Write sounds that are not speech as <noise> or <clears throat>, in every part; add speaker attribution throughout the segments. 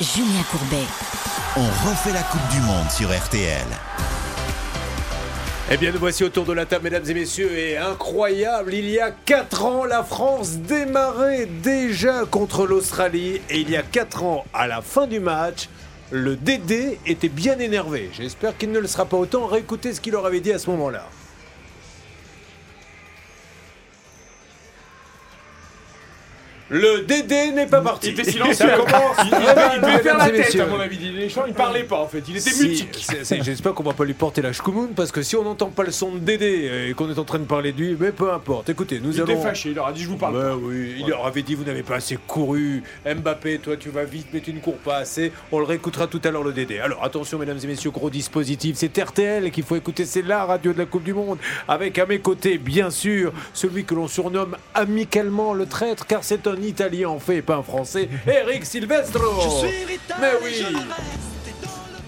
Speaker 1: Julien Courbet.
Speaker 2: On refait la Coupe du Monde sur RTL.
Speaker 3: Eh bien, nous voici autour de la table, mesdames et messieurs, et incroyable, il y a 4 ans, la France démarrait déjà contre l'Australie, et il y a 4 ans, à la fin du match, le Dédé était bien énervé. J'espère qu'il ne le sera pas autant. Réécoutez ce qu'il leur avait dit à ce moment-là. Le Dédé n'est pas parti.
Speaker 4: Il était silencieux.
Speaker 3: Ça commence. <laughs>
Speaker 4: Il, il, il devait faire la tête, à mon avis. Il parlait pas, en fait. Il était
Speaker 3: Si,
Speaker 4: mutique.
Speaker 3: J'espère qu'on va pas lui porter la chkoumoun parce que si on n'entend pas le son de Dédé et qu'on est en train de parler de lui, mais peu importe. Écoutez, nous
Speaker 4: Il était
Speaker 3: allons.
Speaker 4: fâché. Il leur a dit Je vous parle
Speaker 3: Bah
Speaker 4: pas.
Speaker 3: oui, il leur avait dit vous n'avez pas assez couru. Mbappé, toi tu vas vite mais tu ne cours pas assez. On le réécoutera tout à l'heure le Dédé. Alors attention mesdames et messieurs, gros dispositif, c'est RTL qu'il faut écouter, c'est la radio de la Coupe du Monde. Avec à mes côtés, bien sûr, celui que l'on surnomme amicalement le traître, car c'est un Italien en fait et pas un Français, Eric Silvestro. Mais oui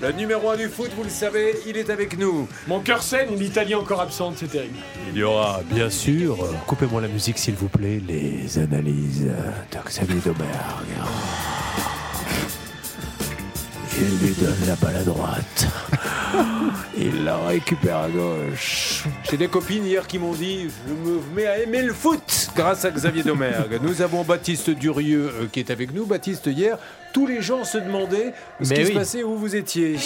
Speaker 3: le numéro 1 du foot, vous le savez, il est avec nous.
Speaker 4: Mon cœur saigne, l'Italie encore absente, c'est terrible.
Speaker 3: Il y aura bien sûr, coupez-moi la musique s'il vous plaît, les analyses de Xavier Domergue. Il lui donne la balle à droite. <laughs> Il la récupère à gauche. J'ai des copines hier qui m'ont dit Je me mets à aimer le foot grâce à Xavier Domergue. Nous avons Baptiste Durieux euh, qui est avec nous. Baptiste, hier, tous les gens se demandaient ce
Speaker 5: Mais
Speaker 3: qui se passait, où vous étiez.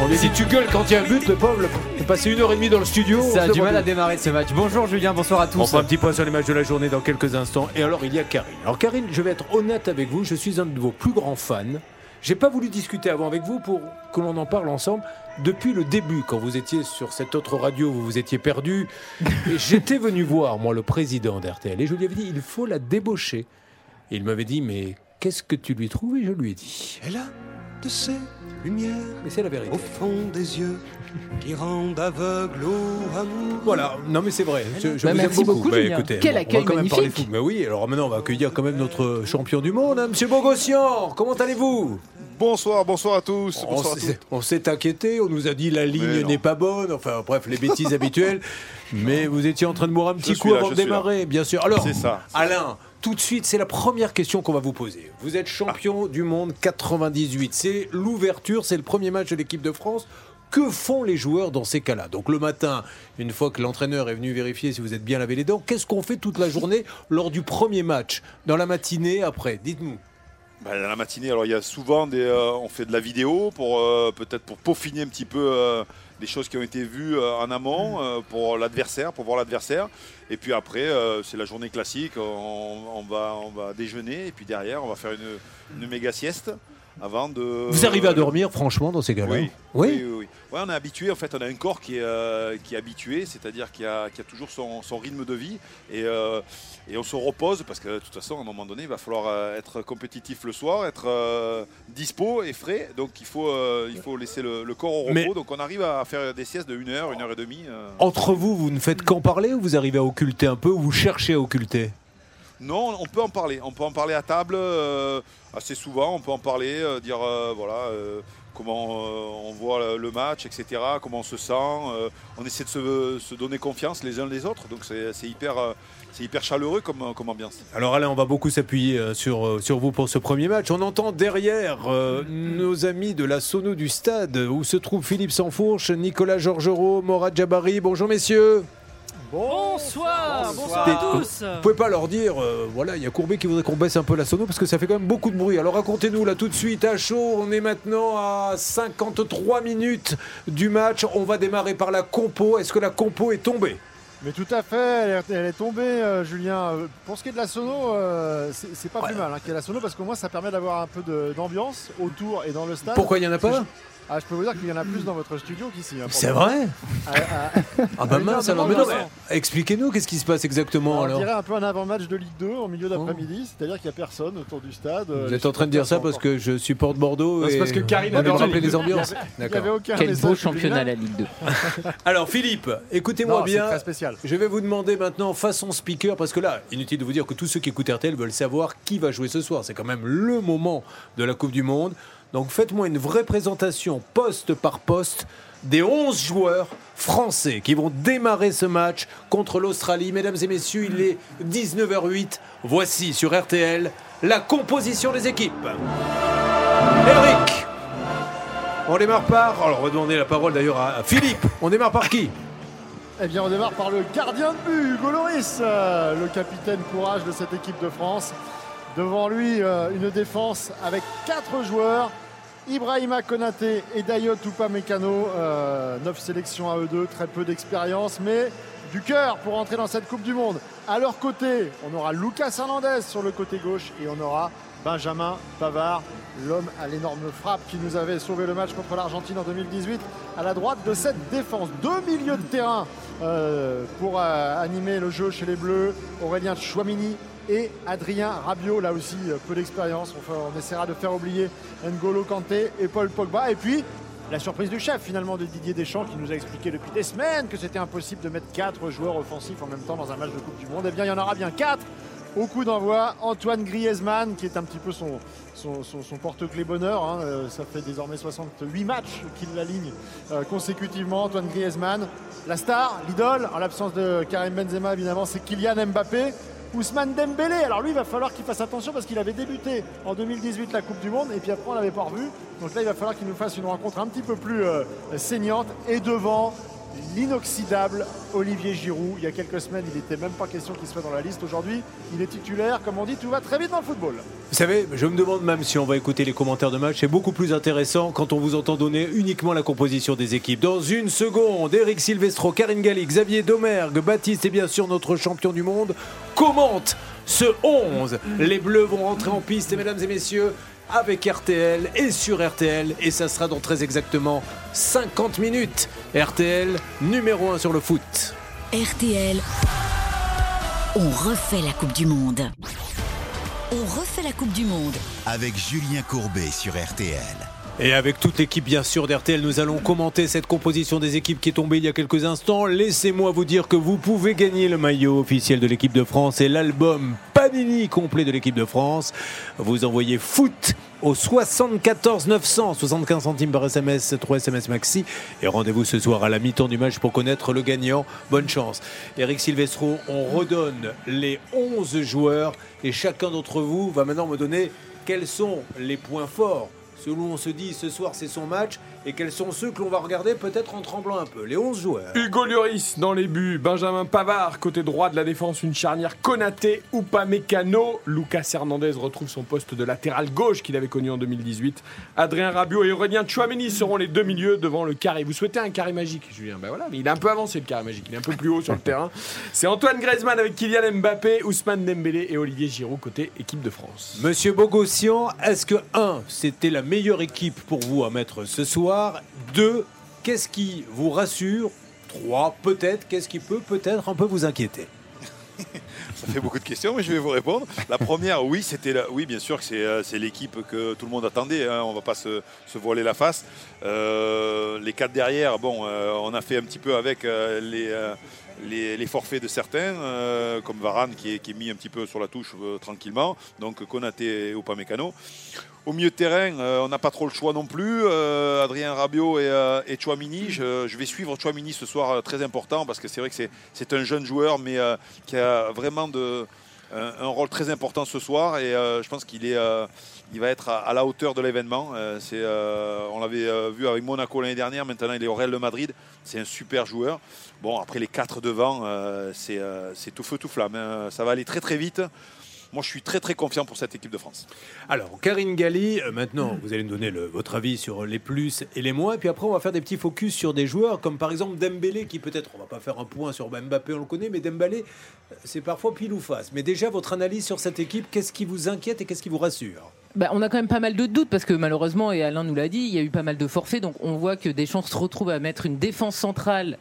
Speaker 3: On lui dit Tu gueules quand il y a un but, le pauvre, il est passé une heure et demie dans le studio.
Speaker 5: Ça a du mal à démarrer ce match. Bonjour Julien, bonsoir à tous.
Speaker 3: on fera un petit point sur les matchs de la journée dans quelques instants. Et alors, il y a Karine. Alors, Karine, je vais être honnête avec vous. Je suis un de vos plus grands fans. J'ai pas voulu discuter avant avec vous pour que l'on en parle ensemble. Depuis le début, quand vous étiez sur cette autre radio, vous vous étiez perdu. <laughs> J'étais venu voir, moi, le président d'RTL. Et je lui avais dit, il faut la débaucher. Et il m'avait dit, mais qu'est-ce que tu lui trouves? Et je lui ai dit.
Speaker 6: Elle a de ces lumières
Speaker 3: Mais c'est la vérité.
Speaker 6: au fond des yeux qui rendent aveugle au amour.
Speaker 3: Voilà, non mais c'est vrai. Je, je
Speaker 5: Bah,
Speaker 3: vous
Speaker 5: merci
Speaker 3: aime beaucoup.
Speaker 5: beaucoup,
Speaker 3: Bah,
Speaker 5: Julien.
Speaker 3: écoutez,
Speaker 7: Quel
Speaker 3: bon,
Speaker 7: accueil
Speaker 3: on va quand même parler
Speaker 7: magnifique.
Speaker 3: foot. Mais oui, alors maintenant on va accueillir quand même notre champion du monde, hein, Monsieur Bogossian. Comment allez-vous?
Speaker 8: Bonsoir, bonsoir à tous.
Speaker 3: on
Speaker 8: Bonsoir à tous.
Speaker 3: s'est, on s'est inquiété, on nous a dit la ligne
Speaker 8: non.
Speaker 3: n'est pas bonne, enfin bref, les bêtises <laughs> habituelles. Mais vous étiez en train de boire un petit
Speaker 8: suis
Speaker 3: coup
Speaker 8: là,
Speaker 3: avant
Speaker 8: je
Speaker 3: de
Speaker 8: suis là.
Speaker 3: démarrer, bien sûr. Alors,
Speaker 8: C'est ça.
Speaker 3: Alain, tout de suite, c'est la première question qu'on va vous poser. Vous êtes champion du monde 98. C'est l'ouverture, c'est le premier match de l'équipe de France. Que font les joueurs dans ces cas-là? Donc le matin, une fois que l'entraîneur est venu vérifier si vous êtes bien lavé les dents, qu'est-ce qu'on fait toute la journée lors du premier match? Dans la matinée, après Dites-nous.
Speaker 8: Bah, dans la matinée, alors il y a souvent des, euh, on fait de la vidéo pour euh, peut-être pour peaufiner un petit peu euh, des choses qui ont été vues euh, en amont euh, pour l'adversaire, pour voir l'adversaire. Et puis après, euh, c'est la journée classique. On, on va, on va déjeuner et puis derrière, on va faire une, une méga sieste avant de.
Speaker 3: Vous arrivez à dormir, franchement, dans ces cas-là
Speaker 8: Oui,
Speaker 3: Oui.
Speaker 8: oui, oui, oui. Ouais, on est habitué, en fait, on a un corps qui est, euh, qui est habitué, c'est-à-dire qui a, qui a toujours son, son rythme de vie et, euh, et on se repose parce que de toute façon, à un moment donné, il va falloir euh, être compétitif le soir, être euh, dispo et frais, donc il faut, euh, il faut laisser le, le corps au repos.
Speaker 3: Mais-
Speaker 8: Donc on arrive à faire des siestes de 1 heure, 1 heure et demie. euh.
Speaker 3: Entre vous, vous ne faites qu'en parler ou vous arrivez à occulter un peu ou vous cherchez à occulter?
Speaker 8: Non, on peut en parler. On peut en parler à table assez souvent. On peut en parler, dire voilà comment on voit le, match, etc. Comment on se sent. on essaie de se, se donner confiance les uns les autres. Donc c'est hyper, c'est hyper chaleureux comme, comme ambiance.
Speaker 3: Alors Alain, on va beaucoup s'appuyer euh, sur, euh, sur vous pour ce premier match. On entend derrière euh, nos amis de la Sono du Stade où se trouve Philippe Sansfourche, Nicolas Georgerot, Morad Jabari. Bonjour messieurs.
Speaker 7: Bonsoir, bonsoir à tous.
Speaker 3: Vous pouvez pas leur dire, euh, voilà, il y a Courbet qui voudrait qu'on baisse un peu la sono parce que ça fait quand même beaucoup de bruit. Alors racontez-nous là tout de suite à chaud, on est maintenant à 53 minutes du match. On va démarrer par la compo. Est-ce que la compo est tombée?
Speaker 9: Mais tout à fait, elle est, elle est tombée, euh, Julien. Euh, Pour ce qui est de la sono, euh, c'est pas plus mal hein, qu'il y ait la sono parce qu'au moins ça permet d'avoir un peu d'ambiance autour et dans le stade.
Speaker 3: Pourquoi il y en a pas
Speaker 9: Ah, je peux vous dire qu'il y en a plus dans votre studio qu'ici. hein,
Speaker 3: C'est vrai
Speaker 9: Ah, ah,
Speaker 3: Ah bah mince alors, mais non, mais Expliquez-nous qu'est-ce qui se passe exactement
Speaker 9: on
Speaker 3: alors.
Speaker 9: dirait un peu un avant-match de Ligue 2 en milieu d'après-midi, c'est-à-dire qu'il n'y a personne autour du stade. euh,
Speaker 3: Vous êtes en train de dire ça parce que je supporte Bordeaux
Speaker 4: Non, c'est
Speaker 3: et
Speaker 4: parce que Karine adore
Speaker 3: rappeler
Speaker 4: les
Speaker 3: ambiances.
Speaker 9: encore- Il n'y avait
Speaker 3: D'accord.
Speaker 9: aucun
Speaker 5: Quel beau championnat la Ligue 2. <laughs>
Speaker 3: Alors Philippe, écoutez-moi
Speaker 9: Non, c'est
Speaker 3: bien.
Speaker 9: très spécial.
Speaker 3: Je vais vous demander maintenant façon speaker parce que là, inutile de vous dire que tous ceux qui écoutent RTL veulent savoir qui va jouer ce soir. C'est quand même le moment de la Coupe du Monde. Donc faites-moi une vraie présentation poste par poste des 11 joueurs français qui vont démarrer ce match contre l'Australie. Mesdames et messieurs, il est 19h08. Voici sur RTL la composition des équipes. Eric, on démarre par. Alors, on va demander la parole d'ailleurs à Philippe. On démarre par qui?
Speaker 9: Eh bien, on démarre par le gardien de but, Hugo euh, le capitaine courage de cette équipe de France. Devant lui, euh, une défense avec quatre joueurs. Ibrahima Konaté et Dayot Upamecano, euh, neuf sélections à eux deux, très peu d'expérience, mais du cœur pour entrer dans cette Coupe du Monde. À leur côté, on aura Lucas Hernandez sur le côté gauche et on aura Benjamin Pavard, l'homme à l'énorme frappe qui nous avait sauvé le match contre l'Argentine en 2018, à la droite de cette défense. Deux milieux de terrain euh, pour euh, animer le jeu chez les Bleus. Aurélien Chouamini et Adrien Rabiot, là aussi euh, peu d'expérience. On, essaiera de faire oublier N'Golo Kanté et Paul Pogba. Et puis la surprise du chef finalement de Didier Deschamps qui nous a expliqué depuis des semaines que c'était impossible de mettre quatre joueurs offensifs en même temps dans un match de Coupe du Monde. Eh bien il y en aura bien quatre au coup d'envoi. Antoine Griezmann qui est un petit peu son porte-clé bonheur. hein. Euh, ça fait désormais 68 matchs qu'il l'aligne euh, consécutivement. Antoine Griezmann, la star, l'idole, en l'absence de Karim Benzema évidemment, c'est Kylian Mbappé. Ousmane Dembélé, alors lui il va falloir qu'il fasse attention parce qu'il avait débuté en 2018 la Coupe du Monde et puis après on l'avait pas revu. Donc là il va falloir qu'il nous fasse une rencontre un petit peu plus euh, saignante et devant l'inoxydable Olivier Giroud. Il y a quelques semaines il n'était même pas question qu'il soit dans la liste. Aujourd'hui il est titulaire. Comme on dit, tout va très vite dans le football.
Speaker 3: Vous savez, je me demande même si on va écouter les commentaires de match. C'est beaucoup plus intéressant quand on vous entend donner uniquement la composition des équipes. Dans une seconde, Eric Silvestro, Karine Galli, Xavier Domergue, Baptiste et bien sûr notre champion du monde commentent ce 11. Les Bleus vont rentrer en piste, mesdames et messieurs, avec RTL et sur RTL. Et ça sera dans très exactement 50 minutes. RTL, numéro 1 sur le foot.
Speaker 1: RTL, on refait la Coupe du Monde. On refait la Coupe du Monde.
Speaker 2: Avec Julien Courbet sur RTL.
Speaker 3: Et avec toute l'équipe bien sûr d'RTL, nous allons commenter cette composition des équipes qui est tombée il y a quelques instants. Laissez-moi vous dire que vous pouvez gagner le maillot officiel de l'équipe de France et l'album Panini complet de l'équipe de France. Vous envoyez foot au 74 900, 75 centimes par SMS, 3 SMS maxi. Et rendez-vous ce soir à la mi-temps du match pour connaître le gagnant. Bonne chance. Eric Silvestro, on redonne les 11 joueurs et chacun d'entre vous va maintenant me donner quels sont les points forts selon on se dit ce soir c'est son match et quels sont ceux que l'on va regarder peut-être en tremblant un peu. Les 11 joueurs.
Speaker 4: Hugo Lloris dans les buts, Benjamin Pavard côté droit de la défense, une charnière Konaté, Upamecano, Lucas Hernandez retrouve son poste de latéral gauche qu'il avait connu en 2018. Adrien Rabiot et Aurélien Chouameni seront les deux milieux devant le carré. Vous souhaitez un carré magique, Julien Ben voilà, mais il est un peu avancé le carré magique, il est un peu plus haut sur le <laughs> terrain. C'est Antoine Griezmann avec Kylian Mbappé, Ousmane Dembélé et Olivier Giroud côté équipe de France.
Speaker 3: Monsieur Bogossian, est-ce que 1, c'était la meilleure équipe pour vous à mettre ce soir? 2, qu'est-ce qui vous rassure 3, peut-être, qu'est-ce qui peut peut-être un peu vous inquiéter <laughs>
Speaker 8: Ça fait beaucoup de questions, mais je vais vous répondre. La première, oui, c'était oui, bien sûr que c'est, euh, c'est l'équipe que tout le monde attendait. hein, on ne va pas se, voiler la face. Euh, les quatre derrière, bon, euh, on a fait un petit peu avec les, forfaits de certains, comme Varane qui est, mis un petit peu sur la touche tranquillement. Donc Konaté et Upamecano. Au milieu de terrain, euh, on n'a pas trop le choix non plus. Euh, Adrien Rabiot et, euh, Chouamini. Je, vais suivre Chouamini ce soir, euh, très important, parce que c'est vrai que c'est, un jeune joueur, mais qui a vraiment un, rôle très important ce soir. Et je pense qu'il va être à, la hauteur de l'événement. On l'avait vu avec Monaco l'année dernière. Maintenant, il est au Real de Madrid. C'est un super joueur. Bon, après les quatre devant, c'est, c'est tout feu tout flamme. hein. Ça va aller très très vite. Moi, je suis très très confiant pour cette équipe de France.
Speaker 3: Alors, Karine Galli, euh, maintenant, vous allez nous donner le- votre avis sur les plus et les moins. Et puis après, on va faire des petits focus sur des joueurs comme par exemple Dembélé, qui peut-être, on va pas faire un point sur Mbappé, on le connaît, mais Dembélé, euh, c'est parfois pile ou face. Mais déjà, votre analyse sur cette équipe, qu'est-ce qui vous inquiète et qu'est-ce qui vous rassure?
Speaker 7: Bah, on a quand même pas mal de doutes parce que malheureusement, et Alain nous l'a dit, il y a eu pas mal de forfaits. Donc on voit que Deschamps se retrouve à mettre une défense centrale.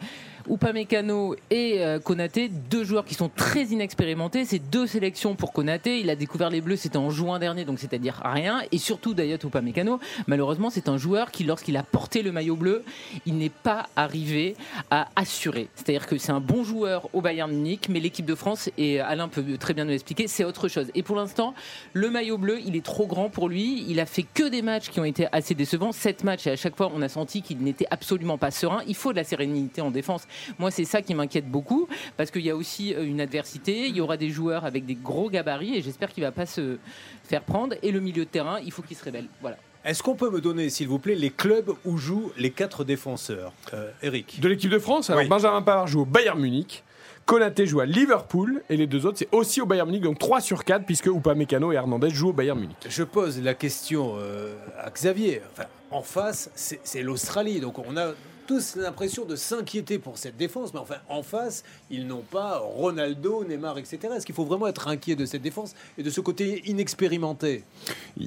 Speaker 7: Upamecano et euh, Konaté, deux joueurs qui sont très inexpérimentés. C'est deux sélections pour Konaté. Il a découvert les Bleus, c'était en juin dernier, donc c'est-à-dire rien. Et surtout, Dayot Upamecano, malheureusement, c'est un joueur qui, lorsqu'il a porté le maillot bleu, il n'est pas arrivé à assurer. C'est-à-dire que c'est un bon joueur au Bayern Munich, mais l'équipe de France, et Alain peut très bien nous l'expliquer, c'est autre chose. Et pour l'instant, le maillot bleu, il est trop grand pour lui. Il a fait que des matchs qui ont été assez décevants. Sept matchs, et à chaque fois, on a senti qu'il n'était absolument pas serein. Il faut de la sérénité en défense. Moi, c'est ça qui m'inquiète beaucoup, parce qu'il y a aussi euh, une adversité, il y aura des joueurs avec des gros gabarits, et j'espère qu'il ne va pas se faire prendre. Et le milieu de terrain, il faut qu'il se révèle. Voilà.
Speaker 3: Est-ce qu'on peut me donner, s'il vous plaît, les clubs où jouent les quatre défenseurs euh, Eric?
Speaker 4: De l'équipe de France, alors
Speaker 3: Oui.
Speaker 4: Benjamin Pavard joue au Bayern Munich. Konaté joue à Liverpool et les deux autres c'est aussi au Bayern Munich donc 3 sur 4 puisque Upamecano et Hernandez jouent au Bayern Munich.
Speaker 3: Je pose la question euh, à Xavier. Enfin, en face, c'est c'est l'Australie. Donc on a tous l'impression de s'inquiéter pour cette défense. Mais enfin, en face, ils n'ont pas Ronaldo, Neymar, etc. Est-ce qu'il faut vraiment être inquiet de cette défense et de ce côté inexpérimenté?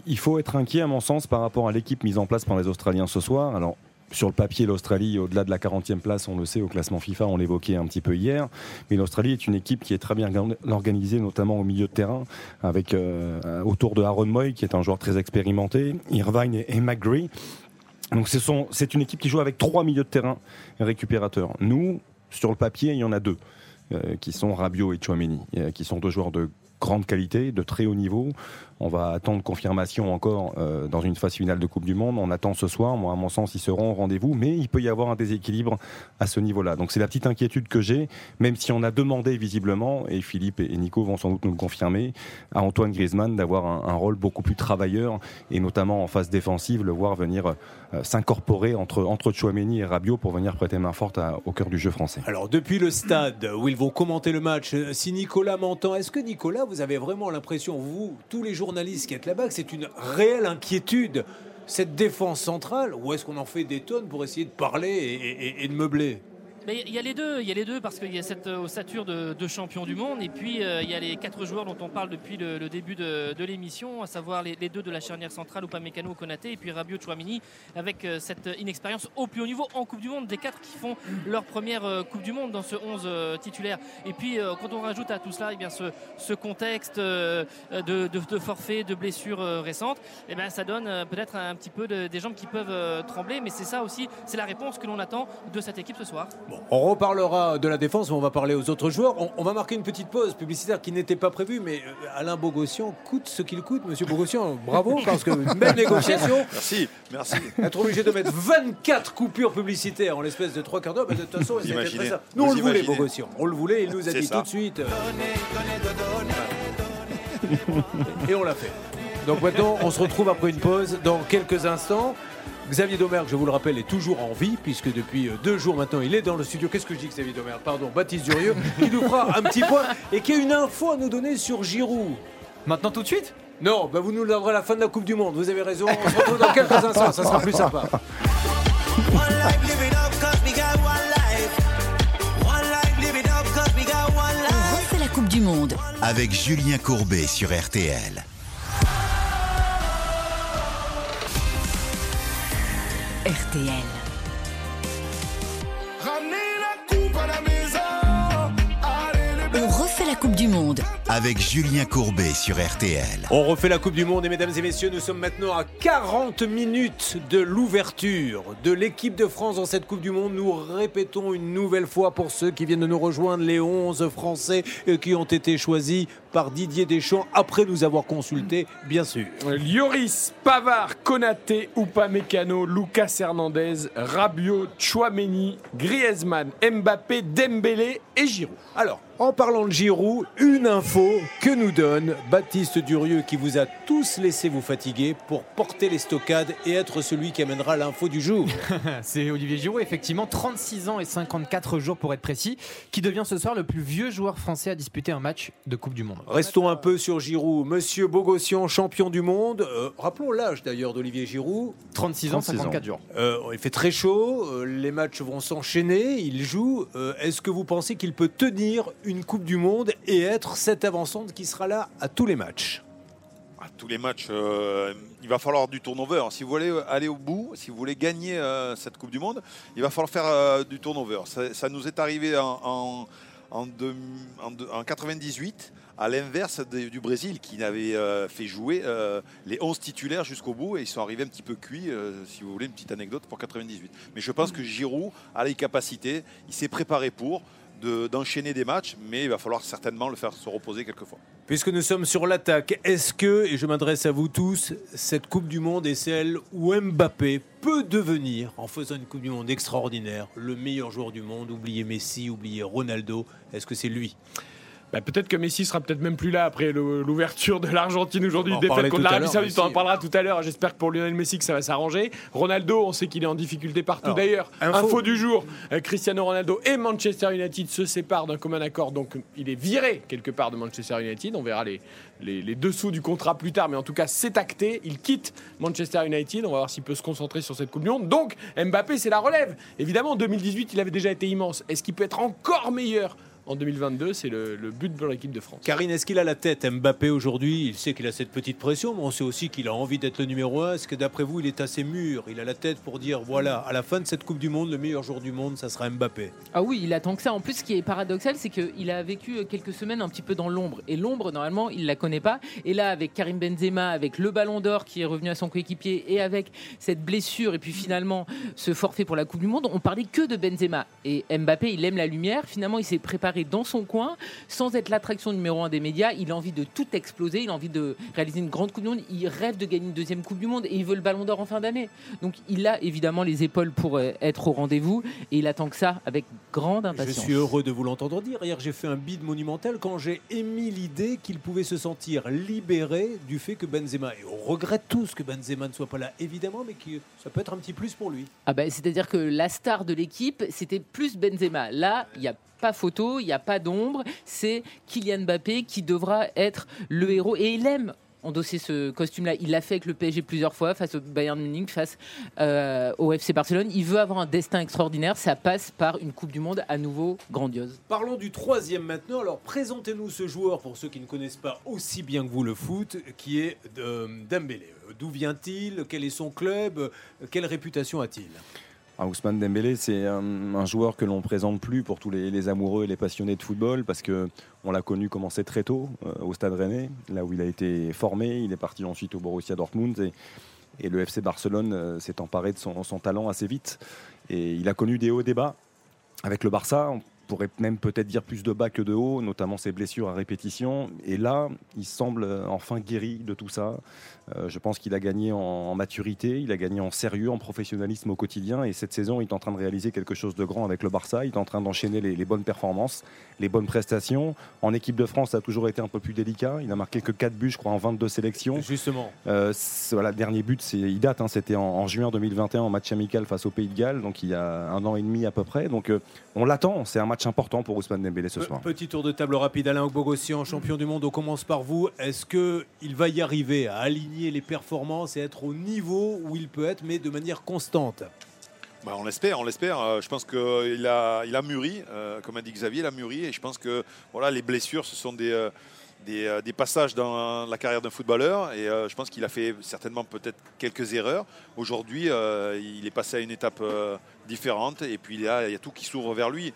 Speaker 10: Il faut être inquiet, à mon sens, par rapport à l'équipe mise en place par les Australiens ce soir. Alors, sur le papier, l'Australie, au-delà de la 40e place, on le sait, au classement FIFA, on l'évoquait un petit peu hier. Mais l'Australie est une équipe qui est très bien organisée, notamment au milieu de terrain, avec euh, autour de Aaron Moy, qui est un joueur très expérimenté, Irvine et, et McGree. Donc, c'est une équipe qui joue avec trois milieux de terrain récupérateurs. Nous, sur le papier, il y en a deux, euh, qui sont Rabiot et Chouameni, euh, qui sont deux joueurs de grande qualité, de très haut niveau. On va attendre confirmation encore euh, dans une phase finale de Coupe du Monde. On attend ce soir. Moi, à mon sens, ils seront au rendez-vous, mais il peut y avoir un déséquilibre à ce niveau-là. Donc, c'est la petite inquiétude que j'ai, même si on a demandé visiblement, et Philippe et Nico vont sans doute nous le confirmer, à Antoine Griezmann d'avoir un, rôle beaucoup plus travailleur, et notamment en phase défensive, le voir venir euh, s'incorporer entre, entre Chouameni et Rabiot pour venir prêter main forte au cœur du jeu français.
Speaker 3: Alors, depuis le stade où ils vont commenter le match, euh, si Nicolas m'entend, est-ce que Nicolas, vous avez vraiment l'impression, vous, tous les journalistes qui êtes là-bas, que c'est une réelle inquiétude cette défense centrale, ou est-ce qu'on en fait des tonnes pour essayer de parler et, de meubler?
Speaker 11: Il y a les deux, il y a les deux parce qu'il y a cette euh, ossature de, champion du monde et puis euh, il y a les quatre joueurs dont on parle depuis le, début de, l'émission, à savoir les, deux de la charnière centrale, Upamecano, Konaté et puis Rabiot, Chouamini, avec euh, cette inexpérience au plus haut niveau en Coupe du Monde, des quatre qui font leur première Coupe du Monde dans ce 11 euh, titulaire. Et puis quand on rajoute à tout cela eh bien, ce, contexte de, de, forfait, de blessures récentes, eh ça donne peut-être un petit peu de- des jambes qui peuvent trembler, mais c'est ça aussi, c'est la réponse que l'on attend de cette équipe ce soir.
Speaker 3: On reparlera de la défense, mais on va parler aux autres joueurs. On, on va marquer une petite pause publicitaire qui n'était pas prévue, mais euh, Alain Bogossian coûte ce qu'il coûte. Monsieur Bogossian, bravo, parce que <laughs> belle négociation.
Speaker 8: Merci, merci.
Speaker 3: Être obligé de mettre 24 coupures publicitaires en l'espèce de trois quarts d'heure, mais de toute façon,
Speaker 8: Vous
Speaker 3: c'était très ça. Nous, on le voulait. Bogossian. On le voulait, il nous a dit
Speaker 8: ça.
Speaker 3: tout de suite. euh, Et on l'a fait. Donc maintenant, on se retrouve après une pause dans quelques instants. Xavier Domergue, je vous le rappelle, est toujours en vie, puisque depuis euh, deux jours maintenant, il est dans le studio. Qu'est-ce que je dis, Xavier Domergue? Pardon, Baptiste Durieux, <laughs> qui nous fera un petit point et qui a une info à nous donner sur Giroud.
Speaker 5: Maintenant tout de suite?
Speaker 3: Non, bah vous nous l'aurez à la fin de la Coupe du Monde. Vous avez raison. On se retrouve dans quelques instants. Ça sera plus sympa. <laughs>
Speaker 1: On refait la Coupe du Monde.
Speaker 2: Avec Julien Courbet sur RTL.
Speaker 1: RTL. On refait la Coupe du Monde.
Speaker 2: Avec Julien Courbet sur RTL.
Speaker 3: On refait la Coupe du Monde et mesdames et messieurs, nous sommes maintenant à 40 minutes de l'ouverture de l'équipe de France dans cette Coupe du Monde. Nous répétons une nouvelle fois pour ceux qui viennent de nous rejoindre les 11 Français euh, qui ont été choisis par Didier Deschamps après nous avoir consultés, bien sûr.
Speaker 4: Lloris, Pavard, Konaté, Upamecano, Lucas Hernandez, Rabiot, Chouameni, Griezmann, Mbappé, Dembélé et Giroud.
Speaker 3: Alors, en parlant de Giroud, une info que nous donne Baptiste Durieux qui vous a tous laissé vous fatiguer pour porter les stockades et être celui qui amènera l'info du jour. <laughs>
Speaker 5: C'est Olivier Giroud, effectivement, 36 ans et 54 jours pour être précis, qui devient ce soir le plus vieux joueur français à disputer un match de Coupe du Monde.
Speaker 3: Restons un peu sur Giroud. Monsieur Bogossian, champion du monde. Euh, rappelons l'âge d'ailleurs d'Olivier Giroud.
Speaker 5: 36 ans,
Speaker 10: 36 ans.
Speaker 5: 54 jours.
Speaker 3: Euh, il fait très chaud, euh, les matchs vont s'enchaîner, il joue. Euh, Est-ce que vous pensez qu'il peut tenir une Coupe du Monde et être cette avançante qui sera là à tous les matchs?
Speaker 8: À tous les matchs, euh, il va falloir du turnover. Si vous voulez aller au bout, si vous voulez gagner euh, cette Coupe du Monde, il va falloir faire euh, du turnover. Ça, ça nous est arrivé en, en, en deux- en deux- en 98, à l'inverse du Brésil, qui n'avait euh, fait jouer euh, les 11 titulaires jusqu'au bout et ils sont arrivés un petit peu cuits, euh, si vous voulez, une petite anecdote pour 98. Mais je pense que Giroud a les capacités, il s'est préparé pour. de- d'enchaîner des matchs, mais il va falloir certainement le faire se reposer quelquefois.
Speaker 3: Puisque nous sommes sur l'attaque, est-ce que, et je m'adresse à vous tous, cette Coupe du Monde est celle où Mbappé peut devenir, en faisant une Coupe du Monde extraordinaire, le meilleur joueur du monde? Oubliez Messi, oubliez Ronaldo. Est-ce que c'est lui?
Speaker 4: Bah, peut-être que Messi sera peut-être même plus là après l'ouverture de l'Argentine aujourd'hui, défaite contre l'Arabie Saoudite. On en parlera tout à l'heure. J'espère que pour Lionel Messi que ça va s'arranger. Ronaldo, on sait qu'il est en difficulté partout. D'ailleurs,
Speaker 3: info-
Speaker 4: info, du jour euh, Cristiano Ronaldo et Manchester United se séparent d'un commun accord. Donc il est viré quelque part de Manchester United. On verra les, les, les dessous du contrat plus tard, mais en tout cas, c'est acté. Il quitte Manchester United. On va voir s'il peut se concentrer sur cette Coupe du Monde. Donc Mbappé, c'est la relève. Évidemment, en 2018, il avait déjà été immense. Est-ce qu'il peut être encore meilleur en 2022 C'est le, le but pour l'équipe de France.
Speaker 3: Karine, est-ce qu'il a la tête Mbappé aujourd'hui? Il sait qu'il a cette petite pression, mais on sait aussi qu'il a envie d'être le numéro un. Est-ce que d'après vous, il est assez mûr? Il a la tête pour dire voilà, à la fin de cette Coupe du Monde, le meilleur joueur du monde, ça sera Mbappé.
Speaker 7: Ah oui, il attend que ça. En plus, ce qui est paradoxal, c'est qu'il a vécu euh, quelques semaines un petit peu dans l'ombre. Et l'ombre, normalement, il la connaît pas. Et là, avec Karim Benzema, avec le Ballon d'Or qui est revenu à son coéquipier, et avec cette blessure, et puis finalement ce forfait pour la Coupe du Monde, on parlait que de Benzema. Et Mbappé, il aime la lumière. Finalement, il s'est préparé dans son coin, sans être l'attraction numéro un des médias. Il a envie de tout exploser. Il a envie de réaliser une grande Coupe du Monde. Il rêve de gagner une deuxième Coupe du Monde, et il veut le Ballon d'Or en fin d'année. Donc, il a évidemment les épaules pour euh, être au rendez-vous, et il attend que ça avec grande
Speaker 3: Je
Speaker 7: impatience.
Speaker 3: suis heureux de vous l'entendre dire. Hier, j'ai fait un bid monumental quand j'ai émis l'idée qu'il pouvait se sentir libéré du fait que Benzema, et on regrette tous que Benzema ne soit pas là, évidemment, mais que ça peut être un petit plus pour lui.
Speaker 7: Ah bah, C'est-à-dire que la star de l'équipe, c'était plus Benzema. Là, il n'y a pas photo, il n'y a pas d'ombre. C'est Kylian Mbappé qui devra être le héros. Et il aime endosser ce costume-là. Il l'a fait avec le PSG plusieurs fois, face au Bayern Munich, face euh, au FC Barcelone. Il veut avoir un destin extraordinaire. Ça passe par une Coupe du Monde à nouveau grandiose.
Speaker 3: Parlons du troisième maintenant. Alors, présentez-nous ce joueur, pour ceux qui ne connaissent pas aussi bien que vous le foot, qui est euh. D'où vient-il? Quel est son club? Quelle réputation a-t-il?
Speaker 10: Ousmane Dembélé, c'est un, joueur que l'on présente plus pour tous les, amoureux et les passionnés de football parce que on l'a connu commencer très tôt euh, au Stade Rennais, là où il a été formé. Il est parti ensuite au Borussia Dortmund et, le FC Barcelone euh, s'est emparé de son, talent assez vite. Et il a connu des hauts et des bas avec le Barça. Pourrait même peut-être dire plus de bas que de haut, notamment ses blessures à répétition. Et là, il semble euh, enfin guéri de tout ça. Euh, je pense qu'il a gagné en, en maturité, il a gagné en sérieux, en professionnalisme au quotidien. Et cette saison, il est en train de réaliser quelque chose de grand avec le Barça. Il est en train d'enchaîner les, les bonnes performances, les bonnes prestations. En équipe de France, ça a toujours été un peu plus délicat. Il a marqué que 4 buts, je crois, en 22 sélections.
Speaker 3: Justement.
Speaker 10: Euh, voilà, dernier but, il date, hein, c'était en, en juin 2021 en match amical face au Pays de Galles, donc il y a un an et demi à peu près. Donc euh, on l'attend, c'est un match important pour Ousmane Dembélé ce
Speaker 3: Pe-
Speaker 10: soir.
Speaker 3: Petit tour de table rapide. Alain Ogbogossian, champion du monde, on commence par vous. Est-ce qu'il va y arriver à aligner les performances et être au niveau où il peut être, mais de manière constante?
Speaker 8: Bah, on l'espère, on l'espère. Euh, je pense qu'il a, il a mûri, euh, comme a dit Xavier, il a mûri. Et je pense que voilà, les blessures, ce sont des, euh, des, euh, des passages dans la carrière d'un footballeur. Et euh, je pense qu'il a fait certainement peut-être quelques erreurs. Aujourd'hui, euh, il est passé à une étape euh, différente. Et puis là, il y a tout qui s'ouvre vers lui.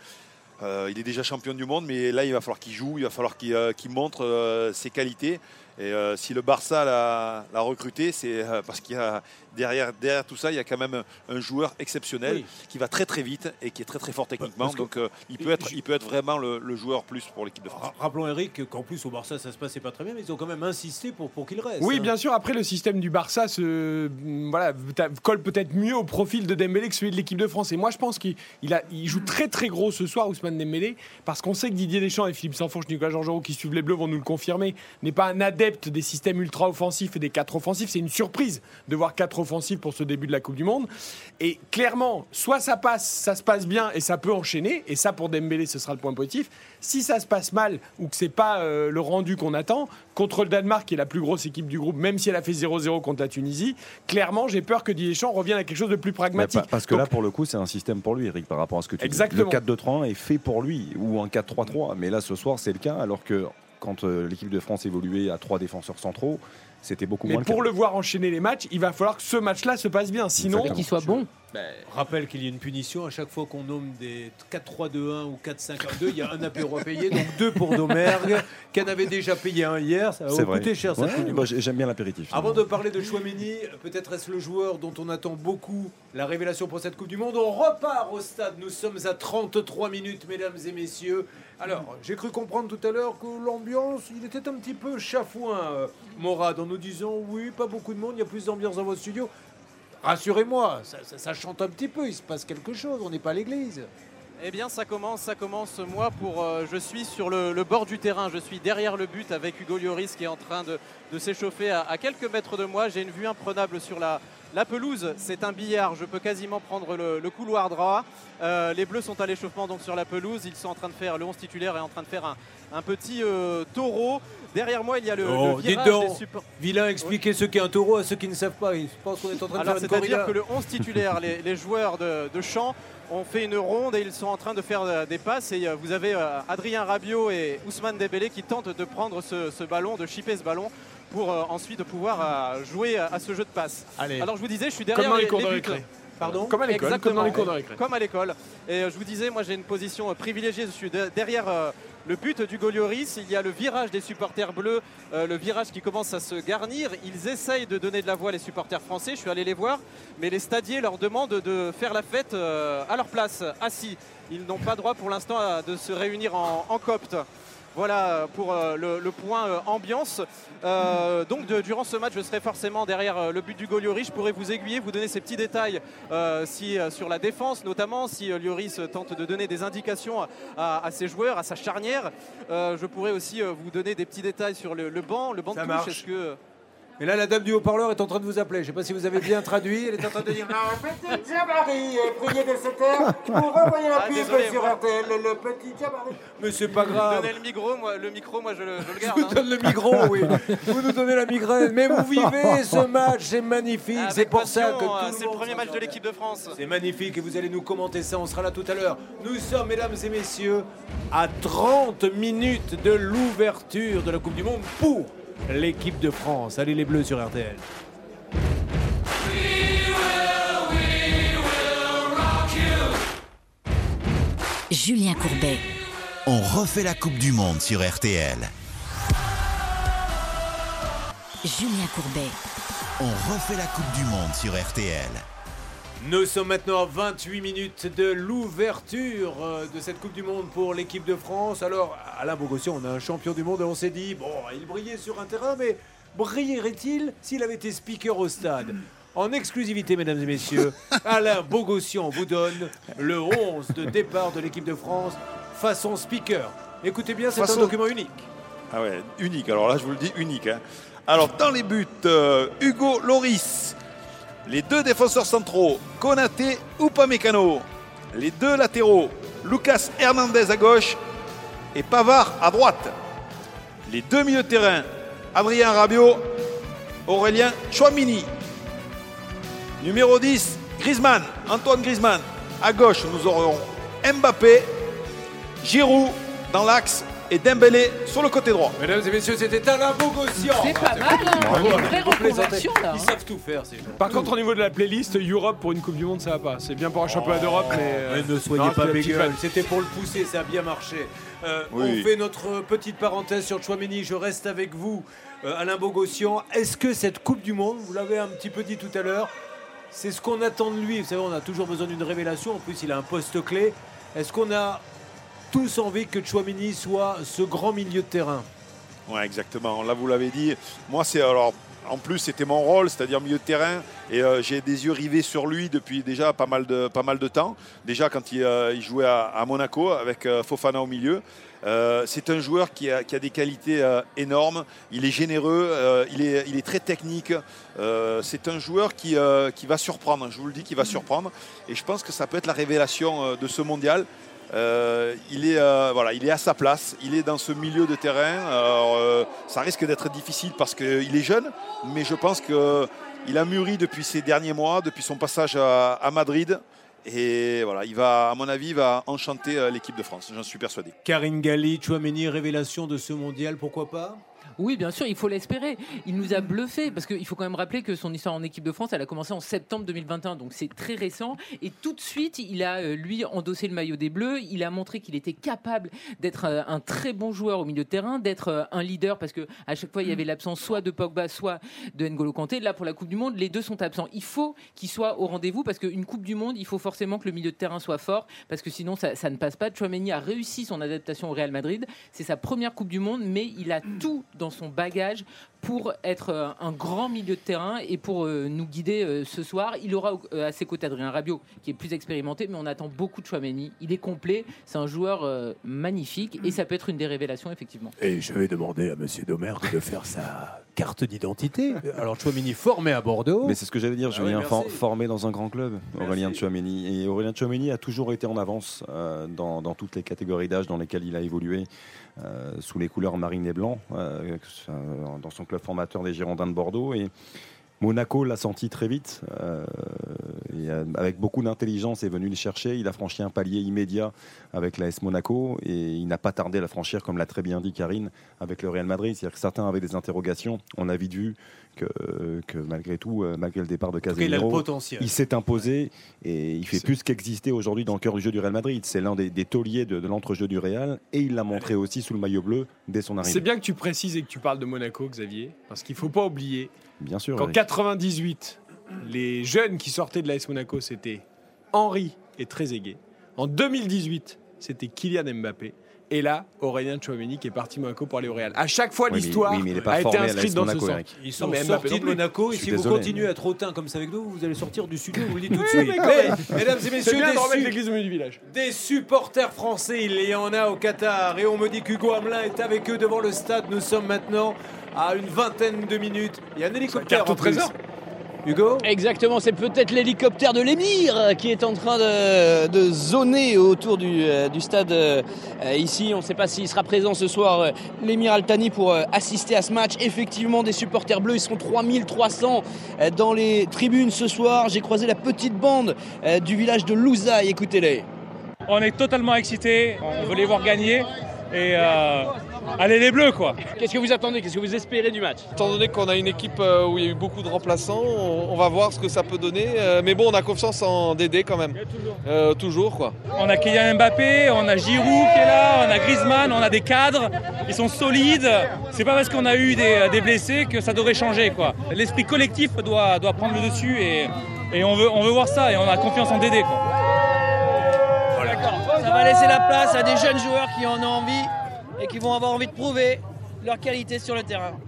Speaker 8: Euh, il est déjà champion du monde, mais là, il va falloir qu'il joue, il va falloir qu'il euh, montre euh, ses qualités. Et si le Barça l'a recruté, c'est parce qu'il a derrière, derrière tout ça, il y a quand même un, un joueur exceptionnel
Speaker 3: Oui.
Speaker 8: qui va très très vite et qui est très très fort techniquement. Donc euh, il, peut être, il peut être vraiment le, le joueur plus pour l'équipe de France.
Speaker 3: Ra- Rappelons Eric qu'en plus au Barça ça se passait pas très bien, mais ils ont quand même insisté pour, pour qu'il reste.
Speaker 4: Oui,
Speaker 3: hein.
Speaker 4: bien sûr. Après, le système du Barça se, voilà, ta- colle peut-être mieux au profil de Dembélé que celui de l'équipe de France. Et moi, je pense qu'il il a- il joue très très gros ce soir, Ousmane Dembélé, parce qu'on sait que Didier Deschamps et Philippe Sansfourche, Nicolas Georgerot, qui suivent les Bleus, vont nous le confirmer, n'est pas un adepte des systèmes ultra offensifs et des quatre offensifs. C'est une surprise de voir quatre offensifs pour ce début de la Coupe du Monde. Et clairement, soit ça passe, ça se passe bien et ça peut enchaîner. Et ça, pour Dembélé, ce sera le point positif. Si ça se passe mal ou que c'est pas euh, le rendu qu'on attend, contre le Danemark, qui est la plus grosse équipe du groupe, même si elle a fait 0-0 contre la Tunisie, clairement, j'ai peur que Didier revienne à quelque chose de plus pragmatique.
Speaker 10: pa- parce que
Speaker 4: Donc,
Speaker 10: là, pour le coup, c'est un système pour lui, Eric, par rapport à ce que tu
Speaker 4: Exactement.
Speaker 10: dis. Le 4-2-3-1 est fait pour lui, ou un 4-3-3. Mais là, ce soir, c'est le cas, alors que quand euh, l'équipe de France évoluait à trois défenseurs centraux, c'était beaucoup
Speaker 4: Mais
Speaker 10: moins
Speaker 4: pour
Speaker 10: le
Speaker 4: le voir enchaîner les matchs, il va falloir que ce match-là se passe bien. Sinon.
Speaker 7: Qu'il soit bon.
Speaker 3: Rappelle qu'il y a une punition à chaque fois qu'on nomme des 4-3-2-1 ou 4-5-1-2, il y a un apéro à payer, donc deux pour Domergue, qui en avait déjà payé un hier. Ça va
Speaker 10: C'est
Speaker 3: vous
Speaker 10: vrai.
Speaker 3: coûter cher cette
Speaker 10: Ouais,
Speaker 3: du
Speaker 10: moi, J'aime bien l'apéritif.
Speaker 3: Avant de parler de Chouameni, peut-être est-ce le joueur dont on attend beaucoup la révélation pour cette Coupe du Monde. On repart au stade. Nous sommes à 33 minutes, mesdames et messieurs. Alors, j'ai cru comprendre tout à l'heure que l'ambiance, il était un petit peu chafouin, euh, Morad, en nous disant oui, pas beaucoup de monde, il y a plus d'ambiance dans votre studio. Rassurez-moi, ça, chante un petit peu, il se passe quelque chose, on n'est pas à l'église.
Speaker 12: Eh bien, ça commence, ça commence. Moi, pour, euh, je suis sur le, bord du terrain. Je suis derrière le but avec Hugo Lloris qui est en train de, s'échauffer à quelques mètres de moi. J'ai une vue imprenable sur la, la pelouse. C'est un billard. Je peux quasiment prendre le, le couloir droit. Euh, les Bleus sont à l'échauffement donc sur la pelouse. Ils sont en train de faire le 11 titulaire est en train de faire un, un petit euh, taureau. Derrière moi, il y a le,
Speaker 3: Oh,
Speaker 12: le virage des.
Speaker 3: Vilain, expliquez ce qu'est un taureau à ceux qui ne savent pas. Ils pensent qu'on est en train de faire une
Speaker 12: c'est-à-dire
Speaker 3: corrida.
Speaker 12: que le 11 titulaire, les, les joueurs de, de champ ont fait une ronde et ils sont en train de faire euh, des passes. Et vous avez Adrien Rabiot et Ousmane Dembélé qui tentent de prendre ce, ce ballon, de chipper ce ballon pour euh, ensuite pouvoir euh, jouer à, à ce jeu de passe.
Speaker 4: Allez.
Speaker 12: Alors, je vous disais, je suis derrière
Speaker 4: Comme dans les
Speaker 12: les,
Speaker 4: cours
Speaker 12: les
Speaker 4: de
Speaker 12: buts.
Speaker 4: récré.
Speaker 12: Pardon
Speaker 4: Comme à l'école, comme
Speaker 12: Exactement.
Speaker 4: dans les cours de récré.
Speaker 12: Comme à l'école. Et euh, je vous disais, moi j'ai une position euh, privilégiée. Je suis de- derrière euh, le but du Golioris. Il y a le virage des supporters bleus, euh, le virage qui commence à se garnir. Ils essayent de donner de la voix les supporters français. Je suis allé les voir, mais les stadiers leur demandent de faire la fête euh, à leur place, assis. Ils n'ont pas droit pour l'instant à- de se réunir en, en copte. Voilà pour euh, le, le point euh, ambiance. Euh, donc de- durant ce match, je serai forcément derrière le but du Lloris. Je pourrais vous aiguiller, vous donner ces petits détails euh, si, sur la défense, notamment si Lloris tente de donner des indications à, ses joueurs, à sa charnière. Euh, je pourrais aussi vous donner des petits détails sur le, le banc, le banc
Speaker 3: Ça
Speaker 12: de touche. Est-ce que
Speaker 3: Et là, la dame du haut-parleur est en train de vous appeler. Je ne sais pas si vous avez bien traduit. Elle est en train de dire Ah, Petit Jabari, priez de cette heure pour <laughs> envoyer la
Speaker 12: Ah,
Speaker 3: pub
Speaker 12: désolé,
Speaker 3: sur
Speaker 12: moi.
Speaker 3: RTL, le petit Jabari. Mais c'est pas grave.
Speaker 12: Donnez le micro, moi, le micro, moi je le, je le
Speaker 3: Je
Speaker 12: garde.
Speaker 3: vous
Speaker 12: hein.
Speaker 3: donne le micro, <laughs> oui. Vous nous donnez la migraine. Mais vous vivez ce match, c'est magnifique. C'est pour ça que
Speaker 12: euh,
Speaker 3: tout le
Speaker 12: c'est le premier match de l'équipe de France.
Speaker 3: C'est magnifique et vous allez nous commenter ça, on sera là tout à l'heure. Nous sommes, mesdames et messieurs, à 30 minutes de l'ouverture de la Coupe du Monde pour l'équipe de France. Allez les Bleus sur RTL.
Speaker 1: Julien Courbet.
Speaker 2: On refait la Coupe du Monde sur RTL.
Speaker 1: Julien Courbet.
Speaker 2: On refait la Coupe du Monde sur RTL.
Speaker 3: Nous sommes maintenant à 28 minutes de l'ouverture euh, de cette Coupe du Monde pour l'équipe de France. Alors, Alain Bogossian, on a un champion du monde et on s'est dit, bon, il brillait sur un terrain, mais brillerait-il s'il avait été speaker au stade? En exclusivité, mesdames et messieurs, <laughs> Alain Bogossian vous donne le 11 de départ de l'équipe de France façon speaker. Écoutez bien, c'est
Speaker 8: Façon-
Speaker 3: un document unique.
Speaker 8: Ah ouais, unique. Alors là, je vous le dis, unique. hein. Alors, dans les buts, euh, Hugo Loris. Les deux défenseurs centraux, Konaté ou Pamecano. Les deux latéraux, Lucas Hernandez à gauche et Pavard à droite. Les deux milieux de terrain, Adrien Rabiot, Aurélien Chouamini. Numéro 10, Griezmann, Antoine Griezmann. À gauche, nous aurons Mbappé, Giroud dans l'axe et Dembélé sur le côté droit.
Speaker 3: Mesdames et messieurs, c'était Alain Bogossian.
Speaker 7: C'est pas mal, hein.
Speaker 3: Bravo,
Speaker 7: Une vraie reconversion, là,
Speaker 3: Ils
Speaker 7: hein.
Speaker 3: savent tout faire, ces gens.
Speaker 4: Par contre, au niveau de la playlist, Europe pour une Coupe du Monde, ça va pas. C'est bien pour un championnat d'Europe, mais. euh,
Speaker 3: Mais ne soyez pas bégueule,
Speaker 4: fan.
Speaker 3: c'était pour le pousser, ça a bien marché. Euh,
Speaker 8: Oui.
Speaker 3: On fait notre petite parenthèse sur Chouameni, je reste avec vous, euh, Alain Bogossian. Est-ce que cette Coupe du Monde, vous l'avez un petit peu dit tout à l'heure, c'est ce qu'on attend de lui? Vous savez, on a toujours besoin d'une révélation, en plus il a un poste clé. Est-ce qu'on a tous envie que Chouameni soit ce grand milieu de terrain
Speaker 8: Ouais, exactement. Là, vous l'avez dit. Moi, c'est alors. En plus, c'était mon rôle, c'est-à-dire milieu de terrain, et euh, j'ai des yeux rivés sur lui depuis déjà pas mal de, pas mal de temps. Déjà quand il, euh, jouait à, Monaco avec euh, Fofana au milieu. C'est un joueur qui a, qui a des qualités énormes. Il est généreux, il, est, il est très technique. C'est un joueur qui, qui va surprendre. Je vous le dis, qui va surprendre. Et je pense que ça peut être la révélation de ce mondial. Euh, il, est, euh, voilà, il est à sa place, il est dans ce milieu de terrain. Euh, ça risque d'être difficile parce qu'il est jeune, mais je pense qu'il a mûri depuis ces derniers mois, depuis son passage à, à Madrid. Et voilà, il va, à mon avis, il va enchanter l'équipe de France, j'en suis persuadé.
Speaker 3: Karine Galli, Chouameni, révélation de ce mondial, pourquoi pas?
Speaker 7: Oui, bien sûr, il faut l'espérer. Il nous a bluffé parce qu'il faut quand même rappeler que son histoire en équipe de France, elle a commencé en septembre 2021, donc c'est très récent. Et tout de suite, il a euh, lui endossé le maillot des Bleus. Il a montré qu'il était capable d'être euh, un très bon joueur au milieu de terrain, d'être euh, un leader parce que à chaque fois il y avait l'absence soit de Pogba, soit de N'Golo Kanté. Là, pour la Coupe du Monde, les deux sont absents. Il faut qu'il soit au rendez-vous parce qu'une Coupe du Monde, il faut forcément que le milieu de terrain soit fort parce que sinon ça, ça ne passe pas. Chouameni a réussi son adaptation au Real Madrid. C'est sa première Coupe du Monde, mais il a tout dans son bagage pour être euh, un grand milieu de terrain et pour euh, nous guider euh, ce soir. Il aura à ses côtés Adrien Rabiot, qui est plus expérimenté, mais on attend beaucoup de Chouameni. Il est complet, c'est un joueur magnifique et ça peut être une des révélations, effectivement.
Speaker 3: Et je vais demander à Monsieur Domer de faire sa carte d'identité. Alors Chouamini formé à Bordeaux.
Speaker 10: Mais c'est ce que j'allais dire,
Speaker 3: Ah
Speaker 10: Julien,
Speaker 3: oui,
Speaker 10: for-
Speaker 3: merci.
Speaker 10: formé dans un grand club, Aurélien Tchouameni. Et Aurélien Tchouameni a toujours été en avance euh, dans, dans toutes les catégories d'âge dans lesquelles il a évolué, euh, sous les couleurs marine et blanc, euh, dans son club formateur des Girondins de Bordeaux. Et Monaco l'a senti très vite, euh, euh, avec beaucoup d'intelligence est venu le chercher. Il a franchi un palier immédiat avec l'AS Monaco et il n'a pas tardé à la franchir, comme l'a très bien dit Karine, avec le Real Madrid. C'est-à-dire que certains avaient des interrogations. On a vite vu que, que malgré tout, euh, malgré le départ de
Speaker 3: il
Speaker 10: Casemiro, il s'est imposé et il fait plus qu'exister aujourd'hui dans le cœur du jeu du Real Madrid. C'est l'un des, des tauliers de, de l'entrejeu du Real et il l'a montré aussi sous le maillot bleu dès son arrivée.
Speaker 4: C'est bien que tu précises et que tu parles de Monaco, Xavier, parce qu'il faut pas oublier
Speaker 10: Bien sûr.
Speaker 4: qu'en
Speaker 10: Eric.
Speaker 4: 98, les jeunes qui sortaient de l'AS Monaco, c'était Henri et Trezeguet. En 2018, c'était Kylian Mbappé. Et là, Aurélien Tchouameni qui est parti Monaco pour aller au Real. À chaque fois,
Speaker 10: Oui,
Speaker 4: l'histoire
Speaker 10: oui,
Speaker 4: a été inscrite dans ce
Speaker 10: Monaco,
Speaker 4: sens.
Speaker 10: Eric.
Speaker 3: Ils sont
Speaker 4: Non, mais
Speaker 3: sortis de. Monaco et si vous continuez à être hautain comme ça avec nous, vous allez sortir du studio, je vous le dis tout de suite.
Speaker 4: mais
Speaker 3: mesdames et messieurs, des,
Speaker 4: remettre
Speaker 3: su-
Speaker 4: l'église au milieu du village.
Speaker 3: des supporters français, il y en a au Qatar et on me dit qu'Hugo Hamelin est avec eux devant le stade. Nous sommes maintenant à une vingtaine de minutes. Il y a un hélicoptère en plus. Hugo
Speaker 13: Exactement, c'est peut-être l'hélicoptère de l'émir qui est en train de, de zoner autour du, euh, du stade euh, ici. On ne sait pas s'il sera présent ce soir, euh, l'émir Altani, pour euh, assister à ce match. Effectivement, des supporters bleus, ils seront 3300 euh, dans les tribunes ce soir. J'ai croisé la petite bande euh, du village de Louzaï, écoutez-les.
Speaker 14: On est totalement excités, on veut les voir gagner et euh, allez les bleus quoi.
Speaker 13: Qu'est-ce que vous attendez? Qu'est-ce que vous espérez du match?
Speaker 15: Étant donné qu'on a une équipe euh, où il y a eu beaucoup de remplaçants, on, va voir ce que ça peut donner. euh, mais bon, on a confiance en Dédé quand même. Euh, toujours quoi.
Speaker 14: On a Kylian Mbappé, on a Giroud qui est là, on a Griezmann, on a des cadres, ils sont solides. C'est pas parce qu'on a eu des, des blessés que ça devrait changer quoi. L'esprit collectif doit, doit prendre le dessus et, et on, veut, on veut voir ça et on a confiance en Dédé quoi.
Speaker 13: Ça va laisser la place à des jeunes joueurs qui en ont envie et qui vont avoir envie de prouver leur qualité sur le terrain.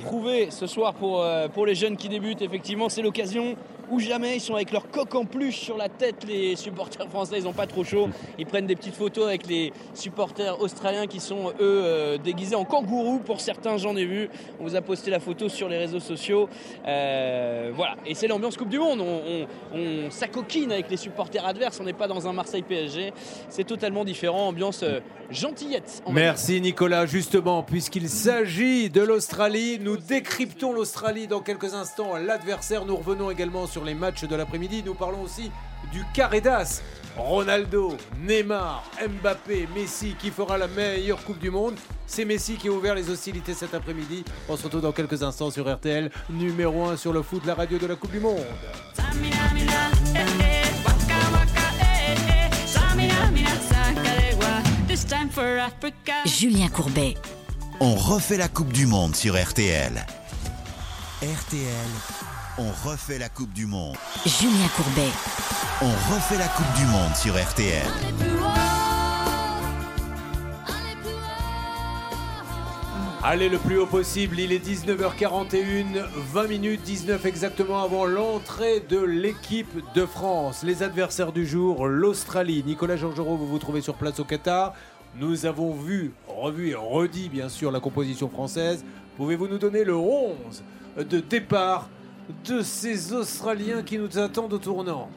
Speaker 13: Prouver ce soir euh, pour les jeunes qui débutent, effectivement, c'est l'occasion ou jamais. Ils sont avec leur coque en plus sur la tête, les supporters français, ils n'ont pas trop chaud. Ils prennent des petites photos avec les supporters australiens qui sont, eux, euh, déguisés en kangourous. Pour certains, j'en ai vu. On vous a posté la photo sur les réseaux sociaux. Euh, voilà. Et c'est l'ambiance Coupe du Monde. On, on- s'acoquine avec les supporters adverses. On n'est pas dans un Marseille PSG. C'est totalement différent. Ambiance euh, gentillette.
Speaker 3: Merci Nicolas. Justement, puisqu'il s'agit de l'Australie, nous décryptons l'Australie dans quelques instants. L'adversaire, nous revenons également sur les matchs de l'après-midi. Nous parlons aussi du carré d'as. Ronaldo, Neymar, Mbappé, Messi qui fera la meilleure Coupe du Monde. C'est Messi qui a ouvert les hostilités cet après-midi. On se retrouve dans quelques instants sur RTL, numéro 1 sur le foot, la radio de la Coupe du Monde.
Speaker 1: Julien Courbet.
Speaker 2: On refait la Coupe du Monde sur RTL. RTL, on refait la Coupe du Monde.
Speaker 1: Julien Courbet.
Speaker 2: On refait la Coupe du Monde sur RTL.
Speaker 3: Allez le plus haut possible, il est 19h41, 20 minutes 19 exactement avant l'entrée de l'équipe de France. Les adversaires du jour, l'Australie. Nicolas Georgerot, vous vous trouvez sur place au Qatar. Nous avons vu, revu et redit bien sûr la composition française. Pouvez-vous nous donner le 11 de départ de ces Australiens qui nous attendent au tournant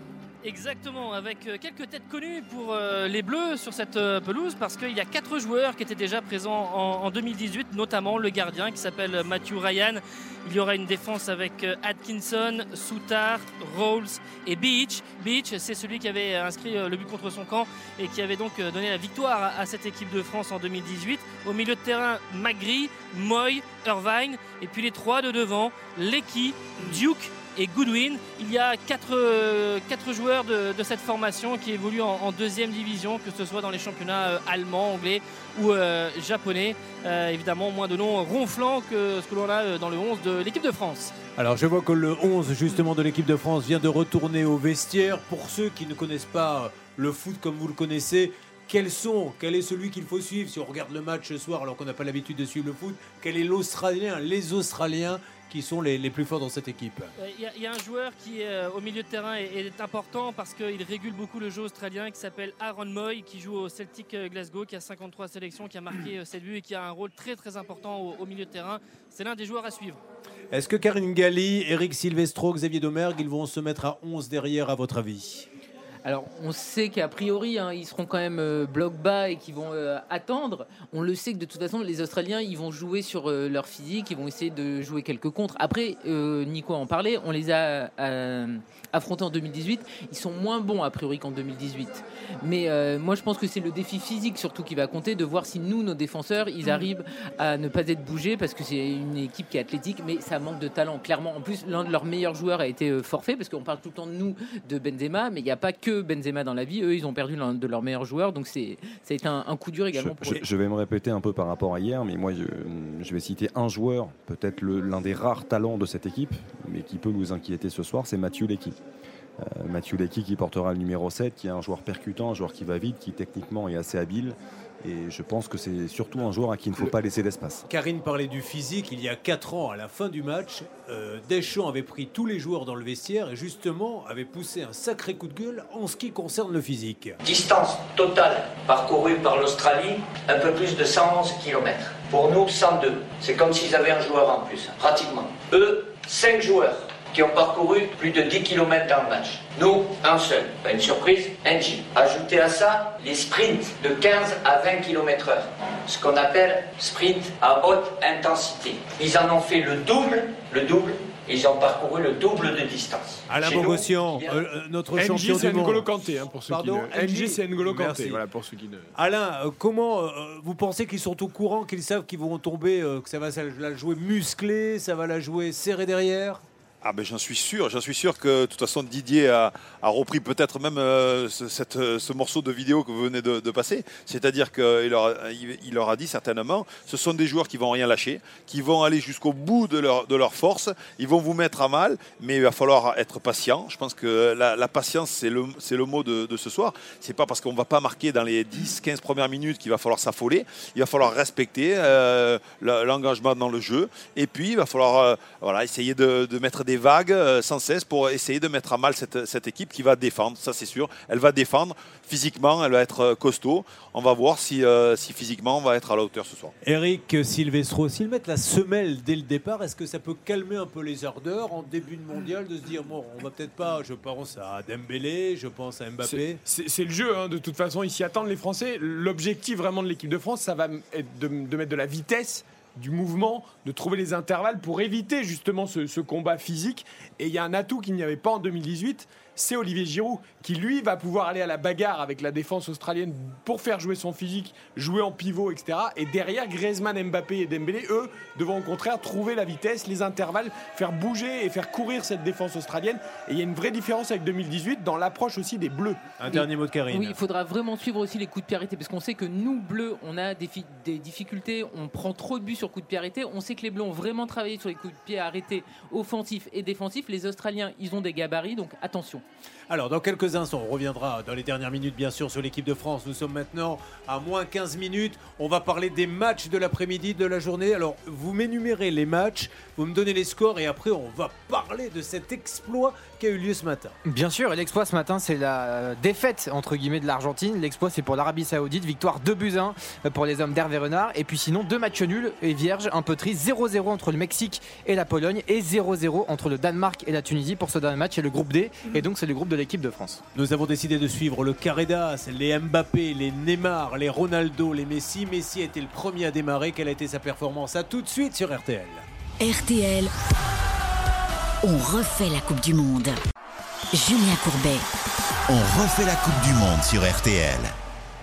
Speaker 11: Exactement, avec euh, quelques têtes connues pour euh, les Bleus sur cette euh, pelouse, parce qu'il y a quatre joueurs qui étaient déjà présents en, en 2018, notamment le gardien qui s'appelle Matthew Ryan. Il y aura une défense avec Atkinson, Soutard, Rolls et Beach. Beach, c'est celui qui avait inscrit le but contre son camp et qui avait donc donné la victoire à cette équipe de France en 2018. Au milieu de terrain, Magri, Moy, Irvine, et puis les trois de devant, Lecky, Duke et Goodwin. Il y a quatre, euh, quatre joueurs de, de cette formation qui évoluent en, deuxième division, que ce soit dans les championnats euh, allemands, anglais ou euh, japonais. Évidemment, moins de noms ronflants que ce que l'on a dans le 11 de l'équipe de France.
Speaker 3: Alors je vois que le 11 justement de l'équipe de France vient de retourner au vestiaire. Pour ceux qui ne connaissent pas le foot comme vous le connaissez, quels sont, quel est celui qu'il faut suivre? Si on regarde le match ce soir alors qu'on n'a pas l'habitude de suivre le foot Quel est l'Australien, les Australiens qui sont les, les plus forts dans cette équipe
Speaker 11: Euh, Il y, a- il y a un joueur qui euh, au milieu de terrain est, est important parce qu'il régule beaucoup le jeu australien qui s'appelle Aaron Moy qui joue au Celtic euh, Glasgow qui a 53 sélections qui a marqué euh, 7 buts et qui a un rôle très très important au, au milieu de terrain. C'est l'un des joueurs à suivre.
Speaker 3: Est-ce que Karine Galli, Eric Silvestro, Xavier Domergue, ils vont se mettre à 11 derrière à votre avis?
Speaker 7: Alors, on sait qu'a priori, hein, ils seront quand même euh, bloc bas et qu'ils vont euh, attendre. On le sait que de toute façon, les Australiens, ils vont jouer sur euh, leur physique, ils vont essayer de jouer quelques contres. Après, Nico en parlait, on les a affrontés en 2018. Ils sont moins bons a priori qu'en 2018. Mais euh, moi, je pense que c'est le défi physique surtout qui va compter, de voir si nous, nos défenseurs, ils arrivent à ne pas être bougés parce que c'est une équipe qui est athlétique, mais ça manque de talent, clairement. En plus, l'un de leurs meilleurs joueurs a été euh, forfait parce qu'on parle tout le temps de nous, de Benzema, mais il n'y a pas que Benzema dans la vie. Eux, ils ont perdu l'un de leurs meilleurs joueurs, donc c'est ça a été un, un coup dur également pour
Speaker 10: Je,
Speaker 7: eux.
Speaker 10: je vais me répéter un peu par rapport à hier, mais moi je, je vais citer un joueur, peut-être l'un des rares talents de cette équipe, mais qui peut nous inquiéter ce soir, c'est Mathieu Lecky. Euh, Mathieu Lecky qui portera le numéro 7, qui est un joueur percutant, un joueur qui va vite, qui techniquement est assez habile. Et je pense que c'est surtout un joueur à qui il ne faut pas laisser d'espace.
Speaker 3: Karine parlait du physique. Il y a 4 ans, à la fin du match, euh, Deschamps avait pris tous les joueurs dans le vestiaire et justement avait poussé un sacré coup de gueule en ce qui concerne le physique.
Speaker 16: Distance totale parcourue par l'Australie, un peu plus de 111 km. Pour nous, 102. C'est comme s'ils avaient un joueur en plus, pratiquement. Eux, 5 joueurs qui ont parcouru plus de 10 km dans le match. Nous, un seul. Pas une surprise, NG. Ajoutez à ça les sprints de 15 à 20 km heure. Ce qu'on appelle sprint à haute intensité. Ils en ont fait le double, le double, et ils ont parcouru le double de distance.
Speaker 3: Alain Bogossian, euh, euh, notre
Speaker 4: NG,
Speaker 3: champion
Speaker 4: c'est
Speaker 3: du monde.
Speaker 4: N'Golo Kanté, hein, pour ceux
Speaker 3: Pardon,
Speaker 4: qui ne... NG, c'est N'Golo Kanté,
Speaker 3: Merci.
Speaker 4: voilà, pour ceux qui ne...
Speaker 3: Alain, euh, comment euh, vous pensez qu'ils sont au courant, qu'ils savent qu'ils vont tomber, euh, que ça va ça- la jouer musclée, ça va la jouer serrée derrière?
Speaker 8: Ah ben j'en suis sûr, j'en suis sûr que de toute façon Didier a, repris peut-être même euh, ce, cette, euh, ce morceau de vidéo que vous venez de, passer. C'est-à-dire qu'il leur, a- il, il leur a dit certainement, ce sont des joueurs qui vont rien lâcher, qui vont aller jusqu'au bout de leur, de force, ils vont vous mettre à mal, mais il va falloir être patient. Je pense que la, patience c'est le, le mot de, ce soir. C'est pas parce qu'on va pas marquer dans les 10-15 premières minutes qu'il va falloir s'affoler. Il va falloir respecter euh, le- l'engagement dans le jeu. Et puis il va falloir euh, voilà, essayer de mettre des vagues euh, sans cesse pour essayer de mettre à mal cette, cette équipe qui va défendre, ça c'est sûr. Elle va défendre physiquement, elle va être euh, costaud. On va voir si, euh, si physiquement on va être à la hauteur ce soir.
Speaker 3: Eric Silvestro, s'ils mettent la semelle dès le départ, est-ce que ça peut calmer un peu les ardeurs en début de mondial de se dire bon, on va peut-être pas, je pense à Dembélé, je pense à Mbappé.
Speaker 4: C'est c'est le jeu, hein, de toute façon, ils s'y attendent les Français. L'objectif vraiment de l'équipe de France, ça va être de, de mettre de la vitesse, du mouvement, de trouver les intervalles pour éviter justement ce, combat physique. Et il y a un atout qu'il n'y avait pas en 2018, c'est Olivier Giroud, qui lui va pouvoir aller à la bagarre avec la défense australienne pour faire jouer son physique, jouer en pivot, etc. Et derrière, Griezmann, Mbappé et Dembélé, eux, devront au contraire trouver la vitesse, les intervalles, faire bouger et faire courir cette défense australienne. Et il y a une vraie différence avec 2018 dans l'approche aussi des Bleus.
Speaker 3: Un dernier mot de Karine.
Speaker 7: Oui, il faudra vraiment suivre aussi les coups de pied arrêtés parce qu'on sait que nous, Bleus, on a des, des difficultés, on prend trop de buts sur coups de pied arrêtés. On sait que les Bleus ont vraiment travaillé sur les coups de pied arrêtés offensifs et défensifs. Les Australiens, ils ont des gabarits, donc attention.
Speaker 3: Alors, dans quelques instants, on reviendra dans les dernières minutes, bien sûr, sur l'équipe de France. Nous sommes maintenant à moins 15 minutes. On va parler des matchs de l'après-midi, de la journée. Alors, vous m'énumérez les matchs, vous me donnez les scores et après, on va parler de cet exploit qui a eu lieu ce matin.
Speaker 5: Bien sûr, et l'exploit ce matin, c'est la défaite entre guillemets de l'Argentine. L'exploit, c'est pour l'Arabie Saoudite, victoire 2 buts 1 euh, pour les hommes d'Hervé Renard. Et puis sinon, deux matchs nuls et vierges, un peu triste 0-0 entre le Mexique et la Pologne et 0-0 entre le Danemark et la Tunisie pour ce dernier match. C'est le groupe D, et donc c'est le groupe de l'équipe de France.
Speaker 3: Nous avons décidé de suivre le Carredas, les Mbappé, les Neymar, les Ronaldo, les Messi. Messi a été le premier à démarrer. Quelle a été sa performance? À tout de suite sur RTL.
Speaker 1: RTL, on refait la Coupe du Monde. Julien Courbet.
Speaker 2: On refait la Coupe du Monde sur RTL.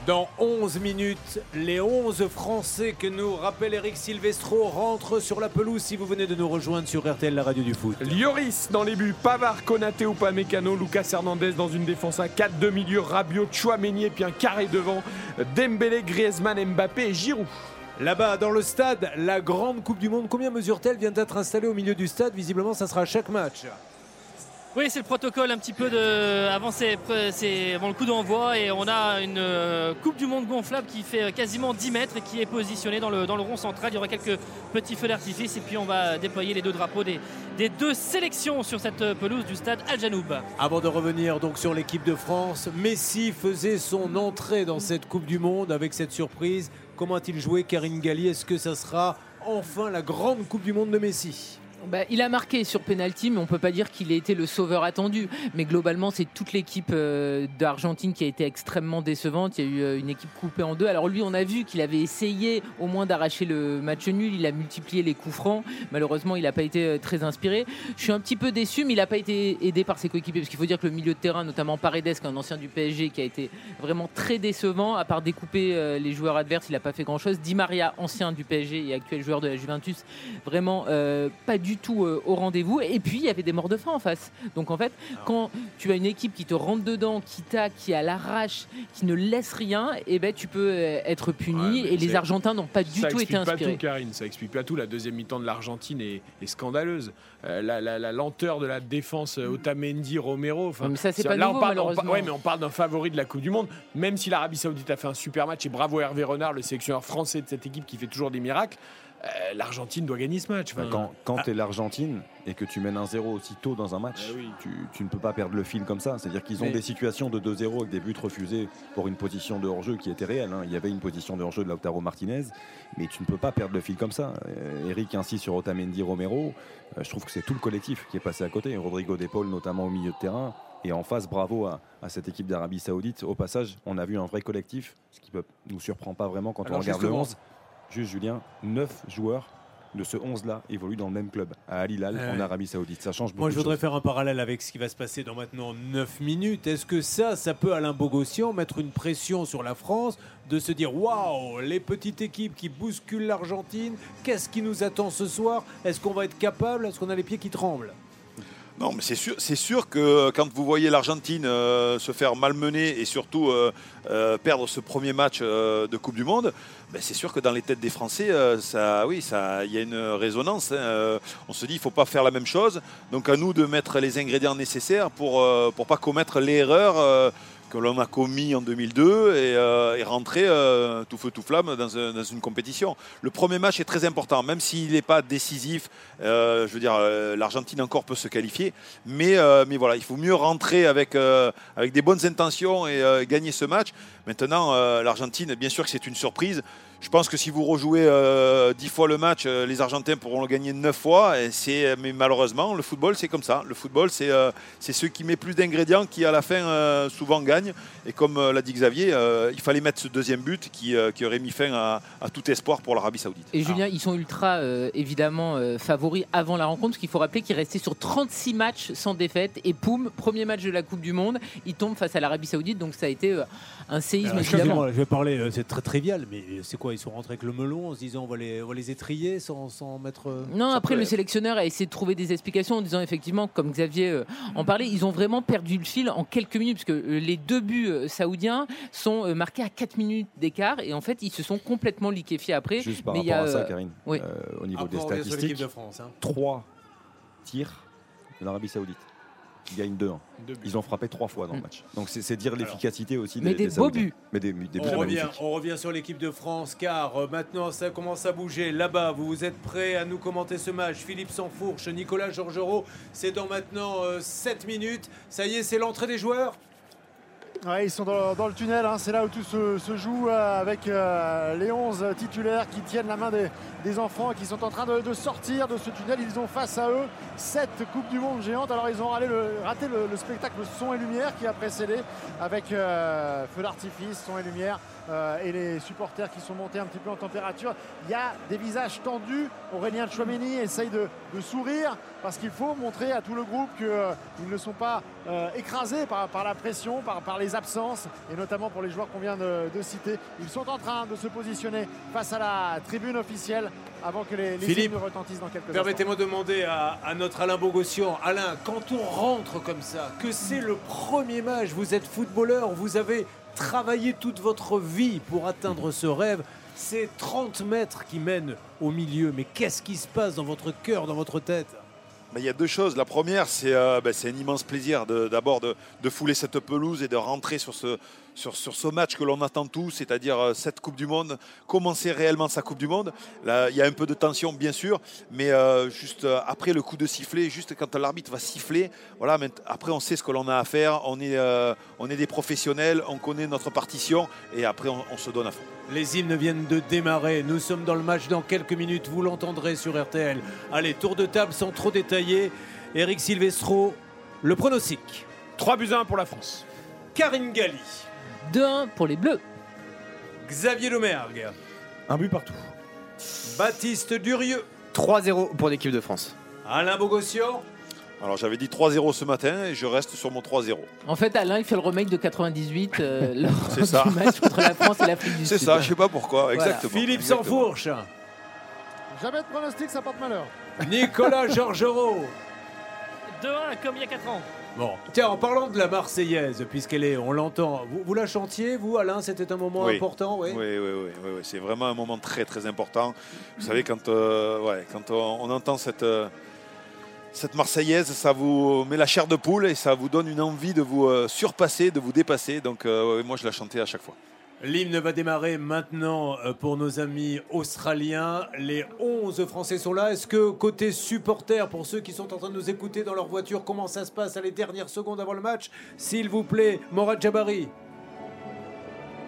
Speaker 3: Dans 11 minutes, les 11 Français que nous rappelle Eric Silvestro rentrent sur la pelouse si vous venez de nous rejoindre sur RTL, la radio du foot.
Speaker 4: Lloris dans les buts, Pavard, Konaté ou Pamecano, Lucas Hernandez dans une défense à 4 de milieu, Rabiot, Chouameni et puis un carré devant, Dembélé, Griezmann, Mbappé et Giroud.
Speaker 3: Là-bas, dans le stade, la grande Coupe du Monde, combien mesure-t-elle vient d'être installée au milieu du stade Visiblement, ça sera à chaque match.
Speaker 11: Oui, c'est le protocole un petit peu de avant, c'est, c'est avant le coup d'envoi et on a une euh, Coupe du Monde gonflable qui fait quasiment 10 mètres et qui est positionnée dans le, dans le rond central. Il y aura quelques petits feux d'artifice et puis on va déployer les deux drapeaux des, des deux sélections sur cette pelouse du stade Al Janoub.
Speaker 3: Avant de revenir donc sur l'équipe de France, Messi faisait son entrée dans cette Coupe du Monde avec cette surprise. Comment a-t-il joué Karine Galli Est-ce que ça sera enfin la grande Coupe du Monde de Messi?
Speaker 7: Bah, il a marqué sur penalty, mais on peut pas dire qu'il ait été le sauveur attendu. Mais globalement, c'est toute l'équipe euh, d'Argentine qui a été extrêmement décevante. Il y a eu euh, une équipe coupée en deux. Alors lui, on a vu qu'il avait essayé au moins d'arracher le match nul. Il a multiplié les coups francs. Malheureusement, il n'a pas été euh, très inspiré. Je suis un petit peu déçu, mais il n'a pas été aidé par ses coéquipiers. Parce qu'il faut dire que le milieu de terrain, notamment Paredes, un ancien du PSG, qui a été vraiment très décevant. À part découper les joueurs adverses, il n'a pas fait grand-chose. Di Maria, ancien du PSG et actuel joueur de la Juventus, vraiment pas du tout euh, au rendez-vous. Et puis, il y avait des morts de faim en face. Donc, en fait, quand tu as une équipe qui te rentre dedans, qui tacle, qui à l'arrache, qui ne laisse rien, et ben, tu peux euh, être puni.
Speaker 4: Ouais,
Speaker 7: et les Argentins n'ont pas du
Speaker 4: ça
Speaker 7: tout été
Speaker 4: explique pas
Speaker 7: inspirés.
Speaker 4: tout, Karine. Ça explique pas tout. La deuxième mi-temps de l'Argentine est, est scandaleuse. Euh, la, la- la lenteur de la défense, Otamendi, Romero. enfin,
Speaker 7: mais ça, c'est pas
Speaker 4: là,
Speaker 7: nouveau,
Speaker 4: on parle, on ouais, mais on parle d'un favori de la Coupe du Monde. Même si l'Arabie Saoudite a fait un super match et bravo Hervé Renard, le sélectionneur français de cette équipe qui fait toujours des miracles. Euh, L'Argentine doit gagner ce match. Enfin,
Speaker 10: Quand, quand
Speaker 4: ah,
Speaker 10: tu es l'Argentine et que tu mènes un 0 aussi tôt dans un match,
Speaker 4: Eh oui.
Speaker 10: tu, tu ne peux pas perdre le fil comme ça. C'est-à-dire qu'ils ont
Speaker 3: Mais-
Speaker 10: des situations de 2-0 avec des buts refusés pour une position de hors-jeu qui était réelle. hein. Il y avait une position de hors-jeu de Lautaro Martinez, mais tu ne peux pas perdre le fil comme ça. Euh, Eric insiste sur Otamendi Romero. Euh, je trouve que c'est tout le collectif qui est passé à côté. Rodrigo De Paul, notamment au milieu de terrain. Et en face, bravo à, à cette équipe d'Arabie Saoudite. Au passage, on a vu un vrai collectif, ce qui ne nous surprend pas vraiment quand
Speaker 3: Alors,
Speaker 10: on regarde le
Speaker 3: justement.
Speaker 10: 11. Juste, Julien, 9 joueurs de ce 11-là évoluent dans le même club, à Al Hilal,
Speaker 3: Ouais.
Speaker 10: en Arabie Saoudite. Ça change beaucoup.
Speaker 3: Moi, je voudrais faire un parallèle avec ce qui va se passer dans maintenant 9 minutes. Est-ce que ça, ça peut, Alain Bogossian, mettre une pression sur la France de se dire Waouh, les petites équipes qui bousculent l'Argentine, qu'est-ce qui nous attend ce soir? Est-ce qu'on va être capable? Est-ce qu'on a les pieds qui tremblent?
Speaker 8: Non, mais c'est sûr, c'est sûr que quand vous voyez l'Argentine euh, se faire malmener et surtout euh, euh, perdre ce premier match euh, de Coupe du Monde, ben, c'est sûr que dans les têtes des Français, euh, ça, oui, ça, il y a une résonance. hein. Euh, on se dit, il faut pas faire la même chose. Donc à nous de mettre les ingrédients nécessaires pour euh, pour pas commettre l'erreur. Que l'on a commis en 2002 et, euh, rentrer euh, tout feu tout flamme dans, un- dans une compétition. Le premier match est très important, même s'il n'est pas décisif. euh, je veux dire, l'Argentine encore peut se qualifier, mais, mais voilà, il faut mieux rentrer avec, avec des bonnes intentions et gagner ce match. Maintenant, l'Argentine, bien sûr que c'est une surprise. Je pense que si vous rejouez euh, 10 fois le match, euh, les Argentins pourront le gagner 9 fois. Et c'est, mais malheureusement, le football, c'est comme ça. Le football, c'est euh, c'est ceux qui met plus d'ingrédients qui, à la fin, euh, souvent gagnent. Et comme euh, l'a dit Xavier, euh, il fallait mettre ce deuxième but qui, euh, qui aurait mis fin à, à tout espoir pour l'Arabie Saoudite.
Speaker 7: Et Julien, ils sont ultra euh, évidemment euh, favoris avant la rencontre, parce qu'il faut rappeler qu'ils restaient sur 36 matchs sans défaite. Et poum, premier match de la Coupe du Monde, ils tombent face à l'Arabie Saoudite, donc ça a été euh, un séisme
Speaker 3: Alors,
Speaker 7: évidemment.
Speaker 3: excusez-moi, je vais parler, euh, c'est très trivial, mais c'est quoi Ils sont rentrés avec le melon en se disant on va les, on va les étrier sans, sans mettre. euh,
Speaker 7: Non, après le sélectionneur a essayé de trouver des explications en disant effectivement, comme Xavier euh, en parlait, ils ont vraiment perdu le fil en quelques minutes, parce que euh, les deux buts saoudiens sont marqués à 4 minutes d'écart, et en fait ils se sont complètement liquéfiés après.
Speaker 10: Juste par
Speaker 7: Mais il y
Speaker 10: rapport
Speaker 7: a,
Speaker 10: à ça, Karine,
Speaker 7: oui.
Speaker 10: euh, au niveau des statistiques,
Speaker 3: de France, hein.
Speaker 10: 3 tirs de l'Arabie Saoudite. Qui gagnent 2-1.
Speaker 4: Deux buts.
Speaker 10: Ils ont frappé trois fois dans le match. Donc c'est dire l'efficacité aussi
Speaker 7: Mais
Speaker 10: des,
Speaker 7: des beaux buts.
Speaker 10: Mais des, des buts
Speaker 3: On revient,
Speaker 10: magnifiques.
Speaker 3: on revient sur l'équipe de France car euh, maintenant ça commence à bouger. Là-bas, vous, vous êtes prêts à nous commenter ce match. Philippe Sansfourche, Nicolas Georgerot, c'est dans maintenant 7 minutes. Ça y est, c'est l'entrée des joueurs
Speaker 9: Ouais, ils sont dans, le tunnel, hein. c'est là où tout se, joue euh, avec euh, les 11 titulaires qui tiennent la main des, des enfants qui sont en train de, sortir de ce tunnel. Ils ont face à eux sept Coupes du Monde géantes. Alors ils ont raté le spectacle son et lumière qui a précédé avec euh, feu d'artifice, son et lumière euh, et les supporters qui sont montés un petit peu en température. Il y a des visages tendus. Aurélien Chouameni essaye de, de sourire parce qu'il faut montrer à tout le groupe qu'ils ne sont pas euh, écrasés par, par la pression, par, par les absences, et notamment pour les joueurs qu'on vient de, de citer. Ils sont en train de se positionner face à la tribune officielle avant que les, les
Speaker 3: Philippe,
Speaker 9: retentissent dans quelques.
Speaker 3: Permettez-moi de demander à, à notre Alain Bogossian. Alain, quand on rentre comme ça, que c'est le premier match, vous êtes footballeur, vous avez travaillé toute votre vie pour atteindre ce rêve. C'est 30 mètres qui mènent au milieu. Mais qu'est-ce qui se passe dans votre cœur, dans votre tête?
Speaker 8: Il y a deux choses. La première, c'est euh, ben, un immense plaisir d'abord de fouler cette pelouse et de rentrer sur ce, sur, sur ce match que l'on attend tous, c'est-à-dire euh, cette Coupe du Monde, commencer réellement sa Coupe du Monde. Là, il y a un peu de tension, bien sûr, mais euh, juste euh, après le coup de sifflet, juste quand l'arbitre va siffler, voilà, mais après on sait ce que l'on a à faire, on est, euh, on est des professionnels, on connaît notre partition et après on, on se donne à fond.
Speaker 3: Les hymnes viennent de démarrer. Nous sommes dans le match dans quelques minutes. Vous l'entendrez sur RTL. Allez, tour de table sans trop détailler. Eric Silvestro, le pronostic.
Speaker 4: 3 buts à 1 pour la France.
Speaker 3: Karine Galli.
Speaker 7: 2-1 pour les Bleus.
Speaker 3: Xavier Lemergue.
Speaker 10: Un but partout.
Speaker 3: Baptiste Durieux.
Speaker 5: 3-0 pour l'équipe de France.
Speaker 3: Alain Bogossian.
Speaker 8: Alors j'avais dit 3-0 ce matin et je reste sur mon 3-0.
Speaker 7: En fait, Alain, il fait le remake de 98 euh, <laughs> lors
Speaker 8: C'est ça.
Speaker 7: du match contre la France et l'Afrique du
Speaker 8: C'est
Speaker 7: Sud.
Speaker 8: ça, je sais pas pourquoi,
Speaker 7: Voilà.
Speaker 8: exactement.
Speaker 3: Philippe
Speaker 8: Exactement.
Speaker 3: Sansfourche.
Speaker 9: Jamais de pronostic, ça porte malheur.
Speaker 3: Nicolas <laughs> Georgerot.
Speaker 11: 2-1 comme il y a 4 ans.
Speaker 3: Bon, tiens, en parlant de la Marseillaise, puisqu'elle est, on l'entend, vous, vous la chantiez, vous, Alain, c'était un moment
Speaker 8: Oui.
Speaker 3: important, oui?
Speaker 8: Oui, oui, oui, oui, oui. c'est vraiment un moment très très important. Vous savez, quand, euh, ouais, quand on, on entend cette, euh, cette Marseillaise, ça vous met la chair de poule et ça vous donne une envie de vous euh, surpasser, de vous dépasser. Donc moi je la chantais à chaque fois.
Speaker 3: L'hymne va démarrer maintenant euh, pour nos amis australiens. Les 11 Français sont là. Est-ce que côté supporters, pour ceux qui sont en train de nous écouter dans leur voiture, comment ça se passe à les dernières secondes avant le match? S'il vous plaît, Morad Jabari.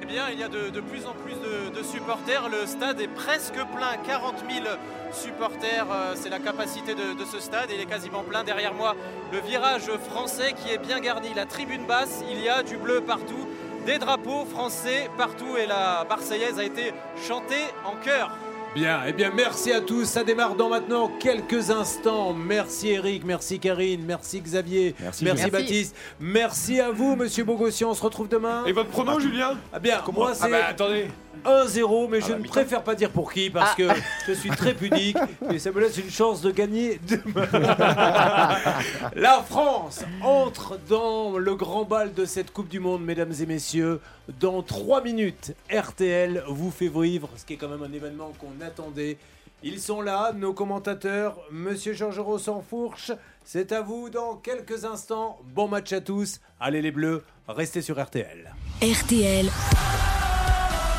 Speaker 12: Eh bien, il y a de, plus en plus de, de supporters. Le stade est presque plein. 40 000 supporters, euh, c'est la capacité de, de ce stade. Il est quasiment plein. Derrière moi, le virage français qui est bien garni. La tribune basse, il y a du bleu partout. Des drapeaux français partout. Et la Marseillaise a été chantée en chœur.
Speaker 3: Bien, eh bien, merci à tous. Ça démarre dans maintenant quelques instants. Merci Eric, merci Karine, merci Xavier,
Speaker 10: Merci.
Speaker 3: Baptiste, merci à vous, Monsieur Bogossian. On se retrouve demain.
Speaker 4: Et votre prono, Julien
Speaker 3: Ah bien, moi
Speaker 4: Ah
Speaker 3: c'est
Speaker 4: bah attendez.
Speaker 3: 1-0, mais je ne préfère pas dire pour qui parce que je suis très pudique et ça me laisse une chance de gagner demain. <laughs> La France entre dans le grand bal de cette Coupe du Monde, mesdames et messieurs. Dans 3 minutes, RTL vous fait vivre, ce qui est quand même un événement qu'on attendait. Ils sont là, nos commentateurs, Monsieur Georgerot sans fourche. C'est à vous dans quelques instants. Bon match à tous. Allez les Bleus, restez sur RTL.
Speaker 1: RTL,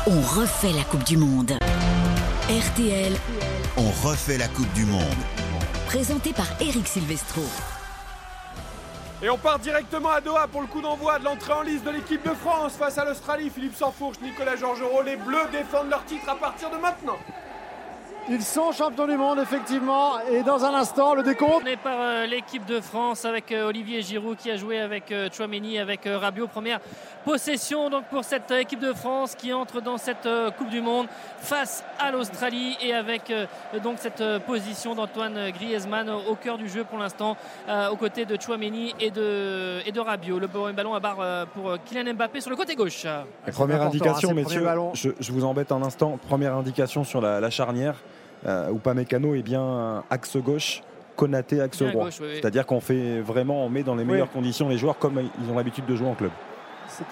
Speaker 1: on refait la Coupe du Monde. RTL,
Speaker 2: On refait la Coupe du Monde.
Speaker 1: présenté par Eric Silvestro.
Speaker 4: Et on part directement à Doha pour le coup d'envoi de l'entrée en lice de l'équipe de France face à l'Australie. Philippe Sansfourche, Nicolas Georgerot, les Bleus défendent leur titre à partir de maintenant.
Speaker 9: Ils sont champions du monde, effectivement. Et dans un instant, le décompte.
Speaker 11: On est par euh, l'équipe de France avec euh, Olivier Giroud qui a joué avec euh, Chouameni, avec Rabiot. Première possession donc pour cette équipe de France qui entre dans cette Coupe du Monde face à l'Australie et avec donc cette position d'Antoine Griezmann au cœur du jeu pour l'instant aux côtés de Chouameni et de, et de Rabiot. Le ballon à barre pour Kylian Mbappé sur le côté gauche.
Speaker 10: Première indication,
Speaker 9: hein, le
Speaker 10: messieurs, je, je vous embête un instant. Première indication sur la, la charnière. Euh, Upamecano est bien axe gauche, Konaté axe droit.
Speaker 11: oui.
Speaker 10: C'est-à-dire qu'on fait vraiment, on met dans les meilleures conditions les joueurs comme ils ont l'habitude de jouer en club.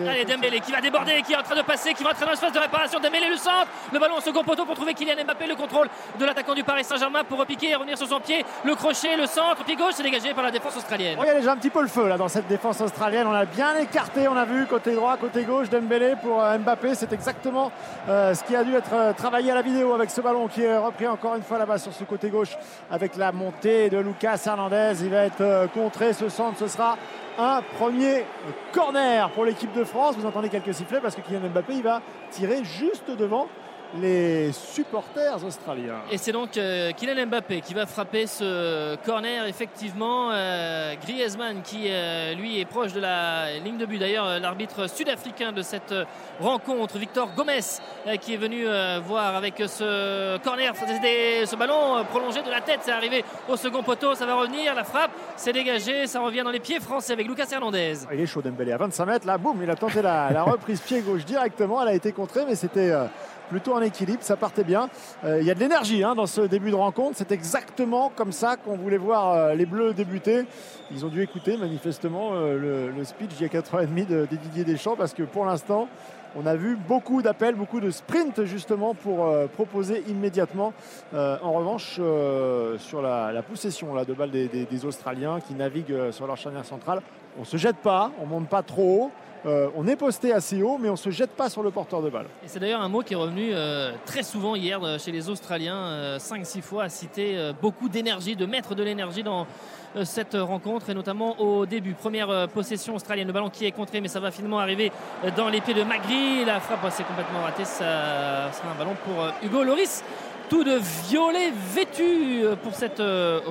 Speaker 11: Allez, Dembélé qui va déborder, qui est en train de passer, qui va entrer dans l'espace de réparation. Dembélé, le centre, le ballon au second poteau pour trouver Kylian Mbappé, le contrôle de l'attaquant du Paris Saint-Germain pour repiquer et revenir sur son pied. Le crochet, le centre, pied gauche, c'est dégagé par la défense australienne.
Speaker 9: Oh, il y a déjà un petit peu le feu là dans cette défense australienne. On a bien écarté, on a vu côté droit, côté gauche, Dembélé pour euh, Mbappé. C'est exactement euh, ce qui a dû être euh, travaillé à la vidéo avec ce ballon qui est repris encore une fois là-bas sur ce côté gauche avec la montée de Lucas Hernandez. Il va être euh, contré ce centre, ce sera un premier corner pour l'équipe de France. Vous entendez quelques sifflets parce que Kylian Mbappé va tirer juste devant les supporters australiens.
Speaker 11: Et c'est donc euh, Kylian Mbappé qui va frapper ce corner. Effectivement, euh, Griezmann qui euh, lui est proche de la ligne de but. D'ailleurs, l'arbitre sud-africain de cette rencontre, Victor Gomez, qui est venu voir avec ce corner, C'était ce ballon prolongé de la tête. C'est arrivé au second poteau, ça va revenir. La frappe, c'est dégagé, ça revient dans les pieds français avec Lucas Hernandez.
Speaker 9: Il est chaud Dembélé à 25 mètres. Là, boum, il a tenté la, la reprise pied gauche directement. Elle a été contrée, mais c'était plutôt en équilibre. Ça partait bien. Euh, il y a de l'énergie hein, dans ce début de rencontre. C'est exactement comme ça qu'on voulait voir euh, les Bleus débuter. Ils ont dû écouter manifestement euh, le, speech il y a 4 ans et de, Didier Deschamps parce que pour l'instant, on a vu beaucoup d'appels, beaucoup de sprints justement pour proposer immédiatement. En revanche, sur la, possession là, de balles des, des- Australiens qui naviguent sur leur charnière centrale, on se jette pas, on monte pas trop haut. Euh, on est posté assez haut, mais on se jette pas sur le porteur de balle.
Speaker 11: Et c'est d'ailleurs un mot qui est revenu euh, très souvent hier euh, chez les Australiens, 5-6 fois, à citer beaucoup d'énergie, de mettre de l'énergie dans cette rencontre, et notamment au début. Première possession australienne, le ballon qui est contré, mais ça va finalement arriver dans les pieds de Magri. La frappe, c'est complètement raté, ça sera un ballon pour Hugo Loris. Tout de violet vêtu pour cette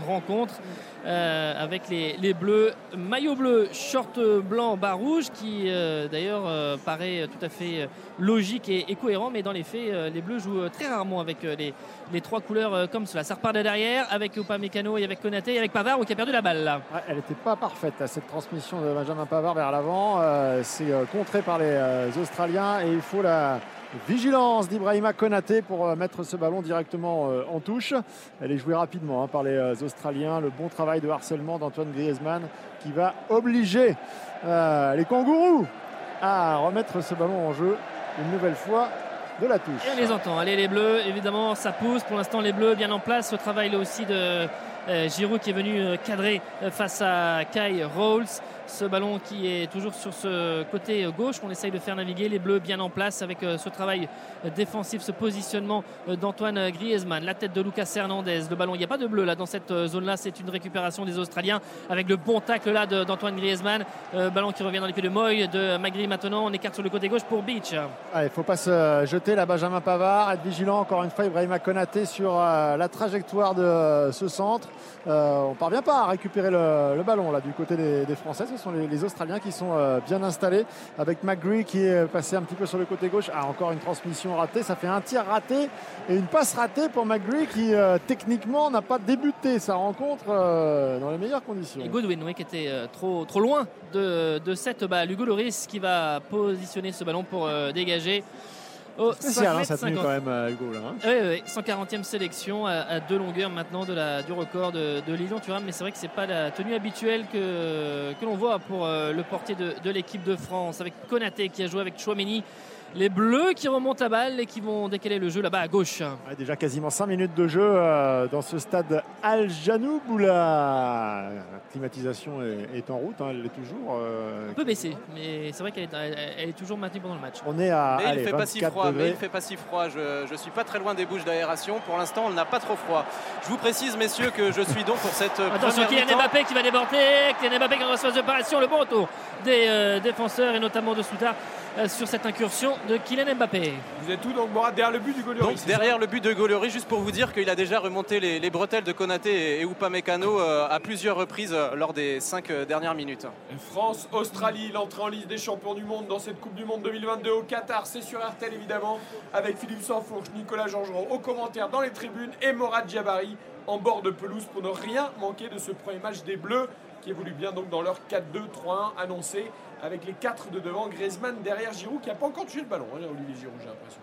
Speaker 11: rencontre. Euh, avec les, bleus, maillot bleu, short blanc, bas rouge, qui euh, d'ailleurs euh, paraît tout à fait logique et, cohérent, mais dans les faits, les bleus jouent très rarement avec les, trois couleurs comme cela. Ça repart de derrière avec Upamecano et avec Konaté et avec Pavard qui a perdu la balle
Speaker 9: elle n'était pas parfaite, cette transmission de Benjamin Pavard vers l'avant. C'est contré par les Australiens et il faut la vigilance d'Ibrahima Konaté pour euh, mettre ce ballon directement euh, en touche. Elle est jouée rapidement hein, par les euh, Australiens. Le bon travail de harcèlement d'Antoine Griezmann qui va obliger les kangourous à remettre ce ballon en jeu une nouvelle fois de la touche.
Speaker 11: Et on les entend. Allez, les bleus, évidemment, ça pousse. Pour l'instant, les bleus bien en place. Ce travail là aussi de Giroud qui est venu cadrer face à Kai Rolls. Ce ballon qui est toujours sur ce côté gauche qu'on essaye de faire naviguer. Les bleus bien en place avec euh, ce travail défensif, ce positionnement euh, d'Antoine Griezmann. La tête de Lucas Hernandez. Le ballon, il n'y a pas de bleu là dans cette euh, zone-là. C'est une récupération des Australiens avec le bon tacle là d'Antoine Griezmann. Ballon qui revient dans les pieds de Moy, de Magri maintenant. On écarte sur le côté gauche pour Beach.
Speaker 9: Il ne faut pas se jeter la Benjamin Pavard, être vigilant encore une fois Ibrahima Konaté sur la trajectoire de ce centre. On ne parvient pas à récupérer le, ballon là du côté des, Français. Sont les, Australiens qui sont euh, bien installés avec McGree qui est passé un petit peu sur le côté gauche. Ah, encore une transmission ratée. Ça fait un tir raté et une passe ratée pour McGree qui euh, techniquement n'a pas débuté sa rencontre euh, dans les meilleures conditions.
Speaker 11: Et Godwin, oui, qui était trop, trop loin de, de cette balle. Hugo Loris qui va positionner ce ballon pour dégager. Au
Speaker 9: Spécial hein,
Speaker 11: 5
Speaker 9: sa tenue
Speaker 11: 50.
Speaker 9: quand même, euh, Hugo. Là, hein.
Speaker 11: Oui, oui, 140e sélection à, à deux longueurs maintenant de la, du record de, de Lilian Thuram, mais c'est vrai que c'est pas la tenue habituelle que, que l'on voit pour euh, le portier de, de l'équipe de France, avec Konaté qui a joué avec Chouameni. Les Bleus qui remontent la balle et qui vont décaler le jeu là-bas à gauche.
Speaker 9: Ouais, déjà quasiment 5 minutes de jeu euh, dans ce stade Al Janoub où la climatisation est, est en route, hein, elle l'est toujours. euh,
Speaker 11: Un peu baissé, mais c'est vrai qu'elle est, elle- est toujours maintenue pendant le match.
Speaker 9: on est à
Speaker 12: Mais il
Speaker 9: allez,
Speaker 12: fait pas si
Speaker 9: 24
Speaker 12: froid, mais il fait pas si froid. Je, je suis pas très loin des bouches d'aération. Pour l'instant, on n'a pas trop froid. Je vous précise, messieurs, que je suis donc pour cette euh,
Speaker 11: Attention, Kylian. Mbappé qui va déborder. Kylian Mbappé qui est en phase d'opération. Le bon retour des euh, défenseurs et notamment de Soutard euh, sur cette incursion de Kylian Mbappé.
Speaker 4: Vous êtes tout donc Mourad derrière le but du Gaulois.
Speaker 12: Donc derrière le but de Golori, juste pour vous dire qu'il a déjà remonté les, les bretelles de Konaté et, et Upamecano euh, à plusieurs reprises euh, lors des cinq euh, dernières minutes.
Speaker 4: France, Australie, l'entrée en liste des champions du monde dans cette Coupe du Monde 2022 au Qatar, c'est sur RTL évidemment, avec Philippe Sansfourche, Nicolas Georgerand aux commentaires dans les tribunes et Morad Jabari en bord de pelouse pour ne rien manquer de ce premier match des Bleus qui évolue bien donc dans leur 4-2-3-1 annoncé avec les quatre de devant, Griezmann derrière Giroud qui n'a pas encore touché le ballon, hein, Olivier Giroud j'ai l'impression.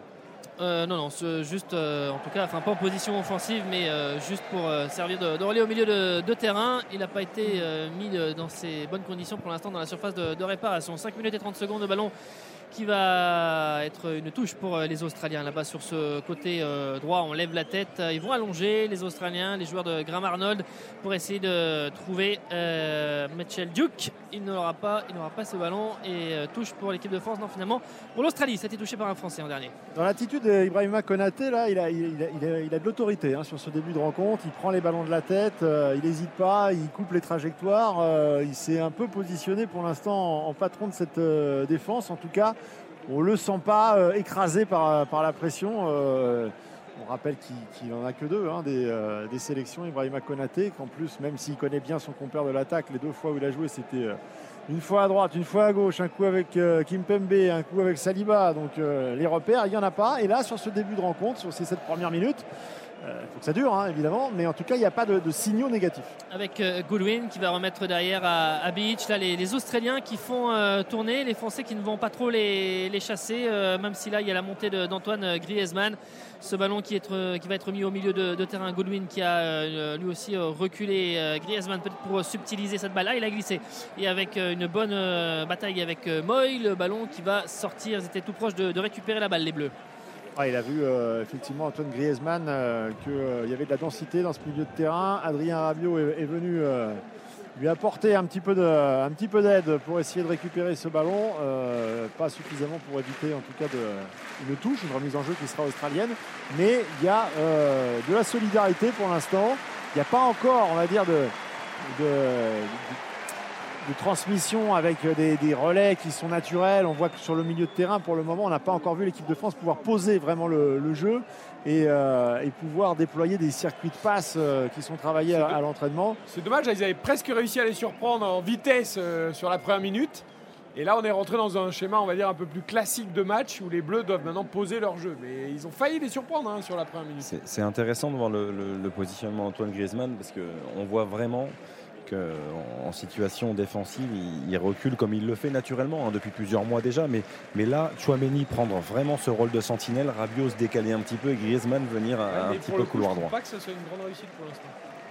Speaker 11: Euh, non, non, juste, euh, en tout cas, enfin pas en position offensive, mais euh, juste pour servir de, relais au milieu de, terrain. Il n'a pas été mis dans ces bonnes conditions pour l'instant dans la surface de réparation. 5 minutes et 30 secondes de ballon qui va être une touche pour euh, les Australiens. Là-bas sur ce côté euh, droit, on lève la tête. Ils vont allonger les Australiens, les joueurs de Graham Arnold, pour essayer de trouver euh, Mitchell Duke. Il n'aura pas, il n'aura pas ce ballon et euh, touche pour l'équipe de France. Non, finalement, pour l'Australie, ça a été touché par un Français en dernier.
Speaker 9: Dans l'attitude d'Ibrahima Konaté, là, il a, il a- de l'autorité hein, sur ce début de rencontre. Il prend les ballons de la tête, euh, il n'hésite pas, il coupe les trajectoires. euh, il s'est un peu positionné pour l'instant en, en patron de cette euh, défense. En tout cas, on le sent pas euh, écrasé par, par la pression. euh, on rappelle qu'il qu'il en a que deux hein, des, euh, sélections, Ibrahima Konaté, qu'en plus, même s'il connaît bien son compère de l'attaque, les deux fois où il a joué, c'était euh, une fois à droite, une fois à gauche, un coup avec euh, Kimpembe, un coup avec Saliba. Donc euh, les repères, il n'y en a pas. Et là, sur ce début de rencontre, sur ces sept premières minutes, il faut que ça dure, hein, évidemment, mais en tout cas, il n'y a pas de, signaux négatifs.
Speaker 11: avec euh, Goodwin qui va remettre derrière à, Beach. Là, les, Australiens qui font euh, tourner, les Français qui ne vont pas trop les, chasser, euh, même si là, il y a la montée d'Antoine euh, Griezmann. Ce ballon qui, euh, va être mis au milieu de, terrain. Goodwin qui a euh, lui aussi euh, reculé euh, Griezmann peut-être pour subtiliser cette balle. Là, il a glissé. Et avec euh, une bonne euh, bataille avec euh, Moy, le ballon qui va sortir. Ils étaient tout proches de récupérer la balle, les Bleus.
Speaker 9: Ouais, il a vu euh, effectivement Antoine Griezmann qu'il y avait de la densité dans ce milieu de terrain. Adrien Rabiot est, venu euh, lui apporter un petit peu d'aide pour essayer de récupérer ce ballon. Euh, pas suffisamment pour éviter en tout cas une touche, une remise en jeu qui sera australienne. Mais il y a euh, de la solidarité pour l'instant. Il n'y a pas encore, on va dire, de transmission avec des, des relais qui sont naturels. On voit que sur le milieu de terrain, pour le moment, on n'a pas encore vu l'équipe de France pouvoir poser vraiment le, le jeu et, euh, et pouvoir déployer des circuits de passe euh, qui sont travaillés à, à l'entraînement.
Speaker 4: C'est dommage, ils avaient presque réussi à les surprendre en vitesse euh, sur la première minute. Et là, on est rentré dans un schéma, on va dire, un peu plus classique de match où les Bleus doivent maintenant poser leur jeu. Mais ils ont failli les surprendre hein, sur la première minute.
Speaker 10: C'est- C'est intéressant de voir le, le- le positionnement d'Antoine Griezmann parce qu'on voit vraiment en situation défensive, il, il recule comme il le fait naturellement hein, depuis plusieurs mois déjà. Mais, mais là, Chouameni prendre vraiment ce rôle de sentinelle, Rabiot se décaler un petit peu et Griezmann venir
Speaker 4: Ouais,
Speaker 10: un petit peu
Speaker 4: coup,
Speaker 10: couloir
Speaker 4: je trouve
Speaker 10: droit.
Speaker 4: pas que ce soit une grande réussite pour l'instant.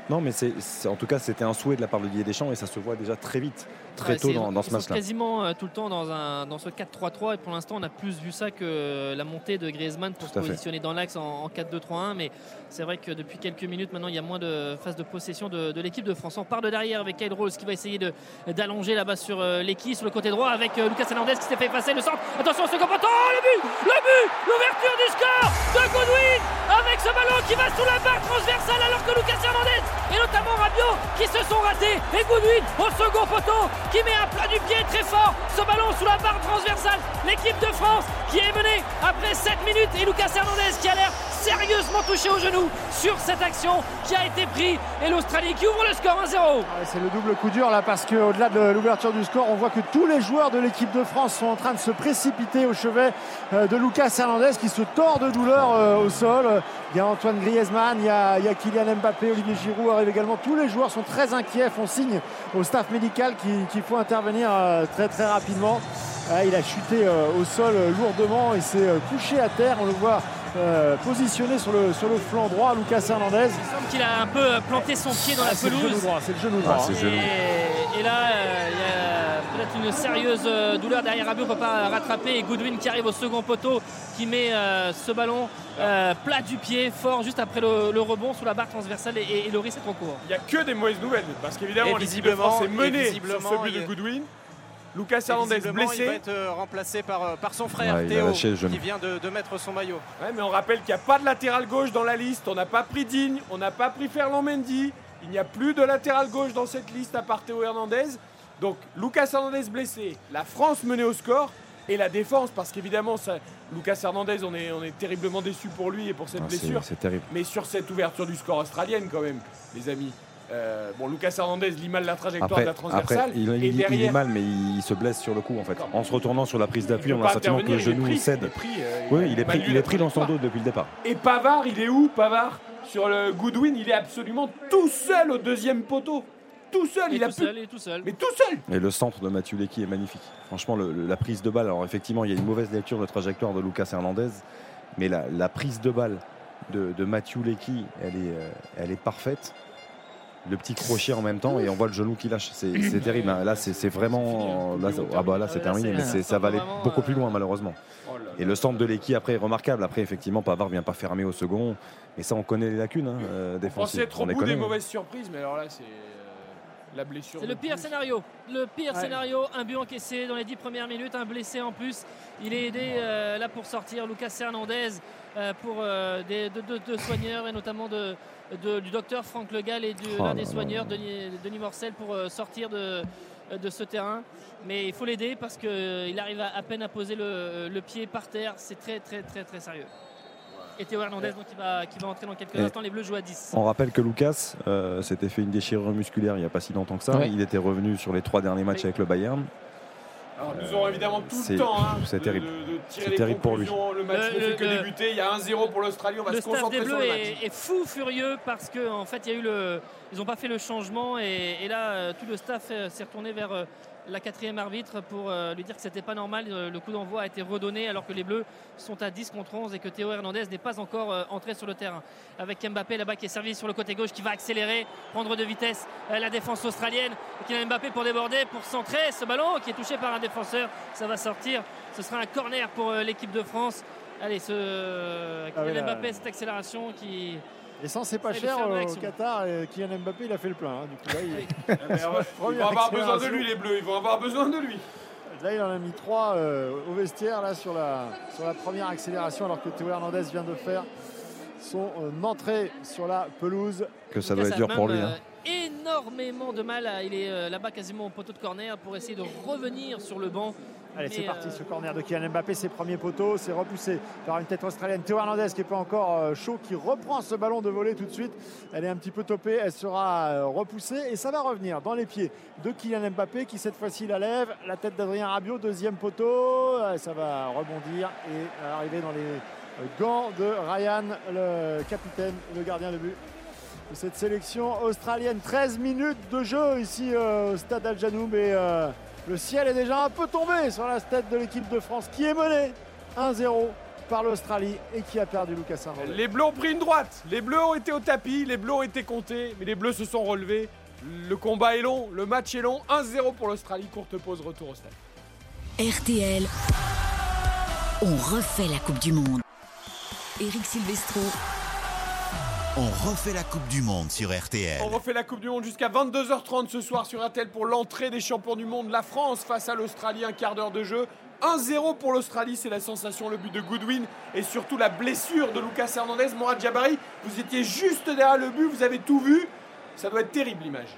Speaker 10: Non, mais c'est c'est- en tout cas, c'était un souhait de la part de Didier Deschamps et ça se voit déjà très vite, très
Speaker 11: Ouais,
Speaker 10: tôt dans, ce match-là.
Speaker 11: quasiment euh, tout le temps dans, un, dans ce 4-3-3 et pour l'instant on a plus vu ça que la montée de Griezmann pour
Speaker 10: Tout
Speaker 11: se
Speaker 10: fait.
Speaker 11: positionner dans l'axe en, en 4-2-3-1 mais c'est vrai que depuis quelques minutes maintenant il y a moins de phase de possession de, de l'équipe de France. On part de derrière avec Kyle Rose qui va essayer de- d'allonger là-bas sur euh, l'équipe sur le côté droit avec euh, Lucas Hernandez qui s'est fait effacer le centre. Attention au second poteau, oh, le but Le but L'ouverture du score de Goodwin avec ce ballon qui va sous la barre transversale alors que Lucas Hernandez et notamment Rabiot qui se sont ratés et Goodwin au second poteau qui met un plat du pied très fort ce ballon sous la barre transversale. L'équipe de France qui est menée après 7 minutes et Lucas Hernandez qui a l'air sérieusement touché au genou sur cette action qui a été prise. Et l'Australie qui ouvre le score 1-0
Speaker 9: Ouais, C'est le double coup dur là parce qu'au-delà de l'ouverture du score, on voit que tous les joueurs de l'équipe de France sont en train de se précipiter au chevet euh, de Lucas Hernandez qui se tord de douleur euh, au sol. Il y a Antoine Griezmann, il y a, Kylian Mbappé, Olivier Giroud arrive également. Tous les joueurs sont très inquiets, font signe au staff médical qu'il faut intervenir euh, très très rapidement. Ah, il a chuté euh, au sol euh, lourdement, il s'est couché à terre. On le voit euh, positionné sur le, sur le flanc droit, Lucas Hernandez.
Speaker 11: Il semble qu'il a un peu planté son pied dans
Speaker 9: Ah,
Speaker 11: la
Speaker 9: c'est le
Speaker 11: pelouse.
Speaker 9: genou droit, c'est le genou droit.
Speaker 10: Ah, c'est le genou.
Speaker 11: Et, et là, euh, il y a peut-être une sérieuse euh, douleur derrière Rabiot, on ne peut pas rattraper. Et Goodwin qui arrive au second poteau, qui met euh, ce ballon euh, plat du pied, fort, juste après le, le rebond sous la barre transversale. Et, et le risque est en cours.
Speaker 4: Il n'y a que des mauvaises nouvelles parce qu'évidemment, l'équipe de France est menée sur
Speaker 12: visiblement,
Speaker 4: ce but de Goodwin. Lucas Hernandez
Speaker 12: visiblement, Il va
Speaker 4: blessé.
Speaker 12: être euh, remplacé par, euh, par son frère
Speaker 10: Ouais, il a
Speaker 12: Théo qui vient de, de mettre son maillot.
Speaker 4: Ouais, mais on rappelle qu'il n'y a pas de latéral gauche dans la liste. On n'a pas pris Digne, on n'a pas pris Ferland Mendy. Il n'y a plus de latéral gauche dans cette liste à part Théo Hernandez. Donc Lucas Hernandez blessé, la France menée au score et la défense parce qu'évidemment ça- Lucas Hernandez on est, on est terriblement déçu pour lui et pour cette
Speaker 10: Ah,
Speaker 4: blessure.
Speaker 10: c'est terrible.
Speaker 4: Mais sur cette ouverture du score australienne quand même, les amis. Euh, bon, Lucas Hernandez lit mal la trajectoire
Speaker 10: Après,
Speaker 4: de la transversale.
Speaker 10: après, il,
Speaker 4: et
Speaker 10: il- il
Speaker 4: derrière,
Speaker 10: est mal, mais il se blesse sur le coup en fait. En se retournant sur la prise d'appui, on a le sentiment que le genou
Speaker 4: pris,
Speaker 10: cède.
Speaker 4: il est pris, euh,
Speaker 10: oui,
Speaker 4: il
Speaker 10: est pris, il est pris dans son dos depuis le départ.
Speaker 4: Et Pavard, il est où Pavard? Sur le Goodwin, il est absolument tout seul au deuxième poteau. Tout seul, il, a
Speaker 11: tout seul, tout seul.
Speaker 4: Mais tout seul
Speaker 10: Et le centre de Mathieu Lecky est magnifique. Franchement, le- le- la prise de balle, alors effectivement, il y a une mauvaise lecture de trajectoire de Lucas Hernandez. mais la, la prise de balle de, de Mathieu Lecky, elle est, euh, elle est parfaite. Le petit crochet en même temps et on voit le genou qui lâche. C'est terrible. hein. Là, c'est vraiment. Là, c'est- ah bah là, c'est terminé. Mais c'est- ça va aller beaucoup plus loin, malheureusement. Et le centre de Lecky après est remarquable. Après, effectivement, Pavard vient pas fermer au second. Mais ça, on connaît les lacunes hein, euh,
Speaker 4: On
Speaker 10: défensives.
Speaker 4: pensait être au bout des mauvaises surprises, mais alors là, c'est euh, la blessure.
Speaker 11: C'est le pire
Speaker 4: plus.
Speaker 11: scénario. Le pire
Speaker 4: Ouais.
Speaker 11: scénario, un but encaissé dans les 10 premières minutes, un blessé en plus. Il est aidé euh, là pour sortir Lucas Hernandez euh, pour euh, des, de, de- de soigneurs et notamment de, de- du docteur Franck Le Gall et de
Speaker 10: Oh
Speaker 11: l'un des soigneurs, Denis, Denis Morcel, pour euh, sortir de, de ce terrain. Mais il faut l'aider parce qu'il arrive à, à peine à poser le, le pied par terre. C'est très très très très sérieux. Et Théo Hernandez donc, qui, va, qui va entrer dans quelques
Speaker 10: Et
Speaker 11: instants. Les Bleus jouent à 10.
Speaker 10: On rappelle que Lucas euh, s'était fait une déchirure musculaire il n'y a pas si longtemps que ça.
Speaker 11: Ouais.
Speaker 10: Il était revenu sur les trois derniers matchs avec le Bayern.
Speaker 4: Alors, nous aurons évidemment tout
Speaker 10: c'est-
Speaker 4: le temps hein,
Speaker 10: c'est
Speaker 4: de-
Speaker 10: terrible.
Speaker 4: de, de tirer
Speaker 10: C'est
Speaker 4: les
Speaker 10: terrible pour lui.
Speaker 4: conclusions. Le match ne fait que
Speaker 11: le-
Speaker 4: débuter. Il y a 1-0 pour l'Australie. On va
Speaker 11: le
Speaker 4: se
Speaker 11: staff
Speaker 4: concentrer
Speaker 11: des
Speaker 4: sur
Speaker 11: Bleus
Speaker 4: le match.
Speaker 11: est, est fou furieux parce que en fait il y a eu le ils n'ont pas fait le changement et, et là euh, tout le staff euh, s'est retourné vers euh, la quatrième arbitre pour euh, lui dire que c'était pas normal Euh, le coup d'envoi a été redonné alors que les Bleus sont à 10 contre 11 et que Théo Hernandez n'est pas encore euh, entré sur le terrain. Avec Mbappé là-bas qui est servi sur le côté gauche qui va accélérer prendre de vitesse la défense australienne. Et Kylian Mbappé pour déborder pour centrer ce ballon qui est touché par un défenseur. Ça va sortir. Ce sera un corner pour l'équipe de France. Allez ce
Speaker 9: Ah oui.
Speaker 11: Mbappé cette accélération qui
Speaker 9: L'essence, c'est pas
Speaker 11: de
Speaker 9: cher
Speaker 11: de
Speaker 9: euh, au. Qatar. Et Kylian Mbappé, il a fait le plein. hein. Du coup, là, il... <laughs>
Speaker 4: Ils
Speaker 9: Première
Speaker 4: vont avoir besoin de
Speaker 9: accélération.
Speaker 4: lui, les Bleus. Ils vont avoir besoin de lui.
Speaker 9: Là, il en a mis trois euh, au vestiaire là, sur, la, sur la première accélération, alors que Théo Hernandez vient de faire son euh, entrée sur la pelouse.
Speaker 10: Que ça doit être dur pour lui. hein.
Speaker 11: énormément de mal. à- Il est euh, là-bas quasiment au poteau de corner pour essayer de revenir sur le banc.
Speaker 9: Allez, c'est parti,
Speaker 11: euh,
Speaker 9: ce corner de Kylian Mbappé, ses premiers poteaux, c'est repoussé par une tête australienne. Théo Hernandez qui n'est pas encore euh, chaud, qui reprend ce ballon de volée tout de suite. Elle est un petit peu topée, elle sera euh, repoussée et ça va revenir dans les pieds de Kylian Mbappé qui cette fois-ci la lève. La tête d'Adrien Rabiot, deuxième poteau, ça va rebondir et arriver dans les gants de Ryan, le capitaine, le gardien de but de cette sélection australienne. 13 minutes de jeu ici euh, au stade Al Janoub et euh, le ciel est déjà un peu tombé sur la tête de l'équipe de France qui est menée 1-0 par l'Australie et qui a perdu Lucas Hernandez.
Speaker 4: Les Bleus ont pris une droite. Les Bleus ont été au tapis. Les Bleus ont été comptés. Mais les Bleus se sont relevés. Le combat est long. Le match est long. 1-0 pour l'Australie. Courte pause. Retour au stade.
Speaker 1: RTL, on refait la Coupe du Monde. Eric Silvestro,
Speaker 2: On refait la Coupe du Monde sur RTL.
Speaker 4: On refait la Coupe du Monde jusqu'à 22h30 ce soir sur RTL pour l'entrée des champions du monde. La France face à l'Australie, un quart d'heure de jeu. 1-0 pour l'Australie, c'est la sensation, le but de Goodwin et surtout la blessure de Lucas Hernandez. Morad Jabari, vous étiez juste derrière le but, vous avez tout vu. Ça doit être terrible l'image.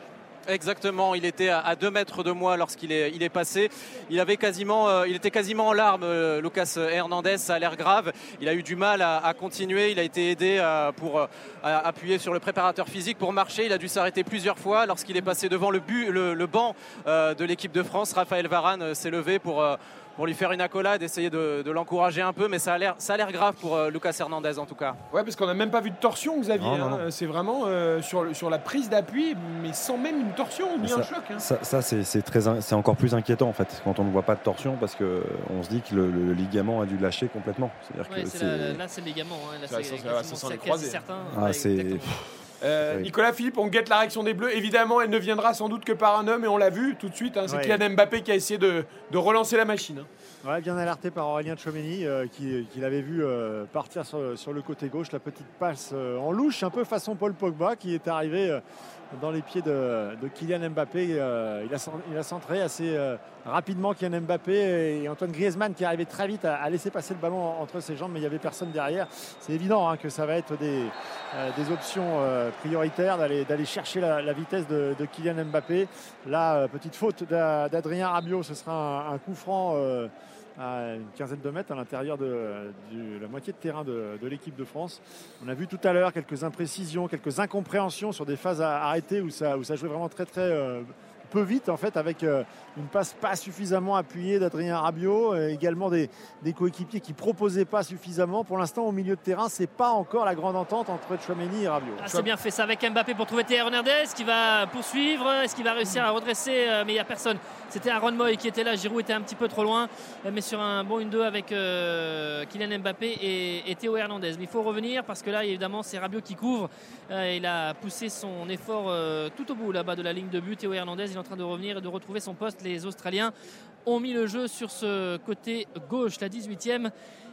Speaker 12: Exactement, il était à 2 mètres de moi lorsqu'il est, il est passé. Il, avait quasiment, euh, il était quasiment en larmes, euh, Lucas Hernandez, ça a l'air grave. Il a eu du mal à, continuer, il a été aidé euh, pour appuyer sur le préparateur physique pour marcher. Il a dû s'arrêter plusieurs fois. Lorsqu'il est passé devant le, but, le, banc de l'équipe de France, Raphaël Varane s'est levé pour, pour lui faire une accolade, essayer de, de l'encourager un peu, mais ça a l'air ça a l'air grave pour euh, Lucas Hernandez en tout cas.
Speaker 4: Ouais, parce qu'on n'a même pas vu de torsion, Xavier. Hein.
Speaker 10: non.
Speaker 4: C'est vraiment euh, sur, la prise d'appui, mais sans même une torsion ni un
Speaker 10: ça,
Speaker 4: choc. hein.
Speaker 10: ça- ça, c'est c'est très in- c'est encore plus inquiétant en fait quand on ne voit pas de torsion parce que on se dit que le, le ligament a dû lâcher complètement. C'est-à-dire
Speaker 11: Ouais,
Speaker 10: que
Speaker 11: c'est
Speaker 10: c'est
Speaker 11: la- là c'est le ligament. hein. Là,
Speaker 4: Ça,
Speaker 11: c'est certain.
Speaker 10: ah,
Speaker 11: Ouais,
Speaker 10: c'est
Speaker 11: exactement.
Speaker 4: Euh,
Speaker 10: Oui.
Speaker 4: Nicolas Philippe, on guette la réaction des Bleus. Évidemment, elle ne viendra sans doute que par un homme, et on l'a vu tout de suite. hein. c'est
Speaker 9: Ouais.
Speaker 4: Kylian Mbappé qui a essayé de, de relancer la machine. hein.
Speaker 9: Ouais, bien alerté par Aurélien Tchouameni euh, qui, qui l'avait vu euh, partir sur, sur le côté gauche, la petite passe euh, en louche, un peu façon Paul Pogba qui est arrivé dans les pieds de, Kylian Mbappé. Euh, il, a, centré assez euh, rapidement Kylian Mbappé et Antoine Griezmann qui arrivé très vite à, laisser passer le ballon entre ses jambes, mais il n'y avait personne derrière. C'est évident hein, que ça va être des, euh, options prioritaires d'aller chercher la, vitesse de, Kylian Mbappé. Là, petite faute d'A- d'Adrien Rabiot, ce sera un coup franc. À une quinzaine de mètres à l'intérieur de, la moitié de terrain de, l'équipe de France. On a vu tout à l'heure quelques imprécisions, quelques incompréhensions sur des phases arrêtées où ça, où ça jouait vraiment très très euh, peu vite en fait avec euh, une passe pas suffisamment appuyée d'Adrien Rabiot, euh, également des, coéquipiers qui proposaient pas suffisamment. Pour l'instant, au milieu de terrain, c'est pas encore la grande entente entre Chouameni et Rabiot.
Speaker 11: Ah, c'est bien fait ça avec Mbappé pour trouver Théo Hernandez qui va poursuivre. Est-ce qu'il va réussir à redresser euh, Mais il n'y a personne. C'était Aaron Moy qui était là. Giroud était un petit peu trop loin. euh, Mais sur un bon 1-2 avec Kylian Mbappé et, et Théo Hernandez. Mais il faut revenir parce que là, évidemment, c'est Rabiot qui couvre. Il a poussé son effort tout au bout là-bas de la ligne de but. Théo Hernandez, il est en train de revenir et de retrouver son poste. Australiens ont mis le jeu sur ce côté gauche, la 18e.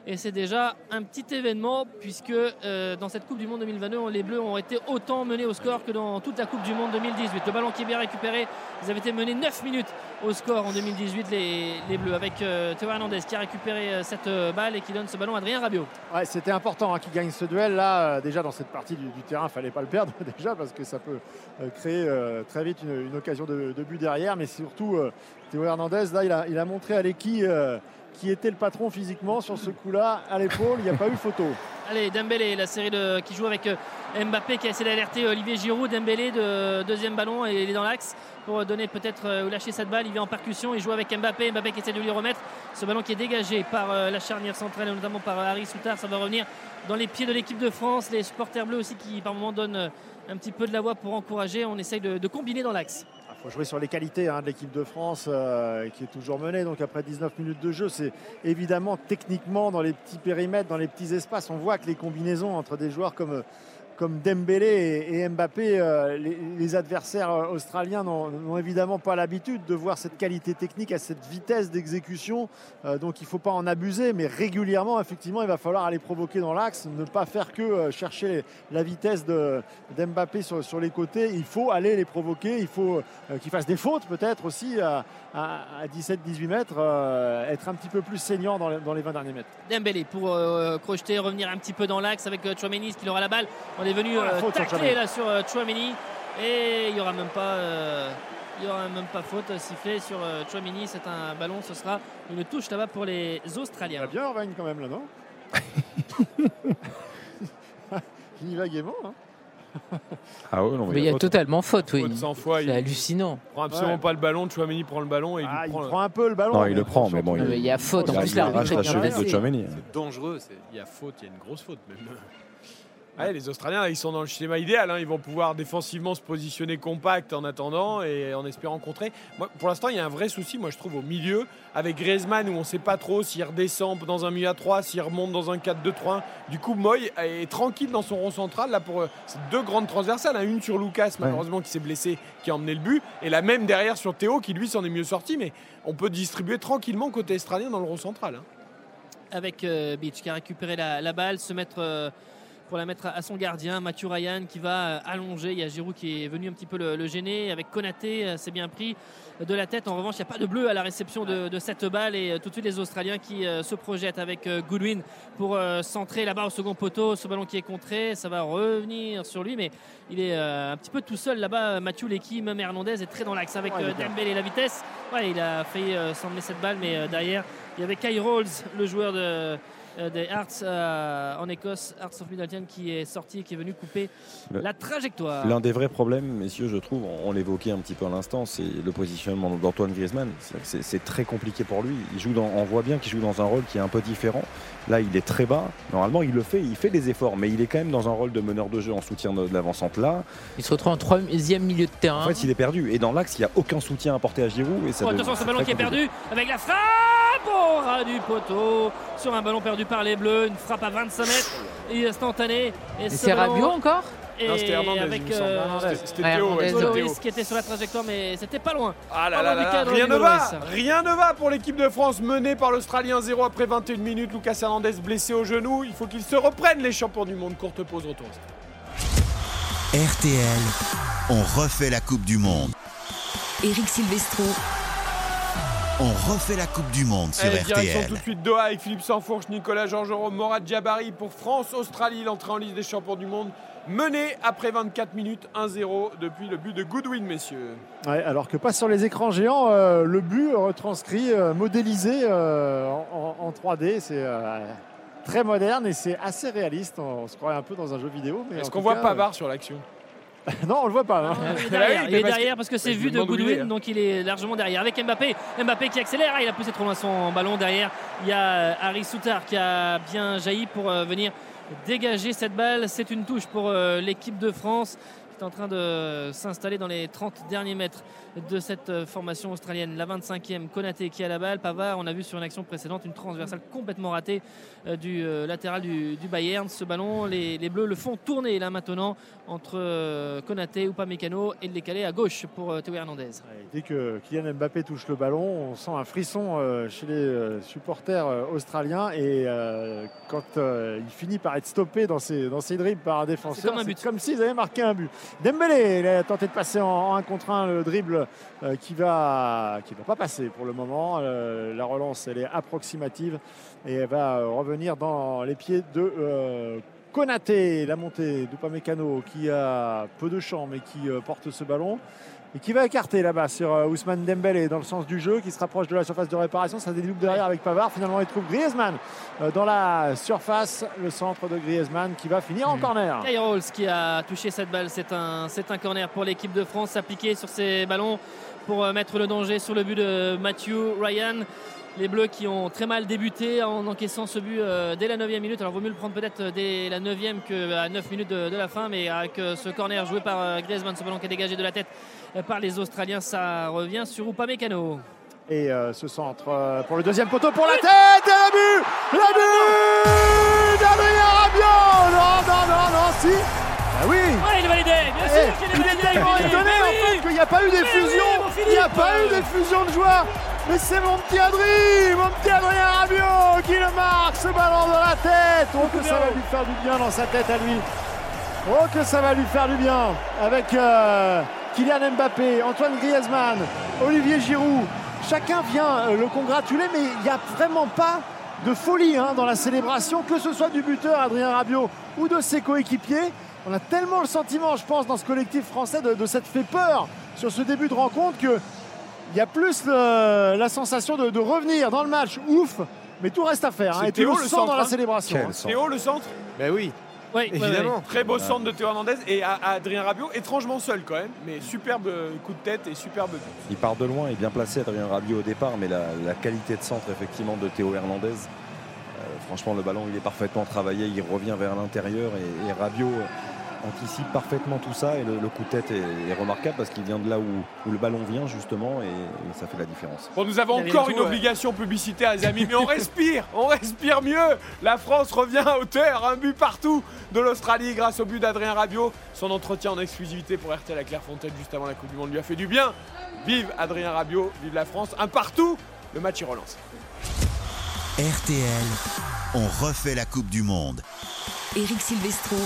Speaker 11: Et c'est déjà un petit événement puisque euh, dans cette Coupe du Monde 2022, les Bleus ont été autant menés au score que dans toute la Coupe du Monde 2018. Le ballon qui est bien récupéré, ils avaient été menés 9 minutes au score en 2018, les, Bleus, avec euh, Théo Hernandez qui a récupéré euh, cette balle et qui donne ce ballon à Adrien Rabiot.
Speaker 9: Ouais, c'était important hein, qu'il gagne ce duel là. Déjà dans cette partie du, terrain, fallait pas le perdre <laughs> déjà parce que ça peut créer très vite une, occasion de, but derrière. Mais surtout, Théo Hernandez là, il a, montré à l'équipe euh, qui était le patron physiquement sur ce coup-là à l'épaule. Il n'y a pas eu photo. <laughs>
Speaker 11: Allez, Dembélé, la série de, qui joue avec euh, Mbappé qui a essayé d'alerter Olivier Giroud. Dembélé de deuxième ballon et il est dans l'axe pour donner peut-être euh, ou lâcher cette balle. Il vient en percussion, il joue avec Mbappé. Mbappé qui essaie de lui remettre ce ballon qui est dégagé par euh, la charnière centrale et notamment par euh, Harry Soutard. Ça va revenir dans les pieds de l'équipe de France. Les supporters bleus aussi qui par moment donnent euh, un petit peu de la voix pour encourager. On essaye de combiner dans l'axe.
Speaker 9: Jouer sur les qualités hein, de l'équipe de France euh, qui est toujours menée. Donc après 19 minutes de jeu, c'est évidemment techniquement dans les petits périmètres, dans les petits espaces, on voit que les combinaisons entre des joueurs comme, comme Dembélé et, Mbappé, euh, les, adversaires euh, australiens n'ont évidemment pas l'habitude de voir cette qualité technique à cette vitesse d'exécution. Euh, donc il ne faut pas en abuser, mais régulièrement, effectivement, il va falloir aller provoquer dans l'axe, ne pas faire que chercher la vitesse d'Mbappé sur, les côtés. Il faut aller les provoquer, il faut qu'ils fassent des fautes peut-être aussi à- à 17-18 mètres, euh, être un petit peu plus saignant dans les, dans les 20 derniers mètres.
Speaker 11: Dembélé pour euh, crocheter, revenir un petit peu dans l'axe avec euh, Chouameni qui aura la balle. On est venu euh,
Speaker 9: faute sur
Speaker 11: tacler là sur Chouameni et il n'y aura même pas. il aura même pas faute sifflée sur Chouameni. C'est un ballon, ce sera une touche là-bas pour les Australiens.
Speaker 9: Il va bien quand même là, non? Il y va gaiement. hein. <laughs>
Speaker 10: Ah ouais, non,
Speaker 7: Mais il y a totalement faute, oui.
Speaker 4: Faute 100 fois,
Speaker 7: C'est
Speaker 4: il-
Speaker 7: hallucinant.
Speaker 4: Il prend absolument
Speaker 9: Ouais.
Speaker 4: pas le ballon. Chouameni prend le ballon et il,
Speaker 9: Ah,
Speaker 4: lui
Speaker 9: il
Speaker 4: prend, le-
Speaker 9: prend un peu le ballon.
Speaker 10: Non, il le prend, mais bon,
Speaker 7: Non, mais il y a faute. En
Speaker 10: il
Speaker 7: plus,
Speaker 10: il
Speaker 7: l'arbitre
Speaker 10: la cheville de. Chouameni.
Speaker 4: C'est dangereux. c'est- Il y a faute, il y a une grosse faute même. Ouais, les Australiens, ils sont dans le schéma idéal. hein. Ils vont pouvoir défensivement se positionner compact en attendant et en espérant contrer. Moi, pour l'instant, il y a un vrai souci, moi, je trouve, au milieu, avec Griezmann, où on ne sait pas trop s'il redescend dans un milieu à 3, s'il remonte dans un 4-2-3. Du coup, Moy est tranquille dans son rond central. Là, pour euh, c'est deux grandes transversales. hein. Une sur Lucas, malheureusement, qui s'est blessé, qui a emmené le but. Et la même derrière sur Théo, qui lui s'en est mieux sorti. Mais on peut distribuer tranquillement côté australien dans le rond central. hein.
Speaker 11: avec euh, Beach qui a récupéré la, la balle, se mettre euh, pour la mettre à, son gardien, Mathieu Ryan qui va euh, allonger. Il y a Giroud qui est venu un petit peu le, le gêner avec Konaté, euh, c'est bien pris de la tête. En revanche, il n'y a pas de bleu à la réception de, de cette balle et euh, tout de suite les Australiens qui se projettent avec Goodwin pour centrer là-bas au second poteau. Ce ballon qui est contré, ça va revenir sur lui, mais il est un petit peu tout seul là-bas. Mathieu Lecky, même Hernandez est très dans l'axe avec
Speaker 9: Ouais.
Speaker 11: Dembélé la vitesse. Ouais, il a failli s'emmener cette balle, mais derrière, il y avait Kai Rolls, le joueur de, des Hearts euh, en Écosse, Hearts of Middleton, qui est sorti et qui est venu couper
Speaker 10: Le-
Speaker 11: la trajectoire.
Speaker 10: L'un des vrais problèmes, messieurs, je trouve, on, on l'évoquait un petit peu à l'instant, c'est le positionnement d'Antoine Griezmann. C'est- très compliqué pour lui. Il joue dans, on voit bien qu'il joue dans un rôle qui est un peu différent. Là, il est très bas. Normalement, il le fait, il fait des efforts, mais il est quand même dans un rôle de meneur de jeu en soutien de, de l'avant-centre là.
Speaker 7: Il se retrouve en troisième milieu de terrain.
Speaker 10: En fait, il est perdu. Et dans l'axe, il n'y a aucun soutien apporté à Giroud. Et ça
Speaker 11: Oh, attention, ce ballon qui est perdu avec la frappe au ras du poteau sur un ballon perdu par les Bleus. Une frappe à 25 mètres et instantanée. Et,
Speaker 7: Et
Speaker 11: ce
Speaker 7: c'est Rabiot encore
Speaker 11: Et
Speaker 4: Non, c'était Hernandez,
Speaker 11: avec
Speaker 4: il me semble.
Speaker 11: euh,
Speaker 4: C'était-
Speaker 7: Ouais,
Speaker 4: Théo, ouais, Théo.
Speaker 11: qui était sur la trajectoire, mais c'était pas loin.
Speaker 4: Ah là
Speaker 11: Pas
Speaker 4: là
Speaker 11: loin
Speaker 4: là
Speaker 11: du
Speaker 4: là,
Speaker 11: cadre
Speaker 4: rien ne va, rien ne va pour l'équipe de France menée par l'Australien 0 après 21 minutes. Lucas Hernandez blessé au genou, il faut qu'il se reprenne les champions du monde. Courte pause, retour.
Speaker 2: RTL, on refait la Coupe du Monde.
Speaker 1: Eric Silvestro.
Speaker 2: On refait la Coupe du Monde sur
Speaker 4: Allez, direction
Speaker 2: RTL.
Speaker 4: tout de suite Doha avec Philippe Sansfourche, Nicolas Georgerot, Morad Jabari pour France-Australie, l'entrée en liste des champions du monde. Menée après 24 minutes 1-0 depuis le but de Goodwin, messieurs.
Speaker 9: Ouais, alors que pas sur les écrans géants, euh, le but retranscrit, euh, modélisé euh, en, en- en 3D, c'est euh, très moderne et c'est assez réaliste. On, se croirait un peu dans un jeu vidéo.
Speaker 4: Est-ce qu'on voit Pavard sur l'action? <laughs>
Speaker 9: non, on le voit pas. hein.
Speaker 11: Il est <laughs> derrière, il est
Speaker 4: parce que-
Speaker 11: derrière parce que c'est vu de Goodwin, donc il est largement derrière. Avec Mbappé, Mbappé qui accélère, Ah, il a poussé trop loin son ballon derrière. Il y a euh, Harry Soutard qui a bien jailli pour euh, venir dégager cette balle. C'est une touche pour euh, l'équipe de France qui est en train de s'installer dans les 30 derniers mètres de cette euh, formation australienne. La 25e, Konaté qui a la balle. Pavard, on a vu sur une action précédente une transversale complètement ratée euh, du euh, latéral du, du Bayern. Ce ballon, les, les Bleus le font tourner là maintenant entre Konaté, Upamecano et le décalé à gauche pour Théo Hernandez.
Speaker 9: Dès que Kylian Mbappé touche le ballon, on sent un frisson chez les supporters australiens. Et quand il finit par être stoppé dans ses, dans ses dribbles par un défenseur,
Speaker 11: comme un but.
Speaker 9: c'est comme s'ils avaient marqué un but. Dembélé, il a tenté de passer en 1 contre 1 le dribble euh, qui va qui va pas passer pour le moment. Euh, la relance, elle est approximative et elle va euh, revenir dans les pieds de Konaté, la montée d'Upamecano qui a peu de champ mais qui porte ce ballon et qui va écarter là-bas sur euh, Ousmane Dembélé dans le sens du jeu, qui se rapproche de la surface de réparation. Ça déloupe derrière avec Pavard. Finalement, il trouve Griezmann euh, dans la surface, le centre de Griezmann qui va finir en corner.
Speaker 11: Kyle Rolls qui a touché cette balle, c'est un, c'est un corner pour l'équipe de France, appliqué sur ces ballons pour euh, mettre le danger sur le but de Matthew Ryan. Les Bleus qui ont très mal débuté en encaissant ce but euh, dès la 9e minute. Alors, vaut mieux le prendre peut-être euh, dès la 9e qu'à 9 minutes de, la fin, mais avec euh, ce corner joué par Griezmann, ce ballon qui est dégagé de la tête par les Australiens, ça revient sur Upamecano.
Speaker 9: Et ce centre pour le deuxième poteau pour la tête et le but Le but d'Adrien Rabiot Non, non, non, non, si Ah oui
Speaker 11: Ouais, il est validé, bien
Speaker 9: Eh,
Speaker 11: sûr qu'il est
Speaker 9: Il
Speaker 11: validé.
Speaker 9: est tellement
Speaker 11: Oui,
Speaker 9: étonné en fait qu'il n'y a pas eu d'effusion
Speaker 11: oui,
Speaker 9: Il n'y a pas eu d'effusion de joueurs mais c'est mon petit Adrien, mon petit Adrien Rabiot qui le marque, ce ballon de la tête. Oh que ça va lui faire du bien dans sa tête à lui. Oh que ça va lui faire du bien avec euh, Kylian Mbappé, Antoine Griezmann, Olivier Giroud. Chacun vient euh, le congratuler, mais il n'y a vraiment pas de folie hein, dans la célébration, que ce soit du buteur Adrien Rabiot ou de ses coéquipiers. On a tellement le sentiment, je pense, dans ce collectif français de, de s'être fait peur sur ce début de rencontre que il y a plus le- la sensation de, de revenir dans le match, ouf, mais tout reste à faire. hein, et
Speaker 4: Théo, le
Speaker 9: sens dans
Speaker 4: centre,
Speaker 9: la
Speaker 4: hein.
Speaker 9: célébration. hein.
Speaker 4: Théo, le centre
Speaker 17: Ben oui.
Speaker 11: Oui,
Speaker 17: Évidemment.
Speaker 4: Très beau
Speaker 17: Voilà.
Speaker 4: centre de Théo Hernandez et à- à Adrien Rabiot, étrangement seul quand même, mais superbe coup de tête et superbe but.
Speaker 10: Il part de loin et bien placé, Adrien Rabiot au départ, mais la, la qualité de centre effectivement de Théo Hernandez, euh, franchement le ballon il est parfaitement travaillé, il revient vers l'intérieur et, et Rabiot euh, anticipe parfaitement tout ça et le, le coup de tête est, est remarquable parce qu'il vient de là où, où le ballon vient justement et, et ça fait la différence.
Speaker 4: Bon, nous avons encore une
Speaker 11: tout, ouais.
Speaker 4: obligation publicitaire, les amis, mais on respire, on respire mieux. La France revient à hauteur, un but partout de l'Australie grâce au but d'Adrien Rabiot. Son entretien en exclusivité pour RTL à Clairefontaine juste avant la Coupe du Monde lui a fait du bien. Vive Adrien Rabiot, vive la France, un partout. Le match est relancé.
Speaker 2: RTL, on refait la Coupe du Monde.
Speaker 1: Eric Silvestro.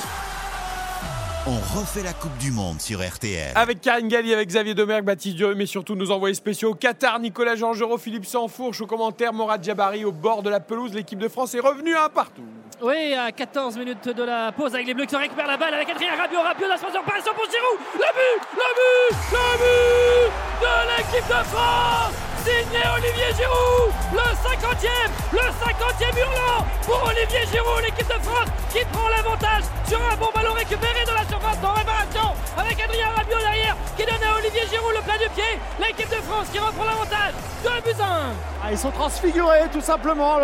Speaker 2: On refait la Coupe du Monde sur RTL.
Speaker 4: Avec Karine Galli, avec Xavier Domergue, Baptiste Durieux, mais surtout nos envoyés spéciaux au Qatar, Nicolas Georgerot, Philippe Sansfourche au commentaire, Morad Jabari au bord de la pelouse. L'équipe de France est revenue à un partout.
Speaker 11: Oui, à 14 minutes de la pause avec les Bleus qui récupèrent la balle avec Adrien Rabiot. Rabiot la surparation pour Giroud. Le but, le but, le but de l'équipe de France. Signé Olivier Giroud. Le 50e, le 50e hurlant pour Olivier Giroud. L'équipe de France qui prend l'avantage sur un bon ballon récupéré dans la surface de réparation avec Adrien Rabiot derrière qui donne à Olivier Giroud le plat du pied. L'équipe de France qui reprend l'avantage. 2 buts à 1.
Speaker 9: Ah, ils sont transfigurés tout simplement.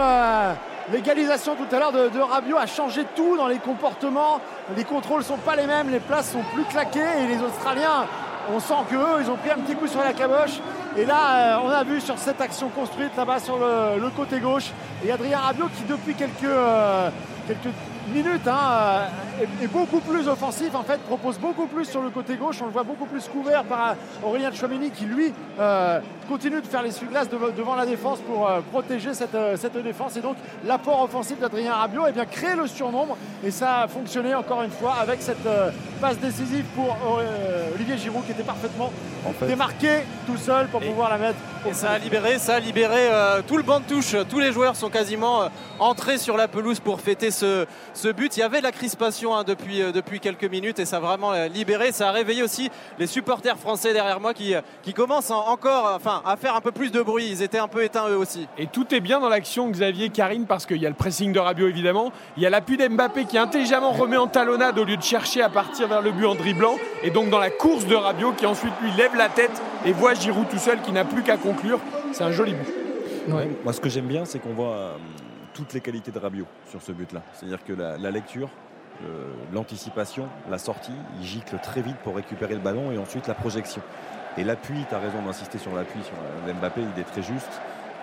Speaker 9: L'égalisation tout à l'heure de, de Rabiot a changé tout dans les comportements. Les contrôles sont pas les mêmes, les places sont plus claquées et les Australiens, on sent que eux, ils ont pris un petit coup sur la caboche. Et là, euh, on a vu sur cette action construite là-bas sur le, le côté gauche et Adrien Rabiot qui depuis quelques, euh, quelques minutes hein, euh, est, est beaucoup plus offensif en fait, propose beaucoup plus sur le côté gauche. On le voit beaucoup plus couvert par euh, Aurélien Chouamini qui lui euh, continue de faire l'essuie-glace dev- devant la défense pour euh, protéger cette, euh, cette défense. Et donc l'apport offensif d'Adrien Rabiot eh bien, crée le surnombre et ça a fonctionné encore une fois avec cette euh, passe décisive pour euh, Olivier Giroud qui était parfaitement
Speaker 10: En fait-
Speaker 9: démarqué tout seul pour pouvoir la mettre
Speaker 12: Et ça a libéré, ça a libéré euh, tout le banc de touche. Tous les joueurs sont quasiment euh, entrés sur la pelouse pour fêter ce, ce but. Il y avait de la crispation hein, depuis, euh, depuis quelques minutes et ça a vraiment euh, libéré. Ça a réveillé aussi les supporters français derrière moi qui, qui commencent en- encore enfin, à faire un peu plus de bruit. Ils étaient un peu éteints eux aussi.
Speaker 4: Et tout est bien dans l'action, Xavier Karine, parce qu'il y a le pressing de Rabiot évidemment, il y a l'appui d'Mbappé qui intelligemment remet en talonnade au lieu de chercher à partir vers le but en dribblant, et donc dans la course de Rabiot qui ensuite lui lève la tête et voit Giroud tout seul qui n'a plus qu'à conclure. C'est un joli but.
Speaker 10: Moi, ce que j'aime bien, c'est qu'on voit euh, toutes les qualités de Rabiot sur ce but-là. C'est-à-dire que la, lecture, le- l'anticipation, la sortie, il gicle très vite pour récupérer le ballon et ensuite la projection. Et l'appui, tu as raison d'insister sur l'appui sur Mbappé, il est très juste.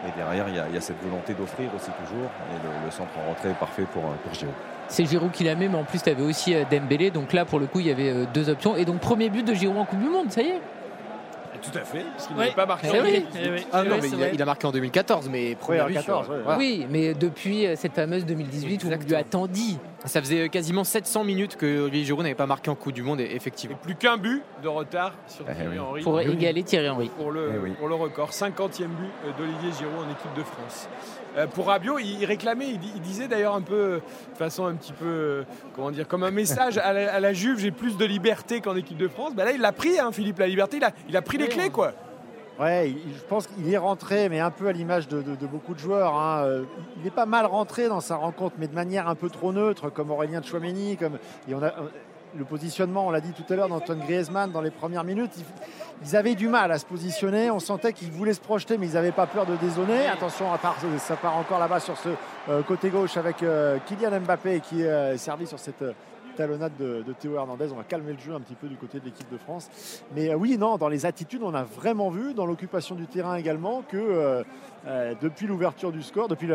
Speaker 10: Et derrière, il y a, cette volonté d'offrir aussi toujours. Et le, centre en rentrée est parfait pour, pour Giroud.
Speaker 7: C'est Giroud qui la mais en plus, tu avais aussi euh, Dembélé. Donc là, pour le coup, il y avait euh, deux options. Et donc, premier but de Giroud en Coupe du Monde, ça y est.
Speaker 4: Tout à fait, parce qu'il n'avait pas marqué.
Speaker 7: Eh
Speaker 4: en
Speaker 7: oui.
Speaker 4: 2018.
Speaker 7: Eh oui.
Speaker 5: Ah non, mais
Speaker 7: c'est
Speaker 5: il a,
Speaker 7: vrai.
Speaker 5: il a marqué en 2014, mais premier
Speaker 9: en
Speaker 5: but
Speaker 9: 14,
Speaker 5: sur-
Speaker 9: ouais.
Speaker 5: voilà.
Speaker 7: Oui, mais depuis euh, cette fameuse 2018 où on lui a tant dit.
Speaker 5: Ça faisait euh, quasiment 700 minutes que Olivier Giroud n'avait pas marqué en Coupe du Monde, et effectivement.
Speaker 4: Plus qu'un but de retard sur
Speaker 10: Eh
Speaker 4: Thierry
Speaker 10: oui.
Speaker 4: Henry.
Speaker 7: Pour égaler Thierry Henry.
Speaker 4: Pour le,
Speaker 10: Eh oui.
Speaker 4: pour le record. 50e but euh, d'Olivier Giroud en équipe de France. Euh, pour Rabiot, il, réclamait, il, di- il disait d'ailleurs un peu, euh, de façon un petit peu, euh, comment dire, comme un message à la, à la Juve, j'ai plus de liberté qu'en équipe de France. Ben là, il l'a pris, hein, Philippe, la liberté, il a, il a pris les clés, quoi.
Speaker 9: Ouais, il- je pense qu'il est rentré, mais un peu à l'image de, de- de beaucoup de joueurs. hein. Il n'est pas mal rentré dans sa rencontre, mais de manière un peu trop neutre, comme Aurélien Chouameni. Comme... Et on a, le positionnement, on l'a dit tout à l'heure, d'Antoine Griezmann dans les premières minutes, ils, avaient du mal à se positionner. On sentait qu'ils voulaient se projeter, mais ils n'avaient pas peur de dézonner. Attention, ça part encore là-bas sur ce euh, côté gauche avec euh, Kylian Mbappé qui est servi sur cette. euh, talonnade de, Théo Hernandez. On va calmer le jeu un petit peu du côté de l'équipe de France. Mais euh, oui, non, dans les attitudes, on a vraiment vu, dans l'occupation du terrain également, que euh, euh, depuis l'ouverture du score, depuis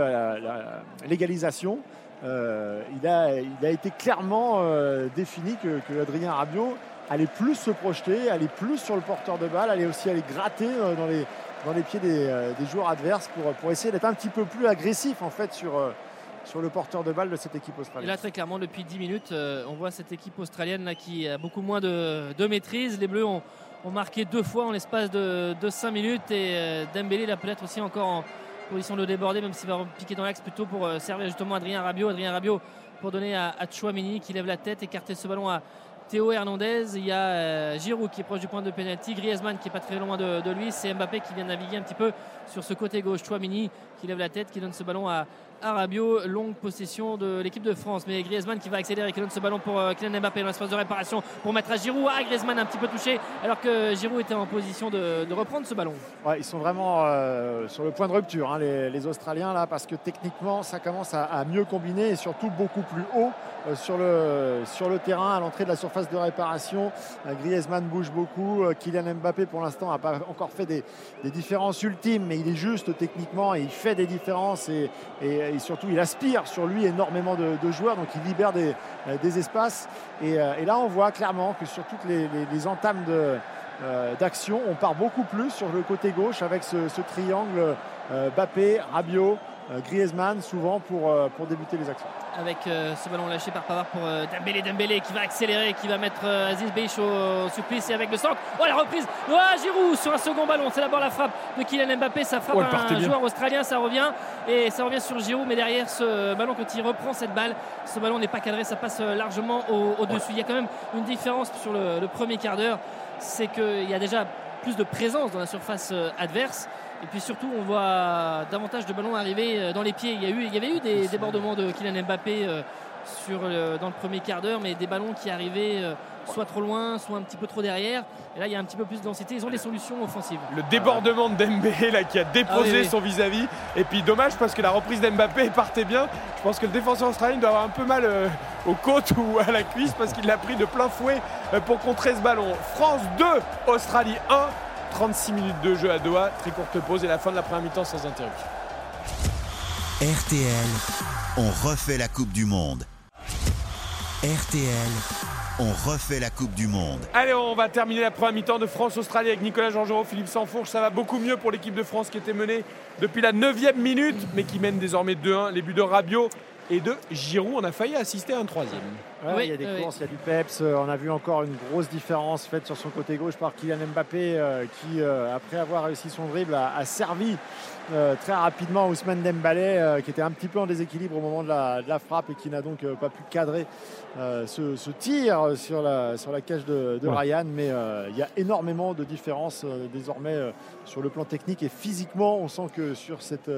Speaker 9: l'égalisation, euh, il, a, il a été clairement euh, défini que, que Adrien Rabiot allait plus se projeter, allait plus sur le porteur de balle, allait aussi aller gratter euh, dans les, dans les pieds des, joueurs adverses pour, pour essayer d'être un petit peu plus agressif en fait sur, sur le porteur de balle de cette équipe australienne.
Speaker 11: là, très clairement, depuis 10 minutes, on voit cette équipe australienne là, qui a beaucoup moins de, de maîtrise. Les Bleus ont, marqué deux fois en l'espace de, de 5 minutes et Dembélé là peut-être aussi encore en position de déborder, même s'il va piquer dans l'axe plutôt pour euh, servir justement Adrien Rabiot. Adrien Rabiot pour donner à, Chouamini qui lève la tête, écarter ce ballon à Théo Hernandez. Il y a euh, Giroud qui est proche du point de pénalty, Griezmann qui est pas très loin de, de lui. C'est Mbappé qui vient naviguer un petit peu sur ce côté gauche. Chouamini qui lève la tête, qui donne ce ballon à, Rabiot. Longue possession de l'équipe de France. Mais Griezmann qui va accélérer, qui donne ce ballon pour euh, Kylian Mbappé dans l'espace de réparation pour mettre à Giroud. Ah, Griezmann un petit peu touché alors que Giroud était en position de, reprendre ce ballon.
Speaker 9: Ils sont vraiment euh, sur le point de rupture, hein, les, Australiens, là, parce que techniquement, ça commence à, mieux combiner et surtout beaucoup plus haut euh, sur, le, terrain, à l'entrée de la surface de réparation. Griezmann bouge beaucoup. Kylian Mbappé, pour l'instant, n'a pas encore fait des, des différences ultimes, mais il est juste techniquement et il fait des différences et, et- surtout, il aspire sur lui énormément de, joueurs, donc il libère des, euh, des espaces. Et, euh, et là, on voit clairement que sur toutes les, les- entames de euh, d'action. On part beaucoup plus sur le côté gauche avec ce, triangle Bappé, Rabiot, Griezmann, souvent pour, euh, pour débuter les actions.
Speaker 11: avec euh, ce ballon lâché par Pavard pour euh, Dembélé, Dembélé qui va accélérer, qui va mettre euh, Aziz Beich au, au supplice et avec le centre. Oh la reprise Oh Giroud sur un second ballon, c'est d'abord la frappe de Kylian Mbappé, ça frappe
Speaker 4: Oh,
Speaker 11: un
Speaker 4: bien.
Speaker 11: joueur australien, ça revient et ça revient sur Giroud, mais derrière ce ballon quand il reprend cette balle, ce ballon n'est pas cadré, ça passe euh, largement au- au-dessus. Il y a quand même une différence sur le, le premier quart d'heure, c'est qu'il y a déjà plus de présence dans la surface euh, adverse. Et puis surtout, on voit davantage de ballons arriver euh, dans les pieds. Il y, a eu, il y avait eu des débordements de Kylian Mbappé euh, sur dans le premier quart d'heure, mais des ballons qui arrivaient euh, soit trop loin, soit un petit peu trop derrière. Et là, il y a un petit peu plus de densité. Ils ont des solutions offensives.
Speaker 4: Le débordement de Dembélé là, qui a déposé
Speaker 11: Ah oui,
Speaker 4: son vis-à-vis. Et puis dommage parce que la reprise d'Mbappé <laughs> partait bien. Je pense que le défenseur australien doit avoir un peu mal euh, aux côtes ou à la cuisse parce qu'il l'a pris de plein fouet pour contrer ce ballon. France 2, Australie 1. 36 minutes de jeu à Doha, très courte pause et la fin de la première mi-temps sans interruption.
Speaker 2: RTL, on refait la Coupe du Monde. RTL, on refait la Coupe du Monde.
Speaker 4: Allez, on va terminer la première mi-temps de France-Australie avec Nicolas Georgerot, Philippe Sansfourche. Ça va beaucoup mieux pour l'équipe de France qui était menée depuis la 9 minute, mais qui mène désormais 2-1. Les buts de Rabiot et de Giroud. On a failli assister à un troisième.
Speaker 9: Ouais,
Speaker 11: Oui,
Speaker 9: il y a des
Speaker 11: oui.
Speaker 9: courses, il y a du peps. Euh, On a vu encore une grosse différence faite sur son côté gauche par Kylian Mbappé euh, qui, euh, après avoir réussi son dribble, a, a servi euh, très rapidement Ousmane Dembélé euh, qui était un petit peu en déséquilibre au moment de la, de la frappe et qui n'a donc euh, pas pu cadrer euh, ce, ce tir sur la, sur la cage de, de
Speaker 10: Ouais.
Speaker 9: Ryan. Mais euh, il y a énormément de différences euh, désormais euh, sur le plan technique et physiquement. On sent que sur cette,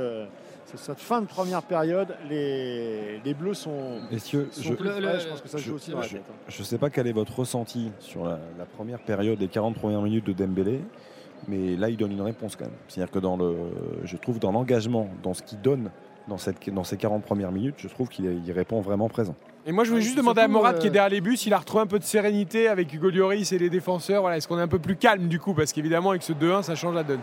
Speaker 9: euh, cette fin de première période, les, les Bleus sont,
Speaker 10: Messieurs,
Speaker 9: sont
Speaker 10: je-
Speaker 9: plus
Speaker 10: Le-
Speaker 9: frais.
Speaker 10: le-
Speaker 9: Je pense que ça
Speaker 10: je-
Speaker 9: joue aussi dans la
Speaker 10: je-
Speaker 9: tête. hein.
Speaker 10: Je ne sais pas quel est votre ressenti sur la, la première période, les 40 premières minutes de Dembélé, mais là, il donne une réponse quand même. C'est-à-dire que dans le, je trouve dans l'engagement, dans ce qu'il donne dans, cette, dans ces 40 premières minutes, je trouve qu'il il répond vraiment présent.
Speaker 4: Et moi, je voulais juste demander à Morad qui est derrière les bus, s'il a retrouvé un peu de sérénité avec Hugo Lloris et les défenseurs. Voilà, est-ce qu'on est un peu plus calme du coup? Parce qu'évidemment, avec ce 2-1, ça change la donne.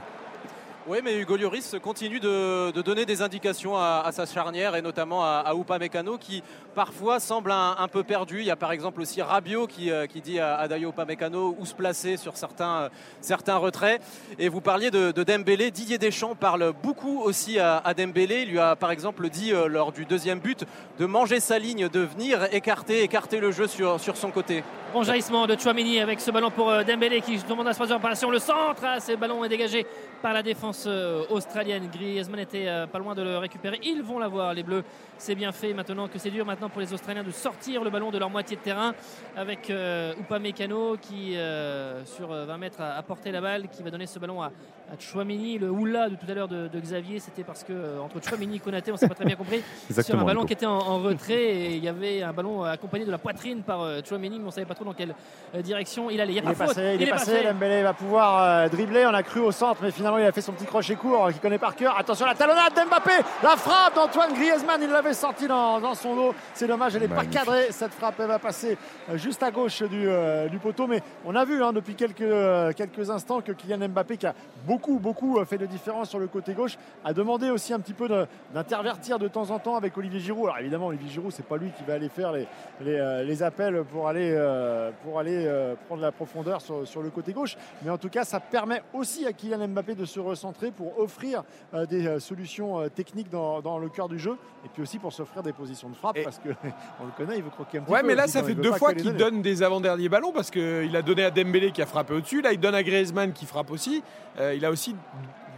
Speaker 12: Oui, mais Hugo Lloris continue de, donner des indications à, sa charnière et notamment à, à Upamecano qui parfois semble un, peu perdu. Il y a par exemple aussi Rabiot qui, euh, qui dit à, à Dayo Upamecano où se placer sur certains, euh, retraits. Et vous parliez de, de Dembélé. Didier Deschamps parle beaucoup aussi à, Dembélé. Il lui a par exemple dit euh, lors du deuxième but de manger sa ligne, de venir écarter, écarter le jeu sur, son côté.
Speaker 11: Bon jaillissement de Chouamini avec ce ballon pour Dembélé qui demande à passer sur le centre. Ah, ce ballon est dégagé par la défense euh, australienne. Griezmann était euh, pas loin de le récupérer. Ils vont l'avoir, les Bleus. C'est bien fait maintenant que c'est dur maintenant pour les Australiens de sortir le ballon de leur moitié de terrain avec euh, Upamecano qui euh, sur euh, 20 mètres a, a porté la balle, qui va donner ce ballon à, à Chouamini. Le oula de tout à l'heure de, de Xavier, c'était parce que euh, entre Chouamini et Konaté, on s'est pas très bien compris <laughs> sur un ballon qui était en, en retrait et il y avait un ballon accompagné de la poitrine par euh, Chouamini, mais on savait pas trop dans quelle euh, direction il allait. Il y a
Speaker 9: Il
Speaker 11: pas
Speaker 9: est
Speaker 11: faute.
Speaker 9: passé, il est passé, Dembélé va pouvoir euh, dribbler. On a cru au centre, mais finalement il a fait son petit crochet court euh, qu'il connaît par cœur. Attention la talonnade d'Mbappé, la frappe d'Antoine Griezmann, il l'avait sorti dans, dans son dos. C'est dommage, elle n'est pas cadrée. Cette frappe, elle va passer euh, juste à gauche du, euh, du poteau. Mais on a vu hein, depuis quelques, euh, quelques instants que Kylian Mbappé, qui a beaucoup, beaucoup fait de différence sur le côté gauche, a demandé aussi un petit peu d'intervertir de, temps en temps avec Olivier Giroud. Alors évidemment, Olivier Giroud, c'est pas lui qui va aller faire les, les, les appels pour aller, euh, pour aller prendre la profondeur sur, sur le côté gauche. Mais en tout cas, ça permet aussi à Kylian Mbappé de se recentrer pour offrir des solutions techniques dans, dans le cœur du jeu et puis aussi pour s'offrir des positions de frappe parce que <laughs> on le connaît, il veut croquer un petit
Speaker 4: Ouais,
Speaker 9: peu.
Speaker 4: mais là, ça fait
Speaker 9: il
Speaker 4: deux fois qu'il donne des avant-derniers ballons parce qu'il a donné à Dembélé qui a frappé au-dessus. Là, il donne à Griezmann qui frappe aussi. Euh, il a aussi,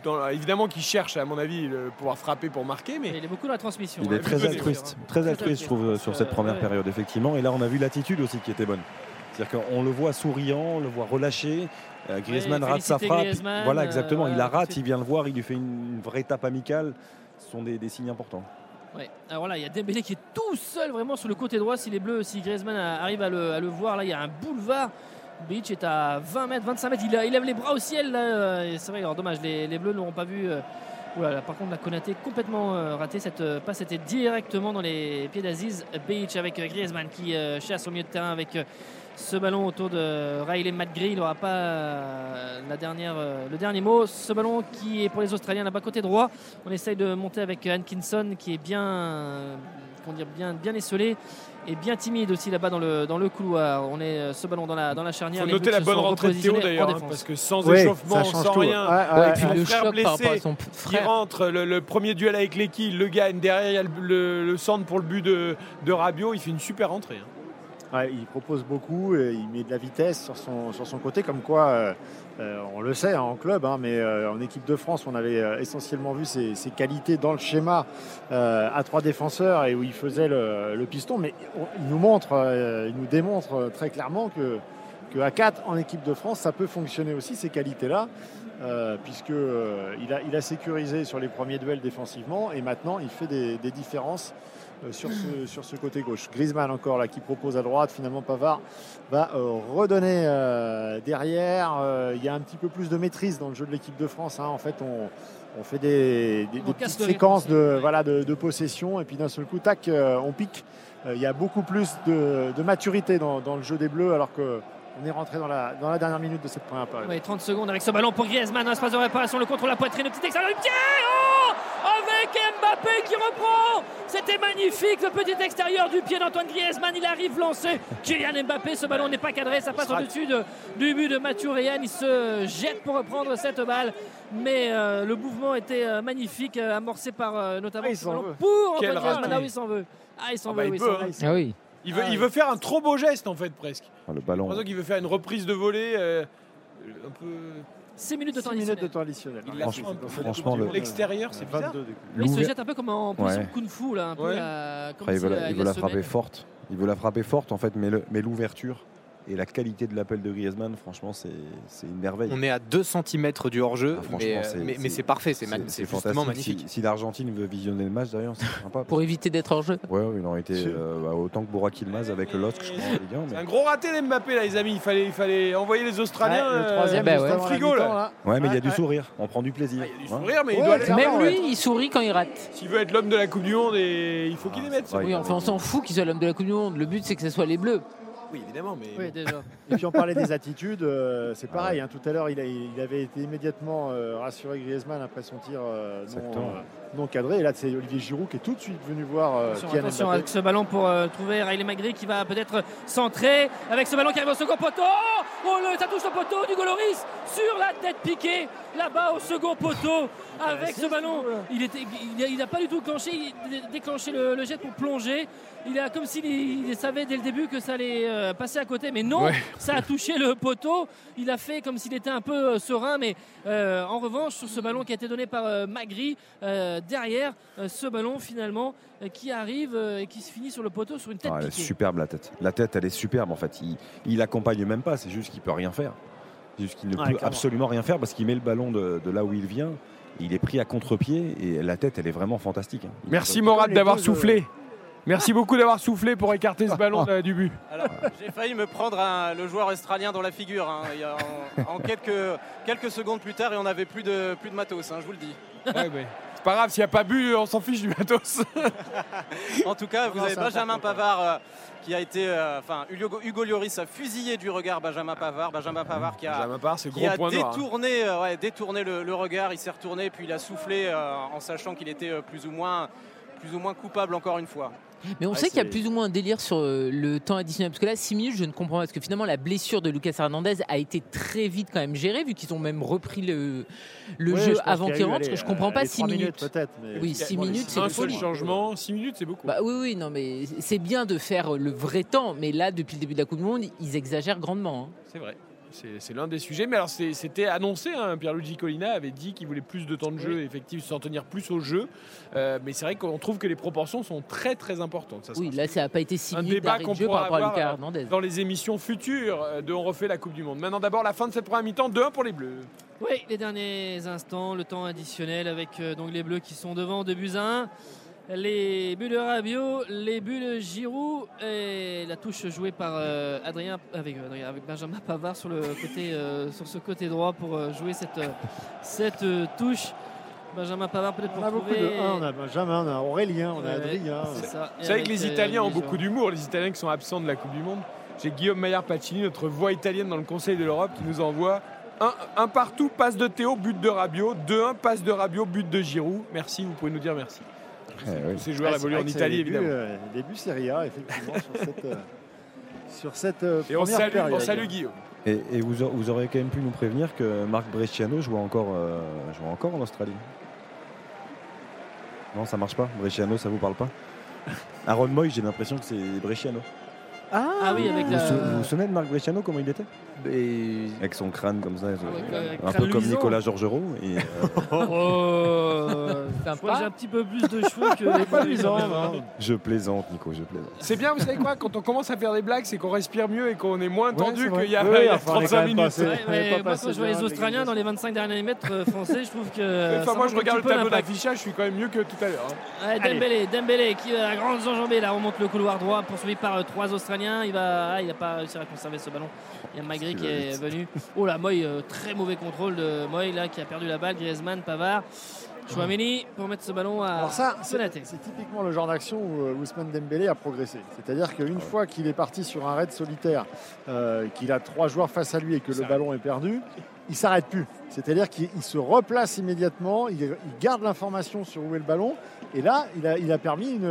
Speaker 4: dans- évidemment, qui cherche, à mon avis, le pouvoir frapper pour marquer. Mais
Speaker 11: il est beaucoup dans la transmission.
Speaker 10: Il est très altruiste, très altruiste, je trouve, sur cette première
Speaker 11: ouais.
Speaker 10: période, effectivement. Et là, on a vu l'attitude aussi qui était bonne. C'est-à-dire qu'on le voit souriant, on le voit relâché. Euh, Griezmann
Speaker 11: Ouais,
Speaker 10: rate sa frappe.
Speaker 11: Griezmann,
Speaker 10: voilà,
Speaker 11: euh,
Speaker 10: exactement. il
Speaker 11: voilà,
Speaker 10: la rate, il vient le voir, il lui fait une, une vraie tape amicale. Ce sont des, des signes importants.
Speaker 11: Ouais. Alors là, il y a Dembélé qui est tout seul vraiment sur le côté droit. Si les Bleus, si Griezmann arrive à le, voir, là, il y a un boulevard. Beach est à 20 mètres, 25 mètres. Il, il lève les bras au ciel. là, euh, C'est vrai, alors dommage, les, Bleus n'auront pas vu. euh, par contre, la Konaté complètement euh, raté. Cette passe était directement dans les pieds d'Aziz Beach avec Griezmann qui chasse au milieu de terrain avec. Euh, ce ballon autour de Riley Madgri, il n'aura pas euh, la dernière, euh, le dernier mot. Ce ballon qui est pour les Australiens là-bas côté droit. On essaye de monter avec Hankinson qui est bien, euh, comment dire, bien, bien esselé et bien timide aussi là-bas dans le, dans le couloir. On est euh, ce ballon dans la, dans la
Speaker 4: il
Speaker 11: charnière.
Speaker 4: faut noter la bonne rentrée de Théo d'ailleurs, hein, parce que sans
Speaker 9: Oui,
Speaker 4: échauffement, sans
Speaker 9: tout.
Speaker 4: rien,
Speaker 9: Ouais, ouais,
Speaker 7: et puis le
Speaker 4: frère
Speaker 7: choc par rapport à
Speaker 4: blessé
Speaker 7: son p-
Speaker 4: qui
Speaker 7: frère.
Speaker 4: rentre, le, le premier duel avec l'équipe, le gagne, derrière il y a le, le- le centre pour le but de, de Rabiot, il fait une super entrée. hein.
Speaker 9: Il propose beaucoup, et il met de la vitesse sur son, sur son côté, comme quoi, euh, euh, on le sait hein, en club, hein, mais euh, en équipe de France, on avait essentiellement vu ses, qualités dans le schéma à trois défenseurs et où il faisait le, piston, mais il nous montre, il nous démontre très clairement que, que à 4 en équipe de France, ça peut fonctionner aussi, ces qualités-là. euh, puisque il, a, il a sécurisé sur les premiers duels défensivement et maintenant il fait des, différences sur, ce, sur ce côté gauche. Griezmann encore là qui propose à droite, finalement Pavard va euh, redonner euh, derrière. Euh, il y a un petit peu plus de maîtrise dans le jeu de l'équipe de France. hein. En fait, on, on fait des, des- petites
Speaker 11: le
Speaker 9: séquences de, voilà, de, de possession et puis d'un seul coup, tac, euh, on pique. Euh, il y a beaucoup plus de, de maturité dans, dans le jeu des Bleus alors que on est rentré dans la, dans la dernière minute de cette première période.
Speaker 11: Ouais, 30 secondes avec ce ballon pour Griezmann, un espace de réparation, le contre la poitrine, le petit extérieur du pied Oh Mbappé qui reprend C'était magnifique, le petit extérieur du pied d'Antoine Griezmann, il arrive lancé. Kylian Mbappé, ce ballon n'est pas cadré, ça passe au-dessus de- du but de Mathieu Reyan, il se jette pour reprendre cette balle. Mais euh, le mouvement était euh, magnifique, euh, amorcé par euh, notamment
Speaker 9: Ah, il
Speaker 11: pour
Speaker 4: Quel
Speaker 11: Antoine Griezmann. Ah oui, il s'en veut. Ah, il s'en
Speaker 4: Ah bah,
Speaker 11: veut,
Speaker 4: il
Speaker 11: oui,
Speaker 4: peut,
Speaker 11: s'en
Speaker 4: hein.
Speaker 11: veut.
Speaker 7: Ah oui.
Speaker 4: Il veut,
Speaker 9: Ah,
Speaker 4: il faire un trop beau geste en fait presque.
Speaker 10: Ah, le ballon.
Speaker 4: qu'il veut faire une reprise de volée euh, un peu.
Speaker 11: 6 minutes de temps
Speaker 9: minutes de
Speaker 11: additionnel.
Speaker 9: temps additionnel.
Speaker 4: Il l'a
Speaker 10: Franchement-
Speaker 4: fait un peu
Speaker 10: franchement, le-
Speaker 4: l'extérieur, c'est bizarre.
Speaker 9: 22 du coup.
Speaker 11: Oui, il se jette un peu comme en position
Speaker 10: Ouais.
Speaker 11: kung fu là, un peu
Speaker 4: Ouais.
Speaker 11: la- comme
Speaker 10: Après, il veut la,
Speaker 11: la-
Speaker 10: il
Speaker 11: la
Speaker 10: veut la
Speaker 11: semaine.
Speaker 10: frapper forte. Il veut la frapper forte en fait, mais le- mais l'ouverture et la qualité de l'appel de Griezmann, franchement, c'est une merveille.
Speaker 5: On est à 2 cm du hors-jeu,
Speaker 10: Ah, franchement,
Speaker 5: mais,
Speaker 10: c'est-
Speaker 5: mais, mais parfait, c'est justement
Speaker 10: fantastique.
Speaker 5: magnifique.
Speaker 10: Si, si l'Argentine veut visionner le match, d'ailleurs, c'est sympa.
Speaker 7: Pour éviter d'être hors jeu.
Speaker 10: Ouais, il aurait été euh, bah, autant que Burak Yilmaz avec le LOSC, je crois, 1,
Speaker 4: C'est
Speaker 10: mais-
Speaker 4: un gros raté d'Mbappé là, les amis. Il fallait, il fallait envoyer les Australiens.
Speaker 9: Ouais, le
Speaker 4: euh,
Speaker 9: troisième,
Speaker 7: bah ouais.
Speaker 9: avant la
Speaker 4: frigo, là.
Speaker 10: Ouais, mais il y a du sourire. On prend du plaisir.
Speaker 4: Il y a du sourire, mais il doit
Speaker 7: Même lui, il sourit quand il rate.
Speaker 4: S'il veut être l'homme de la Coupe du Monde, il faut qu'il les mette.
Speaker 7: Oui, enfin, on s'en fout qu'il soit l'homme de la Coupe du Monde. Le but, c'est que ce soit les Bleus.
Speaker 4: Oui, évidemment, mais.
Speaker 11: Oui, déjà.
Speaker 9: Et puis on parlait des attitudes, euh, c'est
Speaker 10: Ah
Speaker 9: pareil. hein, tout à l'heure, il, avait été immédiatement euh, rassuré Griezmann après son tir euh, non, euh, non cadré. Et là, c'est Olivier Giroud qui est tout de suite venu voir euh,
Speaker 11: Attention,
Speaker 9: Kylian
Speaker 11: attention avec ce ballon pour euh, trouver Riley Magri qui va peut-être centrer avec ce ballon qui arrive au second poteau. Oh, le, ça touche le poteau du Goloris sur la tête piquée là-bas au second poteau avec ce ballon. Il n'a pas du tout déclenché, le, le jet pour plonger. Il a comme s'il il savait dès le début que ça allait euh, passer à côté, mais non,
Speaker 4: Ouais.
Speaker 11: ça a touché le poteau. Il a fait comme s'il était un peu euh, serein, mais euh, en revanche sur ce ballon qui a été donné par Magri derrière, euh, ce ballon finalement euh, qui arrive euh, et qui se finit sur le poteau sur une tête
Speaker 10: Ah, elle est
Speaker 11: piquée.
Speaker 10: superbe la tête. La tête, elle est superbe en fait. Il, il accompagne même pas, c'est juste qu'il peut rien faire. C'est juste qu'il ne
Speaker 9: Ouais,
Speaker 10: peut
Speaker 9: clairement.
Speaker 10: absolument rien faire parce qu'il met le ballon de, de là où il vient. Il est pris à contre-pied et la tête, elle est vraiment fantastique. hein. Il-
Speaker 4: Merci Morad d'avoir soufflé. Merci beaucoup d'avoir soufflé pour écarter ce ballon euh, du but.
Speaker 12: Alors, j'ai failli me prendre un- le joueur australien dans la figure hein, il y a en, en quelques, quelques secondes plus tard et on n'avait plus de, plus de matos, hein, je vous le dis.
Speaker 4: Ouais, c'est pas grave, s'il n'y a pas but, on s'en fiche du matos. <laughs>
Speaker 12: En tout cas, vous
Speaker 9: Non,
Speaker 12: avez Benjamin. Pavard euh, qui a été. euh, Enfin, Hugo, Hugo Lloris a fusillé du regard Benjamin Pavard. Benjamin Pavard qui a,
Speaker 4: Benjamin Pavard, c'est
Speaker 12: qui
Speaker 4: gros
Speaker 12: a
Speaker 4: point noir. hein.
Speaker 12: détourné, ouais, détourné le, le regard. Il s'est retourné, puis il a soufflé euh, en sachant qu'il était plus ou, moins, plus ou moins coupable encore une fois.
Speaker 7: Mais on
Speaker 9: Ouais,
Speaker 7: sait qu'il y a plus ou moins un délire sur euh, le temps additionnel. Parce que là, 6 minutes, je ne comprends pas. Parce que finalement, la blessure de Lucas Hernandez a été très vite quand même gérée, vu qu'ils ont même repris le, le jeu
Speaker 9: je
Speaker 7: avant
Speaker 9: qu'il
Speaker 7: rentre.
Speaker 9: allez,
Speaker 7: Je comprends
Speaker 9: euh,
Speaker 7: pas
Speaker 9: les
Speaker 7: 6
Speaker 9: trois
Speaker 7: minutes.
Speaker 9: peut-être. mais-
Speaker 7: Oui, six
Speaker 9: Bon, les
Speaker 7: minutes,
Speaker 9: six
Speaker 7: c'est
Speaker 4: Un seul changement, 6 minutes, c'est beaucoup.
Speaker 7: Bah oui, oui, non, mais c'est bien de faire le vrai temps. Mais là, depuis le début de la Coupe du Monde, ils exagèrent grandement. hein.
Speaker 4: C'est vrai. C'est l'un des sujets. Mais alors, c'était annoncé. hein, Pierluigi Collina avait dit qu'il voulait plus de temps de jeu, effectivement, s'en tenir plus au jeu. Euh, mais c'est vrai qu'on trouve que les proportions sont très, très importantes. Ça
Speaker 7: Oui, là, ça n'a pas été 6
Speaker 4: un débat qu'on
Speaker 7: par
Speaker 4: pourra
Speaker 7: rapport
Speaker 4: avoir
Speaker 7: Lucas
Speaker 4: euh, dans les émissions futures euh, de On refait la Coupe du Monde. Maintenant, d'abord, la fin de cette première mi-temps, 2-1 pour les Bleus.
Speaker 11: Oui, les derniers instants, le temps additionnel avec euh, donc les Bleus qui sont devant 2 buts à 1. Les buts de Rabiot, les buts de Giroud et la touche jouée par euh, Adrien, avec, Adrien- avec Benjamin Pavard sur, le côté, euh, sur ce côté droit pour euh, jouer cette, euh, cette euh, touche. Benjamin Pavard peut-être pour
Speaker 9: On a beaucoup de
Speaker 11: trouver.
Speaker 9: 1, on a Benjamin, on a Aurélien, on a Adrien.
Speaker 11: c'est ça.
Speaker 4: Vous savez
Speaker 11: Et
Speaker 4: que les
Speaker 11: avec, euh,
Speaker 4: Italiens ont beaucoup d'humour, les Italiens qui sont absents de la Coupe du Monde. J'ai Guillaume Maillard Pacini, notre voix italienne dans le Conseil de l'Europe, qui nous envoie un, un partout, passe de Théo, but de Rabiot, 2-1, passe de Rabiot, but de Giroud. Merci, vous pouvez nous dire merci.
Speaker 10: Eh oui.
Speaker 4: Ces joueurs
Speaker 9: Ah,
Speaker 4: évoluent en Italie, évidemment.
Speaker 9: euh, Les débuts Serie A, effectivement, sur cette, euh, sur cette euh,
Speaker 4: Et on salue,
Speaker 9: période.
Speaker 4: on salue Guillaume.
Speaker 10: Et, et vous, a- vous aurez quand même pu nous prévenir que Marc Bresciano joue encore, euh, joue encore en Australie. Non, ça marche pas. Bresciano, ça vous parle pas? Aaron Moy, j'ai l'impression que c'est Bresciano.
Speaker 11: Ah oui, avec
Speaker 10: Vous,
Speaker 11: la.
Speaker 10: vous vous souvenez de Marc Bresciano, comment il était?
Speaker 5: Et
Speaker 10: Avec son crâne comme ça,
Speaker 11: avec, euh,
Speaker 10: un
Speaker 11: crâne
Speaker 10: peu comme
Speaker 11: luisant.
Speaker 10: Nicolas Georgerot. Et, euh, <laughs>
Speaker 11: Oh, que j'ai un petit peu plus de cheveux que.
Speaker 9: pas luisant, non.
Speaker 10: je plaisante, Nico, je plaisante.
Speaker 4: C'est bien, vous savez quoi, quand on commence à faire des blagues, c'est qu'on respire mieux et qu'on est moins tendu qu'il y a, il y a
Speaker 9: enfin, on est quand
Speaker 4: 35
Speaker 9: même
Speaker 4: minutes.
Speaker 9: passé-
Speaker 11: Ouais, mais
Speaker 9: pas
Speaker 11: moi, quand je vois les Australiens dans les 25 derniers mètres euh, français, je trouve que.
Speaker 4: Enfin, moi, je
Speaker 11: un
Speaker 4: regarde le tableau d'affichage, je suis quand même mieux que tout à l'heure. hein.
Speaker 11: Ouais, Dembélé, Dembélé qui a la grande enjambée, là remonte le couloir droit poursuivi par euh, trois Australiens. Il va, ah, il n'a pas réussi à conserver ce ballon. Il y a Magri qui est venu. Oh là, Moy, euh, très mauvais contrôle de Moy là qui a perdu la balle. Griezmann, Pavard, Chouameni pour mettre ce ballon à
Speaker 9: Alors ça, c'est typiquement le genre d'action où euh, Ousmane Dembélé a progressé. C'est-à-dire qu'une fois qu'il est parti sur un raid solitaire, euh, qu'il a trois joueurs face à lui et que le ballon est perdu, il s'arrête plus. C'est-à-dire qu'il il se replace immédiatement, il, il garde l'information sur où est le ballon, et là, il a, il a permis une,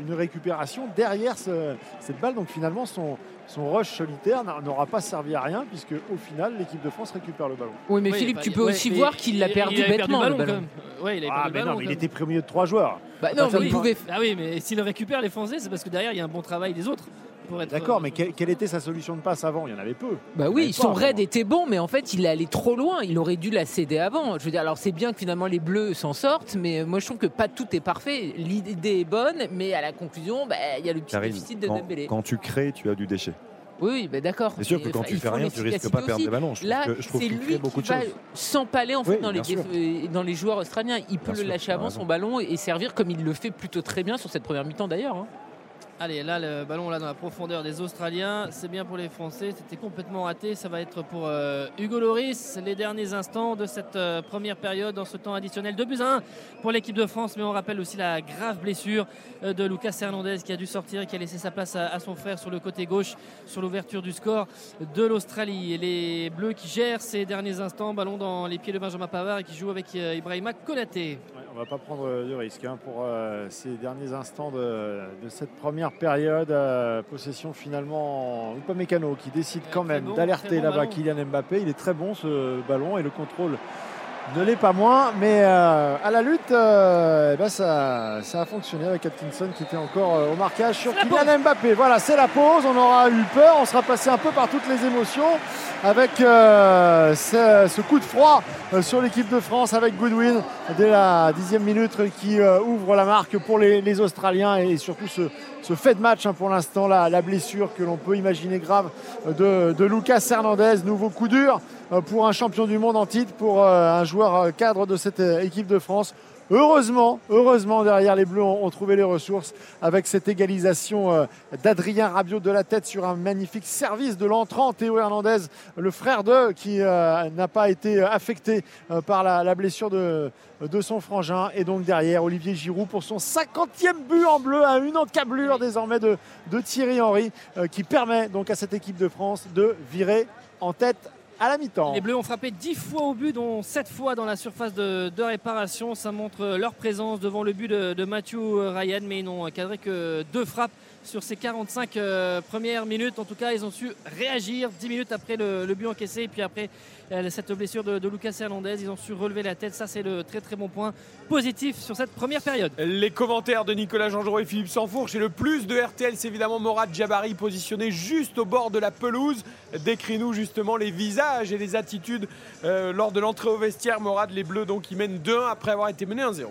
Speaker 9: une récupération derrière ce- cette balle. Donc finalement, son, son rush solitaire n'a- n'aura pas servi à rien, puisque au final, l'équipe de France récupère le ballon.
Speaker 7: Oui, mais
Speaker 11: Oui,
Speaker 7: Philippe,
Speaker 11: bah,
Speaker 7: tu peux
Speaker 11: ouais,
Speaker 7: aussi voir qu'il l'a perdu
Speaker 11: il
Speaker 7: bêtement, le
Speaker 11: quand
Speaker 7: ballon.
Speaker 11: Ouais, il
Speaker 9: Ah,
Speaker 11: perdu
Speaker 9: mais
Speaker 11: le
Speaker 9: non, mais il était pris au milieu de trois joueurs.
Speaker 7: Bah non, mais il pouvait.
Speaker 11: Ah oui, mais s'il récupère les Français, c'est parce que derrière il y a un bon travail des autres. Pour être.
Speaker 9: D'accord, mais quelle, quelle était sa solution de passe avant? Il y en avait peu.
Speaker 7: Bah oui,
Speaker 9: avait
Speaker 7: son raid était bon, mais en fait, il est allé trop loin. Il aurait dû la céder avant. Je veux dire, alors c'est bien que finalement les Bleus s'en sortent, mais moi je trouve que pas tout est parfait. L'idée est bonne, mais à la conclusion, bah, il y a le petit
Speaker 10: Karine,
Speaker 7: déficit de
Speaker 10: quand,
Speaker 7: Dembélé.
Speaker 10: quand tu crées, tu as du déchet.
Speaker 7: Oui, bah d'accord.
Speaker 10: C'est sûr que quand tu fais rien, tu risques pas de perdre des ballons. Je
Speaker 7: Là,
Speaker 10: que- je trouve
Speaker 7: c'est lui
Speaker 10: beaucoup
Speaker 7: qui
Speaker 10: de
Speaker 7: va
Speaker 10: choses.
Speaker 7: s'empaler en fait
Speaker 10: Oui,
Speaker 7: dans, les
Speaker 10: bien sûr.
Speaker 7: déf- euh, dans les joueurs australiens. Il peut
Speaker 10: Bien
Speaker 7: le lâcher avant son ballon et servir comme il le fait plutôt très bien sur cette première mi-temps d'ailleurs. hein.
Speaker 11: Allez, là, le ballon là dans la profondeur des Australiens. C'est bien pour les Français. C'était complètement raté. Ça va être pour euh, Hugo Loris. Les derniers instants de cette euh, première période dans ce temps additionnel. 2 buts à 1 pour l'équipe de France. Mais on rappelle aussi la grave blessure euh, de Lucas Hernandez qui a dû sortir et qui a laissé sa place à, son frère sur le côté gauche sur l'ouverture du score de l'Australie. Les Bleus qui gèrent ces derniers instants. Ballon dans les pieds de Benjamin Pavard et qui joue avec Ibrahima Konaté.
Speaker 9: Ouais, on va pas prendre de risque hein, pour ces derniers instants de cette première période. Euh, possession finalement Upamecano qui décide quand même
Speaker 11: bon,
Speaker 9: d'alerter
Speaker 11: bon
Speaker 9: là-bas. Kylian Mbappé. Il est très bon ce ballon et le contrôle ne l'est pas moins. Mais euh, à la lutte, euh, eh ben, ça, ça a fonctionné avec Atkinson qui était encore au marquage sur Kylian Mbappé. Voilà, c'est la pause. On aura eu peur. On sera passé un peu par toutes les émotions avec euh, ce, ce coup de froid sur l'équipe de France avec Goodwin dès la dixième minute qui ouvre la marque pour les, les Australiens et surtout ce, ce fait de match hein, pour l'instant, la, blessure que l'on peut imaginer grave euh, de, de Lucas Hernandez. Nouveau coup dur euh, pour un champion du monde en titre, pour euh, un joueur cadre de cette équipe de France. Heureusement, heureusement, derrière les Bleus ont, trouvé les ressources avec cette égalisation euh, d'Adrien Rabiot de la tête sur un magnifique service de l'entrant Théo Hernandez, le frère d'eux, qui euh, n'a pas été affecté euh, par la, blessure de, de son frangin. Et donc derrière, Olivier Giroud pour son 50e but en bleu, à une encablure désormais de, de Thierry Henry, qui permet donc à cette équipe de France de virer en tête à la mi-temps.
Speaker 11: Les Bleus ont frappé 10 fois au but, dont 7 fois dans la surface de, réparation. Ça montre leur présence devant le but de, de Matthew Ryan, mais ils n'ont cadré que deux frappes sur ces 45 euh, premières minutes. En tout cas, ils ont su réagir 10 minutes après le, but encaissé et puis après euh, cette blessure de, Lucas Hernandez. Ils ont su relever la tête. Ça, c'est le très très bon point positif sur cette première période.
Speaker 4: Les commentaires de Nicolas Jean-Jean et Philippe Sanfourche et le plus de RTL, c'est évidemment Morad Jabari positionné juste au bord de la pelouse. Décris-nous justement les visages et les attitudes euh, lors de l'entrée au vestiaire. Morad, les Bleus donc qui mènent 2-1 après avoir été menés 1-0.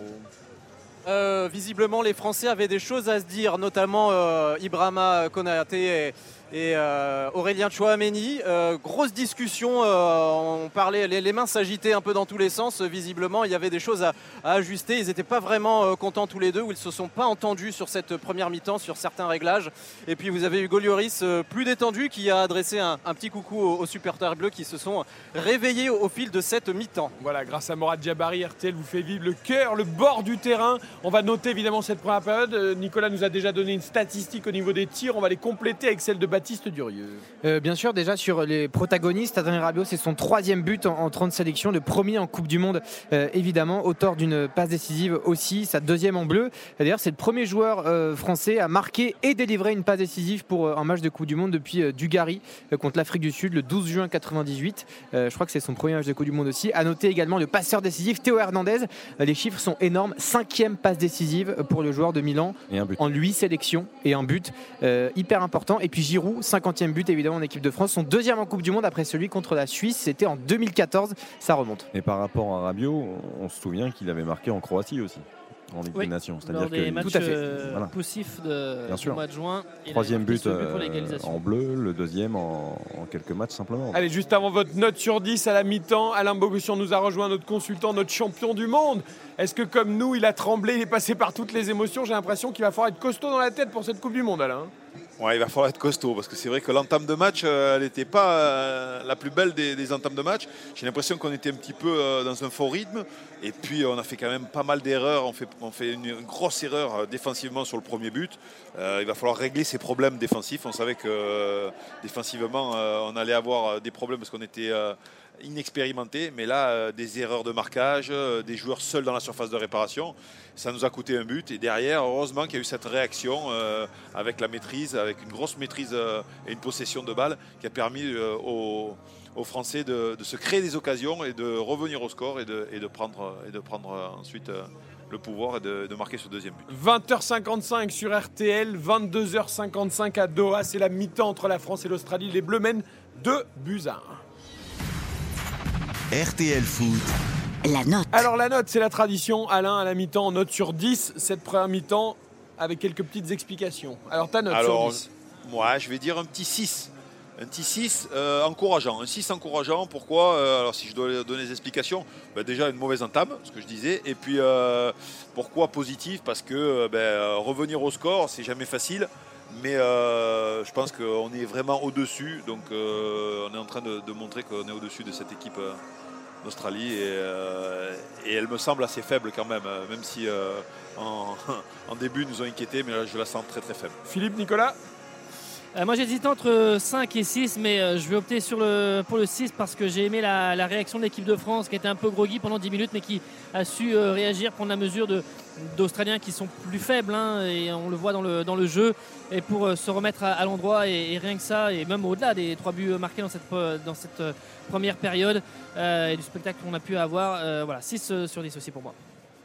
Speaker 12: Euh, visiblement, les Français avaient des choses à se dire, notamment euh, Ibrahima Konaté et, euh, Aurélien Chouameni. Euh, grosse discussion, euh, on parlait, les, mains s'agitaient un peu dans tous les sens. Visiblement, il y avait des choses à, ajuster. Ils n'étaient pas vraiment euh, contents tous les deux, ou ils se sont pas entendus sur cette première mi-temps, sur certains réglages. Et puis vous avez Hugo Lloris, plus détendu, qui a adressé un, petit coucou aux, aux supporters bleus qui se sont réveillés au, fil de cette mi-temps.
Speaker 4: Voilà, grâce à Morad Jabari, RTL vous fait vivre le cœur, le bord du terrain. On va noter évidemment cette première période. Nicolas nous a déjà donné une statistique au niveau des tirs. On va les compléter avec celle de Baptiste Durieux.
Speaker 5: Euh, bien sûr, déjà sur les protagonistes, Adrien Rabiot, c'est son troisième but en, en 30 sélections, le premier en Coupe du Monde, euh, évidemment, auteur d'une passe décisive aussi, sa deuxième en bleu. D'ailleurs, c'est le premier joueur euh, français à marquer et délivrer une passe décisive pour euh, un match de Coupe du Monde depuis euh, Dugarry euh, contre l'Afrique du Sud le 12 juin 98. Euh, je crois que c'est son premier match de Coupe du Monde aussi. À noter également le passeur décisif Théo Hernandez. Euh, les chiffres sont énormes. Cinquième passe décisive pour le joueur de Milan
Speaker 10: Et un but.
Speaker 5: en 8 sélections et un but euh, hyper important. Et puis Giroud, 50e but évidemment en équipe de France, son deuxième en Coupe du Monde après celui contre la Suisse, c'était en 2014, ça remonte.
Speaker 10: Et par rapport à Rabiot, on se souvient qu'il avait marqué en Croatie aussi, en Ligue
Speaker 11: Oui,
Speaker 10: des Nations. C'est-à-dire que
Speaker 11: matchs
Speaker 10: Tout à fait.
Speaker 11: euh,
Speaker 10: Voilà.
Speaker 11: poussifs de,
Speaker 10: Bien
Speaker 11: du
Speaker 10: sûr.
Speaker 11: mois de juin.
Speaker 10: Troisième but, euh, en bleu, le deuxième en, en quelques matchs simplement.
Speaker 4: Allez, juste avant votre note sur 10 à la mi-temps, Alain Bogossian nous a rejoint, notre consultant, notre champion du monde. Est-ce que comme nous, il a tremblé, il est passé par toutes les émotions? J'ai l'impression qu'il va falloir être costaud dans la tête pour cette Coupe du Monde, Alain.
Speaker 8: Ouais, il va falloir être costaud parce que c'est vrai que l'entame de match, euh, elle n'était pas euh, la plus belle des, entames de match. J'ai l'impression qu'on était un petit peu euh, dans un faux rythme et puis on a fait quand même pas mal d'erreurs. On fait, fait une, grosse erreur défensivement sur le premier but. Il va falloir régler ces problèmes défensifs. On savait que défensivement, on allait avoir des problèmes parce qu'on était euh, inexpérimenté, mais là, euh, des erreurs de marquage, euh, des joueurs seuls dans la surface de réparation, ça nous a coûté un but. Et derrière, heureusement qu'il y a eu cette réaction euh, avec la maîtrise, avec une grosse maîtrise et une possession de balle qui a permis aux, Français de, se créer des occasions et de revenir au score et de, prendre, et de prendre ensuite le pouvoir et de, de marquer ce deuxième but.
Speaker 4: 20h55 sur RTL, 22h55 à Doha. C'est la mi-temps entre la France et l'Australie. Les Bleus mènent 2 buts à 1.
Speaker 2: RTL Foot.
Speaker 1: La note.
Speaker 4: Alors la note, c'est la tradition. Alain, à la mi-temps, note sur 10. Cette première mi-temps, avec quelques petites explications. Alors ta note
Speaker 8: Alors,
Speaker 4: sur 10
Speaker 8: moi, je vais dire un petit 6. Un petit 6 euh, encourageant. Un 6 encourageant. Pourquoi Euh, Alors, si je dois donner des explications, ben, déjà une mauvaise entame, ce que je disais. Et puis, euh, pourquoi positif Parce que ben, revenir au score, c'est jamais facile. Mais euh, je pense qu'on est vraiment au-dessus. Donc, euh, on est en train de, de montrer qu'on est au-dessus de cette équipe euh, d'Australie. Et, euh, et elle me semble assez faible quand même. Même si euh, en, <laughs> en début, ils nous ont inquiétés. Mais là, je la sens très très faible.
Speaker 4: Philippe, Nicolas?
Speaker 11: Euh, moi j'hésite entre 5 et 6, mais je vais opter sur le, pour le 6 parce que j'ai aimé la, la réaction de l'équipe de France qui était un peu groggy pendant 10 minutes, mais qui a su euh, réagir, prendre la mesure de- d'Australiens qui sont plus faibles, hein, et on le voit dans le, jeu, et pour euh, se remettre à, l'endroit, et, rien que ça, et même au-delà des trois buts marqués dans cette, euh, euh, première période, euh, et du spectacle qu'on a pu avoir, euh, voilà, 6 euh, sur 10 aussi pour moi.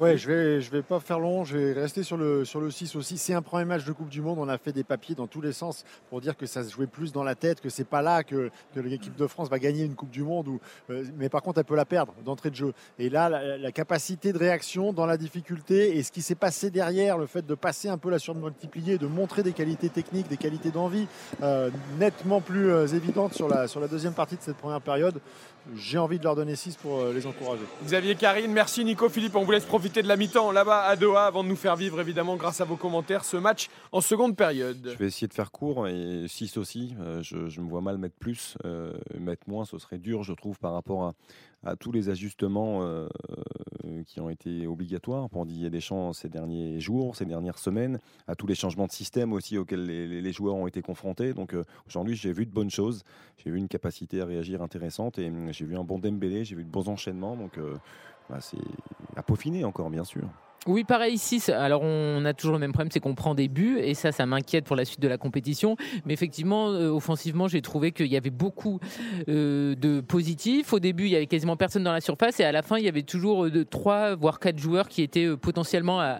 Speaker 9: Ouais, je vais, je vais pas faire long, je vais rester sur le, sur le 6 aussi. C'est un premier match de Coupe du Monde, on a fait des papiers dans tous les sens pour dire que ça se jouait plus dans la tête, que c'est pas là que, l'équipe de France va gagner une Coupe du Monde, ou, euh, mais par contre elle peut la perdre d'entrée de jeu. Et là, la, la capacité de réaction dans la difficulté et ce qui s'est passé derrière, le fait de passer un peu la surmultiplier, de montrer des qualités techniques, des qualités d'envie euh, nettement plus euh, évidentes sur la, sur la deuxième partie de cette première période, j'ai envie de leur donner 6 pour euh, les encourager.
Speaker 4: Xavier Karine, merci Nico Philippe. On vous laisse profiter de la mi-temps là-bas à Doha avant de nous faire vivre évidemment grâce à vos commentaires ce match en seconde période.
Speaker 10: Je vais essayer de faire court et 6 aussi. Euh, je, je me vois mal mettre plus. Euh, mettre moins, ce serait dur, je trouve, par rapport à, à tous les ajustements euh, qui ont été obligatoires pour Didier Deschamps ces derniers jours, ces dernières semaines, à tous les changements de système aussi auxquels les joueurs ont été confrontés. Donc euh, aujourd'hui, j'ai vu de bonnes choses. J'ai vu une capacité à réagir intéressante et hum, j'ai vu un bon Dembélé, j'ai vu de bons enchaînements. Donc euh, bah, c'est à peaufiner encore, bien sûr.
Speaker 7: Oui, pareil ici. Alors, on a toujours le même problème, c'est qu'on prend des buts et ça, ça m'inquiète pour la suite de la compétition. Mais effectivement, euh, offensivement, j'ai trouvé qu'il y avait beaucoup euh, de positifs. Au début, il y avait quasiment personne dans la surface et à la fin, il y avait toujours euh, trois voire quatre joueurs qui étaient potentiellement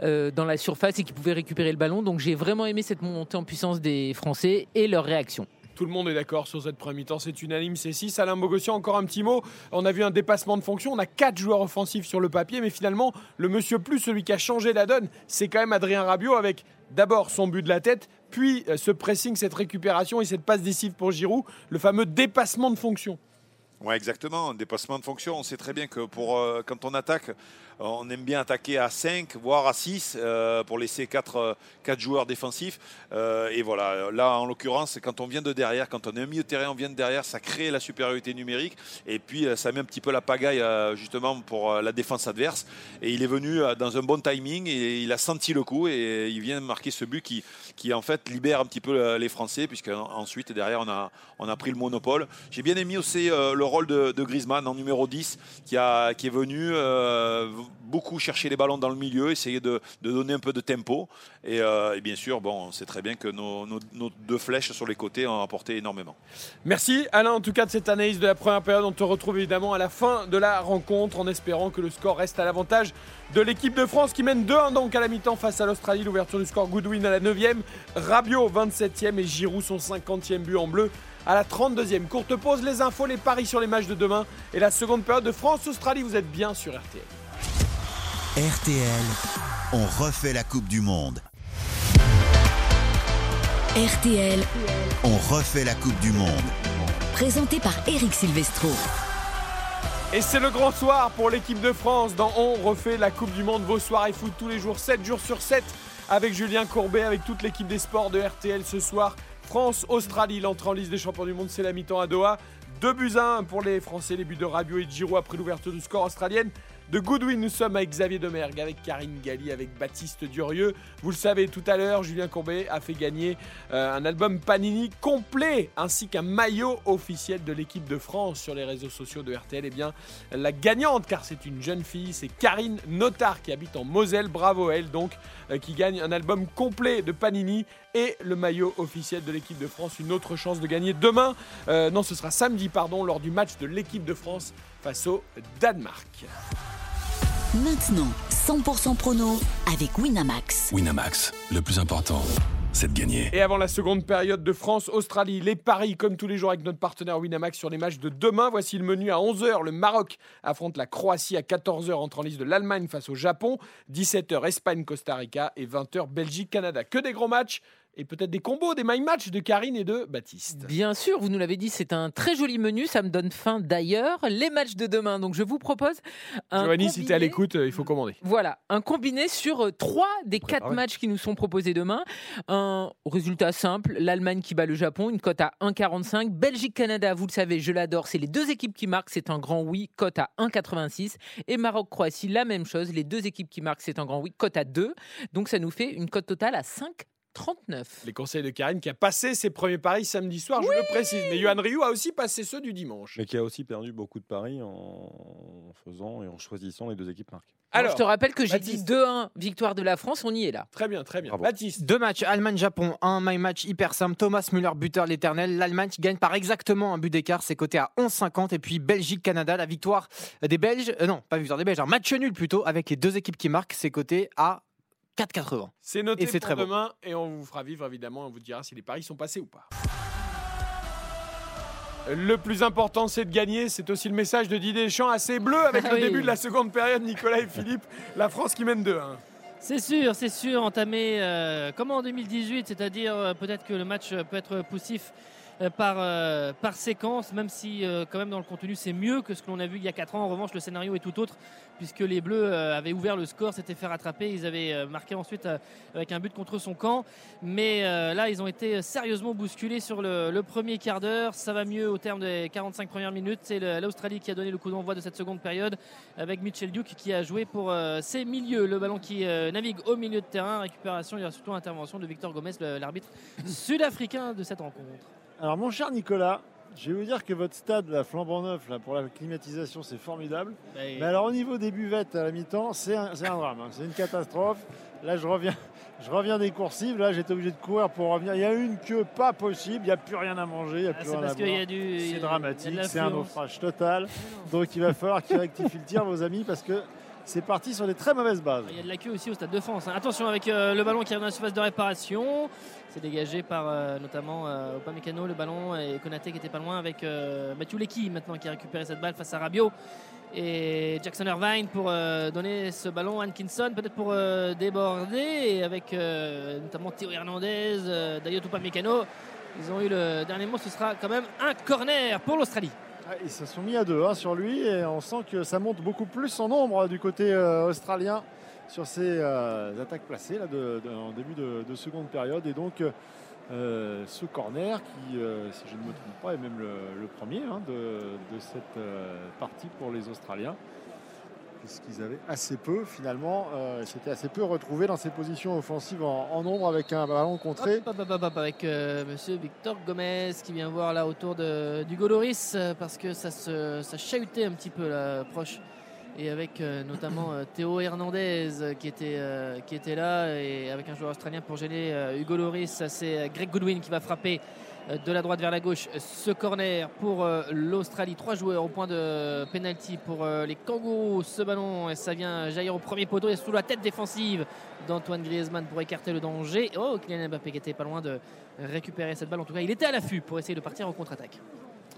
Speaker 7: dans la surface et qui pouvaient récupérer le ballon. Donc, j'ai vraiment aimé cette montée en puissance des Français et leur réaction.
Speaker 4: Tout le monde est d'accord sur cette première mi-temps, c'est unanime, c'est 6. Alain Bogossian, encore un petit mot. On a vu un dépassement de fonction, on a quatre joueurs offensifs sur le papier, mais finalement, le monsieur plus, celui qui a changé la donne, c'est quand même Adrien Rabiot avec d'abord son but de la tête, puis euh, ce pressing, cette récupération et cette passe décisive pour Giroud, le fameux dépassement de fonction.
Speaker 8: Oui, exactement. Dépassement de fonction. On sait très bien que pour, euh, quand on attaque, on aime bien attaquer à 5, voire à 6 euh, pour laisser 4, joueurs défensifs. Euh, et voilà, là en l'occurrence, quand on vient de derrière, quand on est un milieu de terrain, on vient de derrière, ça crée la supériorité numérique. Et puis euh, ça met un petit peu la pagaille euh, justement pour euh, la défense adverse. Et il est venu euh, dans un bon timing et il a senti le coup et il vient marquer ce but qui, qui en fait libère un petit peu euh, les Français, puisque ensuite derrière on a, on a pris le monopole. J'ai bien aimé aussi euh, le rôle de, de Griezmann en numéro 10 qui, a, qui est venu euh, beaucoup chercher les ballons dans le milieu, essayer de, de donner un peu de tempo. Et, bien sûr, bon, on sait très bien que nos, nos- nos deux flèches sur les côtés ont apporté énormément.
Speaker 4: Merci Alain en tout cas de cette analyse de la première période. On te retrouve évidemment à la fin de la rencontre en espérant que le score reste à l'avantage de l'équipe de France qui mène 2-1 donc à la mi-temps face à l'Australie. L'ouverture du score Goodwin à la 9e, Rabiot 27e et Giroud son 50e but en bleu à la 32e. Courte pause, les infos, les paris sur les matchs de demain et la seconde période de France-Australie. Vous êtes bien sur RTL.
Speaker 2: RTL, on refait la Coupe du Monde.
Speaker 1: RTL,
Speaker 2: On refait la Coupe du Monde.
Speaker 1: présenté par Eric Silvestro.
Speaker 4: Et c'est le grand soir pour l'équipe de France dans On refait la Coupe du Monde. Vos soirées foot tous les jours, 7 jours sur 7, avec Julien Courbet, avec toute l'équipe des sports de RTL ce soir. France-Australie, l'entrée en liste des champions du monde, c'est la mi-temps à Doha. 2 buts à 1 pour les Français, les buts de Rabiot et de Giroud après l'ouverture du score australienne. De Goodwin, nous sommes avec Xavier Domergue, avec Karine Galli, avec Baptiste Durieux. Vous le savez, tout à l'heure, Julien Courbet a fait gagner euh, un album Panini complet ainsi qu'un maillot officiel de l'équipe de France sur les réseaux sociaux de RTL. Eh bien, la gagnante, car c'est une jeune fille, c'est Karine Notard qui habite en Moselle. Bravo à elle, donc, qui gagne un album complet de Panini et le maillot officiel de l'équipe de France. Une autre chance de gagner demain, euh, non, ce sera samedi, pardon, lors du match de l'équipe de France face au Danemark.
Speaker 1: Maintenant, 100% prono avec Winamax.
Speaker 17: Winamax, le plus important, c'est de gagner.
Speaker 4: Et avant la seconde période de France-Australie, les paris, comme tous les jours avec notre partenaire Winamax sur les matchs de demain. Voici le menu à 11h. Le Maroc affronte la Croatie à 14h, entre en liste de l'Allemagne face au Japon. 17h, Espagne-Costa Rica et 20h, Belgique-Canada. Que des gros matchs et peut-être des combos, des my match de Karine et de Baptiste.
Speaker 7: Bien sûr, vous nous l'avez dit, c'est un très joli menu. Ça me donne faim d'ailleurs. Les matchs de demain. Donc je vous propose un.
Speaker 4: Giovanni, si
Speaker 7: combiné-
Speaker 4: tu es à l'écoute, euh, il faut commander.
Speaker 7: Voilà, un combiné sur euh, trois des quatre matchs qui nous sont proposés demain. Un résultat simple, l'Allemagne qui bat le Japon, une cote à 1,45. Belgique-Canada, vous le savez, je l'adore, c'est les deux équipes qui marquent, c'est un grand oui, cote à 1,86. Et Maroc-Croatie, la même chose, les deux équipes qui marquent, c'est un grand oui, cote à 2. Donc ça nous fait une cote totale à 5,39.
Speaker 4: Les conseils de Karine qui a passé ses premiers paris samedi soir, je le précise. Mais Johan Rioux a aussi passé ceux du dimanche.
Speaker 10: Mais qui a aussi perdu beaucoup de paris en faisant et en choisissant les deux équipes marquées.
Speaker 7: Alors, je te rappelle que j'ai dit 2-1, victoire de la France, on y est là.
Speaker 4: Très bien, très bien.
Speaker 10: Bravo.
Speaker 4: Baptiste.
Speaker 5: Deux matchs, Allemagne-Japon, un my match hyper simple. Thomas Müller, buteur l'éternel. L'Allemagne qui gagne par exactement un but d'écart, c'est coté à 11,50. Et puis Belgique-Canada, la victoire des Belges, euh, non, pas victoire des Belges, un match nul plutôt, avec les deux équipes qui marquent, c'est coté à 4,80.
Speaker 4: C'est noté
Speaker 5: Et c'est
Speaker 4: pour
Speaker 5: très bon.
Speaker 4: demain et on vous fera vivre évidemment, on vous dira si les paris sont passés ou pas. Le plus important, c'est de gagner. C'est aussi le message de Didier Deschamps assez bleu avec
Speaker 11: Ah <laughs>
Speaker 4: le
Speaker 11: oui.
Speaker 4: début de la seconde période. Nicolas et Philippe, la France qui mène 2-1.
Speaker 11: C'est sûr, c'est sûr, entamé euh, comme en 2018, c'est-à-dire euh, peut-être que le match peut être poussif euh, par, euh, par séquence, même si euh, quand même dans le contenu c'est mieux que ce que l'on a vu il y a 4 ans. En revanche, le scénario est tout autre, puisque les Bleus euh, avaient ouvert le score, s'étaient fait rattraper, ils avaient euh, marqué ensuite euh, avec un but contre son camp. Mais euh, là, ils ont été sérieusement bousculés sur le, premier quart d'heure. Ça va mieux au terme des 45 premières minutes. C'est l'Australie qui a donné le coup d'envoi de cette seconde période avec Mitchell Duke qui a joué pour euh, ses milieux. Le ballon qui euh, navigue au milieu de terrain. Récupération, il y a surtout intervention de Victor Gomez, l'arbitre sud-africain de cette rencontre.
Speaker 9: Alors, mon cher Nicolas, je vais vous dire que votre stade, la flambant neuf, là, pour la climatisation, c'est formidable.
Speaker 11: Et-
Speaker 9: Mais alors, au niveau des buvettes à la mi-temps, c'est un, c'est un drame. hein. C'est une catastrophe. Là, je reviens, je reviens des coursives. Là, j'étais obligé de courir pour revenir. Il y a une queue pas possible. Il n'y a plus rien à manger. Il n'y a
Speaker 11: Ah,
Speaker 9: plus rien à boire.
Speaker 11: du-
Speaker 9: C'est dramatique. C'est un naufrage total. Donc, il va falloir qu'ils rectifient le tir, <laughs> vos amis, parce que c'est parti sur des très mauvaises bases.
Speaker 11: Il y a de la queue aussi au Stade de France. hein. Attention avec euh, le ballon qui arrive dans la surface de réparation. C'est dégagé par euh, notamment euh, Upamecano, le ballon et Konaté qui était pas loin avec euh, Mathieu Lecky maintenant qui a récupéré cette balle face à Rabiot. Et Jackson Irvine pour euh, donner ce ballon à Hankinson, peut-être pour déborder, avec notamment Théo Hernandez, Dayot Upamecano. Ils ont eu le dernier mot, ce sera quand même un corner pour l'Australie.
Speaker 9: Ouais, Ils se sont mis à deux hein, sur lui et on sent que ça monte beaucoup plus en nombre du côté australien sur ces euh, attaques placées là, en début de, de seconde période. Et donc euh, ce corner qui, euh, si je ne me trompe pas, est même le, premier hein, de, cette partie pour les Australiens. Puisqu'ils avaient assez peu finalement, ils s'étaient assez peu retrouvés dans ces positions offensives en, nombre avec un ballon contré.
Speaker 11: Avec monsieur Victor Gomez qui vient voir là autour de, du Goloris parce que ça, ça chahutait un petit peu là, proche. Et avec euh, notamment euh, Théo Hernandez euh, qui était, qui était là et avec un joueur australien pour gêner Hugo Loris. C'est Greg Goodwin qui va frapper de la droite vers la gauche ce corner pour l'Australie. Trois joueurs au point de penalty pour les Kangourous. Ce ballon, et ça vient jaillir au premier poteau et sous la tête défensive d'Antoine Griezmann pour écarter le danger. Oh, Kylian Mbappé qui était pas loin de récupérer cette balle. En tout cas, il était à l'affût pour essayer de partir en contre-attaque.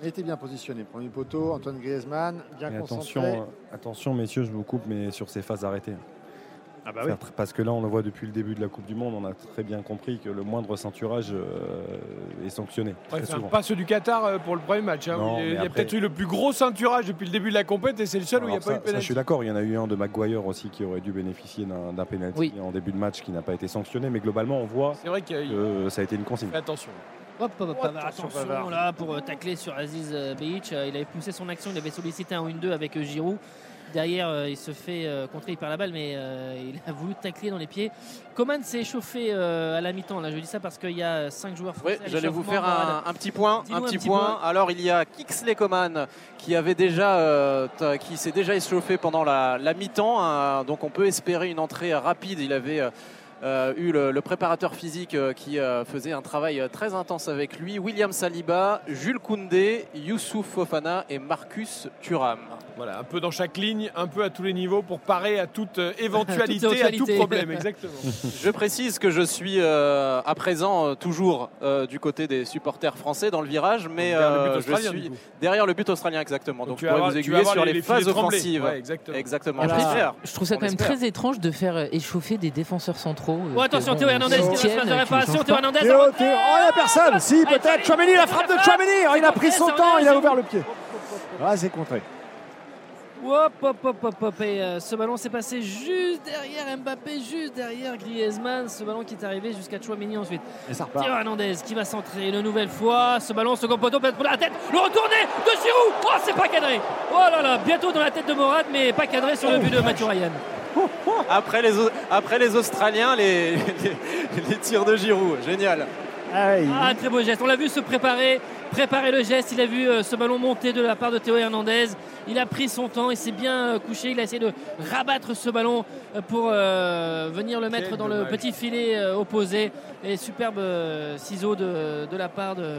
Speaker 9: Il était bien positionné. Premier poteau, Antoine Griezmann, bien
Speaker 10: Mais
Speaker 9: concentré.
Speaker 10: attention, euh, attention, messieurs, je vous coupe, mais sur ces phases arrêtées.
Speaker 9: Ah bah oui.
Speaker 10: Parce que là, on le voit depuis le début de la Coupe du Monde, on a très bien compris que le moindre ceinturage euh, est sanctionné. Très souvent.
Speaker 4: pas ceux du Qatar euh, pour le premier match. hein,
Speaker 10: Non,
Speaker 4: il y a,
Speaker 10: après-
Speaker 4: peut-être eu le plus gros ceinturage depuis le début de la compète et c'est le seul où il n'y a pas eu de
Speaker 10: ça, je
Speaker 4: pénalty.
Speaker 10: suis d'accord, il y en a eu un de McGuire aussi qui aurait dû bénéficier d'un pénalty
Speaker 7: Oui.
Speaker 10: en début de match qui n'a pas été sanctionné, mais globalement on voit
Speaker 4: C'est vrai
Speaker 10: que ça a été une consigne.
Speaker 4: Fais attention.
Speaker 11: Hop, hop, hop,
Speaker 9: Attention,
Speaker 11: là pour euh, tacler sur Aziz euh, Behic. Euh, Il avait poussé son action, il avait sollicité un 1-2 avec Giroud. Derrière, il se fait contrer, il perd la balle, mais il a voulu tacler dans les pieds. Coman s'est échauffé à la mi-temps. Là, je dis ça parce qu'il y a 5 joueurs
Speaker 12: Oui,
Speaker 11: français. à
Speaker 12: j'allais vous faire un, petit point. Un petit point. Alors il y a Kingsley Coman qui avait déjà, euh, qui s'est déjà échauffé pendant la, la mi-temps. hein. donc on peut espérer une entrée rapide. Il avait euh, eu le, préparateur physique euh, qui euh, faisait un travail euh, très intense avec lui. William Saliba, Jules Koundé, Youssouf Fofana et Marcus Thuram.
Speaker 4: Voilà, un peu dans chaque ligne, un peu à tous les niveaux pour parer à toute euh, éventualité, à tout problème, exactement.
Speaker 12: Je précise que je suis euh, à présent euh, toujours euh, du côté des supporters français dans le virage, mais
Speaker 4: Derrière le but
Speaker 12: euh, je
Speaker 4: australien,
Speaker 12: suis derrière le but australien exactement. Donc,
Speaker 4: tu
Speaker 12: je pourrais
Speaker 4: avoir-
Speaker 12: vous aiguiller sur
Speaker 4: les-
Speaker 12: phases offensives.
Speaker 4: Ouais, exactement.
Speaker 12: exactement.
Speaker 7: Je trouve ça quand même très étrange de faire euh, échauffer des défenseurs centraux. euh,
Speaker 11: Oh, attention, Théo Hernandez qui se faire de réparation. Théo. Hernandez.
Speaker 9: Oh, il n'y a personne. Si, peut-être. Chouameni, la frappe de Chouameni. Oh, il a pris son temps. Il a ouvert le pied. Ah, c'est contré.
Speaker 11: Hop, hop, hop, hop, hop. Et euh, ce ballon s'est passé juste derrière Mbappé, juste derrière Griezmann. Ce ballon qui est arrivé jusqu'à Chouameni ensuite.
Speaker 9: Et ça repart.
Speaker 11: Hernandez qui va centrer une nouvelle fois. Ce ballon, second poteau, peut-être pour la tête. Le retourné de Giroud. Oh, c'est pas cadré. Oh là là, bientôt dans la tête de Morad, mais pas cadré sur le but de Mathieu Ryan.
Speaker 12: Après les, après les Australiens, les, <laughs> les, les tirs de Giroud. Génial.
Speaker 11: Ah, très beau geste. On l'a vu se préparer, préparer le geste. Il a vu euh, ce ballon monter de la part de Théo Hernandez. Il a pris son temps, il s'est bien euh, couché. Il a essayé de rabattre ce ballon euh, pour euh, venir le mettre
Speaker 4: Quel
Speaker 11: dans le petit filet euh, opposé. Et superbe euh, ciseau de, de la part de-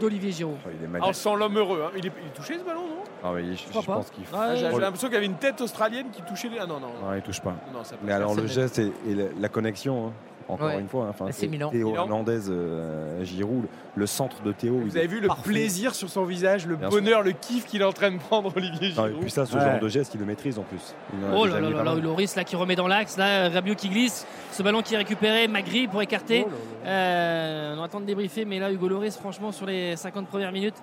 Speaker 11: d'Olivier Giroud.
Speaker 10: Oh, il est
Speaker 4: l'homme heureux. hein. Il, est, il est touché ce ballon, non?
Speaker 10: Ah oui, je, pense qu'il faut.
Speaker 4: Ah, J'ai
Speaker 10: Oh,
Speaker 4: l'impression qu'il y avait une tête australienne qui touchait les. Ah non, non.
Speaker 10: Non, il touche pas.
Speaker 4: Non,
Speaker 10: Mais alors le geste et, et la, la connexion, hein, encore
Speaker 7: Ouais.
Speaker 10: une fois, hein, enfin,
Speaker 7: C'est Milan.
Speaker 10: Théo
Speaker 4: Milan.
Speaker 10: Hernandez, euh, Giroud, le centre de Théo.
Speaker 4: Vous avez vu le
Speaker 10: parfait.
Speaker 4: plaisir sur son visage, le
Speaker 10: Bien sûr.
Speaker 4: bonheur, le kiff qu'il est en train de prendre, Olivier
Speaker 10: Non,
Speaker 4: Giroud.
Speaker 10: et puis ça, ce
Speaker 9: Ouais.
Speaker 10: genre de geste, il le maîtrise en plus. Il en a
Speaker 11: Oh là là là là. Loris là qui remet dans l'axe, là Rabiot qui glisse, ce ballon qui est récupéré, Magri pour écarter. Euh, on attend de débriefer, mais là Hugo Loris, franchement sur les 50 premières minutes,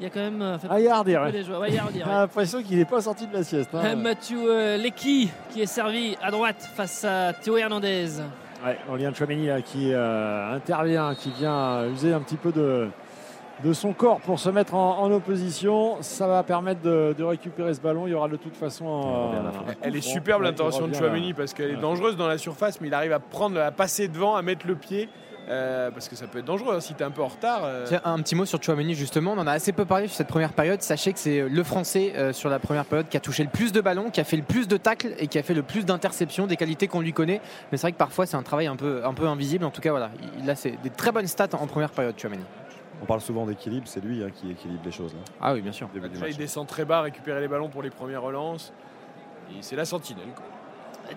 Speaker 11: il y a quand même euh, fait
Speaker 9: Ah, y a ouais.
Speaker 11: joueurs. Y a <laughs>
Speaker 9: J'ai l'impression qu'il n'est pas sorti de la sieste. hein.
Speaker 11: Euh, Mathieu euh, Lecky qui est servi à droite face à Théo Hernandez.
Speaker 9: Ouais, Aurélien Chouameni là, qui euh, intervient, qui vient user un petit peu de, de son corps pour se mettre en, en opposition. Ça va permettre de, de récupérer ce ballon. Il y aura de toute façon. euh, un
Speaker 4: Elle est superbe
Speaker 9: qui
Speaker 4: de Chouameni parce qu'elle est dangereuse dans la surface, mais il arrive à prendre, à passer devant, à mettre le pied. Euh, parce que ça peut être dangereux hein, si t'es un peu en retard. euh,
Speaker 5: Tiens, un petit mot sur Chouameni justement, on en a assez peu parlé sur cette première période. Sachez que c'est le Français euh, sur la première période qui a touché le plus de ballons, qui a fait le plus de tacles et qui a fait le plus d'interceptions, des qualités qu'on lui connaît. Mais c'est vrai que parfois c'est un travail un peu, un peu invisible. En tout cas, voilà, il a c'est des très bonnes stats en première période, Chouameni.
Speaker 10: On parle souvent d'équilibre, c'est lui hein, qui équilibre les choses. là.
Speaker 5: Ah oui, bien sûr.
Speaker 4: Déjà, il descend très bas, récupérer les ballons pour les premières relances. Et C'est la sentinelle. quoi.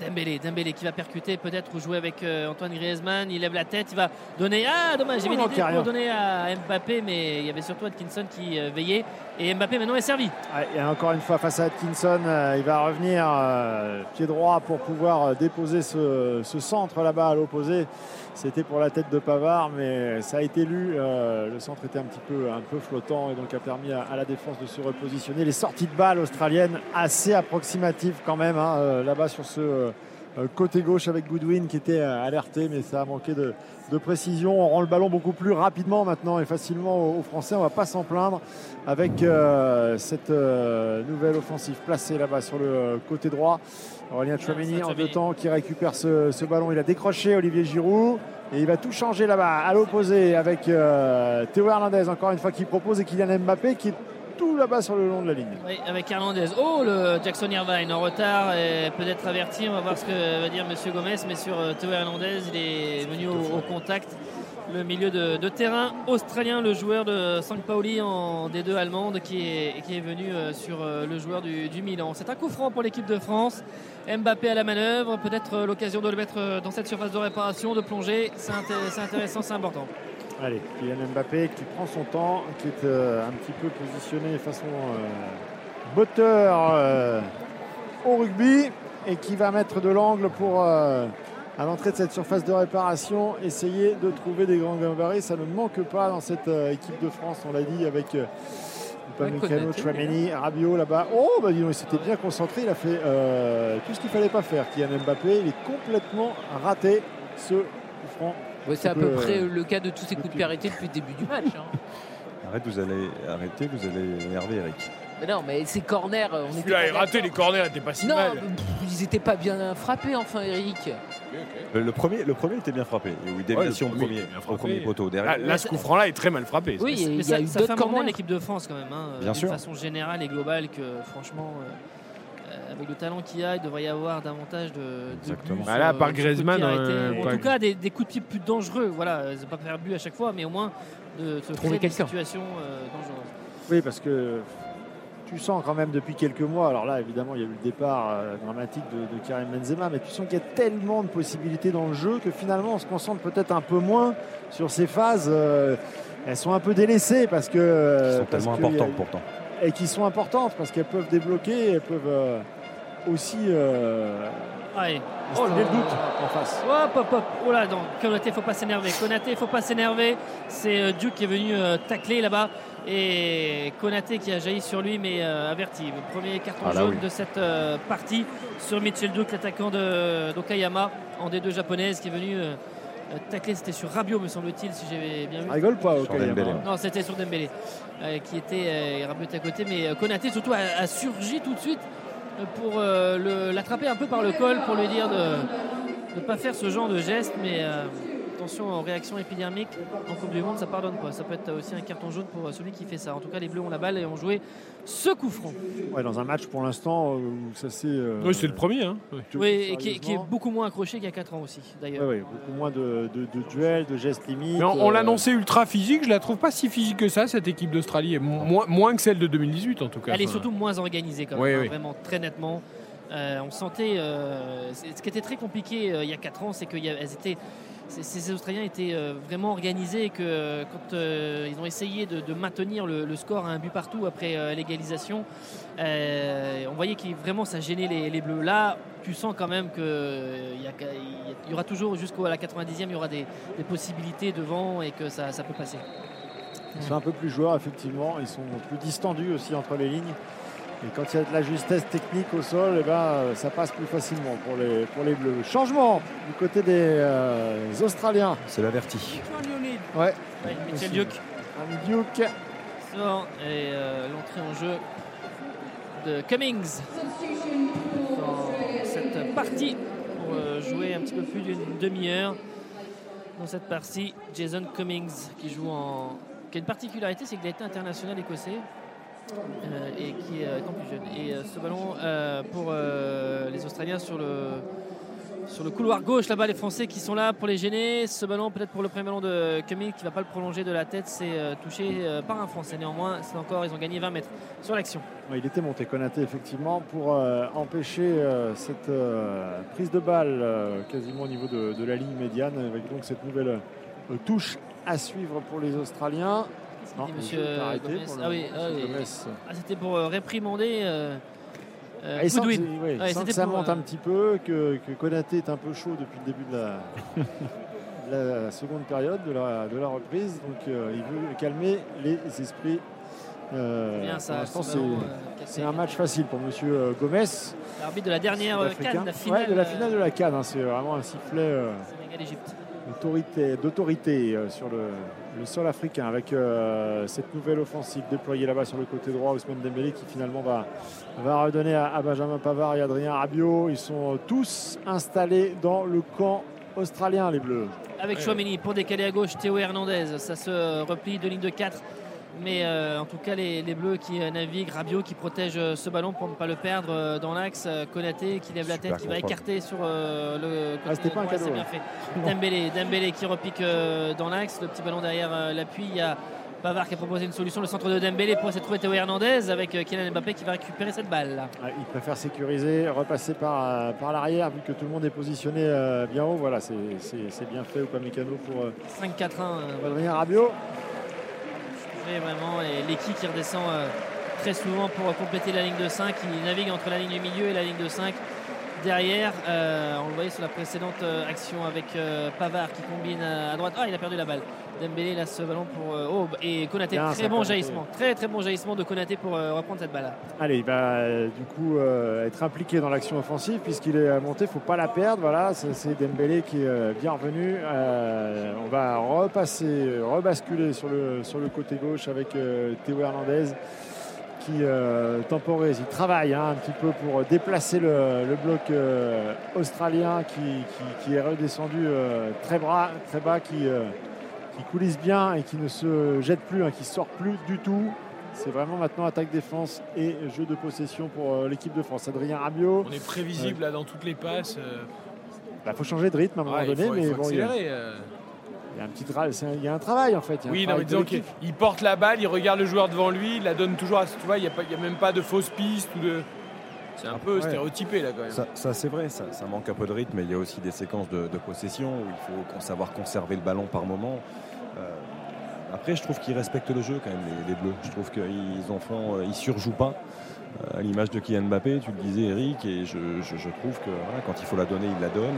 Speaker 11: Dembélé, Dembélé qui va percuter peut-être ou jouer avec euh, Antoine Griezmann. Il lève la tête, il va donner. Ah, dommage, j'ai
Speaker 9: Oh,
Speaker 11: mis
Speaker 9: non,
Speaker 11: l'idée pour donner à Mbappé, mais il y avait surtout Atkinson qui euh, veillait. Et Mbappé maintenant est servi.
Speaker 9: Ouais, et encore une fois face à Atkinson, euh, il va revenir pied droit pour pouvoir déposer ce, ce centre là-bas à l'opposé. C'était pour la tête de Pavard, mais ça a été lu. euh, le centre était un petit peu, un peu flottant et donc a permis à, la défense de se repositionner. Les sorties de balles australiennes assez approximatives quand même hein, euh, là-bas sur ce euh, côté gauche avec Goodwin qui était alerté, mais ça a manqué de, de précision. On rend le ballon beaucoup plus rapidement maintenant et facilement aux, Français. On va pas s'en plaindre avec euh, cette euh, nouvelle offensive placée là-bas sur le côté droit. Aurélien Chouameni en deux temps qui récupère ce, ce ballon. Il a décroché Olivier Giroud et il va tout changer là-bas à l'opposé avec euh, Théo Hernandez encore une fois qui propose et Kylian Mbappé qui tout là-bas sur le long de la ligne.
Speaker 11: Oui, avec Hernandez. Oh, le Jackson Irvine en retard et peut-être averti. On va voir ce que va dire Monsieur Gomez. Mais sur euh, Théo Hernandez, il est venu au, contact. Le milieu de, de terrain australien, le joueur de St. Pauli en D2 allemande qui est, qui est venu euh, sur euh, le joueur du, du Milan. C'est un coup franc pour l'équipe de France. Mbappé à la manœuvre, peut-être l'occasion de le mettre dans cette surface de réparation, de plonger. C'est intéressant, c'est important.
Speaker 9: Allez, Kylian Mbappé qui prend son temps, qui est euh, un petit peu positionné façon euh, botteur euh, au rugby et qui va mettre de l'angle pour, euh, à l'entrée de cette surface de réparation, essayer de trouver des grands gabarits. Ça ne manque pas dans cette équipe de France, on l'a dit, avec Upamecano, Chouameni, Rabiot là-bas. Oh, bah dis donc, il s'était bien concentré, il a fait tout ce qu'il fallait pas faire. Kylian Mbappé, il est complètement raté ce franc.
Speaker 7: Ouais, c'est à peu
Speaker 9: peu,
Speaker 7: près
Speaker 9: euh,
Speaker 7: le cas de tous ces coups de pied arrêtés depuis le début du match. hein. <laughs>
Speaker 10: Arrête, vous allez arrêter, vous allez énerver Eric.
Speaker 7: Mais non, mais ces corners, euh, on était
Speaker 4: Celui-là est raté, les corners n'étaient pas si
Speaker 7: Non,
Speaker 4: mal.
Speaker 7: ils étaient pas bien frappés, enfin, Eric.
Speaker 10: Le, le premier, le premier était bien frappé. Oui, déviation
Speaker 4: Ouais, le
Speaker 10: au
Speaker 4: premier
Speaker 10: au premier poteau. Derrière,
Speaker 4: Là, là, ce coup franc-là est très mal frappé.
Speaker 7: Oui,
Speaker 11: Mais
Speaker 7: il y
Speaker 11: ça,
Speaker 7: a eu
Speaker 11: ça fait
Speaker 7: d'autres
Speaker 11: un moment
Speaker 7: corners.
Speaker 11: l'équipe de France quand même, hein,
Speaker 10: Bien sûr.
Speaker 11: façon générale et globale que franchement, euh, euh, avec le talent qu'il y a, il devrait y avoir davantage de, de
Speaker 10: Exactement.
Speaker 11: buts
Speaker 4: Bah là,
Speaker 11: euh,
Speaker 4: par Griezmann, euh,
Speaker 11: en
Speaker 4: pas-
Speaker 11: tout cas des, des coups de pied plus dangereux. Voilà, euh, c'est pas faire but à chaque fois, mais au moins de se
Speaker 5: Trouver
Speaker 11: des
Speaker 5: quelqu'un.
Speaker 11: situations euh, dangereuses.
Speaker 9: Oui, parce que tu sens quand même depuis quelques mois, alors là évidemment il y a eu le départ euh, dramatique de, de Karim Benzema, mais tu sens qu'il y a tellement de possibilités dans le jeu que finalement on se concentre peut-être un peu moins sur ces phases. euh, elles sont un peu délaissées parce que.
Speaker 10: Qui sont tellement importantes pourtant.
Speaker 9: Et qui sont importantes parce qu'elles peuvent débloquer, elles peuvent euh, aussi. euh,
Speaker 11: Allez. là
Speaker 9: le doute
Speaker 11: là.
Speaker 9: en face.
Speaker 11: Hop, hop, hop. Oh là, non, Konaté, faut pas s'énerver. Konaté, faut pas s'énerver. C'est euh, Duke qui est venu euh, tacler là-bas. Et Konaté qui a jailli sur lui, mais euh, averti. Le premier carton
Speaker 10: Ah là,
Speaker 11: jaune
Speaker 10: oui.
Speaker 11: de cette euh, partie sur Mitchell Duke, l'attaquant d'Okayama, en D2 japonaise, qui est venu tacler. C'était sur Rabiot, me semble-t-il, si j'avais bien vu.
Speaker 9: Rigole pas,
Speaker 10: Okayama. Dembélé.
Speaker 11: Non, c'était sur Dembélé, euh, qui était euh, Rabiot à côté. Mais Konaté, surtout, a, a surgi tout de suite pour euh, l'attraper un peu par le col, pour lui dire de ne pas faire ce genre de geste. Mais euh, attention aux réactions épidermiques en Coupe du Monde, ça pardonne pas. Ça peut être aussi un carton jaune pour euh, celui qui fait ça. En tout cas, les Bleus ont la balle et ont joué ce coup franc.
Speaker 9: Ouais, dans un match pour l'instant où ça s'est. euh,
Speaker 4: Oui, c'est le premier. Hein.
Speaker 11: Oui, et qui, est- qui est beaucoup moins accroché qu'il y a 4 ans aussi, d'ailleurs.
Speaker 9: Ouais, beaucoup moins de, de- de duels, de gestes limites.
Speaker 4: Mais on, on
Speaker 9: euh,
Speaker 4: l'annonçait ultra physique, je la trouve pas si physique que ça, cette équipe d'Australie. Moins, moins que celle de 2018 en tout cas.
Speaker 11: Elle est surtout moins organisée quand même,
Speaker 4: Oui,
Speaker 11: hein,
Speaker 4: oui.
Speaker 11: vraiment très nettement. Euh, on sentait. euh, ce qui était très compliqué euh, il y a 4 ans, c'est que étaient. Ces, Australiens étaient euh, vraiment organisés et que euh, quand euh, ils ont essayé de, maintenir le, score à un but partout après l'égalisation, on voyait que vraiment ça gênait les, Bleus. Là, tu sens quand même qu'il y, aura toujours jusqu'à la 90e, il y aura des, possibilités devant et que ça peut passer.
Speaker 9: Ils sont un peu plus joueurs, effectivement. Ils sont plus distendus aussi entre les lignes. Et quand il y a de la justesse technique au sol, eh ben, ça passe plus facilement pour les, pour les Bleus. Changement du côté des euh, Australiens.
Speaker 10: C'est l'averti.
Speaker 9: Ouais.
Speaker 11: Mitchell. Duke.
Speaker 9: Un Duke.
Speaker 11: sort et euh, l'entrée en jeu de Cummings dans cette partie pour euh, jouer un petit peu plus d'une demi-heure dans cette partie. Jason Cummings qui joue en qui a une particularité, c'est qu'il a été international écossais. Euh, et qui est euh, étant plus jeune. Et euh, ce ballon euh, pour euh, les Australiens sur le, sur le couloir gauche, là-bas, les Français qui sont là pour les gêner. Ce ballon, peut-être pour le premier ballon de Cummings qui ne va pas le prolonger de la tête, c'est euh, touché euh, par un Français. Néanmoins, c'est encore, ils ont gagné 20 mètres sur l'action.
Speaker 9: Il était monté Konaté effectivement pour euh, empêcher euh, cette euh, prise de balle euh, quasiment au niveau de, la ligne médiane avec donc cette nouvelle euh, touche à suivre pour les Australiens. Non,
Speaker 11: monsieur Gomez.
Speaker 9: pour
Speaker 11: Ah oui, ah oui. Ah, c'était pour réprimander euh, euh,
Speaker 9: Ah, il oui,
Speaker 11: Ouais,
Speaker 9: que ça
Speaker 11: pour,
Speaker 9: monte un petit peu, que, que Konaté est un peu chaud depuis le début de la, <laughs> de la seconde période de la, de la reprise. Donc euh, il veut calmer les esprits. Euh,
Speaker 11: Bien ça,
Speaker 9: pour l'instant,
Speaker 11: ce
Speaker 9: c'est
Speaker 11: euh,
Speaker 9: un match facile pour Monsieur Gomez.
Speaker 11: L'arbitre de la dernière canne, la finale,
Speaker 9: Ouais, de la finale de la Cannes. hein, c'est vraiment un sifflet d'autorité, sur le, le sol africain avec euh, cette nouvelle offensive déployée là-bas sur le côté droit. Ousmane Dembélé qui finalement va, va redonner à, à Benjamin Pavard et Adrien Rabiot. Ils sont tous installés dans le camp australien, les Bleus.
Speaker 11: Avec Chouameni pour décaler à gauche Théo Hernandez. Ça se replie de ligne de 4. Mais euh, en tout cas, les, les Bleus qui euh, naviguent, Rabiot qui protège euh, ce ballon pour ne pas le perdre dans l'axe. Konaté qui lève la
Speaker 9: Super
Speaker 11: tête, qui va écarter sur euh, le
Speaker 9: Ah, c'était pas un
Speaker 11: Ouais,
Speaker 9: cadeau,
Speaker 11: c'est bien fait. <laughs> Dembélé, Dembélé qui repique euh, dans l'axe. Le petit ballon derrière l'appui. Il y a Pavard qui a proposé une solution. Le centre de Dembélé pour essayer de trouver Théo Hernandez avec Kylian Mbappé qui va récupérer cette balle.
Speaker 9: il préfère sécuriser, repasser par, par l'arrière vu que tout le monde est positionné bien haut. Voilà, c'est bien fait. Upamecano pour euh,
Speaker 11: 5-4-1. euh,
Speaker 9: Adrien Rabiot.
Speaker 11: Vraiment, et Lecky qui redescend euh, très souvent pour compléter la ligne de 5. Il navigue entre la ligne du milieu et la ligne de 5 derrière. Euh, on le voyait sur la précédente euh, action avec Pavard qui combine à droite. Ah, il a perdu la balle. Dembélé là ce ballon pour. euh, oh, et Konaté,
Speaker 9: Bien,
Speaker 11: très bon jaillissement. Très très bon jaillissement de Konaté pour euh, reprendre cette balle.
Speaker 9: Allez, il va euh, du coup euh, être impliqué dans l'action offensive puisqu'il est monté. Il ne faut pas la perdre. Voilà, c'est Dembélé qui est bien revenu. On va repasser, rebasculer sur le, sur le côté gauche avec Théo Hernandez qui temporise. Il travaille hein, un petit peu pour déplacer le, le bloc australien qui, qui- qui est redescendu très, bas, très bas, qui, qui coulisse bien et qui ne se jette plus, hein, qui sort plus du tout. C'est vraiment maintenant attaque-défense et jeu de possession pour euh, l'équipe de France. Adrien Rabiot.
Speaker 4: On est prévisible là, dans toutes les passes. euh.
Speaker 9: Il faut changer de rythme à un moment
Speaker 4: Ouais, il
Speaker 9: donné,
Speaker 4: faut- il
Speaker 9: mais
Speaker 4: faut
Speaker 9: bon, il y a-
Speaker 4: accélérer, euh.
Speaker 9: il y a un petit tra- c'est un- il y a un travail en fait. il y a un
Speaker 4: Oui, non,
Speaker 9: travail
Speaker 4: mais disons qu'il il porte la balle, il regarde le joueur devant lui, il la donne toujours à. Tu vois, il n'y a, pas- il y a même pas de fausse piste ou de. C'est un peu
Speaker 10: Ouais.
Speaker 4: stéréotypé là quand même.
Speaker 10: Ça, ça, c'est vrai, ça, ça manque un peu de rythme, mais il y a aussi des séquences de, de possession où il faut savoir conserver le ballon par moment. Euh, après, je trouve qu'ils respectent le jeu quand même, les, Bleus. Je trouve qu'ils en font, euh, ils surjouent pas. Euh, à l'image de Kylian Mbappé, tu le disais Eric, et je, trouve que quand il faut la donner, il la donne.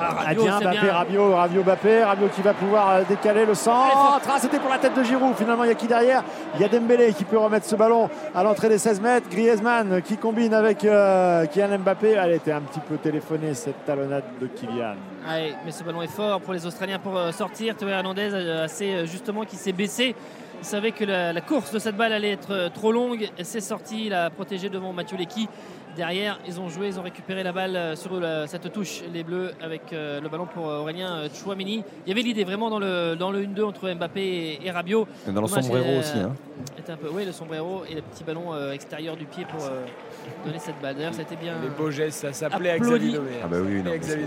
Speaker 9: Ah, bien Mbappé, Rabiot, Rabiot qui va pouvoir euh, décaler le centre. Ah, c'était pour la tête de Giroud. Finalement, il y a qui derrière? Il y a Dembélé qui peut remettre ce ballon à l'entrée des 16 mètres. Griezmann qui combine avec euh, Kylian Mbappé. Elle était un petit peu téléphonée cette talonnade de Kylian.
Speaker 11: Mais ce ballon est fort pour les Australiens pour euh, sortir. Théo Hernandez, assez justement, qui s'est baissé. Il savait que la, la course de cette balle allait être trop longue. C'est sorti, il a protégé devant Mathieu Lecky. Derrière, ils ont joué, ils ont récupéré la balle euh, sur la- cette touche, les Bleus, avec euh, le ballon pour euh, Aurélien euh, Chouameni. Il y avait l'idée vraiment dans le, dans le 1-2 entre Mbappé et, et Rabiot.
Speaker 10: Et dans le
Speaker 11: Dommage,
Speaker 10: sombrero
Speaker 11: euh,
Speaker 10: aussi, hein.
Speaker 11: était un peu, oui, le sombrero et le petit ballon euh, extérieur du pied pour euh, donner cette balle. D'ailleurs, ça a été bien.
Speaker 4: Les beaux gestes, ça s'appelait. Xavier Domergue.
Speaker 10: Ah bah oui, non,
Speaker 4: Xavier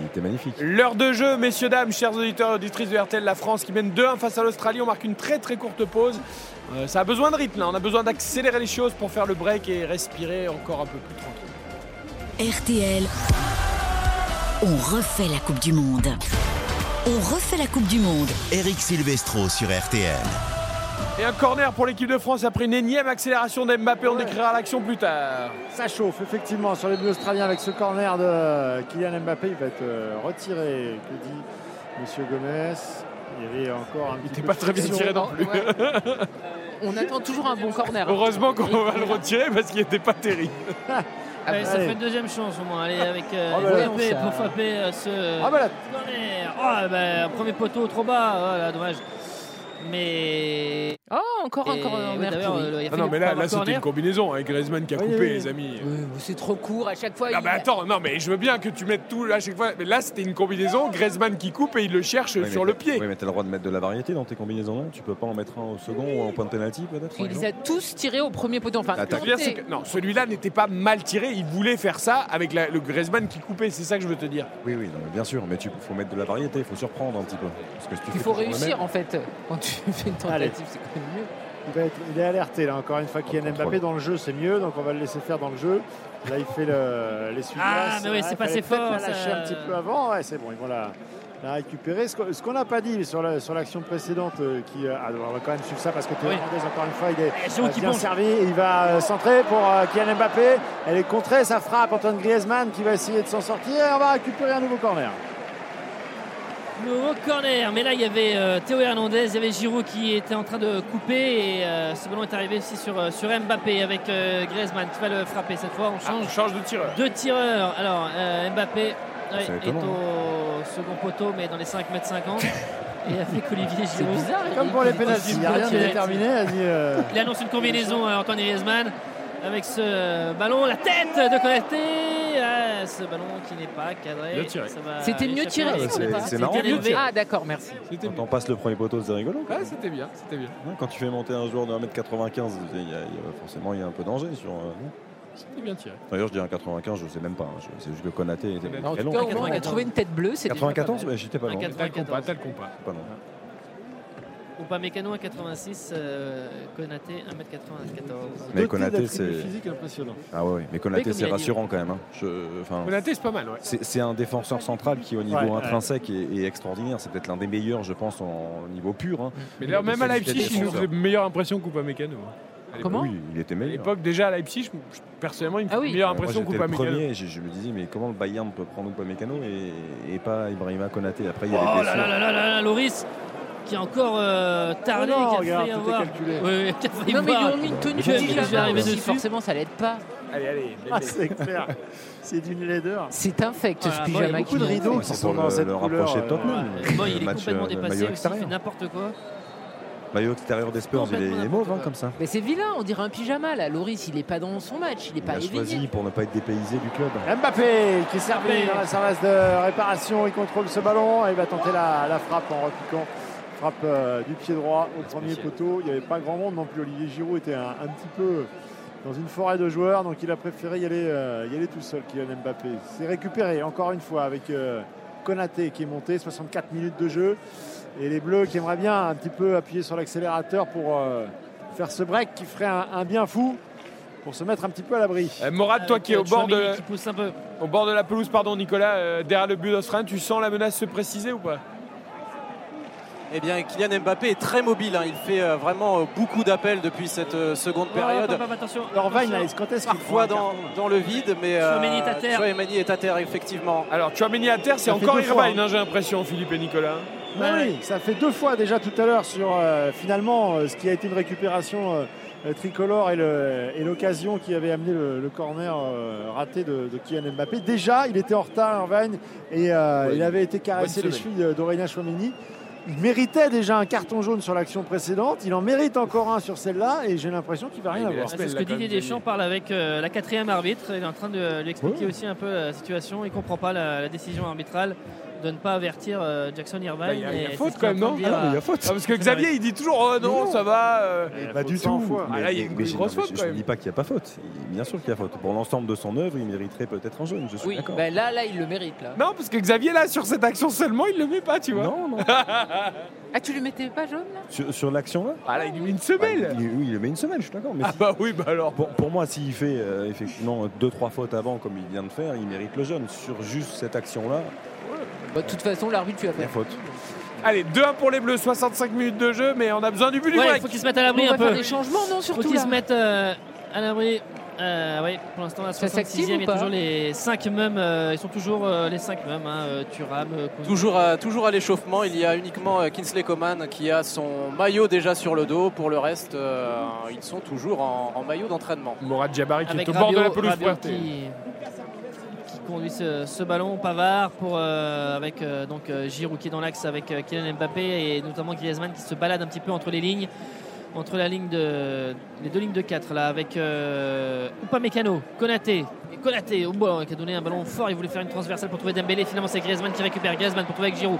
Speaker 10: il était magnifique.
Speaker 4: L'heure de jeu, messieurs, dames, chers auditeurs et auditrices de RTL, la France qui mène 2-1 face à l'Australie. On marque une très très courte pause. Euh, ça a besoin de rythme, là. on a besoin d'accélérer les choses pour faire le break et respirer encore un peu plus tranquille.
Speaker 1: RTL, on refait la Coupe du Monde. On refait la Coupe du Monde.
Speaker 2: Eric Silvestro sur RTL.
Speaker 4: Et un corner pour l'équipe de France après une énième accélération d'Mbappé. On décrira l'action plus tard.
Speaker 9: Ça chauffe effectivement sur les Bleus australiens avec ce corner de Kylian Mbappé. Il va être euh, retiré. Que dit Monsieur Gomez Il y avait encore un petit
Speaker 4: était
Speaker 9: peu
Speaker 4: pas très bien tiré non plus. <laughs>
Speaker 7: On attend toujours un bon corner.
Speaker 4: Heureusement qu'on va le retirer parce qu'il n'était pas terrible. <laughs>
Speaker 11: Allez, ça
Speaker 9: Allez.
Speaker 11: fait une deuxième chance au moins. Allez, avec euh,
Speaker 9: Oh, bah,
Speaker 11: Mbappé pour frapper euh, ce
Speaker 9: Ah, bah, là.
Speaker 11: corner. Oh, bah, premier poteau trop bas. Oh, là, dommage. Mais.
Speaker 7: Oh, encore
Speaker 11: Et-
Speaker 7: corner
Speaker 11: oui, d'ailleurs, euh, il a
Speaker 4: Ah non, mais là, là c'était une combinaison avec Griezmann qui a
Speaker 9: Oui,
Speaker 4: coupé,
Speaker 9: oui.
Speaker 4: les amis.
Speaker 7: Oui, mais c'est trop court à chaque fois.
Speaker 4: Ah
Speaker 7: il-
Speaker 4: bah attends, non mais je veux bien que tu mettes tout à chaque fois. Mais là c'était une combinaison, Griezmann qui coupe et il le cherche
Speaker 10: Oui, mais
Speaker 4: sur le pied.
Speaker 10: Oui, mais t'as le droit de mettre de la variété dans tes combinaisons, non Tu peux pas en mettre un au second ou en point de pénalty peut-être
Speaker 7: Il les a tous tirés au premier poteau. Enfin,
Speaker 10: Ah,
Speaker 4: que non, celui-là n'était pas mal tiré, il voulait faire ça avec la- le Griezmann qui coupait, c'est ça que je veux te dire.
Speaker 10: Oui, oui, non, mais bien sûr, mais tu faut mettre de la variété, il faut surprendre un petit peu. Parce que si tu
Speaker 7: Il
Speaker 10: fais
Speaker 7: faut réussir en fait. Quand tu fais une tentative, mieux.
Speaker 9: Il, va être- il est alerté là encore une fois Kylian Mbappé dans le jeu c'est mieux donc on va le laisser faire dans le jeu. Là il fait le, les
Speaker 11: Ah, mais oui, c'est passé fort, ça.
Speaker 9: lâcher un petit peu avant ouais c'est bon ils vont la, la récupérer. Ce qu'on n'a pas dit sur la- sur l'action précédente euh, qui euh, ah, on va quand même suivre ça parce que Théo
Speaker 11: Oui.
Speaker 9: Hernandez encore une fois il est
Speaker 11: Giroud
Speaker 9: euh,
Speaker 11: qui
Speaker 9: bien servi il va euh, centrer pour euh, Kylian Mbappé elle est contrée ça frappe Antoine Griezmann qui va essayer de s'en sortir et on va récupérer un nouveau corner.
Speaker 11: Nouveau corner, mais là il y avait euh, Théo Hernandez, il y avait Giroud qui était en train de couper et euh, ce ballon est arrivé aussi sur, euh, sur Mbappé avec euh, Griezmann qui va le frapper cette fois. On
Speaker 4: Ah, on
Speaker 11: change
Speaker 4: change de tireur.
Speaker 11: deux tireurs. Alors euh, Mbappé ouais, est
Speaker 10: étonnant,
Speaker 11: au second poteau mais dans les 5 mètres 50 <laughs> et avec Olivier Giroud.
Speaker 7: bizarre.
Speaker 9: Comme pour les
Speaker 7: il-
Speaker 9: pénaltys, il n'y a
Speaker 11: il-
Speaker 9: rien de
Speaker 11: il-
Speaker 9: déterminé.
Speaker 11: Il annonce une combinaison à Antoine Griezmann avec ce ballon, la tête de Konaté. Ah, ce ballon qui n'est pas cadré.
Speaker 7: C'était mieux tiré.
Speaker 10: C'est-
Speaker 7: pas
Speaker 10: marrant.
Speaker 7: Ah d'accord, merci.
Speaker 10: Quand on passe le premier poteau, c'est rigolo.
Speaker 4: Ah, c'était bien, c'était bien.
Speaker 10: Quand tu fais monter un joueur de 1m95, il y a- il y a- forcément il y a un peu de danger sur. euh, non
Speaker 4: C'était bien tiré.
Speaker 10: D'ailleurs, je dis un 95, je sais même pas. hein, je- C'est juste que Konaté était
Speaker 7: En
Speaker 10: très
Speaker 7: tout
Speaker 10: long.
Speaker 7: cas, au moins, on a trouvé une tête bleue. c'est déjà pas
Speaker 10: 94,
Speaker 7: mal.
Speaker 10: bah, j'étais pas loin.
Speaker 11: 94.
Speaker 4: T'as le compas, t'as le compas.
Speaker 10: Pas loin.
Speaker 11: Ou pas Mécano à 86, euh, Konaté 1m94.
Speaker 10: Mais Konaté, c'est.
Speaker 9: physiques impressionnants.
Speaker 10: Ah ouais, ouais. mais Konaté, c'est
Speaker 11: dit.
Speaker 10: rassurant quand même. hein. Je- enfin,
Speaker 4: Konaté, c'est pas mal, ouais.
Speaker 10: C'est un défenseur central qui, au niveau
Speaker 9: Ouais, ouais.
Speaker 10: intrinsèque, est, est extraordinaire. C'est peut-être l'un des meilleurs, je pense, en niveau pur. hein.
Speaker 4: Mais d'ailleurs, même à
Speaker 10: C'est-
Speaker 4: Leipzig, il nous faisait meilleure impression qu'Oupa Mécano. hein. À l'époque.
Speaker 7: Comment
Speaker 10: Oui, il était
Speaker 4: À
Speaker 10: meilleur.
Speaker 4: l'époque, déjà à Leipzig, je- personnellement, il me fait
Speaker 7: Ah oui.
Speaker 4: meilleure impression qu'Oupa Mécano.
Speaker 10: premier, je, je me disais, mais comment le Bayern peut prendre Upamecano et, et pas Ibrahima Konaté? Après, il y a
Speaker 11: Oh
Speaker 10: les
Speaker 11: là
Speaker 10: blessures.
Speaker 11: là là là là là, Loris qui a encore euh, tardé,
Speaker 9: Oh non,
Speaker 11: qui a
Speaker 9: regarde,
Speaker 11: failli avoir.
Speaker 9: calculé.
Speaker 11: Oui, oui, qui a failli
Speaker 7: Non mais ils lui ont mis une tenue
Speaker 11: Que
Speaker 7: de
Speaker 11: je vais
Speaker 7: pyjama
Speaker 11: arriver
Speaker 7: aussi,
Speaker 11: dessus.
Speaker 7: forcément ça l'aide pas.
Speaker 4: Allez, allez.
Speaker 9: Ah, c'est clair. C'est d'une laideur.
Speaker 7: C'est infect
Speaker 11: Voilà,
Speaker 7: ce
Speaker 11: bon, il y a
Speaker 7: pyjama
Speaker 9: beaucoup de rideaux qui
Speaker 10: c'est
Speaker 9: sont
Speaker 10: pour
Speaker 9: dans cette
Speaker 10: le
Speaker 9: couleur.
Speaker 10: rapprocher de Tottenham.
Speaker 9: euh.
Speaker 11: Bon, il est complètement
Speaker 10: euh,
Speaker 11: dépassé aussi, il fait n'importe quoi.
Speaker 10: Maillot extérieur des Spurs, il est, il est mauve hein, comme ça.
Speaker 7: Mais c'est vilain, on dirait un pyjama là. Loris, il est pas dans son match, il est
Speaker 10: Il
Speaker 7: pas
Speaker 10: a
Speaker 7: éveillé.
Speaker 10: choisi pour ne pas être dépaysé du club.
Speaker 9: Mbappé qui est servi
Speaker 11: Mbappé.
Speaker 9: dans la surface de réparation, il contrôle ce ballon et il va tenter la, la frappe en repiquant. Frappe euh, du pied droit au premier poteau. Il n'y avait pas grand monde non plus. Olivier Giroud était un, un petit peu dans une forêt de joueurs, donc il a préféré y aller, euh, y aller tout seul, Kylian Mbappé. C'est récupéré encore une fois avec euh, Konaté qui est monté, 64 minutes de jeu. Et les Bleus qui aimeraient bien un petit peu appuyer sur l'accélérateur pour euh, faire ce break qui ferait un, un bien fou pour se mettre un petit peu à l'abri.
Speaker 4: Euh, Morad, toi qui es au bord, de,
Speaker 11: Chouameni qui pousse un peu.
Speaker 4: au bord de la pelouse, pardon Nicolas, euh, derrière le but d'Australien, tu sens la menace se préciser ou pas?
Speaker 12: Eh bien, Kylian Mbappé est très mobile. hein. Il fait euh, vraiment euh, beaucoup d'appels depuis cette euh, seconde période.
Speaker 11: Hop, attention. Attention.
Speaker 9: quand est-ce qu'il
Speaker 12: Parfois dans, dans le vide, mais euh,
Speaker 11: Chouameni est à terre.
Speaker 12: Chouameni est à terre, effectivement.
Speaker 4: Alors, Chouameni à terre, c'est encore Irvine, hein, j'ai l'impression, Philippe et Nicolas.
Speaker 9: Oui, oui, ça fait deux fois déjà tout à l'heure sur euh, finalement euh, ce qui a été une récupération euh, tricolore et l'occasion qui avait amené le, le corner euh, raté de, de Kylian Mbappé. Déjà, il était en retard, Irvine, et euh,
Speaker 4: Ouais,
Speaker 9: il avait été caressé les chevilles d'Aurélien Chouameni. Il méritait déjà un carton jaune sur l'action précédente. Il en mérite encore un sur celle-là, et j'ai l'impression qu'il va rien avoir.
Speaker 11: C'est ce que Didier Deschamps parle avec euh, la quatrième arbitre. Il est en train de lui expliquer aussi un peu la situation. Il comprend pas la, la décision arbitrale de ne pas avertir euh, Jackson Irvine.
Speaker 4: Bah, Il y a, il y a faute quand
Speaker 11: est
Speaker 4: même, non
Speaker 10: Ah il y a faute.
Speaker 4: Ah, Parce que Xavier, il dit toujours Oh non, ça va. euh,
Speaker 10: Pas du
Speaker 9: faute cent
Speaker 10: tout.
Speaker 9: fois.
Speaker 4: Ah, là, il y a une grosse faute,
Speaker 10: Je ne dis pas qu'il n'y a pas faute. Il- Bien sûr qu'il y a faute. Pour l'ensemble de son œuvre, il mériterait peut-être un jaune. Je suis
Speaker 7: Oui,
Speaker 10: d'accord.
Speaker 7: ben là, là, il le mérite là.
Speaker 4: Non, parce que Xavier, là, sur cette action seulement, il le met pas, tu vois.
Speaker 10: Non, non. <laughs>
Speaker 7: Ah, tu lui mettais pas jaune là?
Speaker 10: Sur sur l'action là?
Speaker 4: Ah là, il lui met une
Speaker 10: Bah,
Speaker 4: semelle.
Speaker 10: il- Oui, il le met une semaine, je suis d'accord. Mais
Speaker 4: Ah
Speaker 10: si-
Speaker 4: bah oui, bah alors.
Speaker 10: pour, pour moi, s'il fait euh, effectivement deux trois fautes avant, comme il vient de faire, il mérite le jaune. Sur juste cette action-là,
Speaker 7: Bah, De toute façon, l'arbitre, tu as
Speaker 10: il y
Speaker 7: fait.
Speaker 10: a faute.
Speaker 4: Allez, 2-1 pour les Bleus, 65 minutes de jeu, mais on a besoin du but du
Speaker 11: Ouais, il
Speaker 4: break.
Speaker 11: faut qu'ils se mettent à
Speaker 7: On
Speaker 11: l'abri un
Speaker 7: faire
Speaker 11: peu.
Speaker 7: des changements, non,
Speaker 11: faut
Speaker 7: surtout
Speaker 11: qu'ils
Speaker 7: là.
Speaker 11: se mettent euh, à l'abri. Euh, oui, pour l'instant, à
Speaker 7: Ça s'active
Speaker 11: 66e,
Speaker 7: ou
Speaker 11: il y a toujours les 5 mêmes. euh, ils sont toujours euh, les 5 mêmes. Hein, euh, Thuram, euh.
Speaker 12: Toujours à, toujours à l'échauffement, il y a uniquement euh, Kinsley Coman qui a son maillot déjà sur le dos. Pour le reste, euh, ils sont toujours en, en maillot d'entraînement.
Speaker 4: Morad Jabari qui
Speaker 11: avec
Speaker 4: est au bord de la
Speaker 11: Rabiot-
Speaker 4: pelouse
Speaker 11: Rabiot
Speaker 4: pour RT.
Speaker 11: qui, qui conduit ce, ce ballon. Pavard pour euh, avec euh, donc euh, Giroud qui est dans l'axe avec Kylian Mbappé et notamment Griezmann qui se balade un petit peu entre les lignes entre la ligne de les deux lignes de 4 là avec Upamecano Konaté. Konaté au bout qui a donné un ballon fort. Il voulait faire une transversale pour trouver Dembélé. Finalement c'est Griezmann qui récupère. Griezmann pour trouver avec Giroud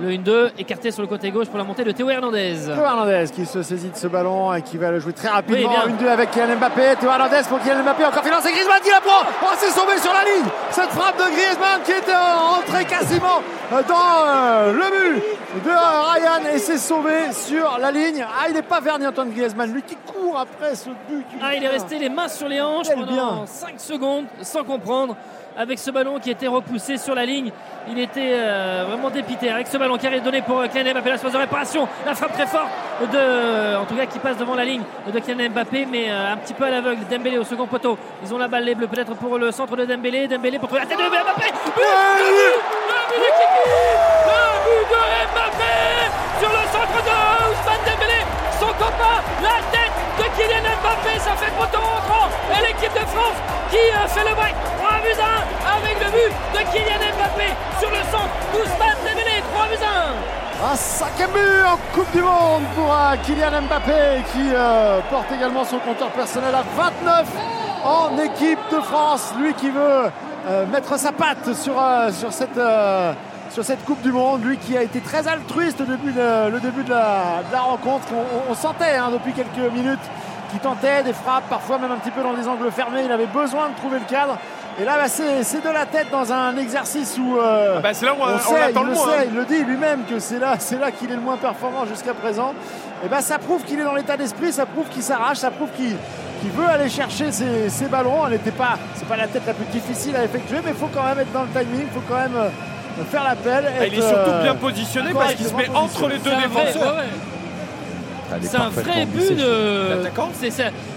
Speaker 11: le 1-2 écarté sur le côté gauche pour la montée de Théo Hernandez
Speaker 9: Théo Hernandez qui se saisit de ce ballon et qui va le jouer très rapidement.
Speaker 11: Oui,
Speaker 9: 1-2 avec Kylian Mbappé. Théo Hernandez pour Kylian Mbappé. Encore financé. Griezmann qui la prend. Oh, c'est sauvé sur la ligne. Cette frappe de Griezmann qui euh, entrée quasiment dans euh, le but de Ryan et c'est sauvé sur la ligne. Ah, il n'est pas verni Antoine Griezmann. Lui qui court après ce but.
Speaker 11: Ah, il est resté les mains sur les hanches pendant
Speaker 9: bien.
Speaker 11: 5 secondes sans comprendre. Avec ce ballon qui était repoussé sur la ligne, il était euh, vraiment dépité. Avec ce ballon qui est donné pour euh, Kylian Mbappé, la phase de réparation, la frappe très forte de, en tout cas qui passe devant la ligne de Kylian Mbappé, mais euh, un petit peu à l'aveugle. Dembélé au second poteau. Ils ont la balle les bleus peut-être pour le centre de Dembélé. Dembélé pour trouver la tête de Mbappé. Le but, de Mbappé sur le centre de Ousmane Dembélé. Son copain, la tête Kylian Mbappé, ça fait poteau entrant. Et l'équipe de France qui euh, fait le break. 3 buts à 1 avec le but de Kylian Mbappé sur le centre d'Ousmane Dembélé. 3 buts à 1.
Speaker 9: Un cinquième but en Coupe du Monde pour euh, Kylian Mbappé qui euh, porte également son compteur personnel à 29 en équipe de France. Lui qui veut mettre sa patte sur, cette, sur cette Coupe du Monde. Lui qui a été très altruiste depuis le, le début de la, de la rencontre. On, sentait hein, depuis quelques minutes qu'il tentait des frappes, parfois même un petit peu dans des angles fermés. Il avait besoin de trouver le cadre. Et là, bah, c'est de la tête dans un exercice où euh,
Speaker 4: Ah bah, c'est là où on- on
Speaker 9: sait, il
Speaker 4: le moins,
Speaker 9: sait,
Speaker 4: hein.
Speaker 9: il le dit lui-même que c'est là, là qu'il est le moins performant jusqu'à présent. Et ben ça prouve qu'il est dans l'état d'esprit, ça prouve qu'il s'arrache, ça prouve qu'il veut aller chercher ses, ses ballons. Elle n'était pas, c'est pas la tête la plus difficile à effectuer, mais il faut quand même être dans le timing, il faut quand même euh, faire l'appel.
Speaker 4: Ah, il est surtout
Speaker 9: euh,
Speaker 4: bien positionné parce qu'il se met entre les deux défenseurs.
Speaker 11: C'est un vrai
Speaker 10: glissée.
Speaker 11: but de.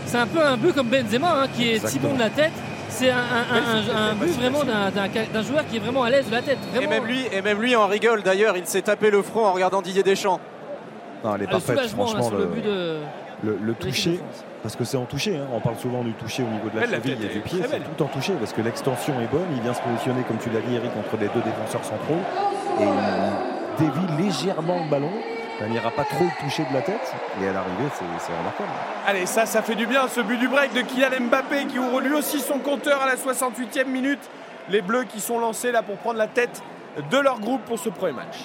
Speaker 11: C'est un peu un but comme Benzema hein, qui est si bon de la tête. C'est un, un- un- un- un but vraiment d'un- joueur qui est vraiment à l'aise de la tête.
Speaker 12: Et même lui, et même lui en rigole d'ailleurs. Il s'est tapé le front en regardant Didier Deschamps.
Speaker 10: Non, elle est
Speaker 11: Ah,
Speaker 10: parfaite.
Speaker 11: là,
Speaker 10: Franchement,
Speaker 11: sur le
Speaker 10: le,
Speaker 11: but de.
Speaker 10: le- le toucher. Parce que c'est en toucher. hein. On parle souvent du toucher au niveau de la cheville
Speaker 4: tête
Speaker 10: et du pied. C'est tout en toucher parce que l'extension est bonne. Il vient se positionner, comme tu l'as dit, Eric, entre les deux défenseurs centraux. Et il dévie légèrement le ballon. Elle n'ira pas trop le toucher de la tête. Et à l'arrivée, c'est c'est remarquable.
Speaker 4: Allez, ça, ça fait du bien, ce but du break de Kylian Mbappé qui ouvre lui aussi son compteur à la 68e minute. Les Bleus qui sont lancés là pour prendre la tête de leur groupe pour ce premier match.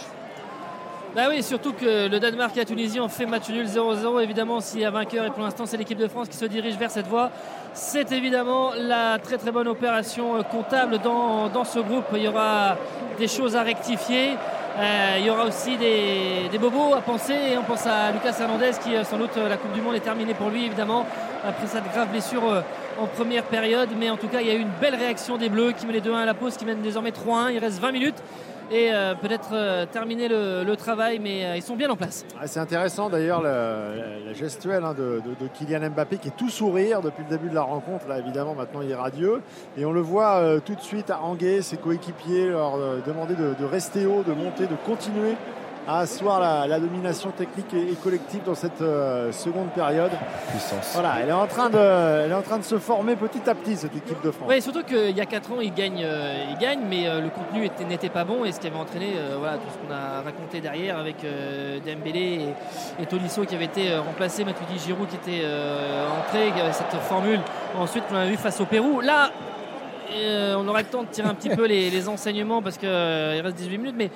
Speaker 11: Bah oui, surtout que le Danemark et la Tunisie ont fait match nul 0-0. Évidemment, s'il y a vainqueur, et pour l'instant c'est l'équipe de France qui se dirige vers cette voie, c'est évidemment la très très bonne opération euh, comptable dans, dans ce groupe. Il y aura des choses à rectifier. Euh, il y aura aussi des, des bobos à penser et on pense à Lucas Hernandez qui euh, sans doute la Coupe du Monde est terminée pour lui évidemment après cette grave blessure en première période mais en tout cas il y a eu une belle réaction des Bleus qui met les 2-1 à la pause qui mènent désormais 3-1 il reste 20 minutes et euh, peut-être euh, terminer le, travail mais euh, ils sont bien en place.
Speaker 9: Ah, C'est intéressant d'ailleurs le- la, gestuelle hein, de, Kylian Mbappé qui est tout sourire depuis le début de la rencontre. Là, évidemment, maintenant il est radieux. Et on le voit tout de suite haranguer ses coéquipiers, leur demander de, de rester haut, de monter, de continuer à asseoir la, la domination technique et, et collective dans cette euh, seconde période.
Speaker 10: Puissance.
Speaker 9: Voilà, elle est, en train de, elle est en train de se former petit à petit, cette équipe de France.
Speaker 11: Oui, surtout qu'il y a 4 ans, ils gagnent, euh, ils gagnent mais euh, le contenu était- n'était pas bon et ce qui avait entraîné euh, voilà, tout ce qu'on a raconté derrière avec euh, Dembélé et, et Tolisso qui avait été euh, remplacé, Matuidi Giroud qui était euh, entré, qui avait cette formule ensuite qu'on a vu face au Pérou. Là, euh, on aurait le temps de tirer un petit <laughs> peu les, les enseignements parce qu'il reste 18 minutes, mais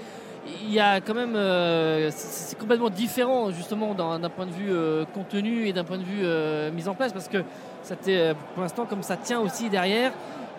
Speaker 11: il y a quand même. euh, c'est complètement différent, justement, d'un point de vue euh, contenu et d'un point de vue euh, mise en place parce que ça t'est, pour l'instant, comme ça tient aussi derrière,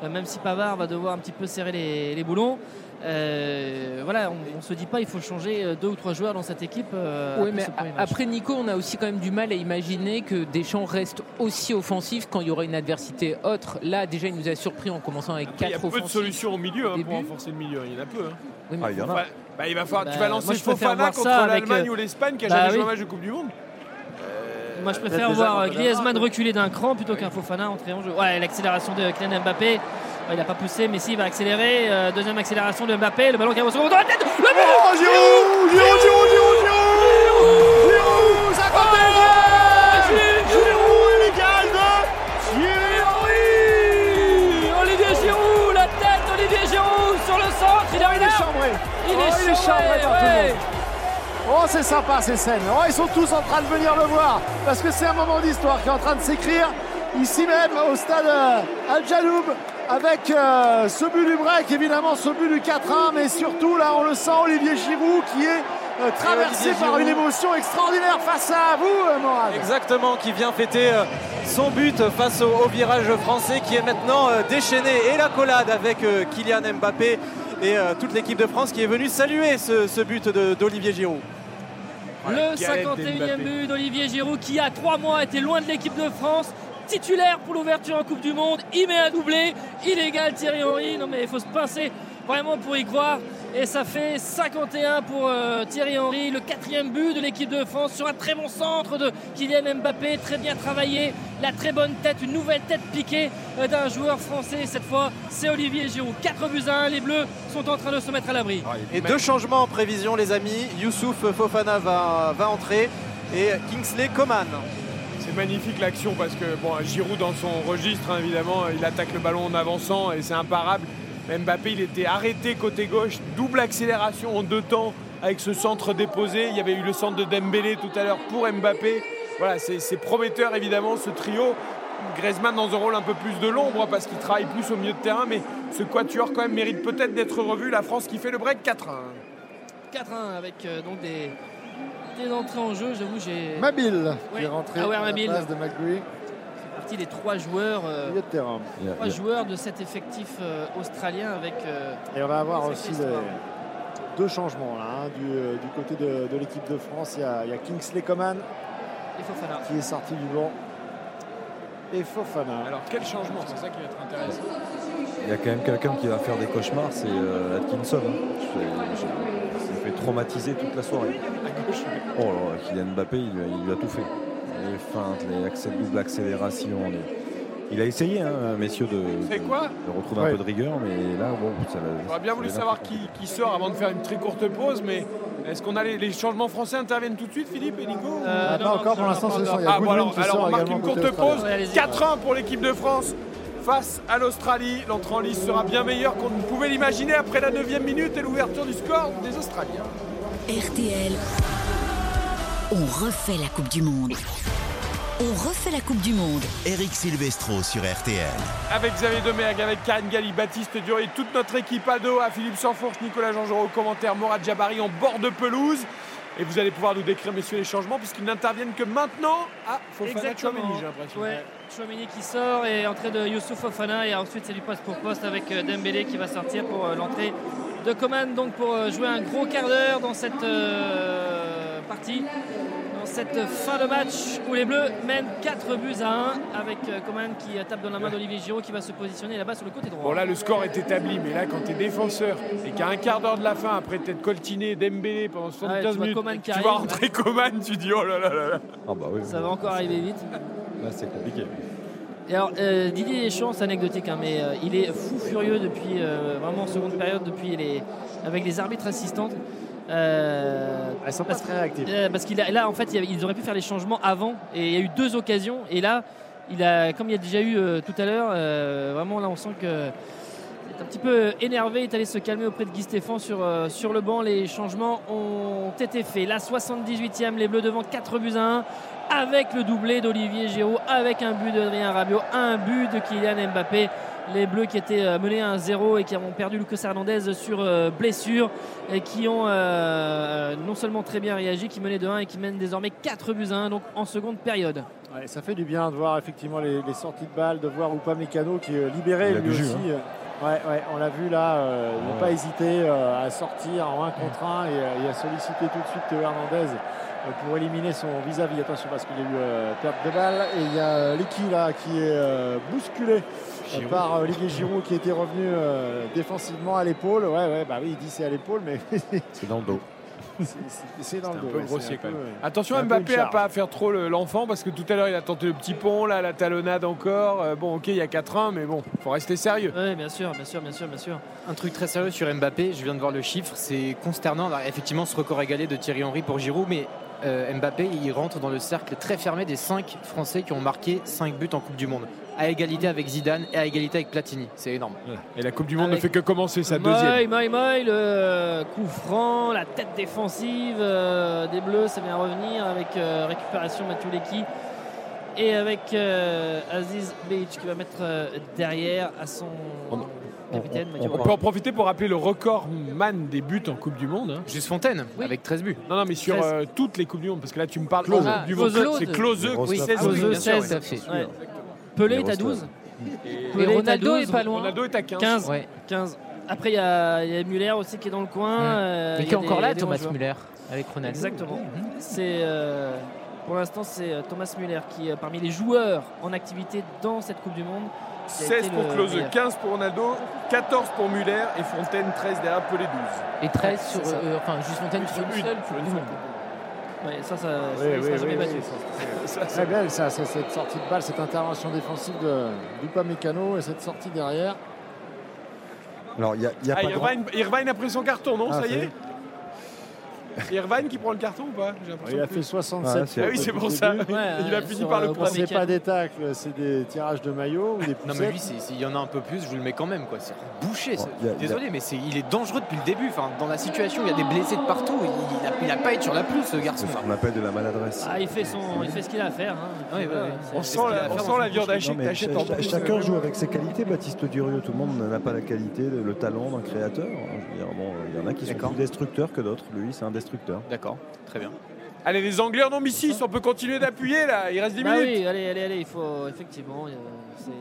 Speaker 11: euh, même si Pavard va devoir un petit peu serrer les, les boulons. euh, voilà, on, on se dit pas il faut changer deux ou trois joueurs dans cette équipe. euh,
Speaker 7: Oui,
Speaker 11: après
Speaker 7: mais
Speaker 11: ce premier
Speaker 7: a-
Speaker 11: match.
Speaker 7: après Nico, on a aussi quand même du mal à imaginer que Deschamps reste aussi offensif quand il y aura une adversité autre. Là, déjà, il nous a surpris en commençant avec
Speaker 4: Il y a
Speaker 7: quatre
Speaker 4: peu de solutions au milieu hein, pour
Speaker 7: début.
Speaker 4: renforcer le milieu. Il y en a peu. hein.
Speaker 7: Oui, mais
Speaker 10: Ah, il y en a.
Speaker 4: Bah, bah, il va falloir, tu
Speaker 11: Bah,
Speaker 4: vas lancer
Speaker 11: moi,
Speaker 4: Fofana contre l'Allemagne
Speaker 11: euh,
Speaker 4: ou l'Espagne qui a
Speaker 11: bah
Speaker 4: jamais joué
Speaker 11: oui.
Speaker 4: un match de Coupe du Monde.
Speaker 11: Moi, je préfère voir euh, Griezmann reculer d'un cran plutôt qu'un Fofana entrer en jeu. Ouais, l'accélération de Kylian Mbappé. Il n'a pas poussé, mais si, il va accélérer. Euh, deuxième accélération de Mbappé. Le ballon qui arrive au second. Dans la tête Le but
Speaker 9: Oh, Giroud Giroud, Giroud, Giroud, Giroud Giroud, ça compte Giroud, illégal de Henry
Speaker 11: Olivier Giroud, la tête d'Olivier Giroud sur le centre. Il est,
Speaker 9: Il est
Speaker 11: Il est
Speaker 9: Oh, il est tout le monde. Oh, c'est sympa ces scènes. Oh, ils sont tous en train de venir le voir parce que c'est un moment d'histoire qui est en train de s'écrire ici même au stade euh, Al Jaloub avec euh, ce but du break, évidemment ce but du 4-1, mais surtout là on le sent Olivier Giroud qui est euh, traversé par une émotion extraordinaire face à vous, euh, Morad.
Speaker 12: Exactement, qui vient fêter euh, son but face au, au virage français qui est maintenant euh, déchaîné. Et la collade avec euh, Kylian Mbappé et euh, toute l'équipe de France qui est venue saluer ce, ce but d'Olivier Giroud.
Speaker 11: Le 51e but d'Olivier Giroud qui, il y a trois mois, était loin de l'équipe de France. Titulaire pour l'ouverture en Coupe du Monde. Il met un doublé. Illégal Thierry Henry. Non, mais il faut se pincer vraiment pour y croire. Et ça fait 51 pour euh, Thierry Henry, le quatrième but de l'équipe de France sur un très bon centre de Kylian Mbappé, très bien travaillé, la très bonne tête, une nouvelle tête piquée euh, d'un joueur français. Cette fois, c'est Olivier Giroud. 4 buts à 1, les Bleus sont en train de se mettre à l'abri.
Speaker 12: Et deux changements en prévision, les amis. Youssouf Fofana va, va entrer et Kingsley Coman.
Speaker 4: C'est magnifique l'action parce que bon, Giroud dans son registre hein, évidemment il attaque le ballon en avançant et c'est imparable. Mbappé il était arrêté côté gauche, double accélération en deux temps avec ce centre déposé. Il y avait eu le centre de Dembélé tout à l'heure pour Mbappé. Voilà, c'est prometteur évidemment ce trio. Griezmann dans un rôle un peu plus de l'ombre parce qu'il travaille plus au milieu de terrain, mais ce quatuor quand même mérite peut-être d'être revu. La France qui fait le break 4-1.
Speaker 11: 4-1 avec euh, donc des, des entrées en jeu. J'avoue, j'ai.
Speaker 9: Mabil qui
Speaker 11: Ouais.
Speaker 9: est rentré
Speaker 11: Ah ouais,
Speaker 9: à la
Speaker 11: Mabil.
Speaker 9: place de McGree.
Speaker 11: C'est parti des trois joueurs. euh,
Speaker 9: de terrain.
Speaker 11: Trois joueurs de cet effectif euh, australien avec. euh,
Speaker 9: Et on va avoir aussi les deux changements là, hein, du, du côté de, de l'équipe de France. Il y a, il y a Kingsley Coman
Speaker 11: Et Fofana.
Speaker 9: qui est sorti du banc. Et Fofana.
Speaker 4: Alors quel changement C'est ça qui va être intéressant.
Speaker 10: Il y a quand même quelqu'un qui va faire des cauchemars, c'est euh, Atkinson. hein. Il s'est fait traumatiser toute la soirée. Oh là là, Kylian Mbappé, il, il lui a tout fait. Les feintes, les accès, double accélération. les- Il a essayé, hein, messieurs, de,
Speaker 4: C'est
Speaker 10: de-
Speaker 4: quoi
Speaker 10: de retrouver
Speaker 4: Ouais.
Speaker 10: un peu de rigueur, mais là, bon, ça va-
Speaker 4: J'aurais bien voulu savoir qui, qui sort avant de faire une très courte pause, mais est-ce qu'on a les, les changements français interviennent tout de suite, Philippe et Nico
Speaker 9: Euh, Ah, pas non, encore, pour l'instant, ce sont- il y a
Speaker 4: Ah, bon, alors,
Speaker 9: qui
Speaker 4: alors
Speaker 9: sort
Speaker 4: on marque une courte pause.
Speaker 9: Ouais, allez-y.
Speaker 4: 4-1 pour l'équipe de France face à l'Australie. L'entrée en lice sera bien meilleure qu'on ne pouvait l'imaginer après la 9 minute et l'ouverture du score des Australiens.
Speaker 1: RTL, on refait la Coupe du Monde. On refait la Coupe du Monde.
Speaker 2: Eric Silvestro sur RTL.
Speaker 4: Avec Xavier Domergue, avec Karine Galli, Baptiste Dury, toute notre équipe ado, à Philippe Sanfourche, Nicolas Jean au commentaire, Morad Jabari en bord de pelouse. Et vous allez pouvoir nous décrire, messieurs, les changements, puisqu'ils n'interviennent que maintenant. Ah, Fofana
Speaker 11: Exactement.
Speaker 4: Chouameni, j'ai l'impression.
Speaker 11: Ouais, Chouameni qui sort et entrée de Youssouf Fofana et ensuite c'est du poste pour poste avec euh, Dembélé qui va sortir pour euh, l'entrée de Coman donc pour euh, jouer un gros quart d'heure dans cette euh, partie dans cette fin de match où les Bleus mènent 4 buts à 1 avec euh, Coman qui tape dans la main d'Olivier Giroud qui va se positionner là-bas sur le côté droit.
Speaker 4: Bon, là, le score est établi, mais là, quand tu es défenseur et qu'à un quart d'heure de la fin, après t'être coltiné Dembélé pendant 75
Speaker 11: Ouais, tu vois
Speaker 4: minutes,
Speaker 11: Coman
Speaker 4: tu
Speaker 11: arrive.
Speaker 4: vas rentrer Coman, tu dis oh là là là là.
Speaker 10: Ah bah oui.
Speaker 11: Ça va encore arriver vite.
Speaker 10: Là, c'est compliqué.
Speaker 11: Et alors, euh, Didier Deschamps, c'est anecdotique, hein, mais euh, il est fou furieux depuis euh, vraiment en seconde période, depuis les, avec les arbitres assistantes. Euh,
Speaker 9: Elles sont pas
Speaker 11: parce-
Speaker 9: très réactives.
Speaker 11: euh, parce qu'il a, là, en fait, il y avait- ils auraient pu faire les changements avant, et il y a eu deux occasions. Et là, il a, comme il y a déjà eu euh, tout à l'heure, vraiment là, on sent que est un petit peu énervé, il est allé se calmer auprès de Guy Stéphane sur, sur le banc. Les changements ont été faits. La 78e, les Bleus devant 4 buts à 1, avec le doublé d'Olivier Giroud, avec un but d'Adrien Rabiot, un but de Kylian Mbappé. Les Bleus qui étaient euh, menés à 1-0 et qui ont perdu Lucas Hernandez sur euh, blessure et qui ont euh, non seulement très bien réagi, qui menaient de 1 et qui mènent désormais 4 buts à 1 donc en seconde période.
Speaker 9: Ouais, ça fait du bien de voir effectivement les, les sorties de balles, de voir Upamecano qui est libéré lui
Speaker 10: jus,
Speaker 9: aussi. Ouais, ouais, on l'a vu là, euh, ne
Speaker 10: Ouais.
Speaker 9: pas hésiter euh, à sortir en 1 contre 1 et, et à solliciter tout de suite Théo Hernandez euh, pour éliminer son vis-à-vis. Attention parce qu'il y a eu euh, perte de balle et il y a Liki là qui est euh, bousculé
Speaker 10: Giroud.
Speaker 9: par euh, Olivier Giroud qui était revenu euh, défensivement à l'épaule. Ouais, ouais, bah oui, il dit c'est à l'épaule, mais <laughs>
Speaker 10: C'est dans le dos.
Speaker 9: c'est- dans le
Speaker 4: un
Speaker 9: dos.
Speaker 4: peu
Speaker 9: ouais,
Speaker 4: grossier
Speaker 9: un
Speaker 4: quand même.
Speaker 9: peu, ouais.
Speaker 4: Attention
Speaker 9: un peu
Speaker 4: Mbappé à pas faire trop le- l'enfant parce que tout à l'heure il a tenté le petit pont, là la talonnade encore. Euh, bon ok il y a 4-1 mais bon faut rester sérieux.
Speaker 11: Oui, bien sûr, bien sûr, bien sûr, bien sûr.
Speaker 5: Un truc très sérieux sur Mbappé, je viens de voir le chiffre, c'est consternant. Alors, effectivement, ce record égalé de Thierry Henry pour Giroud, mais euh, Mbappé, il rentre dans le cercle très fermé des 5 Français qui ont marqué 5 buts en Coupe du Monde, à égalité avec Zidane et à égalité avec Platini. C'est énorme.
Speaker 4: Et la Coupe du Monde
Speaker 11: Avec
Speaker 4: ne fait que commencer sa deuxième.
Speaker 11: Moy, Moy, le coup franc, la tête défensive euh, des Bleus, ça vient revenir avec euh, récupération Mathieu Lecky et avec euh, Aziz Beach qui va mettre euh, derrière à son capitaine. Mathieu
Speaker 4: On peut en profiter pour rappeler le record man des buts en Coupe du Monde. hein.
Speaker 5: Juste Fontaine, avec 13 buts.
Speaker 4: Non, non, mais sur
Speaker 11: 13.
Speaker 4: euh, toutes les Coupes du Monde, parce que là tu me parles
Speaker 5: Klose.
Speaker 4: en
Speaker 5: Ah,
Speaker 4: du Monde. C'est qui
Speaker 10: tape.
Speaker 4: 16
Speaker 11: Ah oui,
Speaker 4: buts.
Speaker 11: bien
Speaker 5: 16,
Speaker 11: Pelé est à
Speaker 10: Grosse
Speaker 11: 12.
Speaker 4: Et
Speaker 7: Ronaldo
Speaker 11: 12.
Speaker 7: est pas loin.
Speaker 4: Ronaldo est à 15.
Speaker 11: 15.
Speaker 5: Ouais.
Speaker 11: 15. Après, il y a, il y a Muller aussi qui est dans le coin. euh,
Speaker 5: Et
Speaker 11: il
Speaker 5: qui est encore là, Thomas. Müller, avec Ronaldo.
Speaker 11: Exactement. C'est euh, pour l'instant c'est euh, Thomas Müller qui est parmi les joueurs en activité dans cette Coupe du Monde. qui a
Speaker 4: 16
Speaker 11: été
Speaker 4: pour Klose,
Speaker 11: meilleur.
Speaker 4: 15 pour Ronaldo, 14 pour Muller et Fontaine 13 derrière Pelé 12.
Speaker 7: Et 13 sur. euh, enfin, juste Fontaine sur une
Speaker 4: Une,
Speaker 7: seule.
Speaker 4: sur une seule.
Speaker 11: Ouais, ça, ça,
Speaker 9: Oui,
Speaker 11: ça, il
Speaker 9: oui,
Speaker 11: sera
Speaker 9: oui,
Speaker 11: jamais
Speaker 9: oui,
Speaker 11: battu.
Speaker 9: ça, c'est <laughs> Très belle ça, c'est cette sortie de balle, cette intervention défensive de Mécano et cette sortie derrière.
Speaker 10: Alors, il y a, y a
Speaker 4: Ah,
Speaker 10: pas grand-
Speaker 4: Irvine, Irvine a pris son carton, non
Speaker 9: Ah,
Speaker 4: Ça y
Speaker 9: y
Speaker 4: est Irvine qui prend le carton ou pas J'ai l'impression
Speaker 9: Il a
Speaker 4: que-
Speaker 9: fait 67
Speaker 10: Ah, c'est-
Speaker 4: Ah oui, c'est pour ça.
Speaker 11: Ouais,
Speaker 4: Il a fini par le prendre.
Speaker 9: C'est pas des tacles, c'est des tirages de maillot ou des
Speaker 5: Non mais lui, c'est- s'il y en a un peu plus, je vous le mets quand même. quoi. C'est bouché.
Speaker 10: Bon, il y a-
Speaker 5: Désolé, mais c'est, il est dangereux depuis le début. Enfin, dans la situation, il y a des blessés de partout. Il, il a, il a pas été sur la pelouse, ce garçon.
Speaker 10: C'est ce qu'on appelle de la maladresse.
Speaker 11: Ah, il fait, son, il fait ce qu'il a à faire. hein.
Speaker 5: Ouais, ouais,
Speaker 11: Voilà,
Speaker 5: ouais.
Speaker 11: c'est-
Speaker 4: On
Speaker 11: c'est
Speaker 4: sent
Speaker 11: ce qu'il a
Speaker 4: la,
Speaker 11: à
Speaker 4: on
Speaker 11: faire
Speaker 4: sent
Speaker 11: dans
Speaker 4: la
Speaker 11: son
Speaker 4: viande hachée
Speaker 10: Non,
Speaker 4: que
Speaker 10: mais
Speaker 4: t'achètes
Speaker 10: cha-
Speaker 4: en plus.
Speaker 10: chacun joue avec ses qualités. Baptiste Durieux, tout le monde n'a pas la qualité, le, le talent d'un créateur. Je veux dire, bon, il y en a qui sont
Speaker 5: D'accord.
Speaker 10: plus destructeurs que d'autres. Lui, c'est un destructeur.
Speaker 5: D'accord, très bien.
Speaker 4: Allez, les Anglais en ont mis 6, on peut continuer d'appuyer là, il reste 10
Speaker 11: Bah
Speaker 4: minutes.
Speaker 11: oui, allez, allez, allez, il faut effectivement, euh, c'est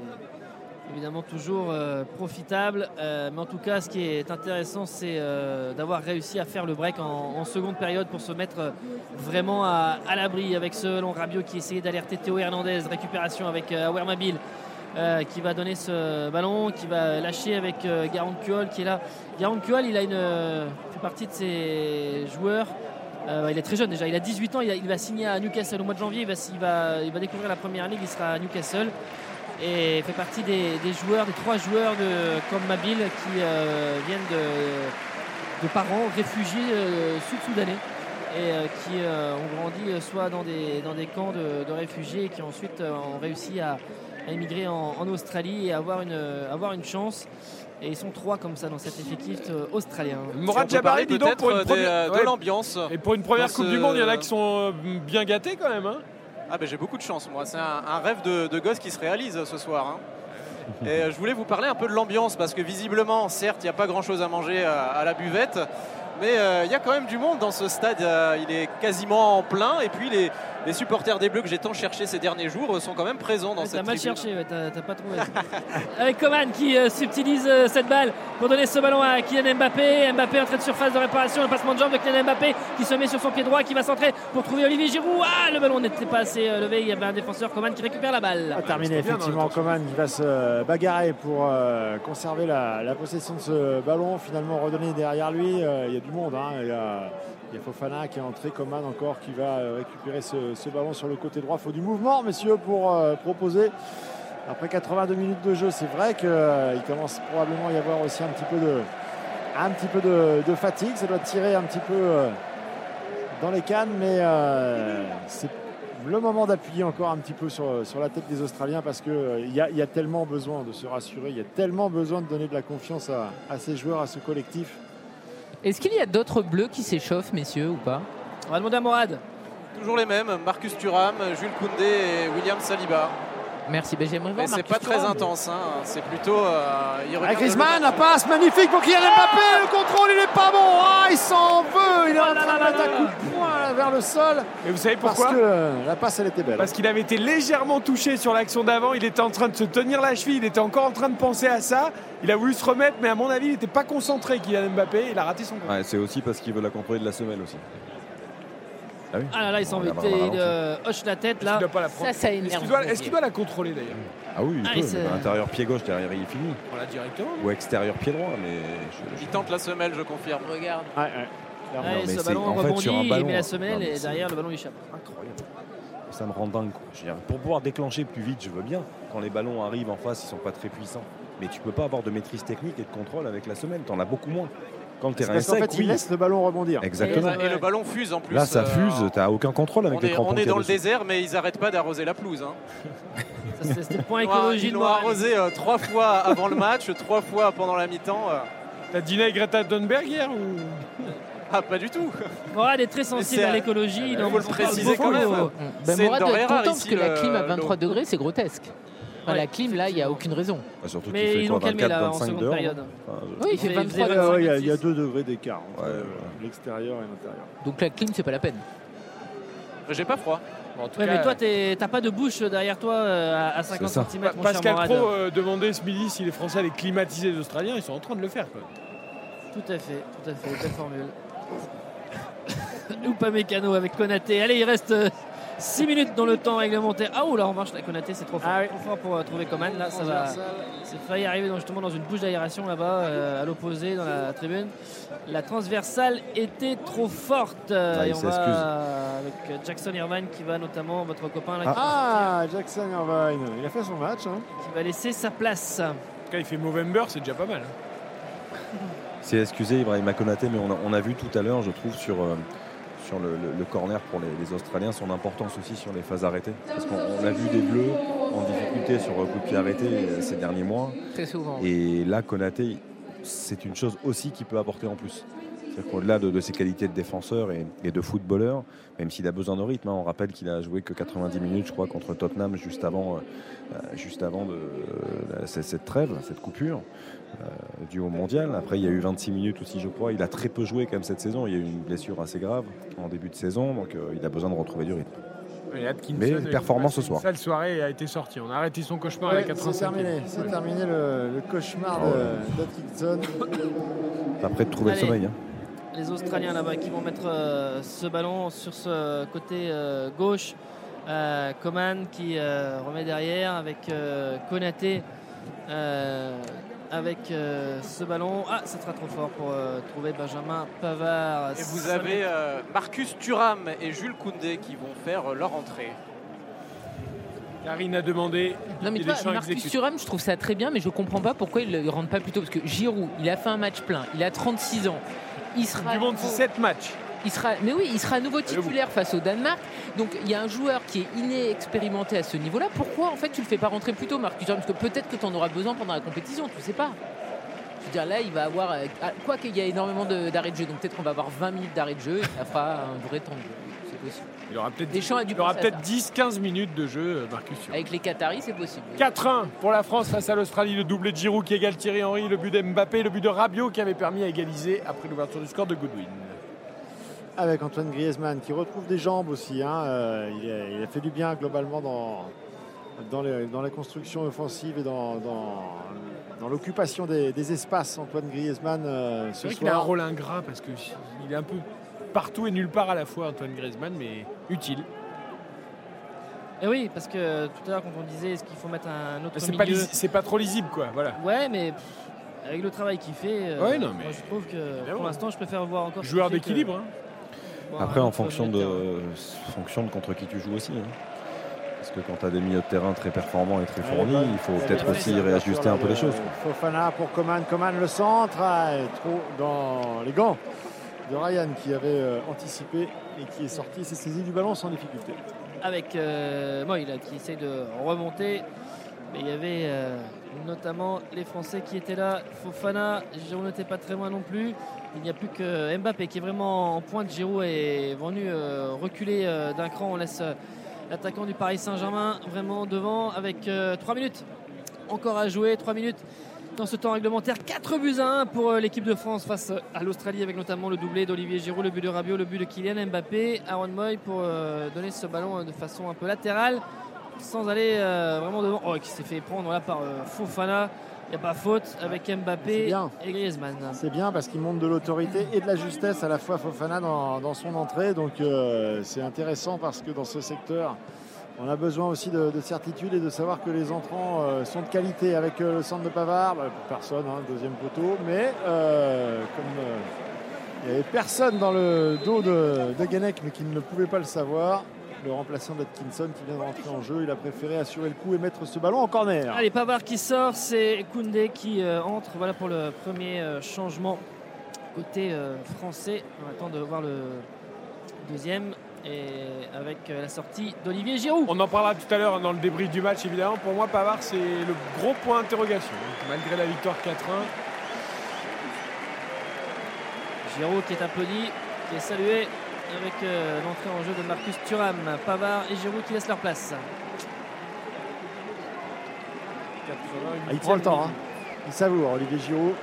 Speaker 11: évidemment toujours euh, profitable, euh, mais en tout cas, ce qui est intéressant, c'est euh, d'avoir réussi à faire le break en, en seconde période pour se mettre vraiment à, à l'abri avec ce long Rabiot qui essayait d'alerter Théo Hernandez, récupération avec euh, Awer Mabil. Euh, qui va donner ce ballon, qui va lâcher avec euh, Garand Puol qui est là. Garand Puol, il a une, euh, fait partie de ces joueurs euh, il est très jeune déjà, il a 18 ans, il, va signer à Newcastle au mois de janvier, il va, découvrir la première ligue, il sera à Newcastle et fait partie des, joueurs, des trois joueurs de comme Mabil qui viennent de, parents réfugiés sud-soudanais et qui ont grandi soit dans des, camps de, réfugiés et qui ensuite ont réussi à, à émigrer en, en Australie et avoir une, avoir une chance. Et ils sont trois comme ça dans cet effectif euh, australien.
Speaker 12: Parler
Speaker 4: Jabari, dis donc, pour une
Speaker 12: des,
Speaker 4: première,
Speaker 12: euh, de
Speaker 4: ouais.
Speaker 12: l'ambiance.
Speaker 4: Et pour une première Coupe
Speaker 12: ce-
Speaker 4: du Monde, il y en a qui sont euh, bien gâtés quand même. hein.
Speaker 12: Ah ben j'ai beaucoup de chance moi, c'est un, un rêve de, de gosse qui se réalise euh, ce soir. hein. <laughs> Et euh, je voulais vous parler un peu de l'ambiance parce que visiblement, certes, il n'y a pas grand chose à manger à, à la buvette, Mais euh, il y a quand même du monde dans ce stade. euh, il est quasiment en plein. Et puis les, les supporters des Bleus que j'ai tant cherché ces derniers jours euh, sont quand même présents dans
Speaker 11: T'as
Speaker 12: cette
Speaker 11: mal
Speaker 12: tribune.
Speaker 11: cherché, ouais, t'as t'as pas trouvé. <laughs> Avec Coman qui euh, subtilise euh, cette balle pour donner ce ballon à Kylian Mbappé. Mbappé entrée de surface de réparation, le passement de jambe de Kylian Mbappé qui se met sur son pied droit, qui va centrer pour trouver Olivier Giroud. Ah, le ballon n'était pas assez euh, levé. Il y avait un défenseur Coman qui récupère la balle.
Speaker 9: terminé effectivement Coman qui va se bagarrer pour euh, conserver la, la possession de ce ballon finalement redonner derrière lui euh, il y a du monde hein. il, y a, il y a Fofana qui est entré Coman encore qui va euh, récupérer ce, ballon sur le côté droit. Faut du mouvement messieurs pour euh, proposer. Après 82 minutes de jeu c'est vrai qu'il commence probablement à y avoir aussi un petit peu de un petit peu de, fatigue. Ça doit tirer un petit peu euh, dans les cannes mais euh, c'est le moment d'appuyer encore un petit peu sur, sur la tête des Australiens parce qu'il y, il y a tellement besoin de se rassurer, il y a tellement besoin de donner de la confiance à, à ces joueurs, à ce collectif.
Speaker 7: Est-ce qu'il y a d'autres bleus qui s'échauffent, messieurs, ou pas
Speaker 11: On va demander à Morad.
Speaker 12: Toujours les mêmes, Marcus Thuram, Jules Koundé et William Saliba.
Speaker 7: Merci, ben, j'aimerais voir
Speaker 12: Mais c'est pas très
Speaker 7: Thuram.
Speaker 12: intense, hein. c'est plutôt. euh,
Speaker 9: Ah, Griezmann,
Speaker 12: le-
Speaker 9: la passe magnifique pour Kylian Mbappé, le contrôle il est pas bon, ah, il s'en veut, il est en train de mettre un coup de poing vers le sol.
Speaker 4: Et vous savez
Speaker 9: Parce
Speaker 4: pourquoi
Speaker 9: que euh, la passe elle était belle.
Speaker 4: Parce qu'il avait été légèrement touché sur l'action d'avant, il était en train de se tenir la cheville, il était encore en train de penser à ça. Il a voulu se remettre, mais à mon avis, il n'était pas concentré, Kylian Mbappé, il a raté son coup.
Speaker 10: Ouais, c'est aussi parce qu'il veut la contrôler de la semelle aussi. Ah oui
Speaker 11: Ah là là, il s'en
Speaker 10: On va
Speaker 11: veut.
Speaker 10: avoir un
Speaker 11: Il euh, hoche la tête là.
Speaker 4: Il doit pas la prendre.
Speaker 7: Ça, ça
Speaker 4: Est-ce
Speaker 7: énerve.
Speaker 4: qu'il doit, est-ce qu'il doit la contrôler d'ailleurs
Speaker 10: Ah oui, il
Speaker 11: Ah,
Speaker 10: peut, mais l'intérieur pied gauche, derrière il est fini.
Speaker 4: On l'a directement.
Speaker 10: Ou extérieur pied droit, mais. je- je-
Speaker 12: Il tente la semelle, je confirme.
Speaker 7: Regarde.
Speaker 9: Ouais, ouais.
Speaker 11: Allez,
Speaker 10: Non, mais
Speaker 11: ce
Speaker 10: c'est-
Speaker 11: ballon
Speaker 10: en fait,
Speaker 11: rebondit,
Speaker 10: sur un
Speaker 11: il
Speaker 10: ballon,
Speaker 11: met la
Speaker 10: hein.
Speaker 11: semelle
Speaker 10: Non,
Speaker 11: et derrière le ballon il échappe.
Speaker 10: Incroyable. Ça me rend dingue. Quoi. Je veux dire, pour pouvoir déclencher plus vite, je veux bien. Quand les ballons arrivent en face, ils sont pas très puissants. Mais tu peux pas avoir de maîtrise technique et de contrôle avec la semelle. Tu en as beaucoup moins. Quand le terrain est sec,
Speaker 9: fait
Speaker 10: oui.
Speaker 9: il laisse le ballon rebondir.
Speaker 10: Exactement.
Speaker 12: Et le ballon fuse en plus.
Speaker 10: Là, ça
Speaker 12: euh,
Speaker 10: fuse. Tu aucun contrôle avec
Speaker 12: On
Speaker 10: les
Speaker 12: est,
Speaker 10: crampons
Speaker 12: on est dans le
Speaker 10: dessus.
Speaker 12: désert, mais ils n'arrêtent pas d'arroser la pelouse. hein. <laughs>
Speaker 11: Ça, C'était le point écologie
Speaker 12: Ils l'ont arrosé euh, trois fois avant le match, <laughs> trois fois pendant la mi-temps. euh.
Speaker 4: T'as dîné avec Greta Thunberg hier ou?
Speaker 12: Ah, pas du tout.
Speaker 11: Morad est très sensible à l'écologie.
Speaker 12: il
Speaker 11: donc
Speaker 12: faut le préciser quand même. C'est
Speaker 7: Morad doit être
Speaker 12: rare
Speaker 7: content parce que la clim à
Speaker 12: l'eau.
Speaker 7: 23 degrés, c'est grotesque. Enfin,
Speaker 11: Ouais,
Speaker 7: la clim, là, il n'y a aucune raison.
Speaker 10: Bah, surtout
Speaker 11: Mais
Speaker 10: qu'il fait
Speaker 11: ils
Speaker 10: quoi,
Speaker 11: l'ont calmé,
Speaker 10: 24,
Speaker 11: là, en
Speaker 10: 25
Speaker 11: seconde
Speaker 10: dehors.
Speaker 11: période.
Speaker 10: Enfin,
Speaker 7: Oui, il fait
Speaker 11: Vous avez-
Speaker 7: 23
Speaker 11: vous
Speaker 9: Ouais, ouais, il y a- il y, a 2 degrés d'écart entre
Speaker 10: Ouais,
Speaker 9: euh,
Speaker 10: ouais.
Speaker 9: l'extérieur et l'intérieur.
Speaker 7: Donc la clim, c'est pas la peine.
Speaker 12: J'ai pas froid.
Speaker 4: En tout
Speaker 11: Ouais,
Speaker 4: cas,
Speaker 11: mais toi, t'as pas de bouche derrière toi euh, à- à 50
Speaker 10: ça.
Speaker 11: cm, mon
Speaker 4: Pascal. Pro euh, demandait ce midi si les Français allaient climatiser les Australiens, ils sont en train de le faire. Quoi.
Speaker 11: Tout à fait, tout à fait, belle formule. <laughs> Upamecano avec Konaté. Allez, il reste 6 minutes dans le temps réglementaire. Ah, oh là, en marche, la Konaté, c'est trop fort.
Speaker 9: Ah oui.
Speaker 11: Trop fort pour euh, trouver Coman. Là, ça va. C'est failli arriver dans- justement dans une bouche d'aération là-bas, euh, à l'opposé, dans la tribune. La transversale était trop forte. euh,
Speaker 10: Ah,
Speaker 11: et on va avec Jackson Irvine qui va notamment, votre copain, là, qui-
Speaker 9: Ah, Jackson Irvine, il a fait son match. hein.
Speaker 11: qui va laisser sa place.
Speaker 4: En tout cas, il fait Movember, c'est déjà pas mal. hein. <laughs>
Speaker 10: C'est excusé Ibrahim Konaté, mais on a, on a vu tout à l'heure, je trouve, sur, euh, sur le, le- le corner pour les, les Australiens, son importance aussi sur les phases arrêtées. Parce qu'on on a vu des Bleus en difficulté sur coup de pied arrêté euh, ces derniers mois.
Speaker 7: Très souvent.
Speaker 10: Et là, Konaté, c'est une chose aussi qu'il peut apporter en plus. C'est-à-dire qu'au-delà de, de ses qualités de défenseur et, et de footballeur, même s'il a besoin de rythme, hein, on rappelle qu'il a joué que 90 minutes, je crois, contre Tottenham juste avant, euh, euh, juste avant de, euh, cette, cette trêve, cette coupure euh, due au mondial. Après, il y a eu 26 minutes aussi, je crois. Il a très peu joué quand même cette saison. Il y a eu une blessure assez grave en début de saison, donc euh, il a besoin de retrouver du rythme.
Speaker 4: Et Atkinson,
Speaker 10: Mais performance ce soir.
Speaker 4: Sale soirée a été sortie. On a arrêté son cauchemar à
Speaker 9: Ouais,
Speaker 4: la 85
Speaker 9: c'est terminé, c'est terminé le, le cauchemar de- d'Atkinson.
Speaker 10: Après de trouver
Speaker 11: Allez.
Speaker 10: le sommeil. hein.
Speaker 11: les Australiens là-bas qui vont mettre euh, ce ballon sur ce côté euh, gauche. Euh, Coman qui euh, remet derrière avec euh, Konaté euh, avec euh, ce ballon. Ah, ça sera trop fort pour euh, trouver Benjamin Pavard.
Speaker 12: Et vous avez euh, Marcus Thuram et Jules Koundé qui vont faire euh, leur entrée.
Speaker 4: Karine a demandé.
Speaker 7: Non mais toi, Marcus. Thuram, je trouve ça très bien, mais je comprends pas pourquoi il ne rentre pas plus tôt. Parce que Giroud, il a fait un match plein, il a 36 ans. Il sera
Speaker 4: Du monde, c'est 7 matchs.
Speaker 7: Il sera, mais oui, il sera à nouveau titulaire face au Danemark. Donc il y a un joueur qui est inexpérimenté à ce niveau-là. Pourquoi en fait tu le fais pas rentrer plus tôt, Marcus Parce que peut-être que tu en auras besoin pendant la compétition, tu sais pas. Je veux dire, là, il va avoir. euh, ah, Quoi qu'il y a énormément de- d'arrêts de, jeu, donc peut-être qu'on va avoir 20 minutes d'arrêt de jeu et ça fera un vrai temps de jeu. Je sais possible.
Speaker 4: Il aura peut-être
Speaker 7: Deschamps a dû
Speaker 4: il aura
Speaker 7: penser à
Speaker 4: peut-être 10-15 minutes de jeu, euh, Marcus.
Speaker 7: Avec les Qataris, c'est possible.
Speaker 4: 4-1 pour la France face à l'Australie. Le doublé de Giroud qui égale Thierry Henry, le but d'Mbappé, le but de Rabiot qui avait permis à égaliser après l'ouverture du score de Goodwin.
Speaker 9: Avec Antoine Griezmann qui retrouve des jambes aussi. hein. Euh, il, a, il a fait du bien globalement dans, dans, les- dans la construction offensive et dans, dans, dans l'occupation des, des espaces. Antoine Griezmann euh, ce
Speaker 4: C'est vrai qu'il a un rôle ingrat parce qu'il est un peu partout et nulle part à la fois, Antoine Griezmann, mais utile.
Speaker 11: Et oui, parce que tout à l'heure, quand on disait est-ce qu'il faut mettre un autre
Speaker 4: C'est
Speaker 11: milieu.
Speaker 4: pas, lisi- c'est pas trop lisible, quoi. Voilà.
Speaker 11: Ouais, mais pff, avec le travail qu'il fait, euh,
Speaker 4: Ouais, non, mais-
Speaker 11: moi, je trouve que pour l'instant, je préfère voir encore.
Speaker 4: Joueur d'équilibre. hein.
Speaker 10: Après, en fonction de,
Speaker 11: terrain.
Speaker 10: fonction de contre qui tu joues aussi. hein. Parce que quand tu as des milieux de terrain très performants et très fournis,
Speaker 9: bah,
Speaker 10: il faut peut-être aussi réajuster un peu les choses.
Speaker 9: Fofana pour Coman. Coman le centre. ah, trop dans les gants de Ryan qui avait euh, anticipé et qui est sorti. et s'est saisi du ballon sans difficulté.
Speaker 11: Avec euh, Moy là, qui essaie de remonter. Mais il y avait euh, notamment les Français qui étaient là. Fofana, Giroud n'était pas très loin non plus. Il n'y a plus que Mbappé qui est vraiment en pointe. Giroud est venu euh, reculer euh, d'un cran. On laisse euh, l'attaquant du Paris Saint-Germain vraiment devant avec 3 minutes encore à jouer. 3 minutes dans ce temps réglementaire. 4 buts à 1 pour l'équipe de France face à l'Australie avec notamment le doublé d'Olivier Giroud, le but de Rabiot, le but de Kylian Mbappé. Aaron Moy pour donner ce ballon de façon un peu latérale sans aller vraiment devant. Oh, qui s'est fait prendre là par Fofana. Il n'y a pas faute avec Mbappé
Speaker 9: bien.
Speaker 11: et Griezmann.
Speaker 9: C'est bien parce qu'il montre de l'autorité et de la justesse à la fois Fofana dans, dans son entrée. Donc euh, c'est intéressant parce que dans ce secteur, on a besoin aussi de, de certitude et de savoir que les entrants euh, sont de qualité. Avec euh, le centre de Pavard, bah, personne, hein, deuxième poteau. Mais comme il n'y avait personne dans le dos de, de mais qui ne pouvait pas le savoir, le remplaçant d'Atkinson qui vient de rentrer en jeu, il a préféré assurer le coup et mettre ce ballon en corner.
Speaker 11: Allez, Pavard qui sort, c'est Koundé qui euh, entre. Voilà pour le premier euh, changement côté euh, français. On attend de voir le deuxième. Et avec euh, la sortie d'Olivier Giroud.
Speaker 4: On en parlera tout à l'heure dans le débrief du match, évidemment. Pour moi, Pavard, c'est le gros point d'interrogation. Malgré la victoire 4-1.
Speaker 11: Giroud qui est applaudi, qui est salué avec euh, l'entrée en jeu de Marcus Thuram. Pavard et Giroud qui laissent leur place.
Speaker 9: Ah, il prend le temps, hein. il savoure Olivier Giroud.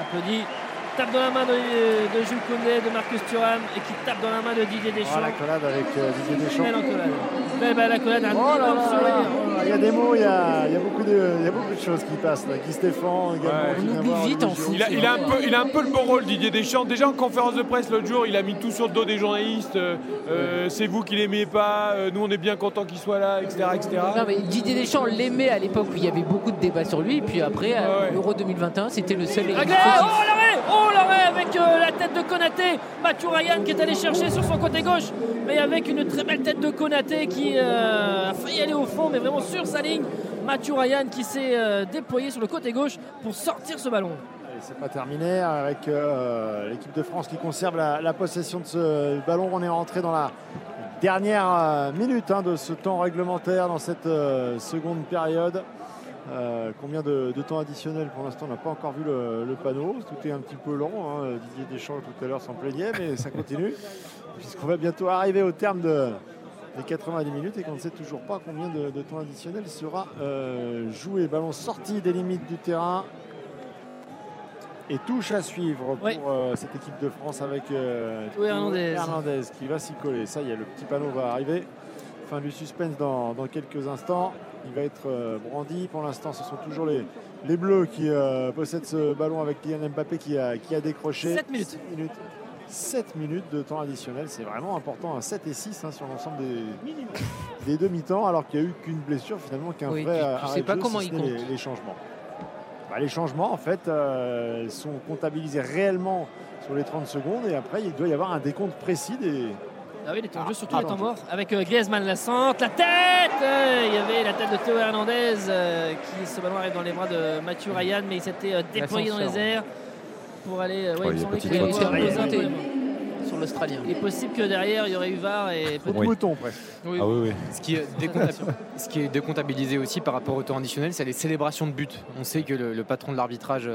Speaker 11: Applaudi. Tape dans la main de, de Jules Koundé, de Marcus Thuram et qui tape dans la main de Didier Deschamps.
Speaker 9: Oh, l'accolade avec euh, Didier Deschamps.
Speaker 11: Belle encolade. Belle, belle accolade, un
Speaker 9: Oh là
Speaker 11: énorme
Speaker 9: là
Speaker 11: sourire.
Speaker 9: là, là, Il y a des mots, il y a, il y a beaucoup, de, il y a beaucoup de choses qui passent. Là. Guy Stéphane également. qui vient voir Olivier Giroud.
Speaker 4: Il a, il a un peu, il a un peu le bon rôle, Didier Deschamps. Déjà en conférence de presse l'autre jour, il a mis tout sur le dos des journalistes. euh, euh, c'est vous qui l'aimez pas, euh, nous on est bien content qu'il soit là, etc. etc.
Speaker 7: Non, mais Didier Deschamps l'aimait à l'époque où il y avait beaucoup de débats sur lui. Puis après, à l'Euro 2021, c'était le seul.
Speaker 11: Réglé. Oh l'arrêt Oh avec euh, la tête de Konaté Mathieu Ryan qui est allé chercher sur son côté gauche mais avec une très belle tête de Konaté qui euh, a failli aller au fond mais vraiment sur sa ligne Mathieu Ryan qui s'est euh, déployé sur le côté gauche pour sortir ce ballon
Speaker 9: C'est pas terminé avec euh, l'équipe de France qui conserve la, possession de ce ballon. On est rentré dans la dernière minute hein, de ce temps réglementaire dans cette seconde période. Euh, combien de, de temps additionnel pour l'instant On n'a pas encore vu le, le panneau. Tout est un petit peu long. hein. Didier Deschamps tout à l'heure s'en plaignait, mais ça continue. Puisqu'on va bientôt arriver au terme de, des 90 minutes et qu'on ne sait toujours pas combien de, de temps additionnel sera euh, joué. Ballon sorti des limites du terrain. Et touche à suivre pour euh, cette équipe de France avec
Speaker 11: Hernandez.
Speaker 9: Hernandez qui va s'y coller. Ça y est, le petit panneau va arriver. Fin du suspense dans, dans quelques instants. Il va être euh, brandi. Pour l'instant, ce sont toujours les, les Bleus qui euh, possèdent ce ballon avec Kylian Mbappé qui a, qui a décroché.
Speaker 11: 7 minutes.
Speaker 9: 7 minutes. 7 minutes de temps additionnel, c'est vraiment important. hein. 7 et 6 hein, sur l'ensemble des, des demi-temps, alors qu'il n'y a eu qu'une blessure finalement, qu'un
Speaker 7: Oui,
Speaker 9: vrai
Speaker 7: tu- tu
Speaker 9: arrêt
Speaker 7: sais pas
Speaker 9: jeu,
Speaker 7: comment
Speaker 9: si n'est les, changements. Bah, les changements, en fait, euh, sont comptabilisés réellement sur les 30 secondes et après, il doit y avoir un décompte précis des,
Speaker 11: Ah oui, il était en jeu sur tous
Speaker 9: Ah,
Speaker 11: les temps
Speaker 9: pardon.
Speaker 11: morts avec euh, Griezmann la centre, la tête euh, Il y avait la tête de Théo Hernandez euh, qui ce ballon arrive dans les bras de Mathieu Ryan mais il s'était euh, déployé dans les airs pour aller. euh, ouais, il sur
Speaker 7: l'Australien.
Speaker 11: Il est possible que derrière, il y aurait eu VAR et
Speaker 9: de moutons presque.
Speaker 5: Oui.
Speaker 10: Ah oui, oui.
Speaker 5: Ce qui, est décomptab- ce qui est décomptabilisé aussi par rapport au temps additionnel, c'est les célébrations de buts. On sait que le, le patron de l'arbitrage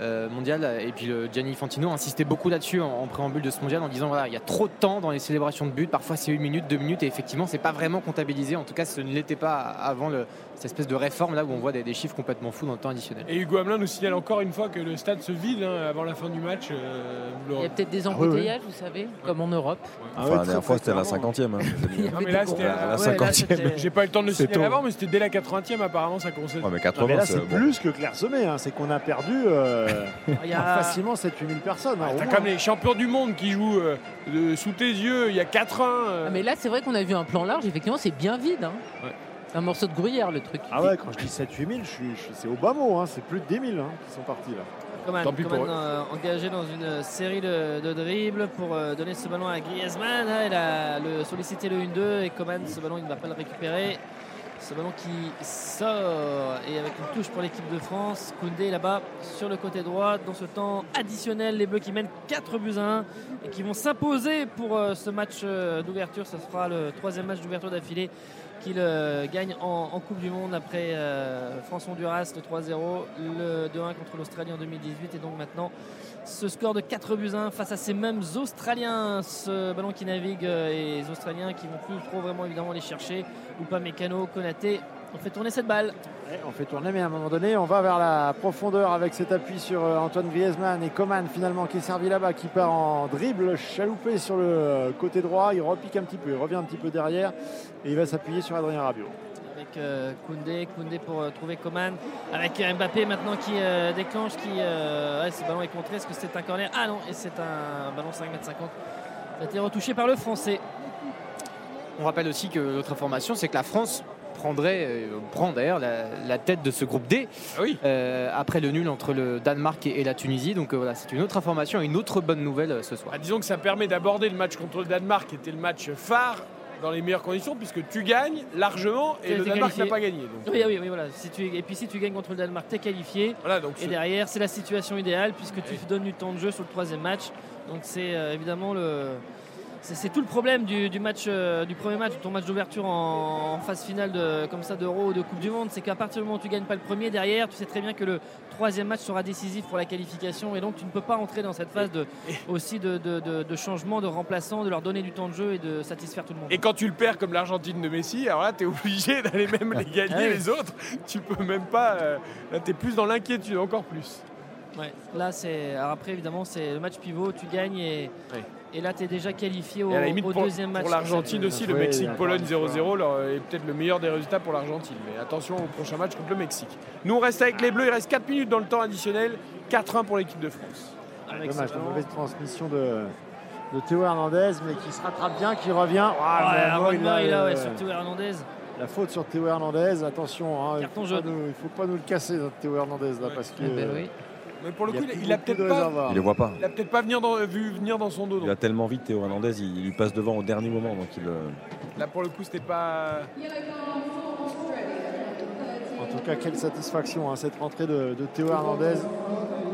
Speaker 5: euh, mondial et puis le Gianni Infantino insistait beaucoup là-dessus en, en préambule de ce mondial en disant voilà il y a trop de temps dans les célébrations de buts, parfois c'est une minute, deux minutes et effectivement c'est pas vraiment comptabilisé. En tout cas ce ne l'était pas avant le- cette espèce de réforme là où on voit des, des chiffres complètement fous dans le temps additionnel.
Speaker 4: Et Hugo Hamelin nous signale encore une fois que le stade se vide hein, avant la fin du match. euh,
Speaker 7: Il y a peut-être des embouteillages, vous savez, comme en Europe.
Speaker 10: Enfin, la dernière fois, c'était à la 50e. hein.
Speaker 4: Non, mais là, c'était à
Speaker 10: la
Speaker 7: Ouais, là,
Speaker 10: 50e.
Speaker 7: c'était- <laughs>
Speaker 4: J'ai pas eu le temps de le signaler
Speaker 10: tôt.
Speaker 4: avant, mais c'était dès la 80e apparemment ça commençait.
Speaker 10: Ouais, mais
Speaker 9: Non,
Speaker 10: 80,
Speaker 9: mais là,
Speaker 10: c'est
Speaker 9: c'est
Speaker 10: bon.
Speaker 9: plus que clairsemé. hein. C'est qu'on a perdu euh,
Speaker 11: Il y a-
Speaker 9: facilement 7-8 000 personnes. hein, au
Speaker 4: T'as comme les champions du monde qui jouent euh, de- sous tes yeux il y a 4 ans. euh.
Speaker 7: Ah, mais là, c'est vrai qu'on a vu un plan large, effectivement, c'est bien vide. hein.
Speaker 4: Ouais.
Speaker 7: C'est un morceau de gruyère, le truc.
Speaker 9: Ah ouais, quand je dis 7-8 000, je suis- je suis- c'est au bas mot. hein. C'est plus de 10 000 hein, qui sont partis là.
Speaker 11: Coman,
Speaker 4: Tant pis
Speaker 11: Coman, euh, engagé dans une série de, de dribbles pour euh, donner ce ballon à Griezmann. Ah, il a le, sollicité le 1-2 et Coman, ce ballon, il ne va pas le récupérer. Ce ballon qui sort et avec une touche pour l'équipe de France. Koundé là-bas sur le côté droit. Dans ce temps additionnel, les Bleus qui mènent 4 buts à 1 et qui vont s'imposer pour euh, ce match euh, d'ouverture. Ce sera le troisième match d'ouverture d'affilée qu'il euh, gagne en, Coupe du Monde après euh, France-Honduras le 3-0, le 2-1 contre l'Australie en 2018 et donc maintenant ce score de 4 buts à 1 face à ces mêmes Australiens, ce ballon qui navigue euh, et les Australiens qui vont plus trop vraiment évidemment les chercher, ou pas Mécano, Konaté, on fait tourner cette balle.
Speaker 9: Ouais, on fait tourner, mais à un moment donné, on va vers la profondeur avec cet appui sur euh, Antoine Griezmann et Coman finalement qui est servi là-bas, qui part en dribble chaloupé sur le euh, côté droit. Il repique un petit peu, il revient un petit peu derrière et il va s'appuyer sur Adrien Rabiot.
Speaker 11: avec euh, Koundé, Koundé pour euh, trouver Coman, avec Mbappé maintenant qui euh, déclenche, qui euh, ouais, ce ballon est contré, est-ce que c'est un corner? Ah non, et c'est un ballon 5m50. Ça a été retouché par le Français.
Speaker 5: On rappelle aussi que l'autre information, c'est que la France prendrait, euh, prend d'ailleurs la, la tête de ce groupe D euh, après le nul entre le Danemark et, et la Tunisie. Donc euh, voilà, c'est une autre information et une autre bonne nouvelle ce soir.
Speaker 4: Ah, disons que ça permet d'aborder le match contre le Danemark, qui était le match phare dans les meilleures conditions, puisque tu gagnes largement et le Danemark n'a pas gagné. donc.
Speaker 11: Oui, oui, oui, voilà. Si tu, et puis si tu gagnes contre le Danemark, tu es qualifié.
Speaker 4: donc
Speaker 11: et derrière, c'est la situation idéale puisque tu donnes du temps de jeu sur le troisième match. Donc c'est euh, évidemment le. C'est tout le problème du, du match, euh, du premier match, ton match d'ouverture en, en phase finale de, comme ça d'Euro ou de Coupe du Monde, c'est qu'à partir du moment où tu gagnes pas le premier, derrière, tu sais très bien que le troisième match sera décisif pour la qualification et donc tu ne peux pas entrer dans cette phase de, aussi de, de- de- de changement, de remplaçant, de leur donner du temps de jeu et de satisfaire tout le monde.
Speaker 4: Et quand tu le perds comme l'Argentine de Messi, alors là, tu es obligé <laughs> d'aller même les gagner
Speaker 11: Ah
Speaker 4: les autres. Tu peux même pas. euh, là, tu es plus dans l'inquiétude, encore plus.
Speaker 11: Ouais, là c'est. Alors après évidemment c'est le match pivot, tu gagnes et, et là tu es déjà qualifié au,
Speaker 4: Et à la limite,
Speaker 11: au
Speaker 4: pour,
Speaker 11: deuxième match.
Speaker 4: pour l'Argentine aussi, le Mexique-Pologne
Speaker 9: d'accord.
Speaker 4: 0-0 leur- est peut-être le meilleur des résultats pour l'Argentine. Mais attention au prochain match contre le Mexique. Nous, on reste avec les Bleus. Il reste 4 minutes dans le temps additionnel. 4-1 pour l'équipe de France.
Speaker 11: Avec
Speaker 9: Dommage, la mauvaise transmission de, de Théo Hernandez, mais qui se rattrape bien, qui revient.
Speaker 11: Ouais,
Speaker 9: mais
Speaker 11: un
Speaker 9: moi,
Speaker 11: bon
Speaker 9: il a,
Speaker 11: main, il a, ouais,
Speaker 9: euh,
Speaker 11: sur Théo Hernandez.
Speaker 9: La faute sur Théo Hernandez, attention, hein, il ne faut, pas nous- il faut pas nous le casser, notre Théo Hernandez, là, parce que.
Speaker 7: Eh ben oui.
Speaker 4: Mais pour le
Speaker 9: Il
Speaker 4: coup,
Speaker 9: a
Speaker 4: il,
Speaker 9: plus
Speaker 4: il a
Speaker 9: beaucoup
Speaker 4: peut-être pas.
Speaker 10: Il les voit pas.
Speaker 4: Il a peut-être pas venir dans- vu venir dans son dos.
Speaker 10: Il a tellement vite Théo Hernandez, il, il lui passe devant au dernier moment. Donc il, euh,
Speaker 4: Là, pour le coup, c'était pas.
Speaker 9: En tout cas, quelle satisfaction hein, cette rentrée de, de Théo Hernandez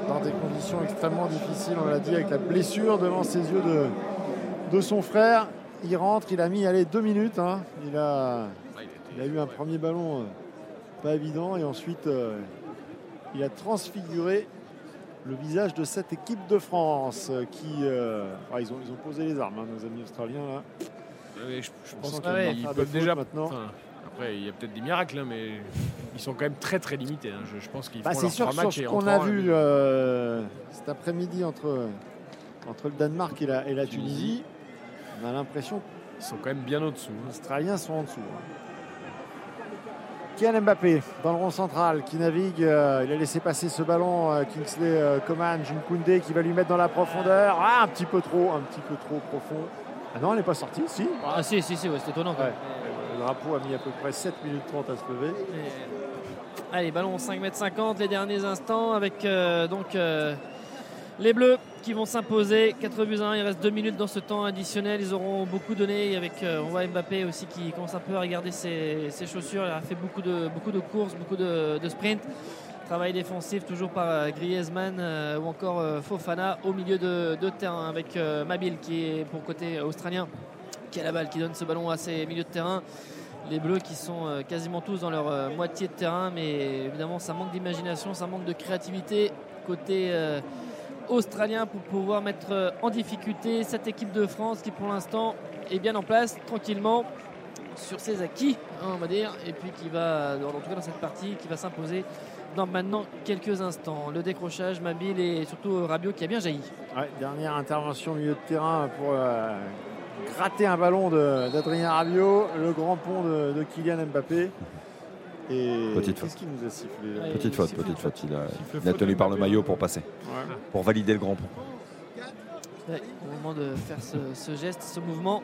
Speaker 9: dans des conditions extrêmement difficiles, on l'a dit, avec la blessure devant ses yeux de, de son frère. Il rentre, il a mis allez, deux minutes. hein. Il, a, il a eu un premier ballon euh, pas évident et ensuite euh, il a transfiguré le visage de cette équipe de France euh, qui. euh, ah, ils, ont, ils ont posé les armes, hein, nos amis australiens. Là.
Speaker 4: Je, pense qu'ils peuvent déjà.
Speaker 9: maintenant.
Speaker 4: enfin, après, il y a peut-être des miracles, hein, mais ils sont quand même très très limités. hein. Je, je pense qu'ils
Speaker 9: Bah,
Speaker 4: font leurs
Speaker 9: sûr que sur ce qu'on a vu euh, cet après-midi entre, entre le Danemark et la, et la Tunisie, on a l'impression
Speaker 4: Ils sont quand même bien au-dessous.
Speaker 9: les Australiens sont en dessous. Kylian Mbappé dans le rond central qui navigue. euh, il a laissé passer ce ballon euh, Kingsley euh, Coman, Koundé qui va lui mettre dans la profondeur. Ah, un petit peu trop, un petit peu trop profond. Ah non, elle n'est pas sortie, si.
Speaker 11: Ah si, si, si, ouais, c'est étonnant quand
Speaker 9: Ouais.
Speaker 11: même.
Speaker 9: Le drapeau a mis à peu près 7 minutes 30 à se lever.
Speaker 11: Allez, ballon 5m50, les derniers instants avec donc les Bleus qui vont s'imposer. 4 buts à 1, il reste 2 minutes dans ce temps additionnel. Ils auront beaucoup donné avec, euh, on voit Mbappé aussi qui commence un peu à regarder ses, chaussures. Il a fait beaucoup de, courses, beaucoup de, sprints. Travail défensif toujours par euh, Griezmann euh, ou encore euh, Fofana au milieu de, de terrain avec Mabil qui est pour côté australien qui a la balle, qui donne ce ballon à ses milieux de terrain. Les Bleus qui sont quasiment tous dans leur moitié de terrain, mais évidemment ça manque d'imagination, ça manque de créativité côté australien pour pouvoir mettre euh, en difficulté cette équipe de France qui pour l'instant est bien en place tranquillement sur ses acquis, hein, on va dire, et puis qui va, en tout cas dans cette partie, qui va s'imposer dans maintenant quelques instants. Le décrochage, Mabil et surtout Rabiot qui a bien jailli.
Speaker 9: Dernière intervention milieu de terrain pour euh, gratter un ballon d'Adrien Rabiot, le grand pont de Kylian Mbappé. Et
Speaker 10: Petite faute.
Speaker 9: qu'est-ce qu'il nous a sifflé là
Speaker 10: Petite faute, petite faute. Il a, il tenu par le maillot pour passer.
Speaker 9: Ouais.
Speaker 10: Pour valider le grand pont.
Speaker 11: Ouais, au moment de faire ce, ce geste, ce mouvement.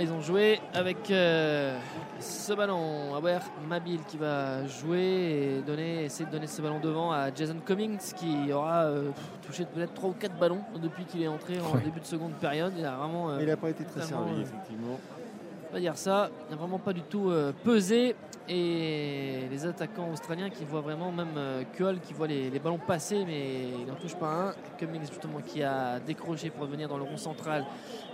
Speaker 11: Ils ont joué avec euh, ce ballon. Awer Mabil qui va jouer et donner, essayer de donner ce ballon devant à Jason Cummings qui aura euh, touché peut-être 3 ou 4 ballons depuis qu'il est entré en
Speaker 9: Ouais.
Speaker 11: début de seconde période. Il a vraiment. euh,
Speaker 9: Il n'a pas été très servi, effectivement.
Speaker 11: on va dire ça, n'a vraiment pas du tout euh, pesé. Et les attaquants australiens qui voient vraiment, même Kuhl qui voit les, les ballons passer, mais il n'en touche pas un. Cummings, justement, qui a décroché pour revenir dans le rond central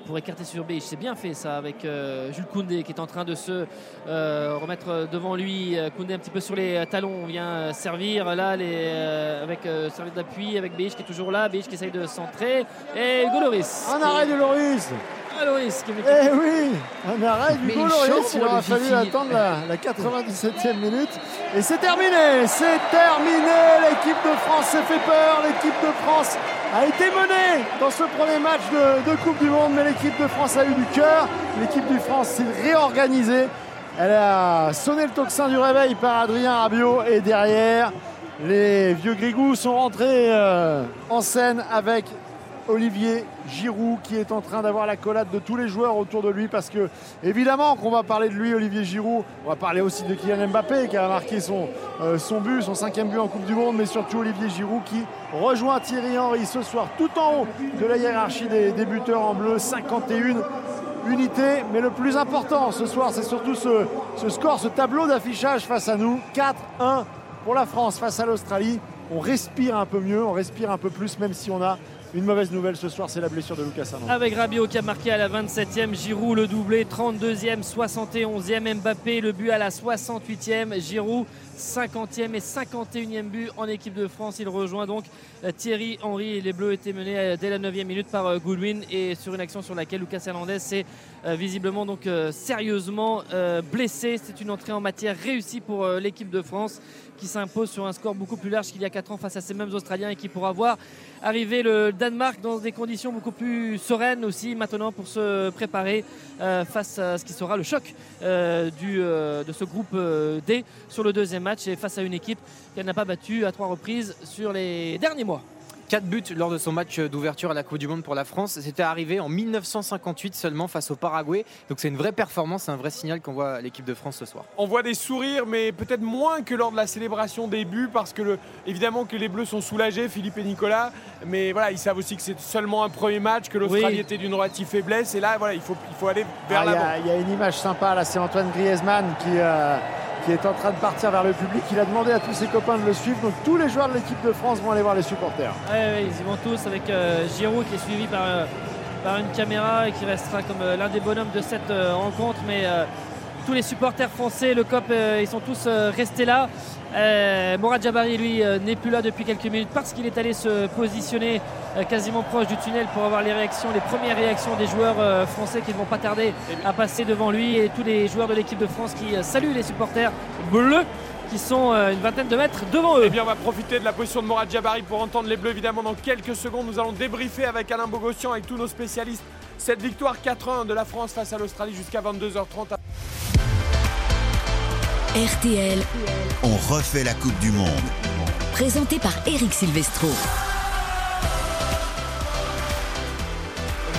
Speaker 11: pour écarter sur Beige. C'est bien fait ça avec euh, Jules Koundé qui est en train de se euh, remettre devant lui. Euh, Koundé un petit peu sur les talons, vient euh, servir là les, euh, avec service d'appui avec Beige qui est toujours là. Beige qui essaye de centrer. Et Hugo Loris.
Speaker 9: Un arrêt de Loris
Speaker 11: Ah, Loris qui
Speaker 9: Eh oui Un arrêt du goal Loris, il aura fallu attendre la, la 97e minute. Et c'est terminé C'est terminé. L'équipe de France s'est fait peur, l'équipe de France a été menée dans ce premier match de, de Coupe du Monde, mais l'équipe de France a eu du cœur, l'équipe de France s'est réorganisée. Elle a sonné le tocsin du réveil par Adrien Rabiot. Et derrière, les vieux Grigous sont rentrés euh, en scène avec Olivier Giroud qui est en train d'avoir la collade de tous les joueurs autour de lui parce que évidemment qu'on va parler de lui Olivier Giroud, on va parler aussi de Kylian Mbappé qui a marqué son, euh, son but, son cinquième but en Coupe du Monde, mais surtout Olivier Giroud qui rejoint Thierry Henry ce soir tout en haut de la hiérarchie des, des buteurs en bleu, 51 unités, mais le plus important ce soir c'est surtout ce, ce score, ce tableau d'affichage face à nous, 4-1 pour la France face à l'Australie. On respire un peu mieux, on respire un peu plus même si on a une mauvaise nouvelle ce soir, c'est la blessure de Lucas Hernandez.
Speaker 11: Avec Rabiot qui a marqué à la 27e, Giroud le doublé, 32e, 71e, Mbappé le but à la 68e, Giroud 50e et 51e but en équipe de France. Il rejoint donc euh, Thierry Henry les Bleus étaient menés euh, dès la 9e minute par euh, Goodwin et sur une action sur laquelle Lucas Hernandez s'est visiblement donc euh, sérieusement euh, blessé. C'est une entrée en matière réussie pour euh, l'équipe de France qui s'impose sur un score beaucoup plus large qu'il y a 4 ans face à ces mêmes Australiens et qui pourra voir arriver le Danemark dans des conditions beaucoup plus sereines aussi maintenant pour se préparer euh, face à ce qui sera le choc euh, euh, de ce groupe euh, D sur le deuxième match et face à une équipe qu'elle n'a pas battue à trois reprises sur les derniers mois.
Speaker 5: 4 buts lors de son match d'ouverture à la Coupe du Monde pour la France. C'était arrivé en 1958 seulement face au Paraguay. Donc c'est une vraie performance, un vrai signal qu'on voit à l'équipe de France ce soir.
Speaker 4: On voit des sourires, mais peut-être moins que lors de la célébration des buts, parce que le- évidemment que les Bleus sont soulagés, Philippe et Nicolas, mais voilà, ils savent aussi que c'est seulement un premier match, que l'Australie
Speaker 11: Oui.
Speaker 4: était d'une relative faiblesse, et là, voilà, il faut, il faut aller vers
Speaker 9: Ah, Il y,
Speaker 4: l'avant.
Speaker 9: a- il y a une image sympa là, c'est Antoine Griezmann qui, euh, qui est en train de partir vers le public. Il a demandé à tous ses copains de le suivre. Donc tous les joueurs de l'équipe de France vont aller voir les supporters.
Speaker 11: Ouais, ils y vont tous avec euh, Giroud qui est suivi par, euh, par une caméra et qui restera comme euh, l'un des bonhommes de cette rencontre. Mais tous les supporters français, le COP, ils sont tous restés là. Euh, Mourad Jabari, lui, euh, n'est plus là depuis quelques minutes parce qu'il est allé se positionner euh, quasiment proche du tunnel pour avoir les réactions, les premières réactions des joueurs euh, français qui ne vont pas tarder à passer devant lui et tous les joueurs de l'équipe de France qui saluent les supporters bleus qui sont une vingtaine de mètres devant eux.
Speaker 4: Eh bien, on va profiter de la position de Morad Jabari pour entendre les Bleus. Évidemment, dans quelques secondes, nous allons débriefer avec Alain Bogossian, avec tous nos spécialistes, cette victoire 4-1 de la France face à l'Australie jusqu'à 22h30.
Speaker 1: RTL,
Speaker 2: On refait la Coupe du Monde.
Speaker 1: présenté par Eric Silvestro.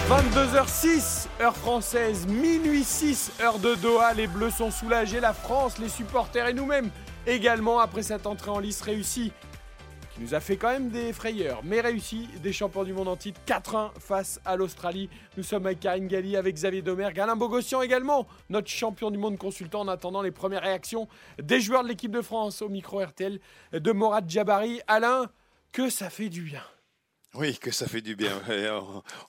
Speaker 4: 22h06, heure française, minuit 6, heure de Doha. Les Bleus sont soulagés, la France, les supporters et nous-mêmes également après cette entrée en lice réussie nous a fait quand même des frayeurs, mais réussi, des champions du monde en titre 4-1 face à l'Australie. Nous sommes avec Karine Galli, avec Xavier Domergue, Alain Bogossian également, notre champion du monde consultant en attendant les premières réactions des joueurs de l'équipe de France au micro RTL de Morad Jabari. Alain, que ça fait du bien.
Speaker 8: Oui, que ça fait du bien.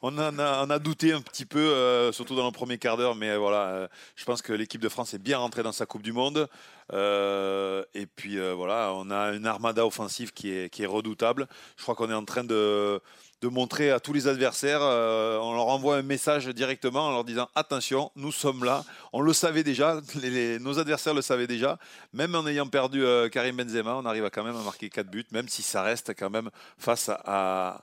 Speaker 8: On en a, on a douté un petit peu, euh, surtout dans le premier quart d'heure, mais voilà, euh, je pense que l'équipe de France est bien rentrée dans sa Coupe du Monde. Euh, et puis euh, voilà, on a une armada offensive qui est, qui est redoutable. Je crois qu'on est en train de, de montrer à tous les adversaires, euh, on leur envoie un message directement en leur disant attention, nous sommes là. On le savait déjà, <laughs> nos adversaires le savaient déjà. Même en ayant perdu Karim Benzema, on arrive quand même à marquer 4 buts, même si ça reste quand même face à-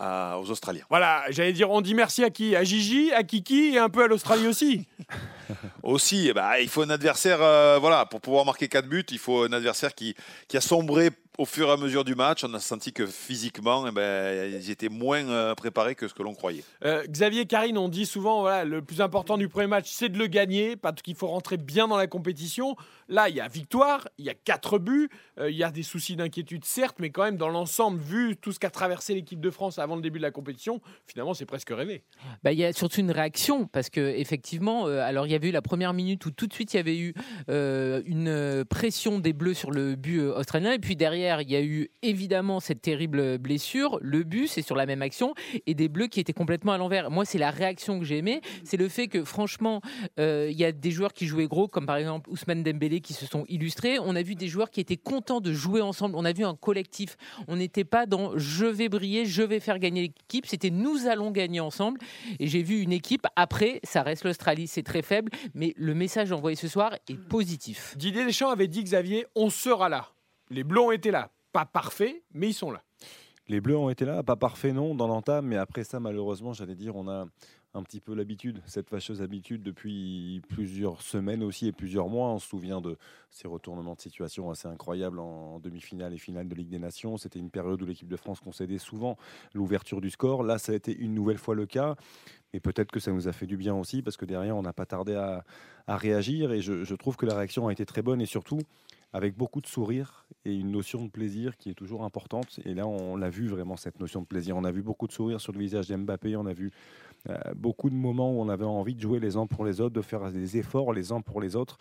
Speaker 8: aux Australiens.
Speaker 4: Voilà, j'allais dire, on dit merci à qui? À Gigi, à Kiki et un peu à l'Australie aussi. <laughs>
Speaker 8: Aussi, ben, il faut un adversaire, euh, voilà, pour pouvoir marquer 4 buts, il faut un adversaire qui, qui a sombré au fur et à mesure du match. On a senti que physiquement, eh ben, ils étaient moins euh, préparés que ce que l'on croyait.
Speaker 4: Euh, Xavier Karine, on dit souvent, voilà, le plus important du premier match, c'est de le gagner, parce qu'il faut rentrer bien dans la compétition. Là, il y a victoire, il y a quatre buts, euh, il y a des soucis d'inquiétude, certes, mais quand même, dans l'ensemble, vu tout ce qu'a traversé l'équipe de France avant le début de la compétition, finalement, c'est presque rêvé.
Speaker 7: Bah, il y a surtout une réaction parce que effectivement, euh, alors il y avait eu la première minute où tout de suite il y avait eu euh, une pression des Bleus sur le but australien et puis derrière il y a eu évidemment cette terrible blessure. Le but c'est sur la même action et des Bleus qui étaient complètement à l'envers. Moi c'est la réaction que j'ai aimée, c'est le fait que franchement euh, il y a des joueurs qui jouaient gros comme par exemple Ousmane Dembélé qui se sont illustrés. On a vu des joueurs qui étaient contents de jouer ensemble. On a vu un collectif. On n'était pas dans je vais briller, je vais faire gagner l'équipe. C'était nous allons gagner ensemble. Et j'ai vu une équipe. Après, ça reste l'Australie, c'est très faible, mais le message envoyé ce soir est positif.
Speaker 4: Didier Deschamps avait dit, Xavier, on sera là. Les Bleus ont été là. Pas parfaits, mais ils sont là.
Speaker 10: Les Bleus ont été là, pas parfait non, dans l'entame, mais après ça, malheureusement, j'allais dire, on a un petit peu l'habitude, cette fâcheuse habitude depuis plusieurs semaines aussi et plusieurs mois. On se souvient de ces retournements de situation assez incroyables en demi-finale et finale de Ligue des Nations. C'était une période où l'équipe de France concédait souvent l'ouverture du score. Là, ça a été une nouvelle fois le cas. Et peut-être que ça nous a fait du bien aussi, parce que derrière, on n'a pas tardé à, à réagir. Et je, je trouve que la réaction a été très bonne et surtout avec beaucoup de sourire et une notion de plaisir qui est toujours importante. Et là, on l'a vu vraiment, cette notion de plaisir. On a vu beaucoup de sourire sur le visage d'Mbappé. On a vu euh, beaucoup de moments où on avait envie de jouer les uns pour les autres, de faire des efforts les uns pour les autres.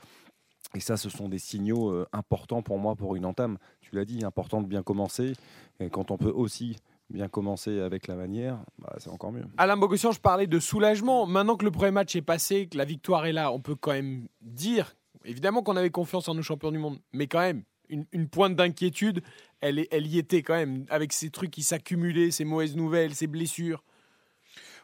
Speaker 10: Et ça, ce sont des signaux euh, importants pour moi pour une entame. Tu l'as dit, important de bien commencer. Et quand on peut aussi bien commencer avec la manière, bah, c'est encore mieux.
Speaker 4: Alain Bogossian, je parlais de soulagement. Maintenant que le premier match est passé, que la victoire est là, on peut quand même dire, évidemment qu'on avait confiance en nos champions du monde, mais quand même, une, pointe d'inquiétude, elle y était quand même, avec ces trucs qui s'accumulaient, ces mauvaises nouvelles, ces blessures.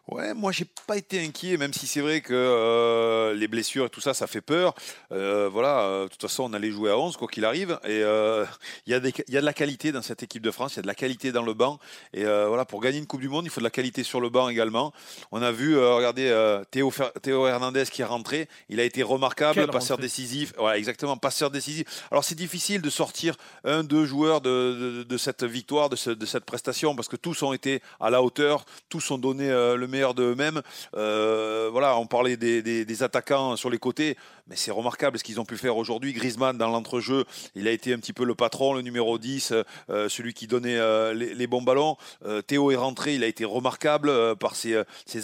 Speaker 8: Ouais, moi j'ai pas été inquiet, même si c'est vrai que euh, les blessures et tout ça, ça fait peur. Euh, voilà, euh, de toute façon, on allait jouer à 11 quoi qu'il arrive. Et il y, a des- il y a de la qualité dans cette équipe de France, il y a de la qualité dans le banc. Et voilà, pour gagner une Coupe du Monde, il faut de la qualité sur le banc également. On a vu, regardez, Théo, Fer- Théo Hernandez qui est rentré, il a été remarquable,
Speaker 4: Quelle
Speaker 8: passeur
Speaker 4: rentrée.
Speaker 8: décisif. Voilà, exactement, passeur décisif. Alors c'est difficile de sortir un, deux joueurs de, de- de cette victoire, de, ce- de cette prestation, parce que tous ont été à la hauteur, tous ont donné le meilleur d'eux-mêmes. Euh, voilà, on parlait des- des attaquants sur les côtés, mais c'est remarquable ce qu'ils ont pu faire aujourd'hui. Griezmann, dans l'entrejeu, il a été un petit peu le patron, le numéro 10, euh, celui qui donnait euh, les, bons ballons. Euh, Théo est rentré, il a été remarquable par ses,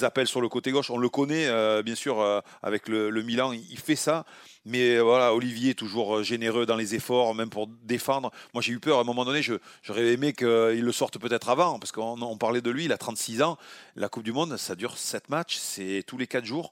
Speaker 8: appels sur le côté gauche. On le connaît, bien sûr, avec le, Milan, il, fait ça. Mais voilà, Olivier est toujours généreux dans les efforts, même pour défendre. Moi, j'ai eu peur à un moment donné. J'aurais aimé qu'il le sorte peut-être avant, parce qu'on on parlait de lui. Il a 36 ans. La Coupe du Monde, ça dure 7 matchs, c'est tous les 4 jours.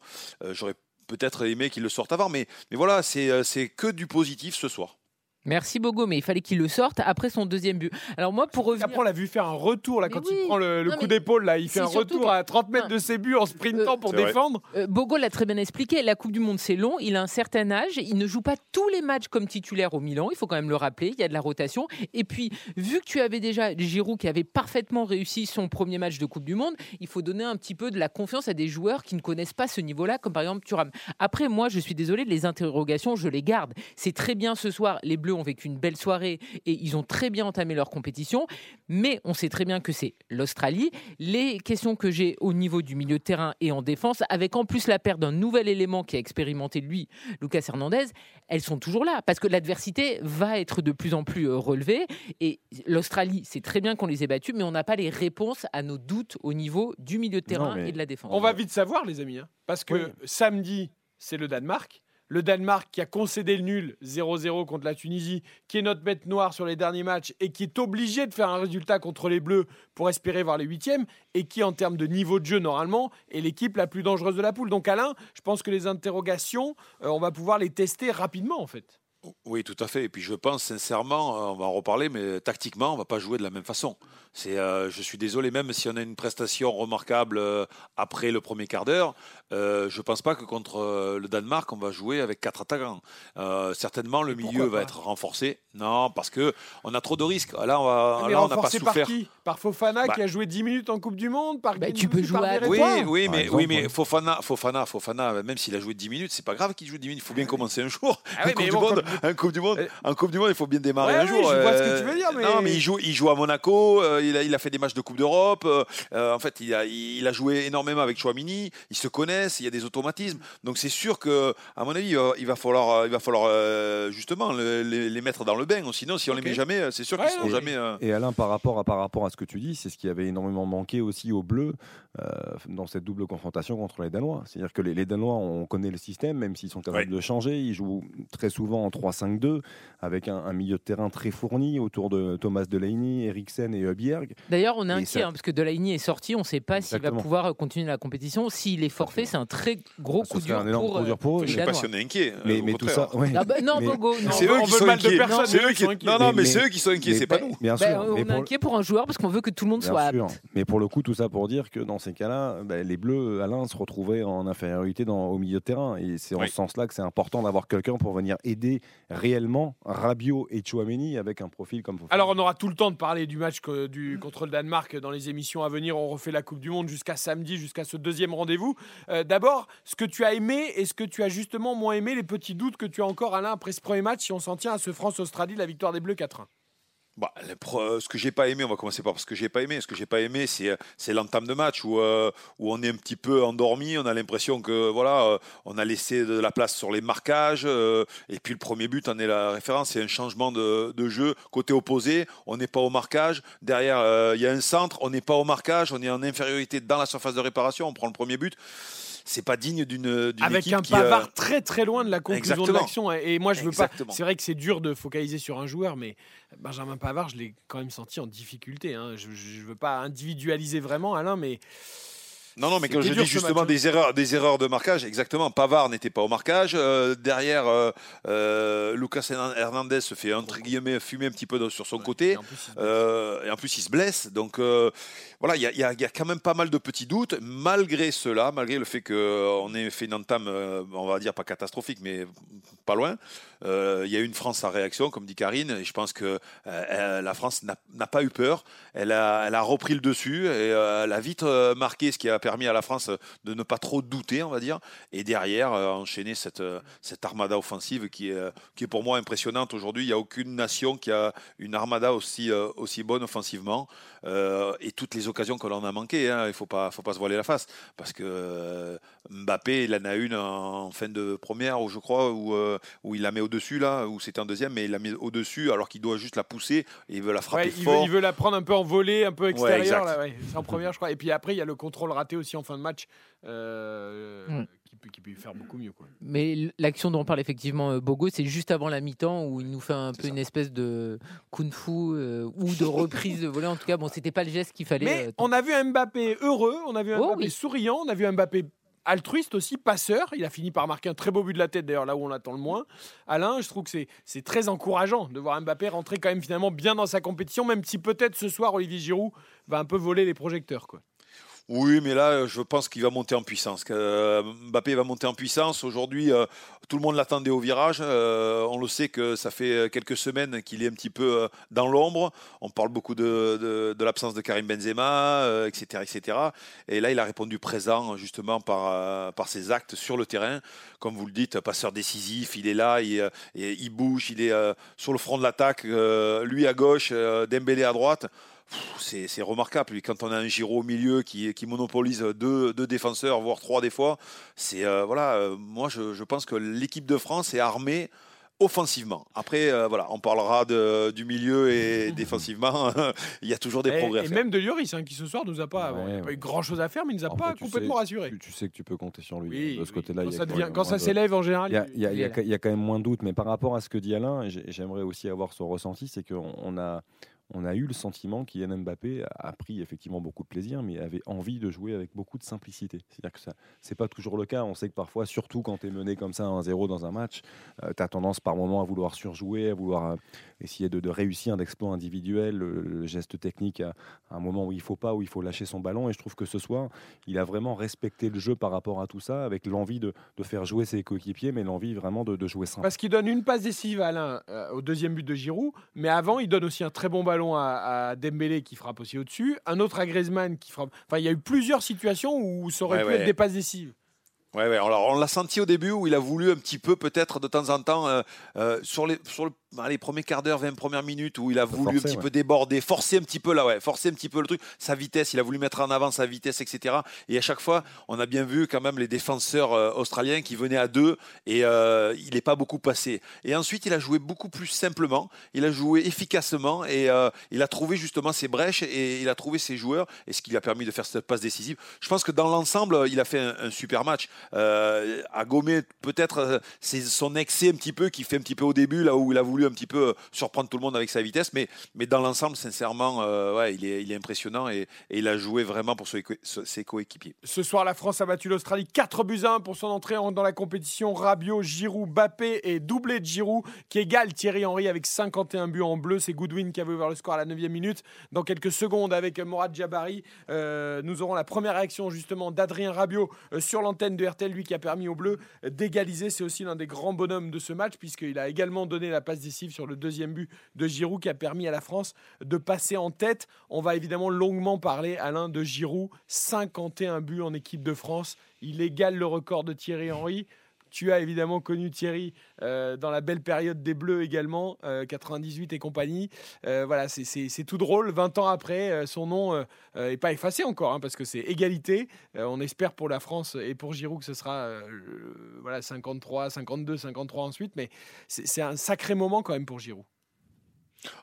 Speaker 8: J'aurais peut-être aimé qu'il le sorte avant, mais, mais voilà, c'est euh, c'est que du positif ce soir.
Speaker 7: Merci Bogo, mais il fallait qu'il le sorte après son deuxième but. Alors moi, pour revenir...
Speaker 4: Après, on l'a vu faire un retour, là, quand il prend le, le
Speaker 7: Non,
Speaker 4: coup d'épaule, là, il fait un retour
Speaker 7: que-
Speaker 4: à 30 mètres de ses buts en sprintant pour
Speaker 7: C'est vrai.
Speaker 4: défendre.
Speaker 7: Euh, Bogo l'a très bien expliqué. La Coupe du Monde, c'est long. Il a un certain âge. Il ne joue pas tous les matchs comme titulaire au Milan. Il faut quand même le rappeler. Il y a de la rotation. Et puis, vu que tu avais déjà Giroud qui avait parfaitement réussi son premier match de Coupe du Monde, il faut donner un petit peu de la confiance à des joueurs qui ne connaissent pas ce niveau-là, comme par exemple Thuram. Après, moi, je suis désolé, les interrogations, je les garde. C'est très bien ce soir. Les Bleus ont vécu une belle soirée et ils ont très bien entamé leur compétition. Mais on sait très bien que c'est l'Australie. Les questions que j'ai au niveau du milieu de terrain et en défense, avec en plus la perte d'un nouvel élément qui a expérimenté lui, Lucas Hernandez, elles sont toujours là parce que l'adversité va être de plus en plus euh, relevée. Et l'Australie, c'est très bien qu'on les ait battus, mais on n'a pas les réponses à nos doutes au niveau du milieu de terrain et de la défense.
Speaker 4: On va vite savoir, les amis, hein, parce que samedi, c'est le Danemark. Le Danemark qui a concédé le nul 0-0 contre la Tunisie, qui est notre bête noire sur les derniers matchs et qui est obligé de faire un résultat contre les Bleus pour espérer voir les huitièmes et qui, en termes de niveau de jeu, normalement, est l'équipe la plus dangereuse de la poule. Donc, Alain, je pense que les interrogations, euh, on va pouvoir les tester rapidement, en fait.
Speaker 8: Oui, tout à fait. Et puis je pense sincèrement, euh, on va en reparler, mais tactiquement, on va pas jouer de la même façon. C'est, euh, je suis désolé, même si on a une prestation remarquable euh, après le premier quart d'heure, euh, je pense pas que contre euh, le Danemark, on va jouer avec quatre attaquants. Euh, certainement, le milieu va être renforcé. Non, parce que on a trop de risques. Là, on va,
Speaker 4: Mais
Speaker 8: là, on n'a pas
Speaker 4: renforcé par
Speaker 8: souffert.
Speaker 4: qui? Par Fofana
Speaker 8: Bah.
Speaker 4: qui a joué 10 minutes en Coupe du Monde par
Speaker 7: tu peux jouer
Speaker 4: par
Speaker 7: à.
Speaker 8: Oui, oui, mais,
Speaker 10: exemple,
Speaker 8: oui, mais. Fofana, Fofana, Fofana, même s'il a joué 10 minutes, c'est pas grave qu'il joue 10 minutes. Il faut bien commencer un jour.
Speaker 4: Ah <laughs> oui, mais
Speaker 8: du
Speaker 4: bon, <laughs>
Speaker 8: un coupe du monde, un coupe du monde, il faut bien démarrer
Speaker 4: Ouais,
Speaker 8: un
Speaker 4: oui,
Speaker 8: jour.
Speaker 4: je vois ce que
Speaker 8: euh,
Speaker 4: tu veux dire, mais-
Speaker 8: Non, mais il joue, il joue à Monaco. euh, il, a, il a fait des matchs de Coupe d'Europe. euh, euh, en fait, il a, il a joué énormément avec Chouamini. Ils se connaissent. Il y a des automatismes. Donc c'est sûr que, à mon avis, euh, il va falloir, euh, il va falloir euh, justement le- les, les mettre dans le bain. Sinon, si on les met jamais, euh, c'est sûr qu'ils seront
Speaker 10: Et-
Speaker 8: jamais. euh,
Speaker 10: Et Alain, par rapport, à, par rapport à ce que tu dis, c'est ce qui avait énormément manqué aussi aux Bleus euh, dans cette double confrontation contre les Danois. C'est-à-dire que les, les Danois, on connaît le système, même s'ils sont capables de changer. Ils jouent très souvent en 3-5-2 avec un, un milieu de terrain très fourni autour de Thomas Delaney, Eriksen et Bjerg.
Speaker 7: D'ailleurs, on est
Speaker 10: Et
Speaker 7: inquiet
Speaker 10: ça-
Speaker 7: hein, parce que Delaney est sorti. On ne sait pas s'il va pouvoir euh, continuer la compétition. S'il est forfait, c'est un très gros coup
Speaker 10: serait
Speaker 7: dur
Speaker 10: un énorme
Speaker 7: pour,
Speaker 10: coup dur pour eux.
Speaker 7: euh,
Speaker 8: Je
Speaker 7: les
Speaker 8: sais pas
Speaker 7: Danois.
Speaker 8: si on est inquiet. euh,
Speaker 10: Mais, tout ça, ouais.
Speaker 7: Ah bah, non, Bogo.
Speaker 8: C'est eux qui sont inquiets.
Speaker 7: personne,
Speaker 8: C'est
Speaker 7: mais
Speaker 8: eux
Speaker 7: ils
Speaker 8: qui.
Speaker 7: sont inquiets.
Speaker 8: Non, non, mais c'est eux qui sont inquiets. C'est pas nous.
Speaker 10: Bien
Speaker 7: Ben,
Speaker 10: sûr.
Speaker 7: on est
Speaker 10: pour-
Speaker 7: inquiet pour un joueur parce qu'on veut que tout le monde
Speaker 10: Bien
Speaker 7: soit
Speaker 10: sûr.
Speaker 7: apte.
Speaker 10: Mais pour le coup, tout ça pour dire que dans ces cas-là, ben, les Bleus, Alain, se retrouvaient en infériorité dans, au milieu de terrain. Et c'est en
Speaker 8: Oui.
Speaker 10: ce sens-là que c'est important d'avoir quelqu'un pour venir aider réellement Rabiot et Chouameni avec un profil comme Fofana.
Speaker 4: Alors, on aura tout le temps de parler du match du, contre le Danemark dans les émissions à venir. On refait la Coupe du Monde jusqu'à samedi, jusqu'à ce deuxième rendez-vous. Euh, D'abord, ce que tu as aimé et ce que tu as justement moins aimé, les petits doutes que tu as encore, Alain, après ce premier match, si on s'en tient à ce France-Australie, la victoire des Bleus 4-1.
Speaker 8: Bah, ce que j'ai pas aimé, on va commencer par ce que j'ai pas aimé. Ce que j'ai pas aimé, c'est c'est l'entame de match où euh, où on est un petit peu endormi. On a l'impression que voilà, euh, on a laissé de la place sur les marquages. euh, et puis le premier but en est la référence. C'est un changement de, jeu côté opposé. On n'est pas au marquage. Derrière, euh, il y a un centre. On n'est pas au marquage. On est en infériorité dans la surface de réparation. On prend le premier but. C'est pas digne d'une
Speaker 4: Avec
Speaker 8: équipe
Speaker 4: un
Speaker 8: qui, euh,
Speaker 4: très très loin de la conclusion de
Speaker 8: Exactement.
Speaker 4: l'action. Et moi, je veux
Speaker 8: Exactement.
Speaker 4: pas. C'est vrai que c'est dur de focaliser sur un joueur, mais Benjamin Pavard, je l'ai quand même senti en difficulté. hein. Je, je veux pas individualiser vraiment, Alain, mais.
Speaker 8: Non, non, mais quand je dis justement des erreurs, des erreurs de marquage, exactement. Pavard n'était pas au marquage. Euh, derrière, euh, euh, Lucas Hernandez se fait entre guillemets fumer un petit peu sur son côté. Et en plus, il se blesse. Donc voilà, il y, a- y y quand même pas mal de petits doutes. Malgré cela, malgré le fait qu'on ait fait une entame, on va dire pas catastrophique, mais pas loin, il y a eu une France à réaction, comme dit Karine. Et je pense que la France n'a pas eu peur. Elle a, elle a repris le dessus et elle a vite marqué, ce qui a permis à la France de ne pas trop douter, on va dire. Et derrière, euh, enchaîner cette, euh, cette armada offensive qui est, euh, qui est pour moi impressionnante aujourd'hui. Il n'y a aucune nation qui a une armada aussi, euh, aussi bonne offensivement. Euh, et toutes les occasions que l'on a manquées, hein, il ne faut pas, faut pas se voiler la face. Parce que euh, Mbappé, il en a une en fin de première, où je crois, où, euh, où il la met au-dessus, là, où c'était en deuxième, mais il la met au-dessus alors qu'il doit juste la pousser et il veut la frapper
Speaker 4: Ouais, il, veut, il veut la prendre un peu en volée, un peu extérieur.
Speaker 8: exact.
Speaker 4: là, ouais. C'est en première, je crois. Et puis après, il y a le contrôle raté aussi en fin de match euh,
Speaker 7: Mm.
Speaker 4: qui, peut, qui peut faire beaucoup mieux. Quoi.
Speaker 7: Mais l'action dont on parle effectivement euh, Bogo, c'est juste avant la mi-temps où il nous fait un peu une espèce de kung-fu euh, ou de reprise de volée. En tout cas, bon, c'était pas le geste qu'il fallait.
Speaker 4: Mais
Speaker 7: euh,
Speaker 4: on a vu un Mbappé heureux, on a vu un
Speaker 7: Oh
Speaker 4: Mbappé
Speaker 7: oui.
Speaker 4: souriant, on a vu un Mbappé altruiste aussi, passeur. Il a fini par marquer un très beau but de la tête, d'ailleurs, là où on l'attend le moins. Alain, je trouve que c'est- c'est très encourageant de voir Mbappé rentrer quand même finalement bien dans sa compétition, même si peut-être ce soir, Olivier Giroud va un peu voler les projecteurs. Quoi.
Speaker 8: Oui, mais là, je pense qu'il va monter en puissance. Euh, Mbappé va monter en puissance. Aujourd'hui, euh, tout le monde l'attendait au virage. Euh, on le sait que ça fait quelques semaines qu'il est un petit peu euh, dans l'ombre. On parle beaucoup de, l'absence de Karim Benzema, euh, etc., etc. Et là, il a répondu présent, justement, par, euh, ses actes sur le terrain. Comme vous le dites, passeur décisif, il est là, il, euh, il bouge, il est euh, sur le front de l'attaque, euh, lui à gauche, euh, Dembélé à droite. C'est remarquable. Puis quand on a un Giro au milieu qui, qui monopolise deux, deux défenseurs, voire trois des fois, c'est euh, voilà. euh, moi, je, je pense que l'équipe de France est armée offensivement. Après, euh, voilà, on parlera de- du milieu et <laughs> défensivement, <laughs> il y a toujours des
Speaker 4: Et,
Speaker 8: progrès. à
Speaker 4: et
Speaker 8: faire.
Speaker 4: même de Lloris, hein, qui ce soir nous a pas, bon, il a
Speaker 10: Ouais,
Speaker 4: pas eu grand chose à faire, mais il nous a pas complètement
Speaker 10: sais-
Speaker 4: rassuré.
Speaker 10: Tu, tu sais que tu peux compter sur lui.
Speaker 4: Oui,
Speaker 10: de ce
Speaker 4: oui.
Speaker 10: côté-là,
Speaker 4: Quand ça
Speaker 10: quand
Speaker 4: devient-
Speaker 10: même
Speaker 4: quand ça s'élève, en général,
Speaker 10: il y a, y y quand- il y a quand même moins de doute. Mais par rapport à ce que dit Alain, et j'ai- j'aimerais aussi avoir son ressenti, c'est qu'on on a, on a eu le sentiment qu'Yann Mbappé a pris effectivement beaucoup de plaisir, mais avait envie de jouer avec beaucoup de simplicité. C'est-à-dire que ça, c'est pas toujours le cas. On sait que parfois, surtout quand tu es mené comme ça 1-0 dans un match, tu as tendance par moment à vouloir surjouer, à vouloir euh, essayer de, réussir un exploit individuel, le, geste technique à, un moment où il faut pas, où il faut lâcher son ballon. Et je trouve que ce soir, il a vraiment respecté le jeu par rapport à tout ça, avec l'envie de, faire jouer ses coéquipiers, mais l'envie vraiment de, jouer simple.
Speaker 4: Parce qu'il donne une passe décisive Alain euh, au deuxième but de Giroud, mais avant il donne aussi un très bon ballon à, à Dembélé qui frappe aussi au-dessus, un autre à Griezmann qui frappe. Enfin, il y a eu plusieurs situations où ça aurait
Speaker 8: Ouais,
Speaker 4: pu
Speaker 8: ouais.
Speaker 4: être des passes décisives.
Speaker 8: Ouais, ouais. Alors, on l'a senti au début où il a voulu un petit peu, peut-être de temps en temps, euh, euh, sur, les, sur le- les premiers quarts d'heure, 20 premières minutes, où il a voulu un petit
Speaker 10: ouais.
Speaker 8: peu déborder, forcer un petit peu là, ouais, forcer un petit peu le truc, sa vitesse, il a voulu mettre en avant sa vitesse, etc. Et à chaque fois, on a bien vu quand même les défenseurs euh, australiens qui venaient à deux et il n'est pas beaucoup passé. Et ensuite, il a joué beaucoup plus simplement, il a joué efficacement et il a trouvé justement ses brèches et il a trouvé ses joueurs et ce qui lui a permis de faire cette passe décisive. Je pense que dans l'ensemble, il a fait un, un super match. Euh, à gommer peut-être euh, c'est son excès un petit peu qui fait un petit peu au début là où il a voulu un petit peu euh, surprendre tout le monde avec sa vitesse, mais, mais dans l'ensemble, sincèrement, euh, ouais, il, est, il est impressionnant et, il a joué vraiment pour ses co- ses coéquipiers.
Speaker 4: Ce soir, la France a battu l'Australie 4 buts à 1 pour son entrée en- dans la compétition. Rabiot, Giroud, Bappé et doublé de Giroud qui égale Thierry Henry avec 51 buts en bleu. C'est Goodwin qui avait ouvert le score à la 9 minute. Dans quelques secondes, avec Morad Jabari, nous aurons la première réaction justement d'Adrien Rabiot sur l'antenne de RTL, lui qui a permis aux Bleus d'égaliser. C'est aussi l'un des grands bonhommes de ce match puisqu'il a également donné la passe décisive sur le deuxième but de Giroud qui a permis à la France de passer en tête. On va évidemment longuement parler, Alain, de Giroud. 51 buts en équipe de France. Il égale le record de Thierry Henry. Tu as évidemment connu Thierry euh, dans la belle période des Bleus également, euh, 98 et compagnie. Euh, voilà, c'est- tout drôle. 20 ans après, euh, son nom n'est pas effacé encore, hein, parce que c'est égalité. Euh, on espère pour la France et pour Giroud que ce sera euh, voilà, 53, 52, 53 ensuite. Mais c'est un sacré moment quand même pour Giroud.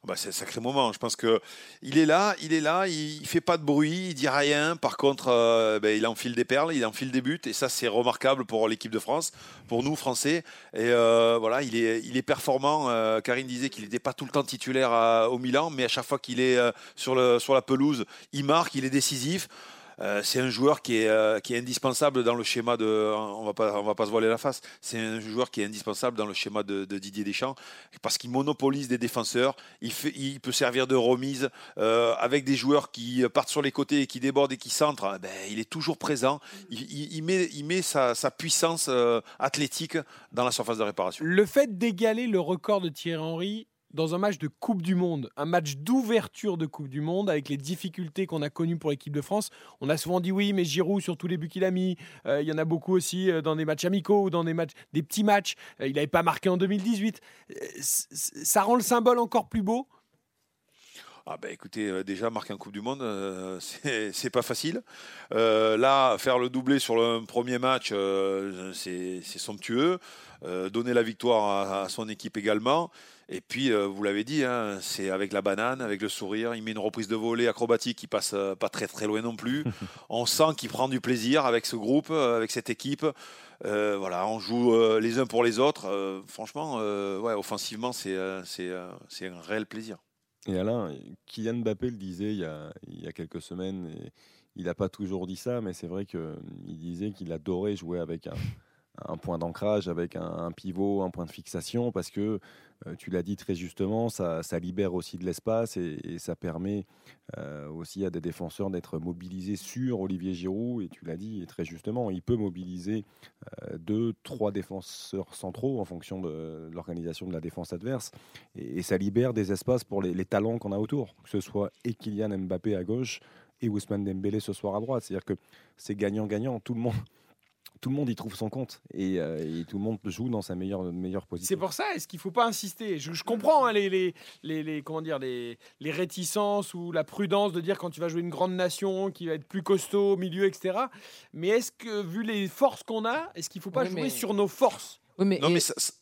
Speaker 8: Bah, c'est un sacré moment. Je pense que il est là, il est là, il, fait pas de bruit, il dit rien. Par contre, euh, ben, il enfile des perles, il enfile des buts, et ça c'est remarquable pour l'équipe de France, pour nous Français. Et euh, voilà, il est, il est performant. Euh, Karine disait qu'il n'était pas tout le temps titulaire au Milan, mais à chaque fois qu'il est sur, le, sur la pelouse, il marque, il est décisif. Euh, c'est un joueur qui est, euh, qui est indispensable dans le schéma de. On va pas, on va pas se voiler la face. C'est un joueur qui est indispensable dans le schéma de, Didier Deschamps parce qu'il monopolise des défenseurs. Il, fait, il peut servir de remise euh, avec des joueurs qui partent sur les côtés et qui débordent et qui centrent. eh Ben, il est toujours présent. Il, met, il met sa, sa puissance athlétique dans la surface de réparation.
Speaker 4: Le fait d'égaler le record de Thierry Henry dans un match de Coupe du Monde, un match d'ouverture de Coupe du Monde, avec les difficultés qu'on a connues pour l'équipe de France, on a souvent dit oui, mais Giroud, sur tous les buts qu'il a mis, euh, il y en a beaucoup aussi euh, dans des matchs amicaux ou dans des, matchs, des petits matchs. Euh, il n'avait pas marqué en 2018. Euh, c- c- ça rend le symbole encore plus beau?
Speaker 8: Ah ben écoutez, déjà marquer en Coupe du Monde, euh, <laughs> c'est pas facile. Là, faire le doublé sur le premier match, c'est somptueux. Donner la victoire à son équipe également. Et puis, euh, vous l'avez dit, hein, c'est avec la banane, avec le sourire. Il met une reprise de volée acrobatique qui passe euh, pas très très loin non plus. <laughs> on sent qu'il prend du plaisir avec ce groupe, euh, avec cette équipe. Voilà, on joue les uns pour les autres. Franchement, ouais, offensivement, c'est c'est c'est un réel plaisir.
Speaker 10: Et Alain, Kylian Mbappé le disait il y a, il y a quelques semaines, et il n'a pas toujours dit ça, mais c'est vrai qu'il disait qu'il adorait jouer avec un, un point d'ancrage avec un, pivot, un point de fixation, parce que euh, tu l'as dit très justement, ça, libère aussi de l'espace et, ça permet euh, aussi à des défenseurs d'être mobilisés sur Olivier Giroud. Et tu l'as dit très justement, il peut mobiliser euh, deux, trois défenseurs centraux en fonction de l'organisation de la défense adverse. Et, ça libère des espaces pour les, les talents qu'on a autour, que ce soit et Kylian Mbappé à gauche et Ousmane Dembélé ce soir à droite. C'est-à-dire que c'est gagnant-gagnant. Tout le monde. Tout le monde y trouve son compte et, euh, et tout le monde joue dans sa meilleure, meilleure position.
Speaker 4: C'est pour ça, est-ce qu'il ne faut pas insister? Je, je comprends hein, les, les, les, les- comment dire, les, les réticences ou la prudence de dire quand tu vas jouer une grande nation qui va être plus costaud au milieu, etc. Mais est-ce que, vu les forces qu'on a, est-ce qu'il ne faut pas jouer
Speaker 7: mais-
Speaker 4: sur nos forces?
Speaker 8: Non, mais ça- ça-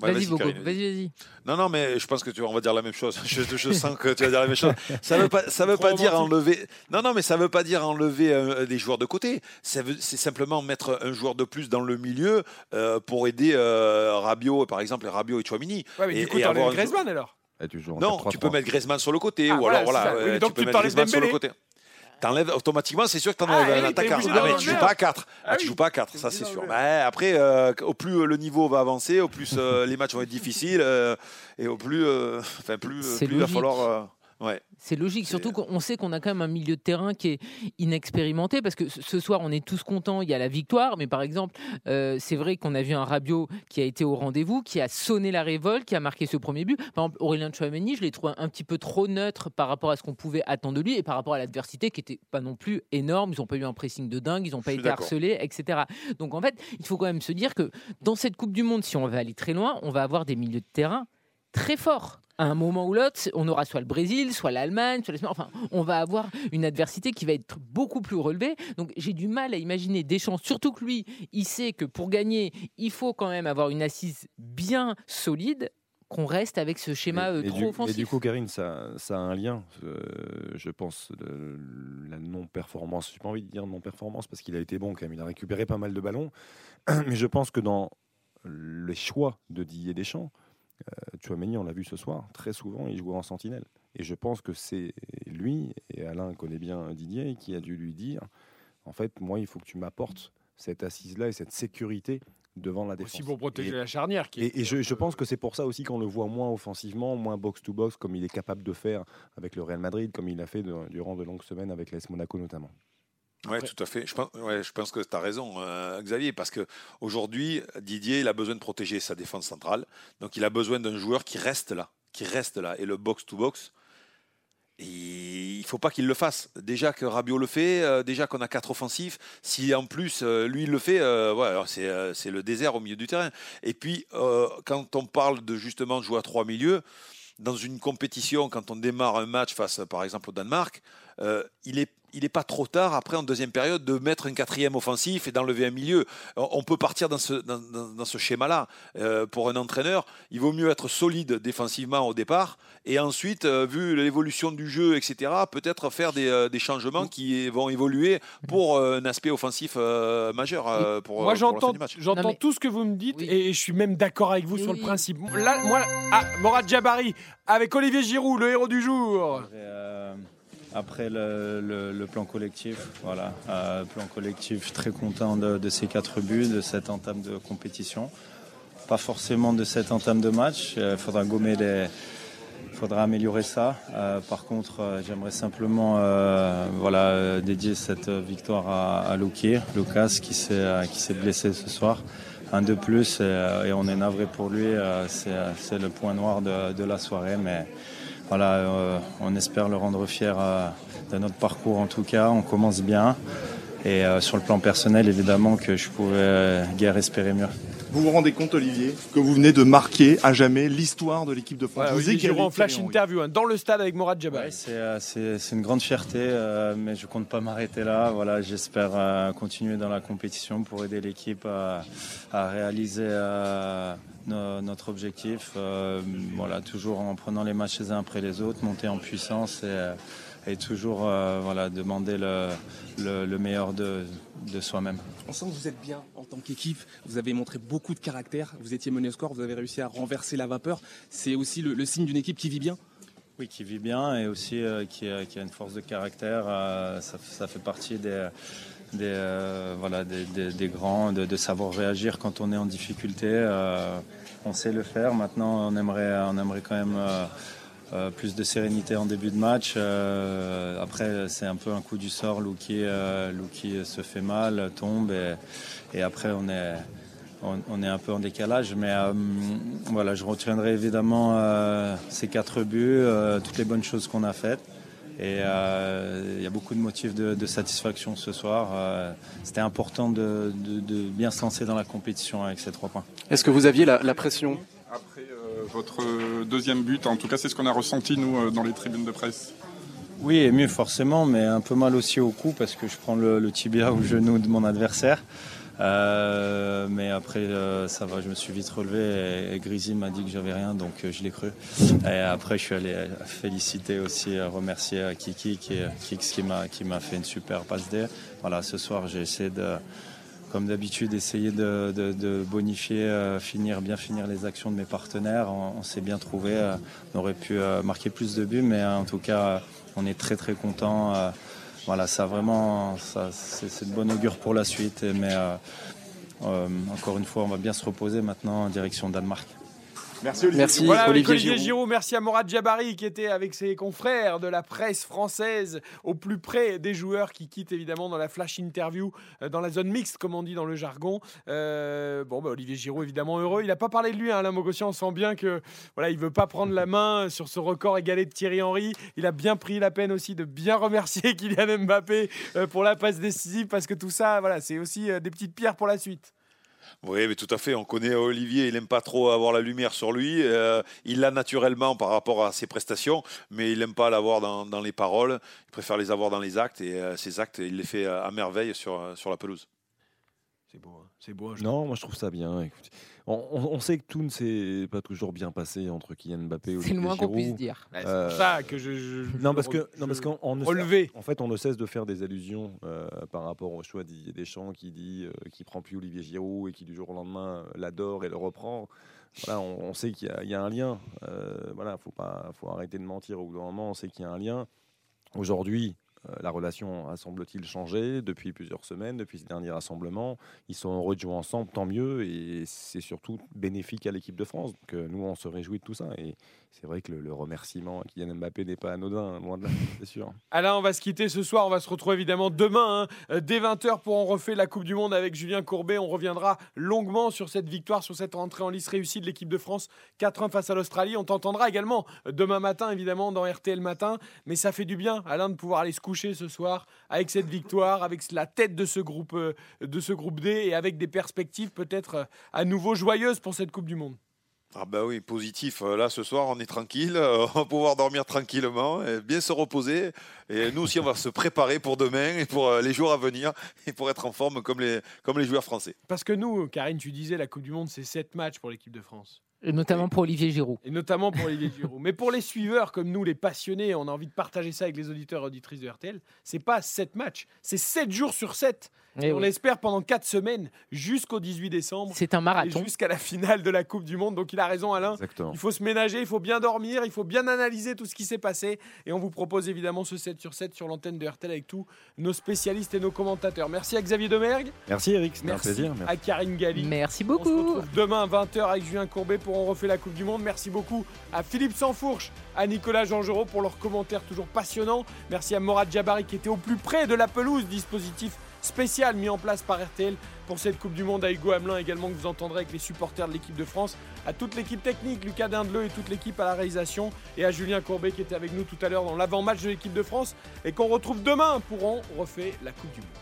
Speaker 8: Ouais,
Speaker 7: Vas-y,
Speaker 8: Karine,
Speaker 7: vas-y, vas-y.
Speaker 8: Non, non, mais je pense que tu on va dire la même chose. <laughs> Je, je sens que tu vas dire la même chose. Ça veut pas, ça veut pas dire enlever. Non, non, mais ça veut pas dire enlever euh, des joueurs de côté. Ça veut, c'est simplement mettre un joueur de plus dans le milieu euh, pour aider euh, Rabiot, par exemple, Rabiot et Chouamini.
Speaker 4: Ouais, mais
Speaker 8: et,
Speaker 4: du coup,
Speaker 8: et avoir un
Speaker 4: Griezmann alors
Speaker 10: Et tu joues en
Speaker 8: Non,
Speaker 10: 4-3-3.
Speaker 8: tu peux mettre Griezmann sur le côté,
Speaker 4: Ah,
Speaker 8: ou
Speaker 4: voilà,
Speaker 8: alors voilà.
Speaker 4: Oui,
Speaker 8: euh,
Speaker 4: mais donc
Speaker 8: tu peux mettre Griezmann sur le côté. T'enlèves automatiquement, c'est sûr que t'enlèves
Speaker 4: Ah, oui,
Speaker 8: un attaquant. Ah, mais tu joues pas à 4.
Speaker 4: Ah
Speaker 8: Ah, tu
Speaker 4: oui.
Speaker 8: joues pas à 4, ça c'est sûr. Mais après, euh, au plus euh, le niveau va avancer, au plus euh, <laughs> les matchs vont être difficiles, euh, et au plus, euh, enfin plus, euh, plus il va falloir. euh, ouais.
Speaker 7: C'est logique, surtout qu'on sait qu'on a quand même un milieu de terrain qui est inexpérimenté, parce que ce soir, on est tous contents, il y a la victoire, mais par exemple, euh, c'est vrai qu'on a vu un Rabiot qui a été au rendez-vous, qui a sonné la révolte, qui a marqué ce premier but. Par exemple, Aurélien Chouameni, je l'ai trouvé un petit peu trop neutre par rapport à ce qu'on pouvait attendre de lui et par rapport à l'adversité qui était pas non plus énorme. Ils n'ont pas eu un pressing de dingue, ils n'ont pas été harcelés, etc. Donc en fait, il faut quand même se dire que dans cette Coupe du Monde, si on veut aller très loin, on va avoir des milieux de terrain très forts. À un moment ou l'autre, on aura soit le Brésil, soit l'Allemagne, soit. Enfin, on va avoir une adversité qui va être beaucoup plus relevée. Donc, j'ai du mal à imaginer des chances. Surtout que lui, il sait que pour gagner, il faut quand même avoir une assise bien solide. Qu'on reste avec ce schéma euh,
Speaker 10: Et
Speaker 7: trop
Speaker 10: du,
Speaker 7: offensif.
Speaker 10: Et du coup, Karine, ça, ça a un lien, euh, je pense, de la non-performance. Je n'ai pas envie de dire non-performance parce qu'il a été bon quand même. Il a récupéré pas mal de ballons. <clears throat> Mais je pense que dans les choix de Didier Deschamps, euh, Chouameni, on l'a vu ce soir, très souvent, il jouait en sentinelle. Et je pense que c'est lui, et Alain connaît bien Didier, qui a dû lui dire en fait, moi, il faut que tu m'apportes cette assise-là et cette sécurité devant la défense.
Speaker 4: Aussi pour protéger
Speaker 10: Et-
Speaker 4: la charnière. Qui est-
Speaker 10: et, et je, je pense que c'est pour ça aussi qu'on le voit moins offensivement, moins box-to-box, comme il est capable de faire avec le Real Madrid, comme il a fait de- durant de longues semaines avec l'AS Monaco notamment.
Speaker 8: Ouais, tout à fait. Je pense, ouais, je pense que tu as raison, euh, Xavier, parce que aujourd'hui, Didier, il a besoin de protéger sa défense centrale. Donc, il a besoin d'un joueur qui reste là, qui reste là. Et le box-to-box, il il faut pas qu'il le fasse. Déjà que Rabiot le fait, euh, déjà qu'on a quatre offensifs. Si en plus euh, lui il le fait, euh, ouais, c'est le désert au milieu du terrain. Et puis quand on parle de justement de jouer à trois milieux, dans une compétition, quand on démarre un match face par exemple au Danemark, il est il n'est pas trop tard après en deuxième période de mettre un quatrième offensif et d'enlever un milieu. On peut partir dans ce, dans, ce schéma-là. Euh, pour un entraîneur, il vaut mieux être solide défensivement au départ et ensuite, euh, vu l'évolution du jeu, etc., peut-être faire des, euh, des changements qui vont évoluer pour euh, un aspect offensif euh, majeur euh, pour,
Speaker 4: Moi, j'entends, j'entends tout ce que vous me dites et, et je suis même d'accord avec vous sur le principe. Là, moi, ah, Morad Jabari avec Olivier Giroud, le héros du jour.
Speaker 18: Euh, après le, plan collectif, voilà, euh, plan collectif, très content de, ces quatre buts, de cette entame de compétition. Pas forcément de cette entame de match. Il faudra gommer faudra améliorer ça. Euh, par contre, euh, j'aimerais simplement, euh, voilà, euh, dédier cette victoire à, à Lucas, qui s'est euh, blessé ce soir. Un de plus et, euh, on est navré pour lui. euh, c'est c'est le point noir de, de la soirée, mais voilà, euh, on espère le rendre fier euh, de notre parcours en tout cas. On commence bien. Et euh, sur le plan personnel, évidemment que je pouvais guère espérer mieux.
Speaker 19: Vous vous rendez compte, Olivier, que vous venez de marquer à jamais l'histoire de l'équipe de France. Vous
Speaker 4: Olivier
Speaker 19: écrivez
Speaker 4: Giroud en flash interview hein, dans le stade avec Morad.
Speaker 18: Ouais, c'est, euh, c'est- c'est une grande fierté, euh, mais je compte pas m'arrêter là. Voilà, j'espère euh, continuer dans la compétition pour aider l'équipe à, à réaliser euh, no- notre objectif. Euh, voilà, toujours en prenant les matchs les uns après les autres, monter en puissance et, euh, et toujours euh, voilà, demander le, le- le meilleur de, de soi-même.
Speaker 20: On sent que vous êtes bien en tant qu'équipe. Vous avez montré beaucoup de caractère. Vous étiez mené au score. Vous avez réussi à renverser la vapeur. C'est aussi le, le signe d'une équipe qui vit bien.
Speaker 18: Oui, qui vit bien et aussi euh, qui, a, qui a une force de caractère. euh, ça, ça fait partie des, des, euh, voilà, des, des- des grands, de, de savoir réagir quand on est en difficulté. Euh, on sait le faire. Maintenant, on aimerait, on aimerait quand même euh, plus de sérénité en début de match. Euh, après, c'est un peu un coup du sort. Luki, euh, Luki se fait mal, tombe et, et après, on est, on, on est un peu en décalage. Mais euh, voilà, je retiendrai évidemment euh, ces quatre buts, euh, toutes les bonnes choses qu'on a faites. Et euh, il y a beaucoup de motifs de, de satisfaction ce soir. Euh, C'était important de, de- de bien se lancer dans la compétition avec ces trois points.
Speaker 12: Est-ce que vous aviez la, la pression?
Speaker 21: Après euh, votre deuxième but, en tout cas c'est ce qu'on a ressenti nous euh, dans les tribunes de presse.
Speaker 18: Oui, ému forcément, mais un peu mal aussi au cou parce que je prends le, tibia au genou de mon adversaire. Euh, mais après, euh, ça va, je me suis vite relevé et, et m'a dit que j'avais rien, donc je l'ai cru. Et après, je suis allé féliciter aussi, remercier Kiki qui, qui m'a fait une super passe D. Voilà, ce soir, j'ai essayé de, comme d'habitude, essayer de, bonifier, euh, finir, bien finir les actions de mes partenaires. On, s'est bien trouvé. euh, on aurait pu euh, marquer plus de buts, mais en tout cas, on est très très content. voilà, ça vraiment, c'est de bon augure pour la suite. Mais encore une fois, on va bien se reposer maintenant en direction Danemark.
Speaker 21: Merci Olivier.
Speaker 12: Merci
Speaker 4: Voilà, avec
Speaker 12: Olivier
Speaker 4: Olivier
Speaker 12: Giroud.
Speaker 4: Giroud. Merci à Morad Jabari qui était avec ses confrères de la presse française au plus près des joueurs qui quittent évidemment dans la flash interview euh, dans la zone mixte comme on dit dans le jargon. Euh, bon, bah, Olivier Giroud évidemment heureux. Il n'a pas parlé de lui, hein, Alain Mogossian. On sent bien que voilà, il veut pas prendre la main sur ce record égalé de Thierry Henry. Il a bien pris la peine aussi de bien remercier <laughs> Kylian Mbappé euh, pour la passe décisive parce que tout ça, voilà, c'est aussi des petites pierres pour la suite.
Speaker 8: Oui, mais tout à fait. On connaît Olivier, il n'aime pas trop avoir la lumière sur lui. Euh, il l'a naturellement par rapport à ses prestations, mais il n'aime pas l'avoir dans, dans les paroles. Il préfère les avoir dans les actes, et euh, ces actes, il les fait euh, à merveille sur, sur la pelouse.
Speaker 4: C'est beau, hein. c'est beau.
Speaker 10: Non, moi je trouve ça bien. Écoute, on, sait que tout ne s'est pas toujours bien passé entre Kylian Mbappé et
Speaker 7: C'est le
Speaker 10: Olivier
Speaker 7: moins qu'on
Speaker 10: Giroud.
Speaker 7: puisse dire.
Speaker 4: C'est
Speaker 10: Euh,
Speaker 4: pour ça que je. je-
Speaker 10: non, parce que, non, parce qu'en on ne-
Speaker 4: relevé.
Speaker 10: en fait, on ne cesse de faire des allusions euh, par rapport au choix Didier Deschamps qui dit euh, qu'il prend plus Olivier Giroud et qui du jour au lendemain euh, l'adore et le reprend. Voilà, on, on sait qu'il y, a- il y a un lien. Euh, voilà, faut pas, faut arrêter de mentir au bout d'un moment. On sait qu'il y a un lien. Aujourd'hui, euh, la relation a semble-t-il changé depuis plusieurs semaines, depuis ce dernier rassemblement. Ils sont heureux de jouer ensemble, tant mieux, et c'est surtout bénéfique à l'équipe de France. Donc euh, nous, on se réjouit de tout ça. Et c'est vrai que le, remerciement à Kylian Mbappé n'est pas anodin, loin de là, <laughs> c'est sûr.
Speaker 4: Alain, on va se quitter ce soir. On va se retrouver évidemment demain, hein, euh, dès 20h, pour en refaire la Coupe du Monde avec Julien Courbet. On reviendra longuement sur cette victoire, sur cette rentrée en lice réussie de l'équipe de France 4-1 face à l'Australie. On t'entendra également euh, demain matin, évidemment, dans RTL Matin. Mais ça fait du bien, Alain, de pouvoir aller se coucher ce soir avec cette victoire, avec la tête de ce groupe, euh, de ce groupe D et avec des perspectives peut-être à nouveau joyeuses pour cette Coupe du Monde.
Speaker 8: Ah bah oui, positif. Euh, Là, ce soir, on est tranquille. euh, On va pouvoir dormir tranquillement, et bien se reposer. Et nous aussi, on va se préparer pour demain et pour euh, les jours à venir et pour être en forme comme les, comme les joueurs français.
Speaker 4: Parce que nous, Karine, tu disais, la Coupe du Monde, c'est 7 matchs pour l'équipe de France.
Speaker 7: Et notamment pour Olivier Giroud.
Speaker 4: Et notamment pour Olivier Giroud. Mais pour les suiveurs comme nous, les passionnés, on a envie de partager ça avec les auditeurs et auditrices de RTL. C'est pas 7 matchs, c'est 7 jours sur 7.
Speaker 7: Eh
Speaker 4: Et on
Speaker 7: oui.
Speaker 4: l'espère pendant 4 semaines jusqu'au 18 décembre.
Speaker 7: C'est un marathon.
Speaker 4: Et jusqu'à la finale de la Coupe du Monde. Donc il a raison, Alain.
Speaker 10: Exactement.
Speaker 4: Il faut se ménager, il faut bien dormir, il faut bien analyser tout ce qui s'est passé. Et on vous propose évidemment ce 7 sur 7 sur l'antenne de RTL avec tous nos spécialistes et nos commentateurs. Merci à Xavier Domergue.
Speaker 10: Merci Eric, c'était un
Speaker 4: Merci à Karine Galli.
Speaker 7: Merci
Speaker 4: On se
Speaker 7: beaucoup.
Speaker 4: retrouve demain 20h avec Julien Courbet pour On refait la Coupe du Monde. Merci beaucoup à Philippe Sansfourche, à Nicolas Jean-Giraud pour leurs commentaires toujours passionnants. Merci à Morad Jabari qui était au plus près de la pelouse, dispositif spécial mis en place par RTL pour cette Coupe du Monde, à Hugo Hamelin également que vous entendrez avec les supporters de l'équipe de France, à toute l'équipe technique, Lucas Dindeleu et toute l'équipe à la réalisation, et à Julien Courbet qui était avec nous tout à l'heure dans l'avant-match de l'équipe de France. Et qu'on retrouve demain pour On refait la Coupe du Monde.